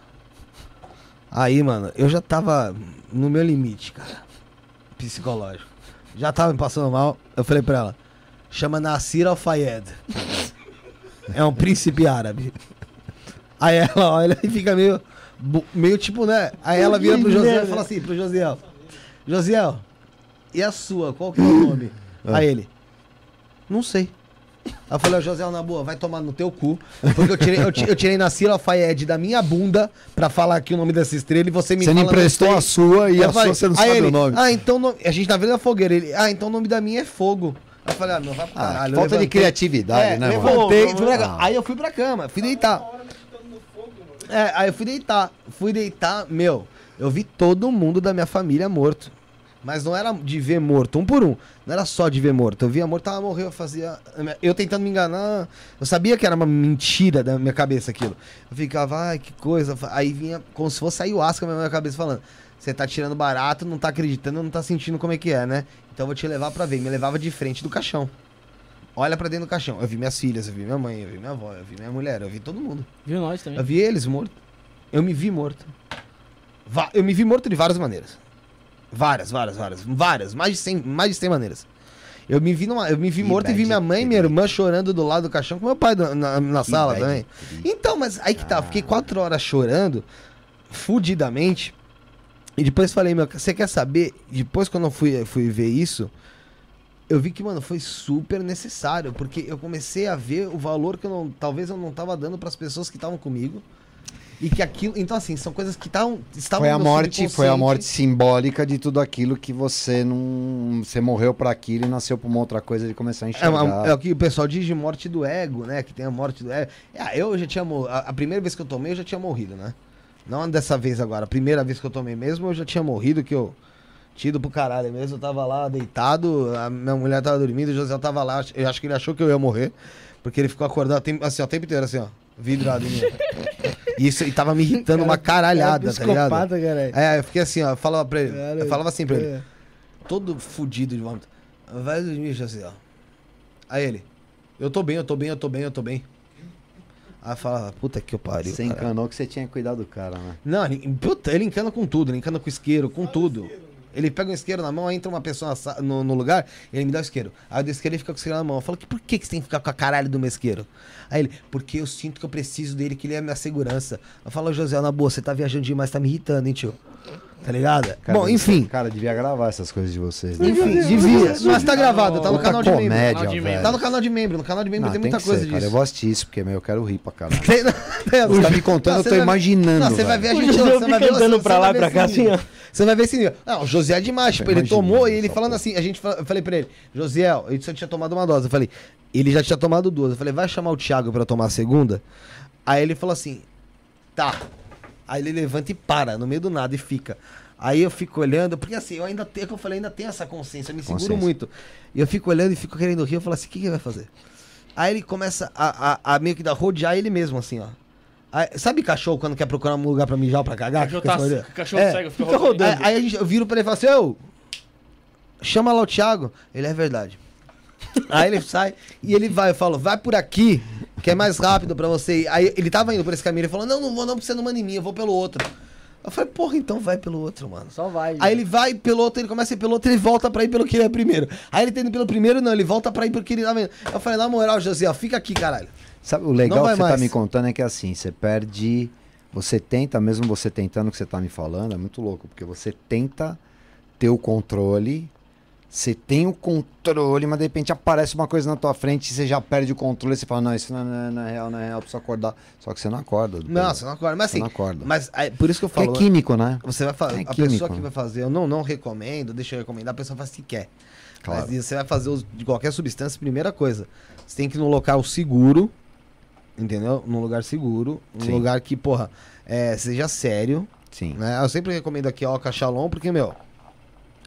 Speaker 2: Aí, mano, eu já tava no meu limite, cara. Psicológico. Já tava me passando mal. Eu falei pra ela: chama Nasir Al-Fayed. é um príncipe árabe. Aí ela olha e fica meio. meio tipo, né? Aí ela vira pro Josiel e fala assim: pro Josiel: Josiel, e a sua? Qual que é o nome? Aí ele: não sei. Aí eu falei, ó, José, na boa, vai tomar no teu cu. Porque eu tirei, eu, ti- eu tirei na Cira Fayed da minha bunda pra falar aqui o nome dessa estrela e você me
Speaker 4: Você
Speaker 2: fala,
Speaker 4: emprestou a sua e
Speaker 2: Eu
Speaker 4: a
Speaker 2: falei-
Speaker 4: sua você não sabe
Speaker 2: ele,
Speaker 4: o nome.
Speaker 2: Ah, então no- a gente tá vendo a fogueira. Ele, ah, então o nome da minha é fogo. Aí Eu falei, ah, meu, vai pro
Speaker 4: Ah,
Speaker 2: caralho.
Speaker 4: falta
Speaker 2: Eu
Speaker 4: de criatividade,
Speaker 2: é,
Speaker 4: né, mano?
Speaker 2: levantei, fui pra. Aí eu fui pra cama, fui deitar. É, aí eu fui deitar. Fui deitar, meu, eu vi todo mundo da minha família morto. Mas não era de ver morto, um por um. Não era só de ver morto. Eu via morto, tava morreu, eu fazia. Eu tentando me enganar. Eu sabia que era uma mentira da minha cabeça aquilo. Eu ficava, ai, que coisa. Aí vinha como se fosse ayahuasca na minha cabeça falando. Você tá tirando barato, não tá acreditando, não tá sentindo como é que é, né? Então eu vou te levar pra ver. Me levava de frente do caixão. Olha pra dentro do caixão. Eu vi minhas filhas, eu vi minha mãe, eu vi minha avó, eu vi minha mulher, eu vi todo mundo.
Speaker 1: Viu nós também?
Speaker 2: Eu vi eles mortos. Eu me vi morto. Eu me vi morto de várias maneiras. Várias, várias, várias. Várias. Mais de 100, mais de 100 maneiras. Eu me vi, numa, eu me vi
Speaker 4: Que
Speaker 2: morto e vi minha mãe e minha irmã chorando do lado do caixão com meu pai do- na, na sala também. Então, mas aí que tá. Fiquei quatro horas chorando, fudidamente. E depois falei, meu, você quer saber? Depois quando eu fui, fui ver isso, eu vi que, mano, foi super necessário. Porque eu comecei a ver o valor que eu não. Talvez eu não tava dando pras pessoas que estavam comigo. E que aquilo. Então, assim, são coisas que tavam, estavam
Speaker 4: Foi a morte, foi a morte simbólica de tudo aquilo que você não, você morreu pra aquilo e nasceu pra uma outra coisa de começar a
Speaker 2: É,
Speaker 4: enxergar.
Speaker 2: uma- é o que o pessoal diz de morte do ego, né? Que tem a morte do ego. É, eu já tinha. A, a primeira vez que eu tomei, eu já tinha morrido, né? Não dessa vez agora. A primeira vez que eu tomei mesmo, eu já tinha morrido, que eu. Tido pro caralho mesmo. Eu tava lá deitado, a minha mulher tava dormindo, o José tava lá. Eu acho que ele achou que eu ia morrer. Porque ele ficou acordado assim, ó, o tempo inteiro, assim, ó. Vidrado em mim. E isso e tava me irritando uma caralhada, tá ligado?
Speaker 3: caralho.
Speaker 2: É, eu fiquei assim, ó, eu falava pra ele.
Speaker 3: Cara,
Speaker 2: eu falava assim pra ele
Speaker 3: é.
Speaker 2: todo fudido de vômito. Vai dormir, José. ó. Aí ele, eu tô bem, eu tô bem, eu tô bem, eu tô bem. Aí eu falava, puta que eu pariu.
Speaker 4: Você
Speaker 2: cara.
Speaker 4: encanou que você tinha que cuidar do cara, né?
Speaker 2: Não, ele, puta, ele encana com tudo, ele encana com isqueiro, com tudo. Ele pega um isqueiro na mão, aí entra uma pessoa no, no lugar, ele me dá o isqueiro. Aí eu dou isqueiro e fica com o isqueiro na mão. Eu falo, por que, que você tem que ficar com a caralho do meu isqueiro? Aí ele, porque eu sinto que eu preciso dele, que ele é a minha segurança. Eu falo, José, na boa, você tá viajando demais, tá me irritando, hein, tio? Tá ligado?
Speaker 4: Cara,
Speaker 2: Bom, enfim.
Speaker 4: Cara, devia gravar essas coisas de vocês. Né?
Speaker 2: Enfim, devia. Mas tá gravado, tá no canal de membro.
Speaker 4: comédia,
Speaker 1: de
Speaker 4: velho.
Speaker 2: Tá no canal de membro, no canal de membro
Speaker 4: Não,
Speaker 2: tem
Speaker 4: tem
Speaker 2: muita coisa
Speaker 4: ser, cara. Eu
Speaker 2: disso.
Speaker 4: vou assistir isso, porque, meu, eu quero rir pra caralho.
Speaker 2: Tem- tem-
Speaker 4: Você tá me contando,
Speaker 2: Não,
Speaker 4: eu tô
Speaker 2: vai-
Speaker 4: imaginando,
Speaker 2: Não, você vai ver a gente.
Speaker 3: José
Speaker 2: você vai ver,
Speaker 3: pra lá e pra cá,
Speaker 2: esse nível.
Speaker 3: assim,
Speaker 2: Você vai ver esse nível. Não, o José é demais. Tipo, ele tomou e ele
Speaker 4: essa
Speaker 2: falando assim, a gente, eu falei pra ele, disse que eu tinha tomado uma dose. Eu falei, ele já tinha tomado duas. Eu falei, vai chamar o Thiago pra tomar a segunda? Aí ele falou assim, tá. Aí ele levanta e para, no meio do nada, e fica. Aí eu fico olhando, porque assim, eu ainda tenho, é que eu falei, ainda tenho essa consciência, eu me seguro
Speaker 4: Consciência.
Speaker 2: muito. E eu fico olhando e fico querendo rir, eu falo assim, o que, que ele vai fazer? Aí ele começa a, a, a meio que dar rodear ele mesmo, assim, ó. Aí, sabe cachorro quando quer procurar um lugar pra mijar ou pra cagar?
Speaker 1: Cachorro tá-
Speaker 2: fica olhando?
Speaker 1: cachorro
Speaker 2: É,
Speaker 1: cego, fica
Speaker 2: fica
Speaker 1: rodando.
Speaker 2: Aí, aí a gente- eu viro pra ele e falo assim, ô! chama lá o Thiago. Ele é verdade. Aí ele sai e ele vai, eu falo, vai por aqui, que é mais rápido pra você ir. Aí ele tava indo por esse caminho, ele falou, não, não vou não, porque você não manda em mim, eu vou pelo outro. Eu falei, porra, então vai pelo outro, mano.
Speaker 1: Só vai.
Speaker 2: Aí ele vai pelo outro, ele começa a ir pelo outro, ele volta pra ir pelo que ele é primeiro. Aí ele tá indo pelo primeiro, não, ele volta pra ir pelo que ele tava indo. Eu falei, na moral, José, ó, fica aqui, caralho.
Speaker 4: Sabe, o legal que
Speaker 2: vai
Speaker 4: você tá
Speaker 2: mais.
Speaker 4: me contando é que assim, você perde. Você tenta, mesmo você tentando o que você tá me falando, é muito louco, porque você tenta ter o controle, você tem o controle, mas de repente aparece uma coisa na tua frente e você já perde o controle e você fala, não, isso não é, não é real, não é real, preciso acordar. Só que você não acorda.
Speaker 2: Não,
Speaker 4: peso.
Speaker 2: você não acorda. Mas assim,
Speaker 4: não acorda.
Speaker 2: mas aí, por isso que eu
Speaker 4: Porque
Speaker 2: falo.
Speaker 4: é químico, né?
Speaker 2: Você vai fazer.
Speaker 4: É
Speaker 2: a pessoa que
Speaker 4: né?
Speaker 2: vai fazer, eu não, não recomendo, deixa eu recomendar, a pessoa faz se quer.
Speaker 4: Claro.
Speaker 2: Mas você vai fazer uso de qualquer substância, primeira coisa, você tem que ir num local seguro, entendeu? Num lugar seguro, num
Speaker 4: Sim.
Speaker 2: lugar que, porra, é, seja sério,
Speaker 4: Sim.
Speaker 2: né? Eu sempre recomendo aqui a Oca Shalom, porque, meu,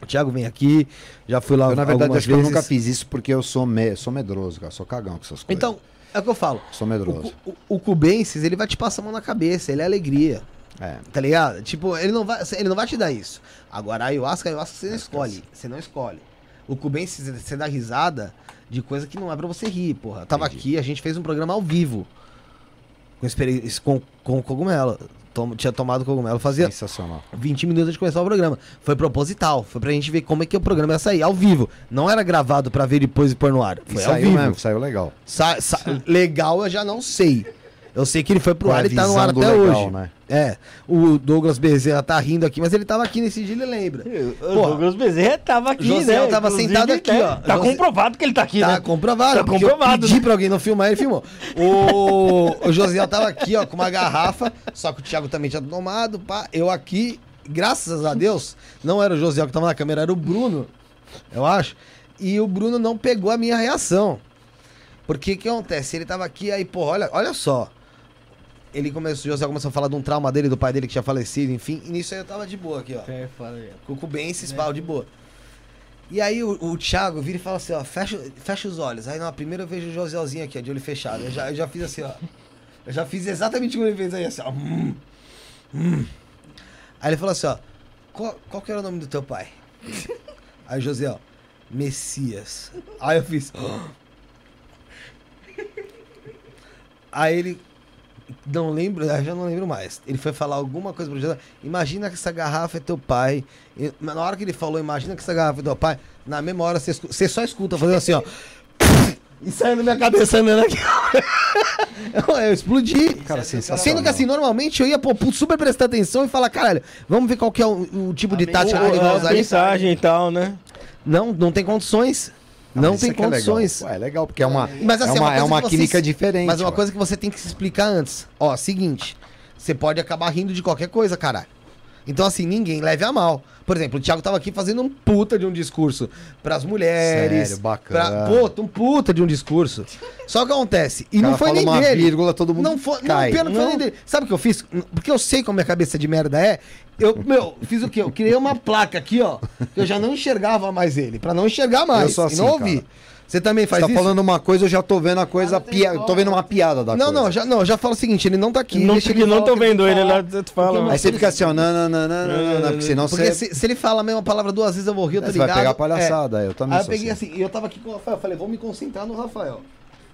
Speaker 2: o Thiago vem aqui, já fui lá
Speaker 4: Eu, na verdade, acho que eu
Speaker 2: vezes.
Speaker 4: nunca fiz isso porque eu sou, me... sou medroso, cara. Sou cagão com essas coisas.
Speaker 2: Então, é o que eu falo.
Speaker 4: Sou
Speaker 2: O,
Speaker 4: medroso.
Speaker 2: o, o Cubensis, ele vai te passar a mão na cabeça, ele é alegria.
Speaker 4: É.
Speaker 2: Tá ligado? Tipo, ele não vai, ele não vai te dar isso. Agora, a ayahuasca, a ayahuasca você não escolhe. Você não escolhe. O Cubensis, você dá risada de coisa que não é pra você rir, porra. Eu tava
Speaker 4: Entendi.
Speaker 2: aqui, a gente fez um programa ao vivo. Com, com, com cogumelo. Tom- tinha tomado cogumelo. Fazia
Speaker 4: Sensacional.
Speaker 2: 20 minutos de começar o programa. Foi proposital. Foi pra gente ver como é que o programa ia sair. Ao vivo. Não era gravado pra ver depois e pôr no ar.
Speaker 4: E
Speaker 2: Foi ao
Speaker 4: saiu
Speaker 2: vivo.
Speaker 4: mesmo, saiu legal.
Speaker 2: Sa- sa- legal eu já não sei. Eu sei que ele foi pro
Speaker 4: é
Speaker 2: ar e tá no ar
Speaker 4: do
Speaker 2: até
Speaker 4: legal,
Speaker 2: hoje.
Speaker 4: né?
Speaker 2: É. O Douglas Bezerra tá rindo aqui, mas ele tava aqui nesse dia, ele lembra.
Speaker 3: O
Speaker 2: Porra.
Speaker 3: Douglas Bezerra tava aqui,
Speaker 2: Josiel
Speaker 3: né?
Speaker 2: tava
Speaker 3: Inclusive,
Speaker 2: sentado aqui,
Speaker 3: né?
Speaker 2: ó.
Speaker 3: Tá
Speaker 2: José-
Speaker 3: comprovado que ele tá aqui,
Speaker 2: Tá
Speaker 3: né?
Speaker 2: comprovado.
Speaker 3: Tá
Speaker 2: porque eu
Speaker 3: comprovado,
Speaker 2: pedi
Speaker 3: né?
Speaker 2: pra alguém não filmar, ele filmou. O, o Josiel tava aqui, ó, com uma garrafa, só que o Thiago também tinha tomado, pá. Eu aqui, graças a Deus, não era o Josiel que tava na câmera, era o Bruno, eu acho. E o Bruno não pegou a minha reação. Porque o que acontece? Ele tava aqui, aí, pô, olha, olha só. Ele começou, o José começou a falar de um trauma dele, do pai dele que tinha falecido, enfim. E nisso aí eu tava de boa aqui, ó.
Speaker 3: É.
Speaker 2: Com o Cubensis, pau, de boa. E aí o, o Thiago vira e fala assim, ó, fecha, fecha os olhos. Aí na primeira eu vejo o Joselzinho aqui, ó, de olho fechado. Eu já, eu já fiz assim, ó. Eu já fiz exatamente o que ele fez aí, assim, ó. Hum, hum. Aí ele falou assim, ó, qual, qual que era o nome do teu pai? Aí o José, ó, Messias. Aí eu fiz. Aí ele. Não lembro, já não lembro mais. Ele foi falar alguma coisa pro José. Imagina que essa garrafa é teu pai. E, na hora que ele falou, imagina que essa garrafa é teu pai, na mesma hora você, só escuta fazendo assim, ó. E saindo da minha cabeça andando aqui. eu, eu explodi.
Speaker 4: Cara, sensacional.
Speaker 2: Sendo que assim, normalmente eu ia pô, super prestar atenção e falar, caralho, vamos ver qual que é o, o tipo de tática que ele vai usar.
Speaker 3: mensagem e tal, né?
Speaker 2: Não, não tem condições. Não tem
Speaker 4: isso aqui é legal.
Speaker 2: condições.
Speaker 4: Ué, é legal, porque é uma,
Speaker 2: Mas assim,
Speaker 4: é uma, é uma
Speaker 2: que você
Speaker 4: química diferente.
Speaker 2: Mas é uma
Speaker 4: ué.
Speaker 2: coisa que você tem que se explicar antes. Ó, seguinte. Você pode acabar rindo de qualquer coisa, caralho. Então, assim, ninguém leve a mal. Por exemplo, o Thiago tava aqui fazendo um puta de um discurso pras mulheres.
Speaker 4: Sério, bacana.
Speaker 2: Pra, puta, um puta de um discurso. Só que acontece. E não foi nem
Speaker 4: uma
Speaker 2: dele.
Speaker 4: vírgula, todo mundo
Speaker 2: Não foi,
Speaker 4: cai.
Speaker 2: não, não foi nem dele. Sabe o que eu fiz? Porque eu sei como minha cabeça de merda é. Eu, meu, fiz o quê? Eu criei uma placa aqui, ó. Que eu já não enxergava mais ele. Pra não enxergar mais.
Speaker 4: Eu sou assim,
Speaker 2: e não ouvir.
Speaker 4: cara.
Speaker 2: Você também
Speaker 4: Você
Speaker 2: faz
Speaker 4: tá
Speaker 2: isso?
Speaker 4: falando uma coisa, eu já tô vendo a coisa, pia... tô vendo uma piada da
Speaker 2: Não,
Speaker 4: coisa.
Speaker 2: não, já, não, já fala o seguinte, ele não tá aqui.
Speaker 3: não,
Speaker 2: ele
Speaker 3: não tô vendo ele lá, tu fala.
Speaker 4: Aí você fica assim, ó, não, não, não, não, não, não, porque senão
Speaker 2: Porque
Speaker 4: você,
Speaker 2: se, se ele fala a mesma palavra duas vezes eu vou rir, eu tô
Speaker 4: você vai
Speaker 2: ligado.
Speaker 4: pegar palhaçada. Eu
Speaker 2: É.
Speaker 4: também
Speaker 2: Aí eu
Speaker 4: sou
Speaker 2: peguei
Speaker 4: assim.
Speaker 2: assim, e eu tava aqui com o Rafael, eu falei, vou me concentrar no Rafael.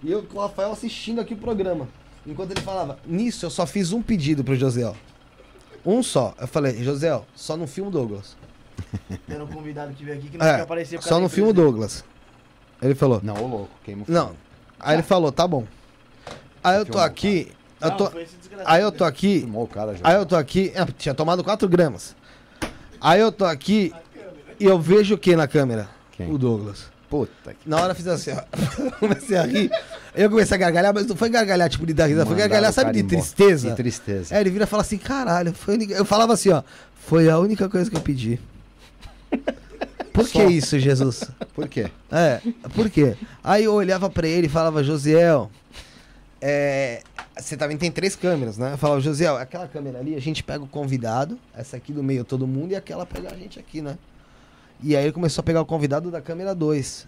Speaker 2: E eu com o Rafael assistindo aqui o programa. Enquanto ele falava, nisso eu só fiz um pedido pro José. Um só. Eu falei, José, só no filme Douglas.
Speaker 1: Tendo um convidado que veio aqui que não
Speaker 2: É,
Speaker 1: quer aparecer
Speaker 2: só no filme. Douglas. Ele falou,
Speaker 4: Não, ô louco, queima o
Speaker 2: não. Aí ele falou, tá bom. Aí eu tô aqui, eu tô, aí eu tô aqui. Aí eu tô aqui, é, tinha tomado 4 gramas. Aí eu tô aqui e eu vejo o que na câmera?
Speaker 4: Quem?
Speaker 2: O Douglas.
Speaker 4: Puta que...
Speaker 2: Na hora eu fiz assim, ó. comecei a rir. Eu comecei a gargalhar, mas não foi gargalhar tipo de dar risada, foi
Speaker 4: Mandaram
Speaker 2: gargalhar,
Speaker 4: o
Speaker 2: sabe, de
Speaker 4: embora.
Speaker 2: tristeza.
Speaker 4: De tristeza.
Speaker 2: Aí ele vira e fala assim, caralho, foi a única- eu falava assim, ó, foi a única coisa que eu pedi. Por que isso, Jesus?
Speaker 4: Por quê?
Speaker 2: É, por quê? Aí eu olhava pra ele e falava, Josiel, é, você também tem três câmeras, né? Eu falava, Josiel, aquela câmera ali, a gente pega o convidado, essa aqui do meio todo mundo, e aquela pega a gente aqui, né? E aí ele começou a pegar o convidado da câmera 2.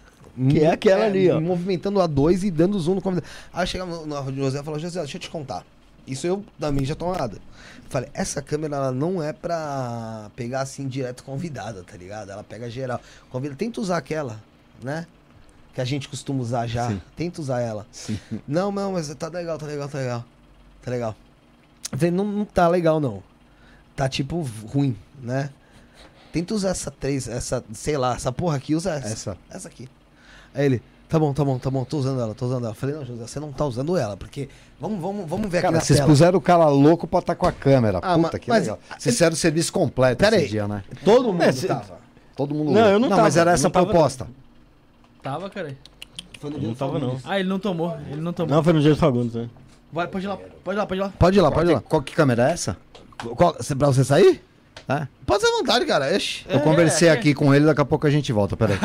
Speaker 3: Que é aquela ali, ó.
Speaker 2: Movimentando a 2 e dando zoom no convidado. Aí chegava no, no José e falou, José, deixa eu te contar. Isso eu da mídia tomada. Falei, essa câmera ela não é pra pegar assim direto convidada, tá ligado? Ela pega geral. Convida, tenta usar aquela, né? Que a gente costuma usar já. Tenta usar ela. Não, não, mas tá legal, tá legal, tá legal. Tá legal. Falei, não, não tá legal não. Tá tipo ruim, né? Tenta usar essa três, essa, sei lá, essa porra aqui, usa essa.
Speaker 4: Essa.
Speaker 2: Essa aqui. Aí ele, tá bom, tá bom, tá bom, tô usando ela, tô usando ela. Falei, não, José, você não tá usando ela, porque. Vamos, vamos, vamos ver aqui
Speaker 4: Cara,
Speaker 2: na
Speaker 4: vocês
Speaker 2: tela.
Speaker 4: puseram o cara louco pra estar com a câmera.
Speaker 2: Ah,
Speaker 4: Puta
Speaker 2: ma-
Speaker 4: que
Speaker 2: mas-
Speaker 4: legal. Vocês fizeram o serviço completo
Speaker 2: Pera
Speaker 4: esse
Speaker 2: aí.
Speaker 4: dia, né?
Speaker 2: Todo mundo
Speaker 3: É, cê-
Speaker 2: tava.
Speaker 4: Todo mundo
Speaker 3: Não,
Speaker 4: louco.
Speaker 3: eu não
Speaker 4: mas
Speaker 3: tava,
Speaker 4: era essa
Speaker 3: não
Speaker 4: a
Speaker 3: tava,
Speaker 4: proposta.
Speaker 1: Tava, cara.
Speaker 2: Foi no
Speaker 3: Não tava, não.
Speaker 1: Ah, ele não tomou. Ele não tomou.
Speaker 3: Não, foi no dia do Fagundes, né?
Speaker 1: Vai, pode ir lá, pode ir lá, pode ir lá.
Speaker 2: Pode ir lá, pode ir lá.
Speaker 4: Qual que câmera é essa?
Speaker 2: Qual, pra você sair?
Speaker 4: É?
Speaker 2: Pode ser à vontade, cara. Ixi.
Speaker 4: Eu conversei aqui com ele, daqui a pouco a gente volta, peraí.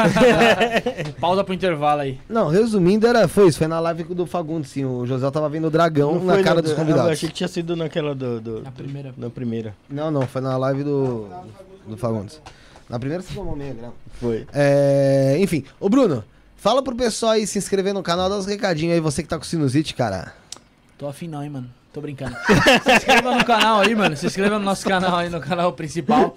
Speaker 1: Pausa pro intervalo aí.
Speaker 2: Não, resumindo, era, foi isso. Foi na live do Fagundes, sim. O José tava vendo o dragão
Speaker 3: Não
Speaker 2: na cara
Speaker 3: no-
Speaker 2: dos
Speaker 3: Eu
Speaker 2: convidados.
Speaker 3: achei que tinha sido naquela do. do
Speaker 1: Na primeira.
Speaker 3: na primeira.
Speaker 2: Não, não, foi na live do, do Fagundes. Na primeira você tomou meia grama.
Speaker 3: Foi.
Speaker 2: É, enfim, ô Bruno, fala pro pessoal aí se inscrever no canal, dá uns recadinhos aí, você que tá com sinusite, cara.
Speaker 1: Tô afim não, hein, mano. Tô brincando. se inscreva no canal aí, mano. Se inscreva no nosso canal aí, no canal principal.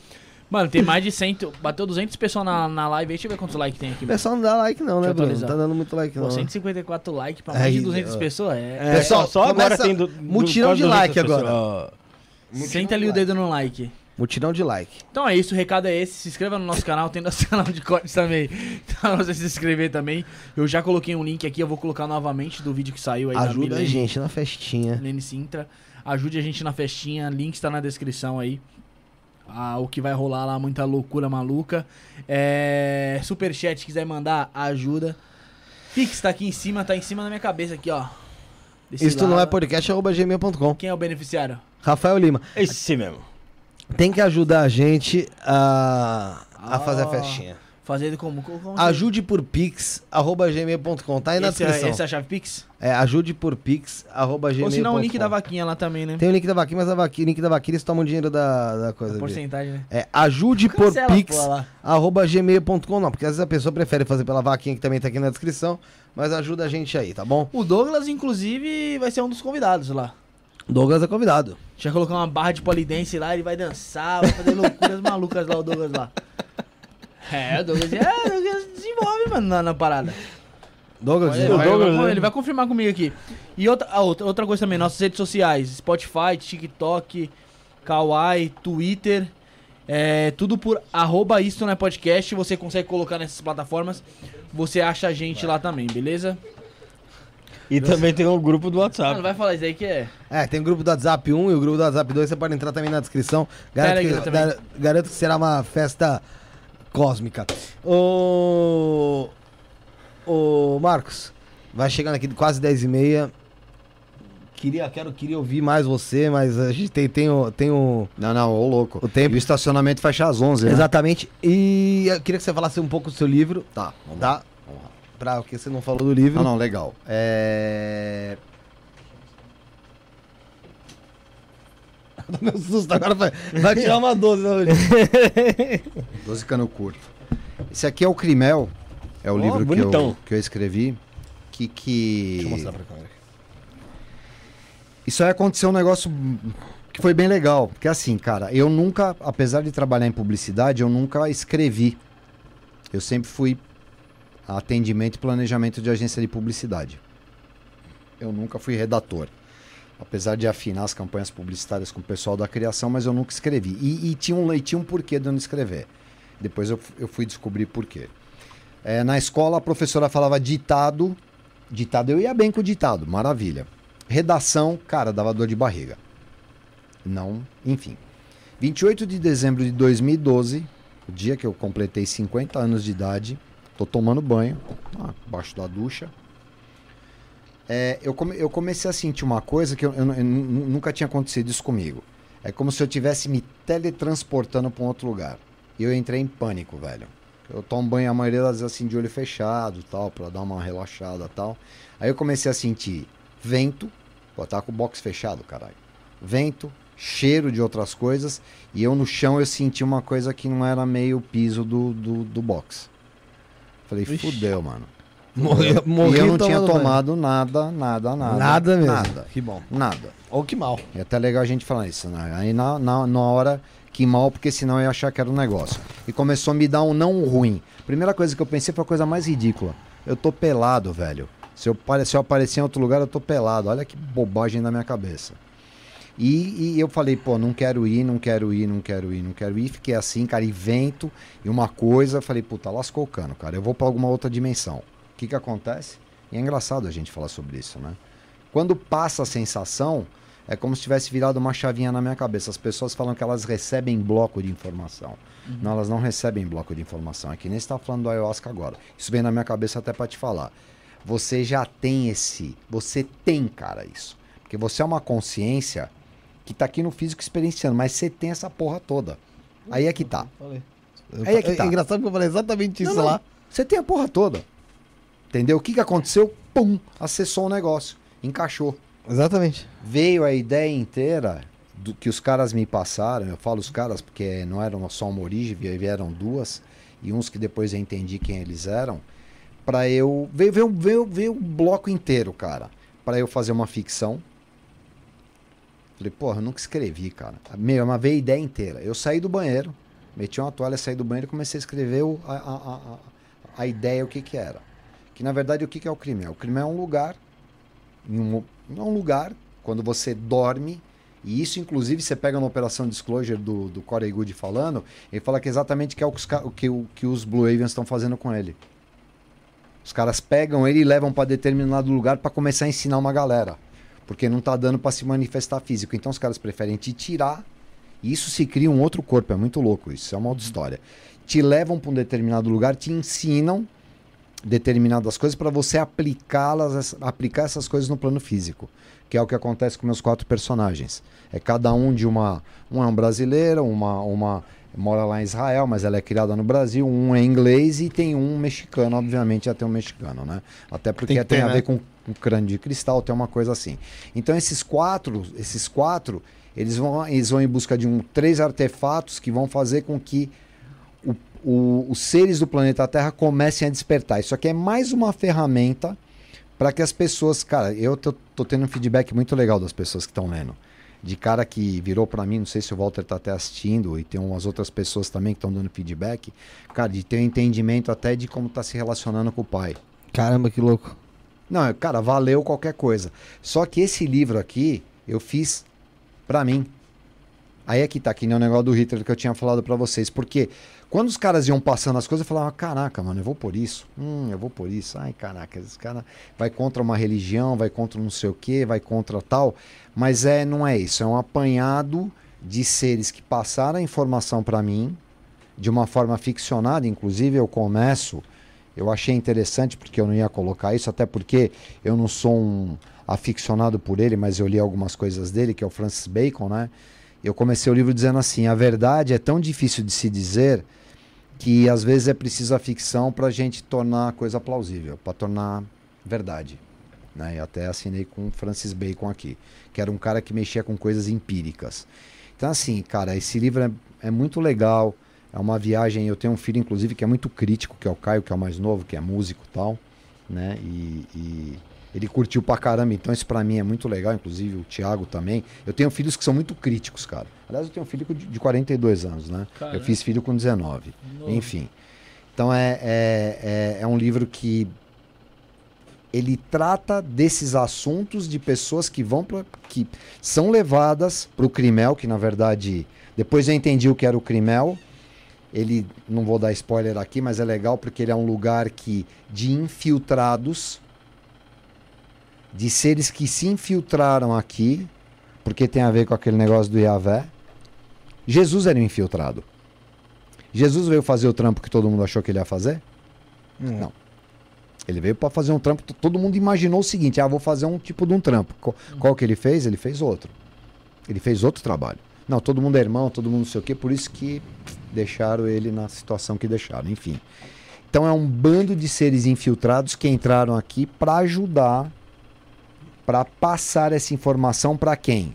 Speaker 1: Mano, tem mais de 100. Bateu 200 pessoas na, na live aí. Deixa eu ver quantos likes tem aqui.
Speaker 2: O
Speaker 1: Mano.
Speaker 2: pessoal não dá like não, né, Bruno? Não tá dando muito like não.
Speaker 1: Pô,
Speaker 2: né?
Speaker 1: 154 likes pra mais de
Speaker 2: Aí,
Speaker 1: 200
Speaker 2: ó.
Speaker 1: pessoas. É.
Speaker 3: É,
Speaker 2: Pessoal,
Speaker 3: só, só agora tem do,
Speaker 2: mutirão de
Speaker 3: 200
Speaker 2: like agora.
Speaker 1: Senta ali o dedo no like.
Speaker 2: Mutirão de like.
Speaker 1: Então é isso, o recado é esse. Se inscreva no nosso canal, tem nosso canal de cortes também. Então você se inscrever também. Eu já coloquei um link aqui, eu vou colocar novamente do vídeo que saiu aí da
Speaker 2: Ajuda a gente na festinha.
Speaker 1: Milene Sintra. Ajude a gente na festinha, link está na descrição aí. Ah, o que vai rolar lá, muita loucura maluca. É, Superchat, quiser mandar, ajuda. Pix tá aqui em cima, tá em cima da minha cabeça aqui, ó. Desse
Speaker 2: Isso não é podcast, gmail.com.
Speaker 1: Quem é o beneficiário?
Speaker 2: Rafael Lima.
Speaker 3: Esse mesmo.
Speaker 2: Tem que ajudar a gente a, a
Speaker 1: Ah.
Speaker 2: fazer a festinha.
Speaker 1: Fazer como? como como-
Speaker 2: Ajude por pix, arroba gmail.com. Tá aí na
Speaker 1: esse, é,
Speaker 2: descrição.
Speaker 1: essa é a chave Pix?
Speaker 2: É, ajude por pix, arroba gmail.com.
Speaker 1: Ou se não, o link da vaquinha lá também, né?
Speaker 2: Tem o link da vaquinha, mas a vaquinha, o link da vaquinha eles tomam dinheiro da, da coisa.
Speaker 1: A
Speaker 2: ali.
Speaker 1: porcentagem, né?
Speaker 2: É, ajude por pix,
Speaker 1: pô,
Speaker 2: arroba gmail.com. Não, porque às vezes a pessoa prefere fazer pela vaquinha, que também tá aqui na descrição. Mas ajuda a gente aí, tá bom?
Speaker 1: O Douglas, inclusive, vai ser um dos convidados lá.
Speaker 2: Douglas é convidado.
Speaker 1: Já colocar uma barra de polidense lá, ele vai dançar, vai fazer loucuras malucas lá, o Douglas lá. É, o Douglas, é, o Douglas desenvolve, mano, na, na parada.
Speaker 2: Douglas,
Speaker 1: Olha, ele, vai,
Speaker 3: Douglas,
Speaker 1: ele vai-
Speaker 3: né?
Speaker 1: ele vai confirmar comigo aqui. E outra, a outra, outra coisa também, nossas redes sociais, Spotify, TikTok, Kawaii, Twitter, é, tudo por arroba isto não é podcast, você consegue colocar nessas plataformas, você acha a gente lá também, beleza?
Speaker 3: E também tem um grupo do WhatsApp.
Speaker 1: não vai falar isso aí que é...
Speaker 2: É, tem o grupo do WhatsApp 1 e o grupo do WhatsApp 2, você pode entrar também na descrição. Garanto,
Speaker 1: Telegram
Speaker 2: que,
Speaker 1: também.
Speaker 2: gar- garanto que será uma festa cósmica. Ô. Ô, Marcos, vai chegando aqui quase 10 e meia. Queria, quero, queria ouvir mais você, mas a gente tem, tem, o, tem o,
Speaker 4: Não, não, ô louco.
Speaker 2: o tempo.
Speaker 4: E o estacionamento fecha às 11, né?
Speaker 2: Exatamente. E eu queria que você falasse um pouco do seu livro,
Speaker 4: Tá, vamos lá.
Speaker 2: tá? Pra o que você não falou do livro.
Speaker 4: Não, não, legal. É...
Speaker 2: Meu susto, agora vai, vai tirar uma 12 né, hoje.
Speaker 4: 12 cano curto. Esse aqui é o Crimel. É o
Speaker 3: Ó,
Speaker 4: livro que eu, que eu escrevi. Que, que...
Speaker 2: Deixa eu mostrar pra câmera.
Speaker 4: Isso aí aconteceu um negócio que foi bem legal. Porque assim, cara, eu nunca, apesar de trabalhar em publicidade, eu nunca escrevi. Eu sempre fui atendimento e planejamento de agência de publicidade. Eu nunca fui redator. Apesar de afinar as campanhas publicitárias com o pessoal da criação, mas eu nunca escrevi. E, e tinha, um, tinha um porquê de eu não escrever. Depois eu, eu fui descobrir porquê. É, na escola a professora falava ditado. Ditado, eu ia bem com o ditado, maravilha. Redação, cara, dava dor de barriga. Não, enfim. 28 de dezembro de 2012, o dia que eu completei 50 anos de idade, tô tomando banho, ah, abaixo da ducha. É, eu, come- eu comecei a sentir uma coisa que eu, eu eu nu- nunca tinha acontecido isso comigo. É como se eu estivesse me teletransportando para um outro lugar. E eu entrei em pânico, velho. Eu tomo banho a maioria das vezes assim de olho fechado, tal, para dar uma relaxada, tal. Aí eu comecei a sentir vento, pô, tá com o box fechado, caralho. Vento, cheiro de outras coisas, e eu no chão eu senti uma coisa que não era meio piso do, do, do box. Falei,
Speaker 3: Vixe.
Speaker 4: fudeu, mano.
Speaker 2: Morri,
Speaker 4: e
Speaker 2: morri
Speaker 4: eu não tinha
Speaker 2: tomando banho.
Speaker 4: tomado nada, nada, nada.
Speaker 2: Nada mesmo.
Speaker 4: Nada.
Speaker 2: Que bom.
Speaker 4: Nada.
Speaker 2: Ou que mal.
Speaker 4: É até legal a gente falar isso, né? Aí na, na, na hora que mal, porque senão eu ia achar que era um negócio. E começou a me dar um não ruim. Primeira coisa que eu pensei foi a coisa mais ridícula. Eu tô pelado, velho. Se eu, se eu aparecer em outro lugar, eu tô pelado. Olha que bobagem na minha cabeça. E, e eu falei, pô, não quero ir, não quero ir, não quero ir, não quero ir. Fiquei assim, cara, e vento e uma coisa. Falei, puta, lascou o cano, cara. Eu vou pra alguma outra dimensão. O que que acontece? E é engraçado a gente falar sobre isso, né? Quando passa a sensação, é como se tivesse virado uma chavinha na minha cabeça. As pessoas falam que elas recebem bloco de informação. Não, elas não recebem bloco de informação. É que nem você está falando do ayahuasca agora. Isso vem na minha cabeça até para te falar. Você já tem esse. Você tem, cara, isso. Porque você é uma consciência que tá aqui no físico experienciando, mas você tem essa porra toda. Aí é que tá.
Speaker 2: Falei.
Speaker 4: Aí é que tá.
Speaker 2: engraçado porque eu falei exatamente isso
Speaker 4: Não, não.
Speaker 2: lá.
Speaker 4: Você tem a porra toda. Entendeu? O que, que aconteceu? Pum! Acessou o negócio. Encaixou.
Speaker 2: Exatamente.
Speaker 4: Veio a ideia inteira do que os caras me passaram. Eu falo os caras porque não eram só uma origem, vie- vieram duas. E uns que depois eu entendi quem eles eram. Pra eu. Veio, veio, veio, veio o bloco inteiro, cara. Pra eu fazer uma ficção. Falei, porra, eu nunca escrevi, cara. Meu, mas veio a ideia inteira. Eu saí do banheiro, meti uma toalha, saí do banheiro e comecei a escrever o- a, a, a, a- ideia, o que que era. Que na verdade o que que é o crime? O crime é um lugar, um, é um lugar, quando você dorme, e isso inclusive você pega na Operação Disclosure do, do Corey Good falando, ele fala que exatamente que é o que os, que, o que os Blue Avians estão fazendo com ele. Os caras pegam ele e levam para determinado lugar para começar a ensinar uma galera. Porque não tá dando para se manifestar físico. Então os caras preferem te tirar. E isso se cria um outro corpo. É muito louco isso. É uma outra história. Te levam para um determinado lugar, te ensinam determinadas coisas para você aplicá-las, aplicar essas coisas no plano físico. Que é o que acontece com meus quatro personagens. É cada um de uma. Um é um brasileiro, uma, uma mora lá em Israel, mas ela é criada no Brasil, um é inglês e tem um mexicano, obviamente tem um mexicano, né? Até porque
Speaker 2: Tem
Speaker 4: tem,
Speaker 2: ter,
Speaker 4: a
Speaker 2: né?
Speaker 4: ver com um crânio de cristal, tem uma coisa assim. Então esses quatro, esses quatro, eles vão, eles vão em busca de um três artefatos que vão fazer com que o- o- os seres do planeta Terra comecem a despertar. Isso aqui é mais uma ferramenta para que as pessoas, cara, eu tô, tô tendo um feedback muito legal das pessoas que estão lendo. De cara que virou para mim, não sei se o Walter tá até assistindo e tem umas outras pessoas também que estão dando feedback, cara, de ter um entendimento até de como tá se relacionando com o pai.
Speaker 2: Caramba, que louco.
Speaker 4: Não, cara, valeu qualquer coisa. Só que esse livro aqui eu fiz pra mim. Aí é que tá, que nem o negócio do Hitler que eu tinha falado pra vocês. Porque quando os caras iam passando as coisas, eu falava, caraca, mano, eu vou por isso. Hum, eu vou por isso. Ai, caraca, esse cara vai contra uma religião, vai contra não sei o que, vai contra tal. Mas é, não é isso. É um apanhado de seres que passaram a informação pra mim, de uma forma ficcionada. Inclusive, eu começo. Eu achei interessante porque eu não ia colocar isso, até porque eu não sou um aficionado por ele, mas eu li algumas coisas dele, que é o Francis Bacon, né? Eu comecei o livro dizendo assim: a verdade é tão difícil de se dizer que às vezes é preciso a ficção para a gente tornar a coisa plausível, para tornar verdade. Né? E até assinei com o Francis Bacon aqui, que era um cara que mexia com coisas empíricas. Então, assim, cara, esse livro é, é muito legal. É uma viagem. Eu tenho um filho, inclusive, que é muito crítico, que é o Caio, que é o mais novo, que é músico e tal. Né? E, e ele curtiu pra caramba. Então, isso pra mim é muito legal. Inclusive, o Thiago também. Eu tenho filhos que são muito críticos, cara. Aliás, eu tenho um filho de, de 42 anos, né?
Speaker 1: Caramba.
Speaker 4: Eu fiz filho com 19.
Speaker 1: Novo.
Speaker 4: Enfim. Então, é, é, é, é um livro que ele trata desses assuntos de pessoas que vão pra, que são levadas para o Crimel, que na verdade depois eu entendi o que era o Crimel. Ele não vou dar spoiler aqui, mas é legal porque ele é um lugar que de infiltrados, de seres que se infiltraram aqui, porque tem a ver com aquele negócio do Yahvé. Jesus era um infiltrado. Jesus veio fazer o trampo que todo mundo achou que ele ia fazer? Não. Ele veio para fazer um trampo. Todo mundo imaginou o seguinte: ah, vou fazer um tipo de um trampo. Qual, qual que ele fez? Ele fez outro. Ele fez outro trabalho. Não, todo mundo é irmão, todo mundo não sei o quê, por isso que deixaram ele na situação que deixaram. Enfim. Então é um bando de seres infiltrados que entraram aqui para ajudar, para passar essa informação para quem?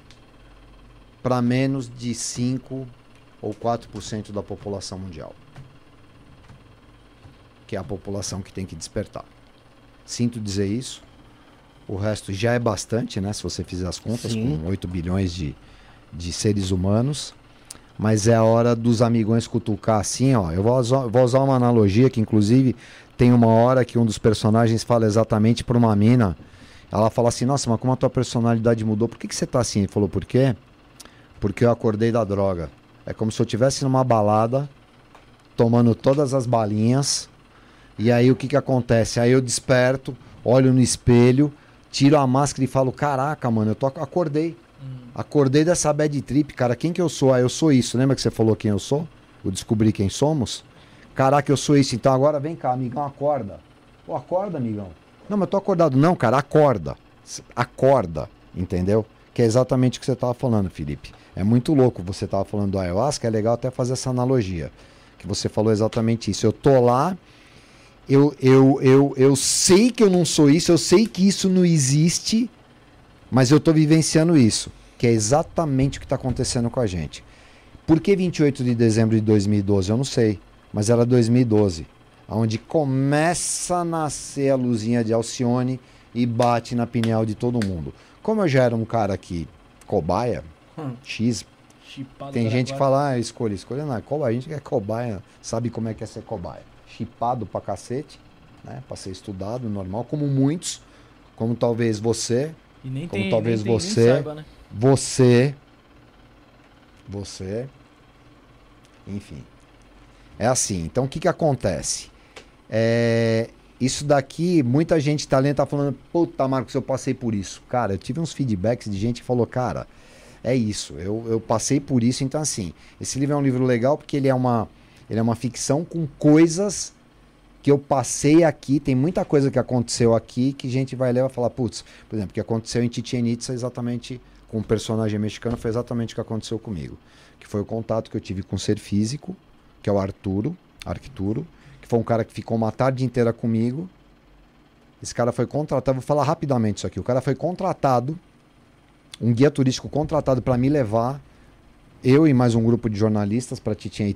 Speaker 4: Para menos de 5 ou 4% da população mundial. Que é a população que tem que despertar. Sinto dizer isso. O resto já é bastante, né? Se você fizer as contas,
Speaker 3: Sim.
Speaker 4: com 8 bilhões de, de seres humanos. Mas é a hora dos amigões cutucar assim, ó. Eu vou usar, vou usar uma analogia que, inclusive, tem uma hora que um dos personagens fala exatamente pra uma mina. Ela fala assim, nossa, mas como a tua personalidade mudou, por que, que você tá assim? Ele falou, por quê? Porque eu acordei da droga. É como se eu estivesse numa balada, tomando todas as balinhas. E aí o que que acontece? Aí eu desperto, olho no espelho, tiro a máscara e falo: Caraca, mano, eu tô, acordei. Acordei dessa bad trip, cara. Quem que eu sou? Ah, eu sou isso. Lembra que você falou quem eu sou? Eu descobri quem somos? Caraca, eu sou isso. Então agora vem cá, amigão, acorda. Pô, acorda, amigão. Não, mas eu tô acordado. Não, cara, acorda. Acorda, entendeu? Que é exatamente o que você tava falando, Felipe. É muito louco. Você tava falando do ayahuasca, é legal até fazer essa analogia. Que você falou exatamente isso. Eu tô lá, eu, eu, eu, eu sei que eu não sou isso, eu sei que isso não existe, mas eu tô vivenciando isso. Que é exatamente o que está acontecendo com a gente. Por que 28 de dezembro de 2012? Eu não sei, mas era 2012. Onde começa a nascer a luzinha de Alcione e bate na pineal de todo mundo. Como eu já era um cara que cobaia,
Speaker 1: Hum.
Speaker 4: X,
Speaker 1: Chipado
Speaker 4: tem gente que fala, ah, escolha, escolha não. é Cobaia, a gente que é cobaia, sabe como é que é ser cobaia. Chipado pra cacete, né? Pra ser estudado, normal, como muitos, como talvez você,
Speaker 1: E nem
Speaker 4: como
Speaker 1: tem,
Speaker 4: talvez
Speaker 1: nem tem,
Speaker 4: você-
Speaker 1: saiba, né?
Speaker 4: você, você, enfim. É assim, então o que que acontece? É, isso daqui, muita gente tá lendo, tá falando, puta Marcos, eu passei por isso. Cara, eu tive uns feedbacks de gente que falou, cara, é isso, eu, eu passei por isso, então assim, esse livro é um livro legal porque ele é uma, ele é uma ficção com coisas que eu passei aqui, tem muita coisa que aconteceu aqui que a gente vai ler e vai falar, putz, por exemplo, o que aconteceu em Itza exatamente com um personagem mexicano foi exatamente o que aconteceu comigo, que foi o contato que eu tive com um ser físico, que é o Arturo, Arcturo, que foi um cara que ficou uma tarde inteira comigo. Esse cara foi contratado, vou falar rapidamente isso aqui. O cara foi contratado, um guia turístico contratado para me levar, eu e mais um grupo de jornalistas para Chichen.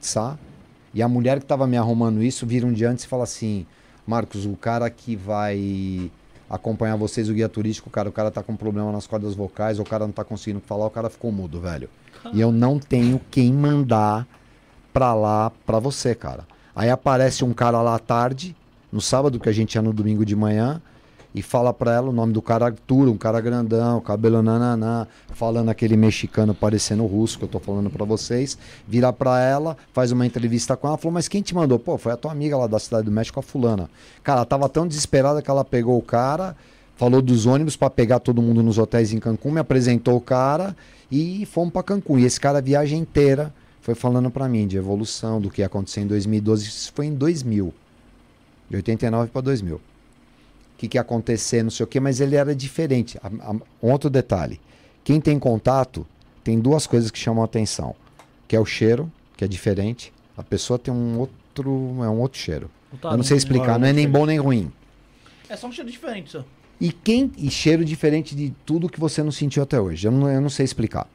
Speaker 4: E a mulher que estava me arrumando isso vira um dia antes e fala assim: Marcos, o cara que vai acompanhar vocês, o guia turístico, cara, o cara tá com problema nas cordas vocais, o cara não tá conseguindo falar, o cara ficou mudo, velho. E eu não tenho quem mandar pra lá pra você, cara. Aí aparece um cara lá à tarde, no sábado, que a gente ia no domingo de manhã, e fala pra ela o nome do cara Arturo, um cara grandão, cabelo nananã, falando aquele mexicano parecendo russo que eu tô falando pra vocês. Vira pra ela, faz uma entrevista com ela, falou: Mas quem te mandou? Pô, foi a tua amiga lá da cidade do México, a fulana. Cara, ela tava tão desesperada que ela pegou o cara, falou dos ônibus pra pegar todo mundo nos hotéis em Cancún, me apresentou o cara e fomos pra Cancún. E esse cara a viagem inteira foi falando pra mim de evolução, do que ia acontecer em 2012. Isso foi em 2000. De 89 para 2000. O que, que ia acontecer, não sei o quê, mas ele era diferente. A- a- um outro detalhe. Quem tem contato tem duas coisas que chamam a atenção. Que é o cheiro, que é diferente. A pessoa tem um outro, é um outro cheiro.
Speaker 1: Puta,
Speaker 4: Eu não sei explicar, não é nem bom nem ruim.
Speaker 1: É só um cheiro diferente, só.
Speaker 4: E quem e cheiro diferente de tudo que você não sentiu até hoje. Eu não, eu não sei explicar.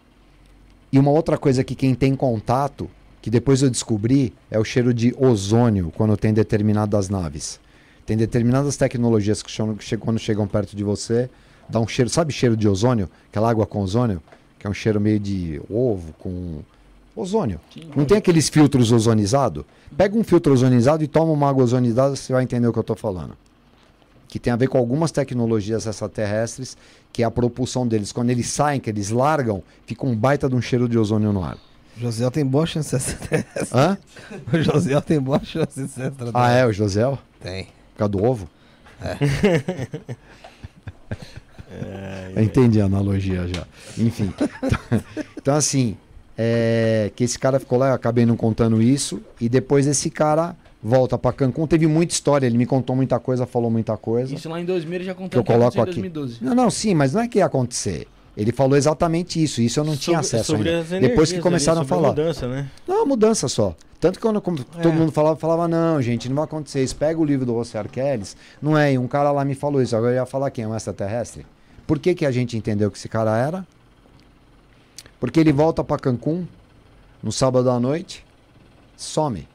Speaker 4: E uma outra coisa que quem tem contato, que depois eu descobri, é o cheiro de ozônio quando tem determinadas naves. Tem determinadas tecnologias que, quando chegam perto de você, dá um cheiro, sabe cheiro de ozônio? Aquela água com ozônio, que é um cheiro meio de ovo com ozônio. Não tem aqueles filtros ozonizados? Pega um filtro ozonizado e toma uma água ozonizada, você vai entender o que eu estou falando que tem a ver com algumas tecnologias extraterrestres, que é a propulsão deles. Quando eles saem, que eles largam, fica um baita de um cheiro de ozônio no ar.
Speaker 2: José tem boa chance de ser extraterrestre.
Speaker 4: Hã?
Speaker 2: O José tem boa chance de ser extraterrestre.
Speaker 4: Ah, é, o José?
Speaker 2: Tem.
Speaker 4: Causa do ovo? Eu entendi a analogia já. Enfim. então, assim, é, que esse cara ficou lá, eu acabei não contando isso, e depois esse cara volta pra Cancún. Teve muita história, ele me contou muita coisa, falou muita coisa.
Speaker 1: Isso lá em 2000 ele já contou
Speaker 4: que eu
Speaker 1: aconteceu
Speaker 4: coloco
Speaker 1: em
Speaker 4: aqui.
Speaker 1: 2012.
Speaker 4: Não, não, sim, mas não é que ia acontecer. Ele falou exatamente isso, isso eu não tinha
Speaker 3: Sobre-
Speaker 4: acesso
Speaker 3: sobre
Speaker 4: ainda. Depois que começaram
Speaker 3: ali,
Speaker 4: a falar.
Speaker 3: mudança, né?
Speaker 4: Não, é mudança só. Tanto que quando como
Speaker 3: É.
Speaker 4: todo mundo falava, falava, não, gente, não vai acontecer isso. Pega o livro do José Arqueles. Não é, e um cara lá me falou isso. Agora eu ia falar quem? Um extraterrestre? Por que, que a gente entendeu que esse cara era? Porque ele volta pra Cancún no sábado à noite, some.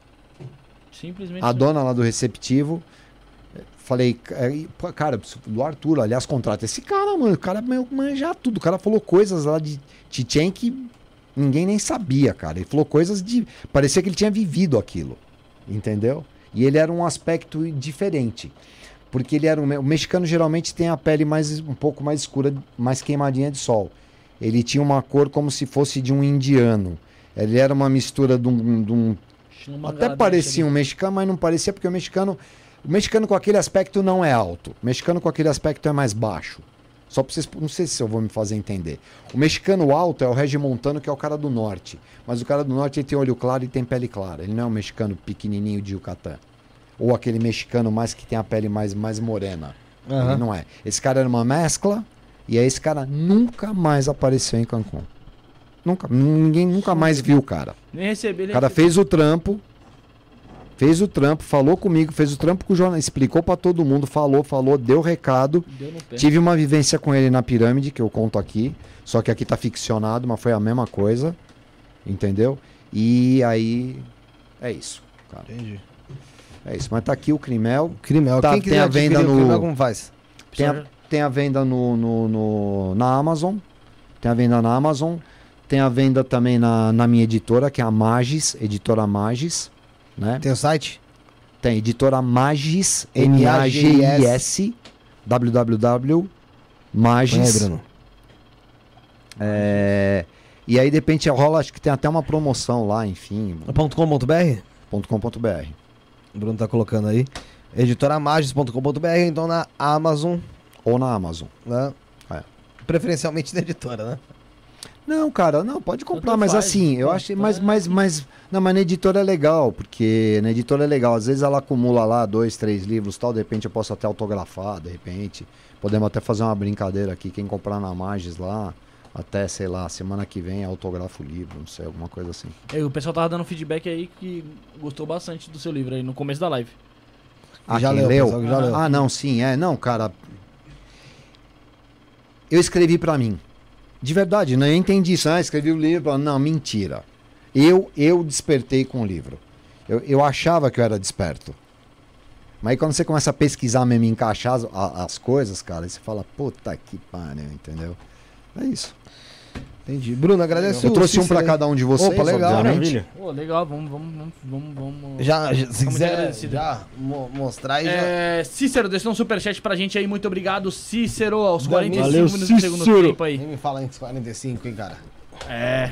Speaker 1: Simplesmente.
Speaker 4: A dona lá do receptivo falei, é, cara, do Arthur, aliás, contrata esse cara, mano. O cara manja tudo. O cara falou coisas lá de Tchetchen que ninguém nem sabia, cara. Ele falou coisas de. Parecia que ele tinha vivido aquilo. Entendeu? E ele era um aspecto diferente. Porque ele era um. O mexicano geralmente tem a pele mais um pouco mais escura, mais queimadinha de sol. Ele tinha uma cor como se fosse de um indiano. Ele era uma mistura de um- de um até parecia um mexicano, mas não parecia porque o mexicano. O mexicano com aquele aspecto não é alto. O mexicano com aquele aspecto é mais baixo. Só pra vocês. Não sei se eu vou me fazer entender. O mexicano alto é o regimontano, que é o cara do norte. Mas o cara do norte ele tem olho claro e tem pele clara. Ele não é um mexicano pequenininho de Yucatán. Ou aquele mexicano mais que tem a pele mais, mais morena.
Speaker 2: Aham.
Speaker 4: Ele não é. Esse cara era uma mescla. E aí esse cara nunca mais apareceu em Cancún. Nunca. Ninguém nunca mais viu o cara.
Speaker 1: Nem receber,
Speaker 4: O cara fez o trampo, fez o trampo, falou comigo, fez o trampo com o jornal, explicou pra todo mundo, falou, falou, deu recado.
Speaker 1: Deu.
Speaker 4: Tive uma vivência com ele na pirâmide, que eu conto aqui, só que aqui tá ficcionado, mas foi a mesma coisa, entendeu? E aí é isso, cara.
Speaker 2: Entendi.
Speaker 4: É isso, mas tá aqui o Crimel,
Speaker 2: Crimel.
Speaker 4: Tá,
Speaker 2: Quem
Speaker 4: tem
Speaker 2: quiser
Speaker 4: a venda no-
Speaker 2: Crimel, como faz?
Speaker 4: tem a, tem a venda no, no- no- na Amazon, tem a venda na Amazon, tem a venda também na, na minha editora, que é a Magis, editora Magis, né?
Speaker 2: Tem o site?
Speaker 4: Tem editora Magis,
Speaker 2: M-A-G-I-S.
Speaker 4: Www. Magis.
Speaker 2: Bruno.
Speaker 4: É, e aí, de repente, rola, acho que tem até uma promoção lá, enfim,
Speaker 2: .com.br?
Speaker 4: .com.br.
Speaker 2: O Bruno tá colocando aí. Editoramages.com.br, então na Amazon,
Speaker 4: Ou na Amazon.
Speaker 2: né?
Speaker 4: É.
Speaker 2: Preferencialmente na editora, né?
Speaker 4: Não, cara, não, pode comprar, mas
Speaker 1: faz,
Speaker 4: assim, eu
Speaker 1: comprar.
Speaker 4: acho, mas, mas, mas, não, mas na editora é legal, porque na editora é legal, às vezes ela acumula lá dois, três livros tal, de repente eu posso até autografar, de repente, podemos até fazer uma brincadeira aqui, quem comprar na Magis lá, até, sei lá, semana que vem autografo o livro, não sei, alguma coisa assim.
Speaker 1: É, o pessoal tava dando feedback aí que gostou bastante do seu livro aí no começo da live.
Speaker 4: Ah,
Speaker 2: Já leu,
Speaker 4: leu?
Speaker 2: já leu.
Speaker 4: Ah, não, sim, é, não, cara. Eu escrevi pra mim. De verdade, não, eu entendi isso. Ah, escrevi o livro. Não, mentira. Eu, eu despertei com o livro. Eu, eu achava que eu era desperto. Mas aí quando você começa a pesquisar mesmo, encaixar as, as coisas, cara, aí você fala, puta que pariu, entendeu? É isso.
Speaker 2: Entendi. Bruno, agradece
Speaker 4: Eu
Speaker 2: o
Speaker 4: trouxe um
Speaker 2: Cícero
Speaker 4: pra
Speaker 2: aí.
Speaker 4: cada um de vocês,
Speaker 2: Opa, legal.
Speaker 4: obviamente.
Speaker 3: Maravilha.
Speaker 1: Pô, legal, vamos, vamos, vamos, vamos, vamos.
Speaker 2: Já, já- se quiser já mo- mostrar aí, já...
Speaker 1: É, Cícero, deixou um superchat pra gente aí, muito obrigado, Cícero, aos
Speaker 2: Valeu,
Speaker 1: 45 minutos do segundo
Speaker 3: Cícero.
Speaker 1: tempo aí.
Speaker 2: Nem me fala em 45, hein, cara.
Speaker 1: É,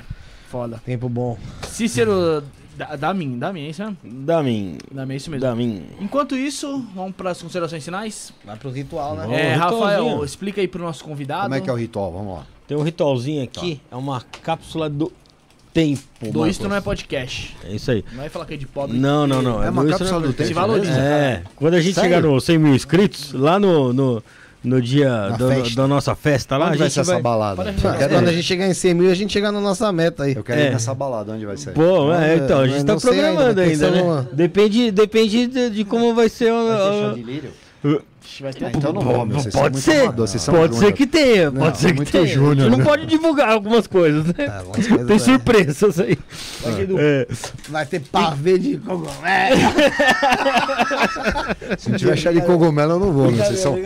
Speaker 1: foda.
Speaker 2: Tempo bom.
Speaker 1: Cícero, da, da mim, da mim, é isso mesmo?
Speaker 3: Da mim.
Speaker 1: Da mim, é isso mesmo.
Speaker 3: Da mim.
Speaker 1: Enquanto isso, vamos pras considerações finais.
Speaker 2: Vai pro ritual, né?
Speaker 3: Vamos.
Speaker 1: É. Rafael, explica aí pro nosso convidado.
Speaker 4: Como é que é o ritual? Vamos lá.
Speaker 3: Tem um ritualzinho aqui, é uma cápsula do tempo.
Speaker 1: Do. Isto não é podcast.
Speaker 3: É isso aí.
Speaker 1: Não vai falar que é de pobre.
Speaker 3: Não, não, não.
Speaker 4: É uma
Speaker 3: do Isto
Speaker 4: cápsula
Speaker 3: é
Speaker 4: do
Speaker 3: podcast.
Speaker 1: Se valoriza,
Speaker 3: É. Quando a gente
Speaker 4: Sério?
Speaker 3: chegar no 100 mil inscritos, lá no, no, no dia do- da nossa festa, lá
Speaker 4: Onde
Speaker 3: a
Speaker 4: vai
Speaker 3: gente
Speaker 4: ser essa
Speaker 3: vai...
Speaker 4: balada? Eu
Speaker 1: ajudar.
Speaker 4: quero,
Speaker 2: Quando a gente chegar em 100 mil, a gente chegar na nossa meta aí.
Speaker 4: eu quero
Speaker 3: É.
Speaker 4: ir nessa balada. Onde vai ser?
Speaker 3: Pô, é,
Speaker 2: É,
Speaker 3: então, a gente tá
Speaker 2: não sei ainda,
Speaker 3: programando ainda,
Speaker 2: ser
Speaker 3: né?
Speaker 2: uma-
Speaker 3: Depende, depende de, de como vai ser o...
Speaker 4: Vai
Speaker 3: o-
Speaker 4: Ah, então não vou, meu. Vocês são
Speaker 3: Pode ser, pode ser
Speaker 4: júnior.
Speaker 3: que tenha,
Speaker 4: Não,
Speaker 3: pode ser que tenha.
Speaker 4: júnior,
Speaker 3: não
Speaker 4: né?
Speaker 3: pode divulgar algumas coisas, né?
Speaker 2: Algumas coisas,
Speaker 3: Tem
Speaker 2: é.
Speaker 3: surpresas aí.
Speaker 1: Vai ter do-
Speaker 3: É.
Speaker 2: Vai ter pavê de cogumelo.
Speaker 4: Se não tiver chá de cogumelo, eu não vou. Vocês são,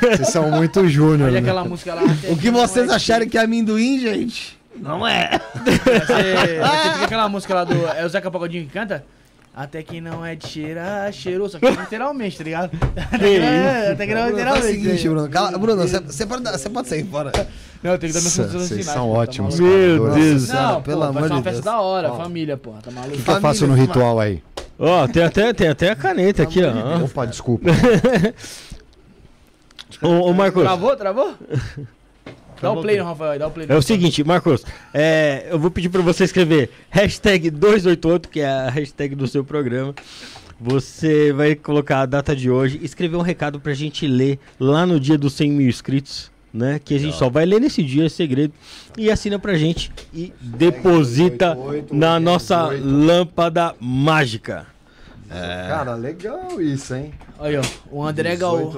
Speaker 4: vocês são muito júnior.
Speaker 1: Olha
Speaker 4: né?
Speaker 1: aquela música lá.
Speaker 2: O que vocês acharem que é amendoim, gente? Não é.
Speaker 1: Ser, ter tipo aquela música lá do. É o Zeca Pagodinho que canta? Até que não é de cheirar, cheirou, só que literalmente, tá ligado? Até que não é, até que não é
Speaker 2: o
Speaker 1: literalmente.
Speaker 2: seguinte, Bruno. Cala, Bruno, você- você pode, você pode sair fora.
Speaker 1: Não, tem que dar
Speaker 4: Nossa,
Speaker 1: considerações
Speaker 4: vocês são
Speaker 1: tá
Speaker 4: ótimos,
Speaker 1: maluco?
Speaker 3: Meu
Speaker 4: cara.
Speaker 3: Deus.
Speaker 2: Senhora,
Speaker 1: Não,
Speaker 2: pelo
Speaker 1: pô,
Speaker 2: amor
Speaker 1: vai ser uma
Speaker 2: de
Speaker 1: festa
Speaker 2: Deus.
Speaker 1: da hora,
Speaker 4: Ó.
Speaker 1: família, porra, tá maluco?
Speaker 4: O que eu faço no ritual aí?
Speaker 3: Ó, tem até, tem até a caneta aqui, ó.
Speaker 4: Opa, desculpa.
Speaker 3: Ô, ô, Marcos,
Speaker 1: Travou, travou? Dá o play no Rafael, dá o play
Speaker 3: é o seguinte, Marcos, é, eu vou pedir pra você escrever hashtag 288, que é a hashtag do seu programa. Você vai colocar a data de hoje, escrever um recado pra gente ler lá no dia dos 100 mil inscritos, né? Que a gente só vai ler nesse dia, é segredo. E assina pra gente e deposita
Speaker 4: 288,
Speaker 3: na nossa
Speaker 4: 288.
Speaker 3: lâmpada mágica.
Speaker 4: Cara, legal isso, hein?
Speaker 1: Aí, ó, o André, Gal...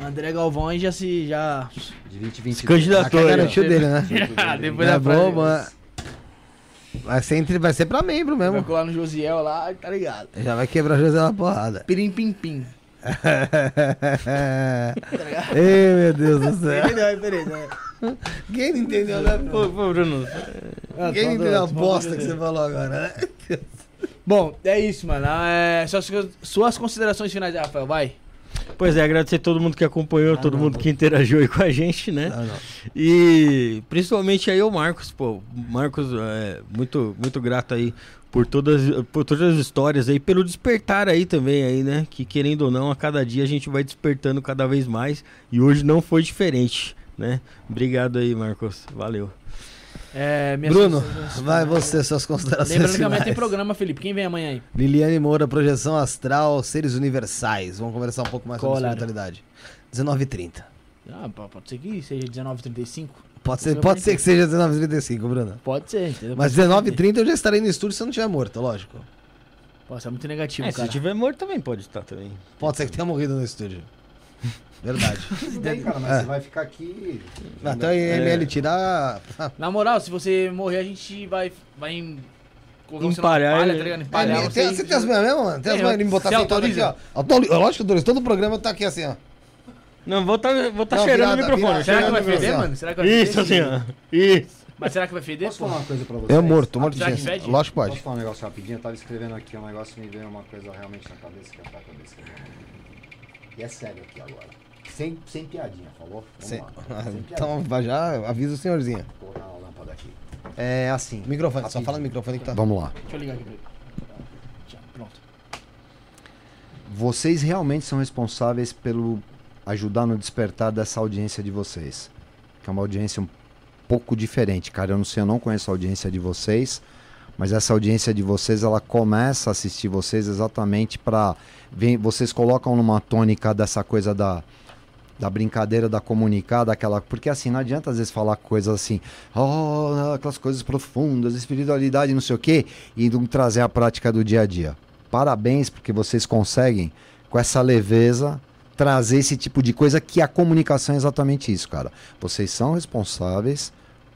Speaker 4: 18 do 1
Speaker 1: André Galvão aí já se. Já.
Speaker 4: de 2022.
Speaker 3: Se candidatou
Speaker 2: garantiu dele, né?
Speaker 1: Depois da
Speaker 2: é. Vai ser, entre, vai ser pra membro
Speaker 1: Vai
Speaker 2: mesmo.
Speaker 1: colar no Josiel lá, tá ligado?
Speaker 2: Já vai quebrar a José na porrada.
Speaker 1: Pirim pim pim.
Speaker 2: Ei, meu Deus do céu.
Speaker 1: Entendeu? Peraí, né?
Speaker 2: Quem não entendeu, né?
Speaker 3: Pô, pô, Bruno.
Speaker 1: Ah,
Speaker 2: Quem não
Speaker 1: tá
Speaker 2: entendeu a bosta
Speaker 1: tá
Speaker 2: que você falou agora, né?
Speaker 1: Bom, é isso, mano. É, suas, suas considerações finais, Rafael, vai.
Speaker 3: Pois é, agradecer todo mundo que acompanhou, todo mundo que interagiu aí com a gente, né?
Speaker 2: Não, não.
Speaker 3: E principalmente aí o Marcos, pô. Marcos, é, muito, muito grato aí por todas, por todas as histórias aí, pelo despertar aí também aí, né? Que querendo ou não, a cada dia a gente vai despertando cada vez mais. E hoje não foi diferente, né? Obrigado aí, Marcos. Valeu.
Speaker 1: É,
Speaker 2: Bruno,
Speaker 1: considerações
Speaker 2: vai você, suas considerações
Speaker 1: Lembrando que amanhã tem programa, Felipe. Quem vem amanhã aí?
Speaker 2: Liliane Moura, projeção astral, seres universais. Vamos conversar um pouco mais sobre
Speaker 1: Qual horário?
Speaker 2: espiritualidade. 19h30.
Speaker 1: Ah, pode ser que seja 19h35.
Speaker 2: Pode ser, pode ser que seja 19h35, Bruno.
Speaker 1: Pode ser, entendeu?
Speaker 2: Mas
Speaker 1: Pode ser.
Speaker 2: 19h30 eu já estarei no estúdio se eu não estiver morto, lógico.
Speaker 1: Pô, você é muito negativo,
Speaker 3: É, se
Speaker 1: cara.
Speaker 3: tiver morto também pode estar também.
Speaker 2: Pode ser que tenha morrido no estúdio. Verdade.
Speaker 4: Tudo bem, cara, mas
Speaker 2: É.
Speaker 4: você vai ficar aqui.
Speaker 2: Até o IML tirar.
Speaker 1: Na moral, se você morrer, a gente vai. vai em...
Speaker 3: Empalhar
Speaker 1: palha,
Speaker 3: ele.
Speaker 1: tá ligado?
Speaker 2: É,
Speaker 1: Empalhar
Speaker 2: tem,
Speaker 1: você
Speaker 2: tem as minhas mesmo, mano? Tem as
Speaker 1: Tem,
Speaker 2: minhas de me botar
Speaker 1: você
Speaker 2: sentado aqui, ó. Autori- Lógico, Doris, todo programa eu tô aqui assim, ó.
Speaker 3: Não, vou estar vou tá
Speaker 2: Não,
Speaker 3: cheirando
Speaker 2: virada,
Speaker 3: o microfone.
Speaker 2: virada.
Speaker 1: Será que vai
Speaker 3: o
Speaker 1: feder, mano? Será que vai feder?
Speaker 3: Isso, assim, ó. Isso.
Speaker 1: Mas será que vai feder,
Speaker 4: Posso
Speaker 1: pô?
Speaker 4: falar uma coisa pra você?
Speaker 2: Eu morto, morto de
Speaker 1: que fede?
Speaker 2: Lógico que
Speaker 4: Posso
Speaker 2: pode.
Speaker 4: falar um negócio rapidinho? Eu tava escrevendo aqui um negócio e me veio uma coisa realmente na cabeça que é pra cabeça. E é sério aqui agora. Sem, sem piadinha, falou? Vamos
Speaker 2: Sem-
Speaker 4: lá. Sem piadinha.
Speaker 2: Então, vai já avisa o senhorzinho.
Speaker 4: Vou colocar uma lâmpada aqui. É assim.
Speaker 2: Microfone, só
Speaker 4: rapidinho.
Speaker 2: fala no microfone que tá.
Speaker 4: Vamos lá.
Speaker 1: Deixa eu ligar aqui pra ele. Pronto.
Speaker 4: Vocês realmente são responsáveis pelo ajudar no despertar dessa audiência de vocês. Que é uma audiência um pouco diferente, cara. Eu não sei, eu não conheço a audiência de vocês, mas essa audiência de vocês, ela começa a assistir vocês exatamente para vocês colocam numa tônica dessa coisa da da brincadeira, da comunicar, daquela. Porque assim, não adianta às vezes falar coisas assim, oh, aquelas coisas profundas, espiritualidade, não sei o quê, e não trazer a prática do dia a dia. Parabéns, porque vocês conseguem, com essa leveza, trazer esse tipo de coisa que a comunicação é exatamente isso, cara. Vocês são responsáveis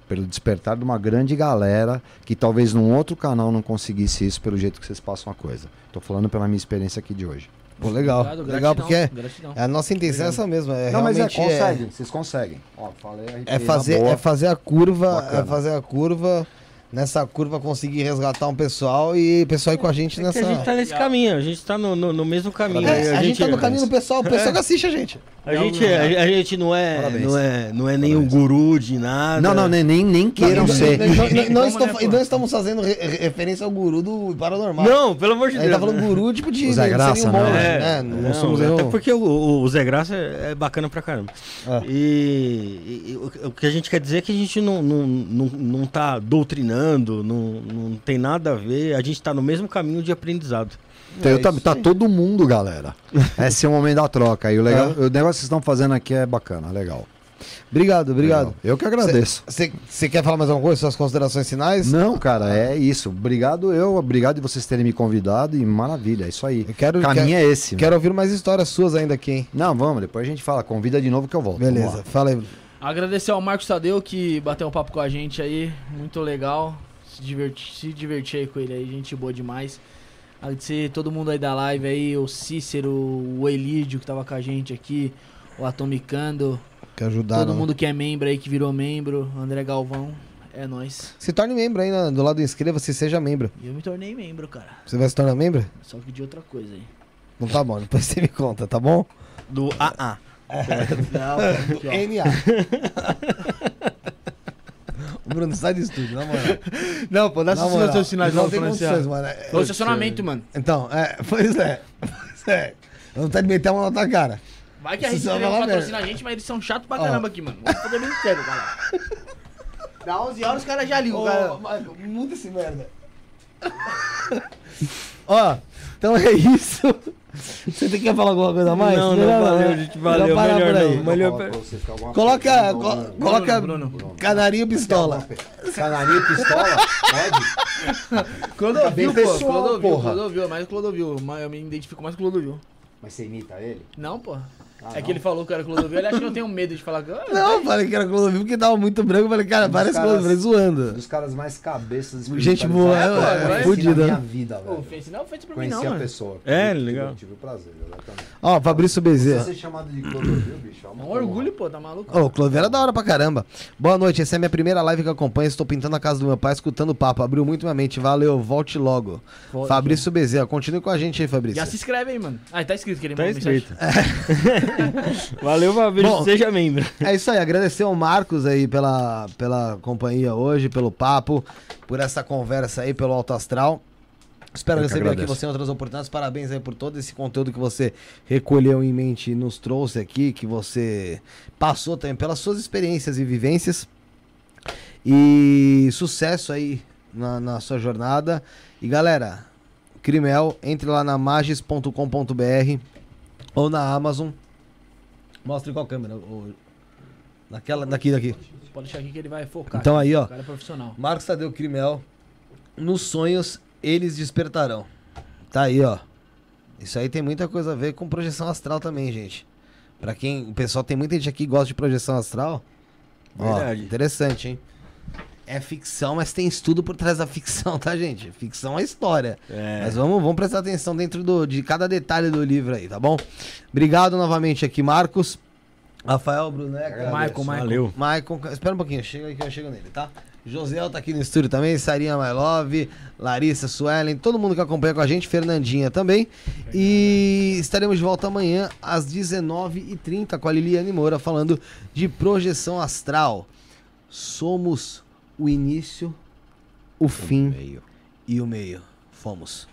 Speaker 4: pelo despertar de uma grande galera que talvez num outro canal não conseguisse isso pelo jeito que vocês passam a coisa. Tô falando pela minha experiência aqui de hoje.
Speaker 2: Pô, legal.
Speaker 1: Obrigado,
Speaker 2: legal
Speaker 1: gratidão,
Speaker 2: porque é,
Speaker 1: gratidão.
Speaker 2: a nossa intenção é essa mesmo. É
Speaker 4: não, mas é,
Speaker 2: é-
Speaker 4: conseguem, vocês conseguem. Ó, falei,
Speaker 2: É fazer,
Speaker 4: boa.
Speaker 2: é fazer a curva,
Speaker 4: Bacana.
Speaker 2: é fazer a curva, nessa curva conseguir resgatar um pessoal e o pessoal ir com a gente
Speaker 3: É
Speaker 2: nessa.
Speaker 3: a gente tá nesse caminho, a gente tá no, no, no mesmo caminho.
Speaker 2: É,
Speaker 3: aí
Speaker 2: a, gente tá no caminho do pessoal, o pessoal que assiste a gente.
Speaker 3: A gente, a, a gente não é,
Speaker 4: Parabéns.
Speaker 3: não é, não é nenhum guru de nada.
Speaker 4: Não, não, nem, nem, nem queiram
Speaker 2: Não,
Speaker 4: ser.
Speaker 2: não, não, não, estou- não estamos fazendo re- re- referência ao guru do Paranormal.
Speaker 3: Não, pelo amor de
Speaker 2: A
Speaker 3: Deus.
Speaker 2: gente tá falando guru tipo de.
Speaker 4: O Zé Graça,
Speaker 3: É,
Speaker 2: né? Não,
Speaker 3: não,
Speaker 2: somos
Speaker 3: até porque o, o- Zé Graça é é bacana pra caramba.
Speaker 2: É.
Speaker 3: E, e- e o, o que a gente quer dizer é que a gente não, não, não, não tá doutrinando, não, não tem nada a ver, a gente tá no mesmo caminho de aprendizado.
Speaker 4: Então,
Speaker 2: É
Speaker 4: eu tá, tá todo mundo, galera. Esse é o momento da troca. E o, legal,
Speaker 2: É.
Speaker 4: o negócio que vocês estão fazendo aqui é bacana, legal.
Speaker 2: Obrigado, obrigado.
Speaker 4: Legal. Eu que agradeço.
Speaker 2: Você quer falar mais alguma coisa? Suas considerações finais?
Speaker 4: Não, cara, é isso. Obrigado eu, obrigado de vocês terem me convidado e maravilha, é isso aí.
Speaker 2: Eu quero,
Speaker 4: O caminho
Speaker 2: quero,
Speaker 4: é esse.
Speaker 2: quero ouvir mais histórias suas ainda aqui, hein?
Speaker 4: Não, vamos, depois a gente fala. Convida de novo que eu volto.
Speaker 2: Beleza, fala aí.
Speaker 1: Agradecer ao Marcos Tadeu que bateu um papo com a gente aí. Muito legal. Se divertir, se divertir aí com ele aí, gente boa demais. Agradecer todo mundo aí da live aí, o Cícero, o Elídio que tava com a gente aqui, o Atomicando,
Speaker 2: Que ajudaram.
Speaker 1: todo mundo que é membro aí, que virou membro, André Galvão, é nóis.
Speaker 2: Se torne membro aí na- do lado do inscreva-se, seja membro.
Speaker 1: E eu me tornei membro, cara.
Speaker 2: Você vai se tornar membro?
Speaker 1: Só que de outra coisa aí.
Speaker 2: Não tá bom, depois você me conta, tá bom?
Speaker 3: Do AA.
Speaker 1: Não, cara, aqui, ó.
Speaker 2: NA. O Bruno, sai do estúdio, na moral.
Speaker 1: Não, pô, dá seus raciocinados
Speaker 2: não tem condições, mano. É-
Speaker 1: Foi o estacionamento, mano.
Speaker 2: Então, é, pois é. Pois é. Não tá de meter a mão na tua cara.
Speaker 1: Vai que a gente não patrocina a gente, mas eles são chatos pra caramba aqui, mano. Vamos fazer bem sério, cara. Dá 11 horas os caras já ligam, cara.
Speaker 2: Marco, muda esse merda. Ó, então é isso. Você tem que falar alguma coisa a mais?
Speaker 3: Não, não,
Speaker 2: Melhor
Speaker 3: valeu,
Speaker 2: né?
Speaker 3: gente, valeu, melhor
Speaker 2: por aí.
Speaker 3: não. Melhor
Speaker 4: pra
Speaker 2: Coloca,
Speaker 4: algum-
Speaker 2: coloca
Speaker 1: Bruno,
Speaker 2: canarinho pistola.
Speaker 4: Canarinho e pistola? Pode?
Speaker 1: Clodovil, pô.
Speaker 4: pessoal,
Speaker 1: Clodovil,
Speaker 4: porra.
Speaker 1: Clodovil, mais Clodovil. Eu me identifico mais com Clodovil.
Speaker 4: Mas você imita ele?
Speaker 1: Não, pô. É que ele falou que era Clodovil, ele acha que eu tenho medo de falar que. Ah,
Speaker 2: Não, eu falei que era Clodovil porque tava muito branco. Eu falei, cara, parece Clodovil, zoando.
Speaker 4: Dos caras mais cabeças
Speaker 2: Gente boa, é,
Speaker 4: eu
Speaker 1: é,
Speaker 4: conheci
Speaker 2: fudida,
Speaker 4: na minha
Speaker 2: né?
Speaker 4: vida,
Speaker 1: Pô,
Speaker 4: velho.
Speaker 1: ofensa não é ofensa pra mim,
Speaker 4: Conheci
Speaker 1: não,
Speaker 4: a pessoa.
Speaker 3: É,
Speaker 4: Tive-
Speaker 3: legal.
Speaker 4: Tive o prazer, exatamente.
Speaker 2: Ó, Fabrício Bezerra.
Speaker 4: Você ser chamado de Clodovil, bicho, é
Speaker 1: É um orgulho, pô, tá maluco?
Speaker 2: Ô, Clover era da hora pra caramba. Boa noite, essa é a minha primeira live que eu acompanho. Estou pintando a casa do meu pai, escutando o papo. Abriu muito minha mente. Valeu, volte logo.
Speaker 1: Volte.
Speaker 2: Fabrício Bezerra, continue com a gente aí, Fabrício.
Speaker 1: Já se inscreve aí, mano. Ah, tá escrito que ele
Speaker 3: Tá
Speaker 1: mandou mensagem.
Speaker 3: Valeu, Fabrício.
Speaker 2: Bom,
Speaker 3: Seja membro.
Speaker 2: É isso aí, agradecer ao Marcos aí pela, pela companhia hoje, pelo papo, por essa conversa aí, pelo Alto Astral. Espero
Speaker 3: Eu
Speaker 2: receber aqui você em outras oportunidades. Parabéns aí por todo esse conteúdo que você recolheu em mente e nos trouxe aqui, que você passou também pelas suas experiências e vivências. E sucesso aí na, na sua jornada. E galera, Crimel, entre lá na magis.com.br ou na Amazon. Mostre qual câmera. ô, Naquela, daqui, daqui.
Speaker 1: Pode deixar aqui que ele vai focar.
Speaker 2: Então aí, ó.
Speaker 1: O cara é profissional.
Speaker 2: Marcos Tadeu Crimel. Nos sonhos, eles despertarão. Tá aí, ó. Isso aí tem muita coisa a ver com projeção astral também, gente. Pra quem. O pessoal tem muita gente aqui que gosta de projeção astral. Ó,
Speaker 3: Verdade.
Speaker 2: interessante, hein? É ficção, mas tem estudo por trás da ficção, tá, gente? Ficção é história.
Speaker 3: É.
Speaker 2: Mas vamos, vamos prestar atenção dentro do, de cada detalhe do livro aí, tá bom? Obrigado novamente aqui, Marcos. Rafael Bruneca.
Speaker 1: Michael, Michael.
Speaker 3: Valeu.
Speaker 2: Maicon, espera um pouquinho, chega aí que eu chego nele, tá? Josiel tá aqui no estúdio também, Sarinha My Love, Larissa, Suelen, todo mundo que acompanha com a gente, Fernandinha também. E estaremos de volta amanhã às 19h30 com a Liliane Moura falando de projeção astral. Somos o início, o fim
Speaker 4: Meio.
Speaker 2: e o meio. Fomos.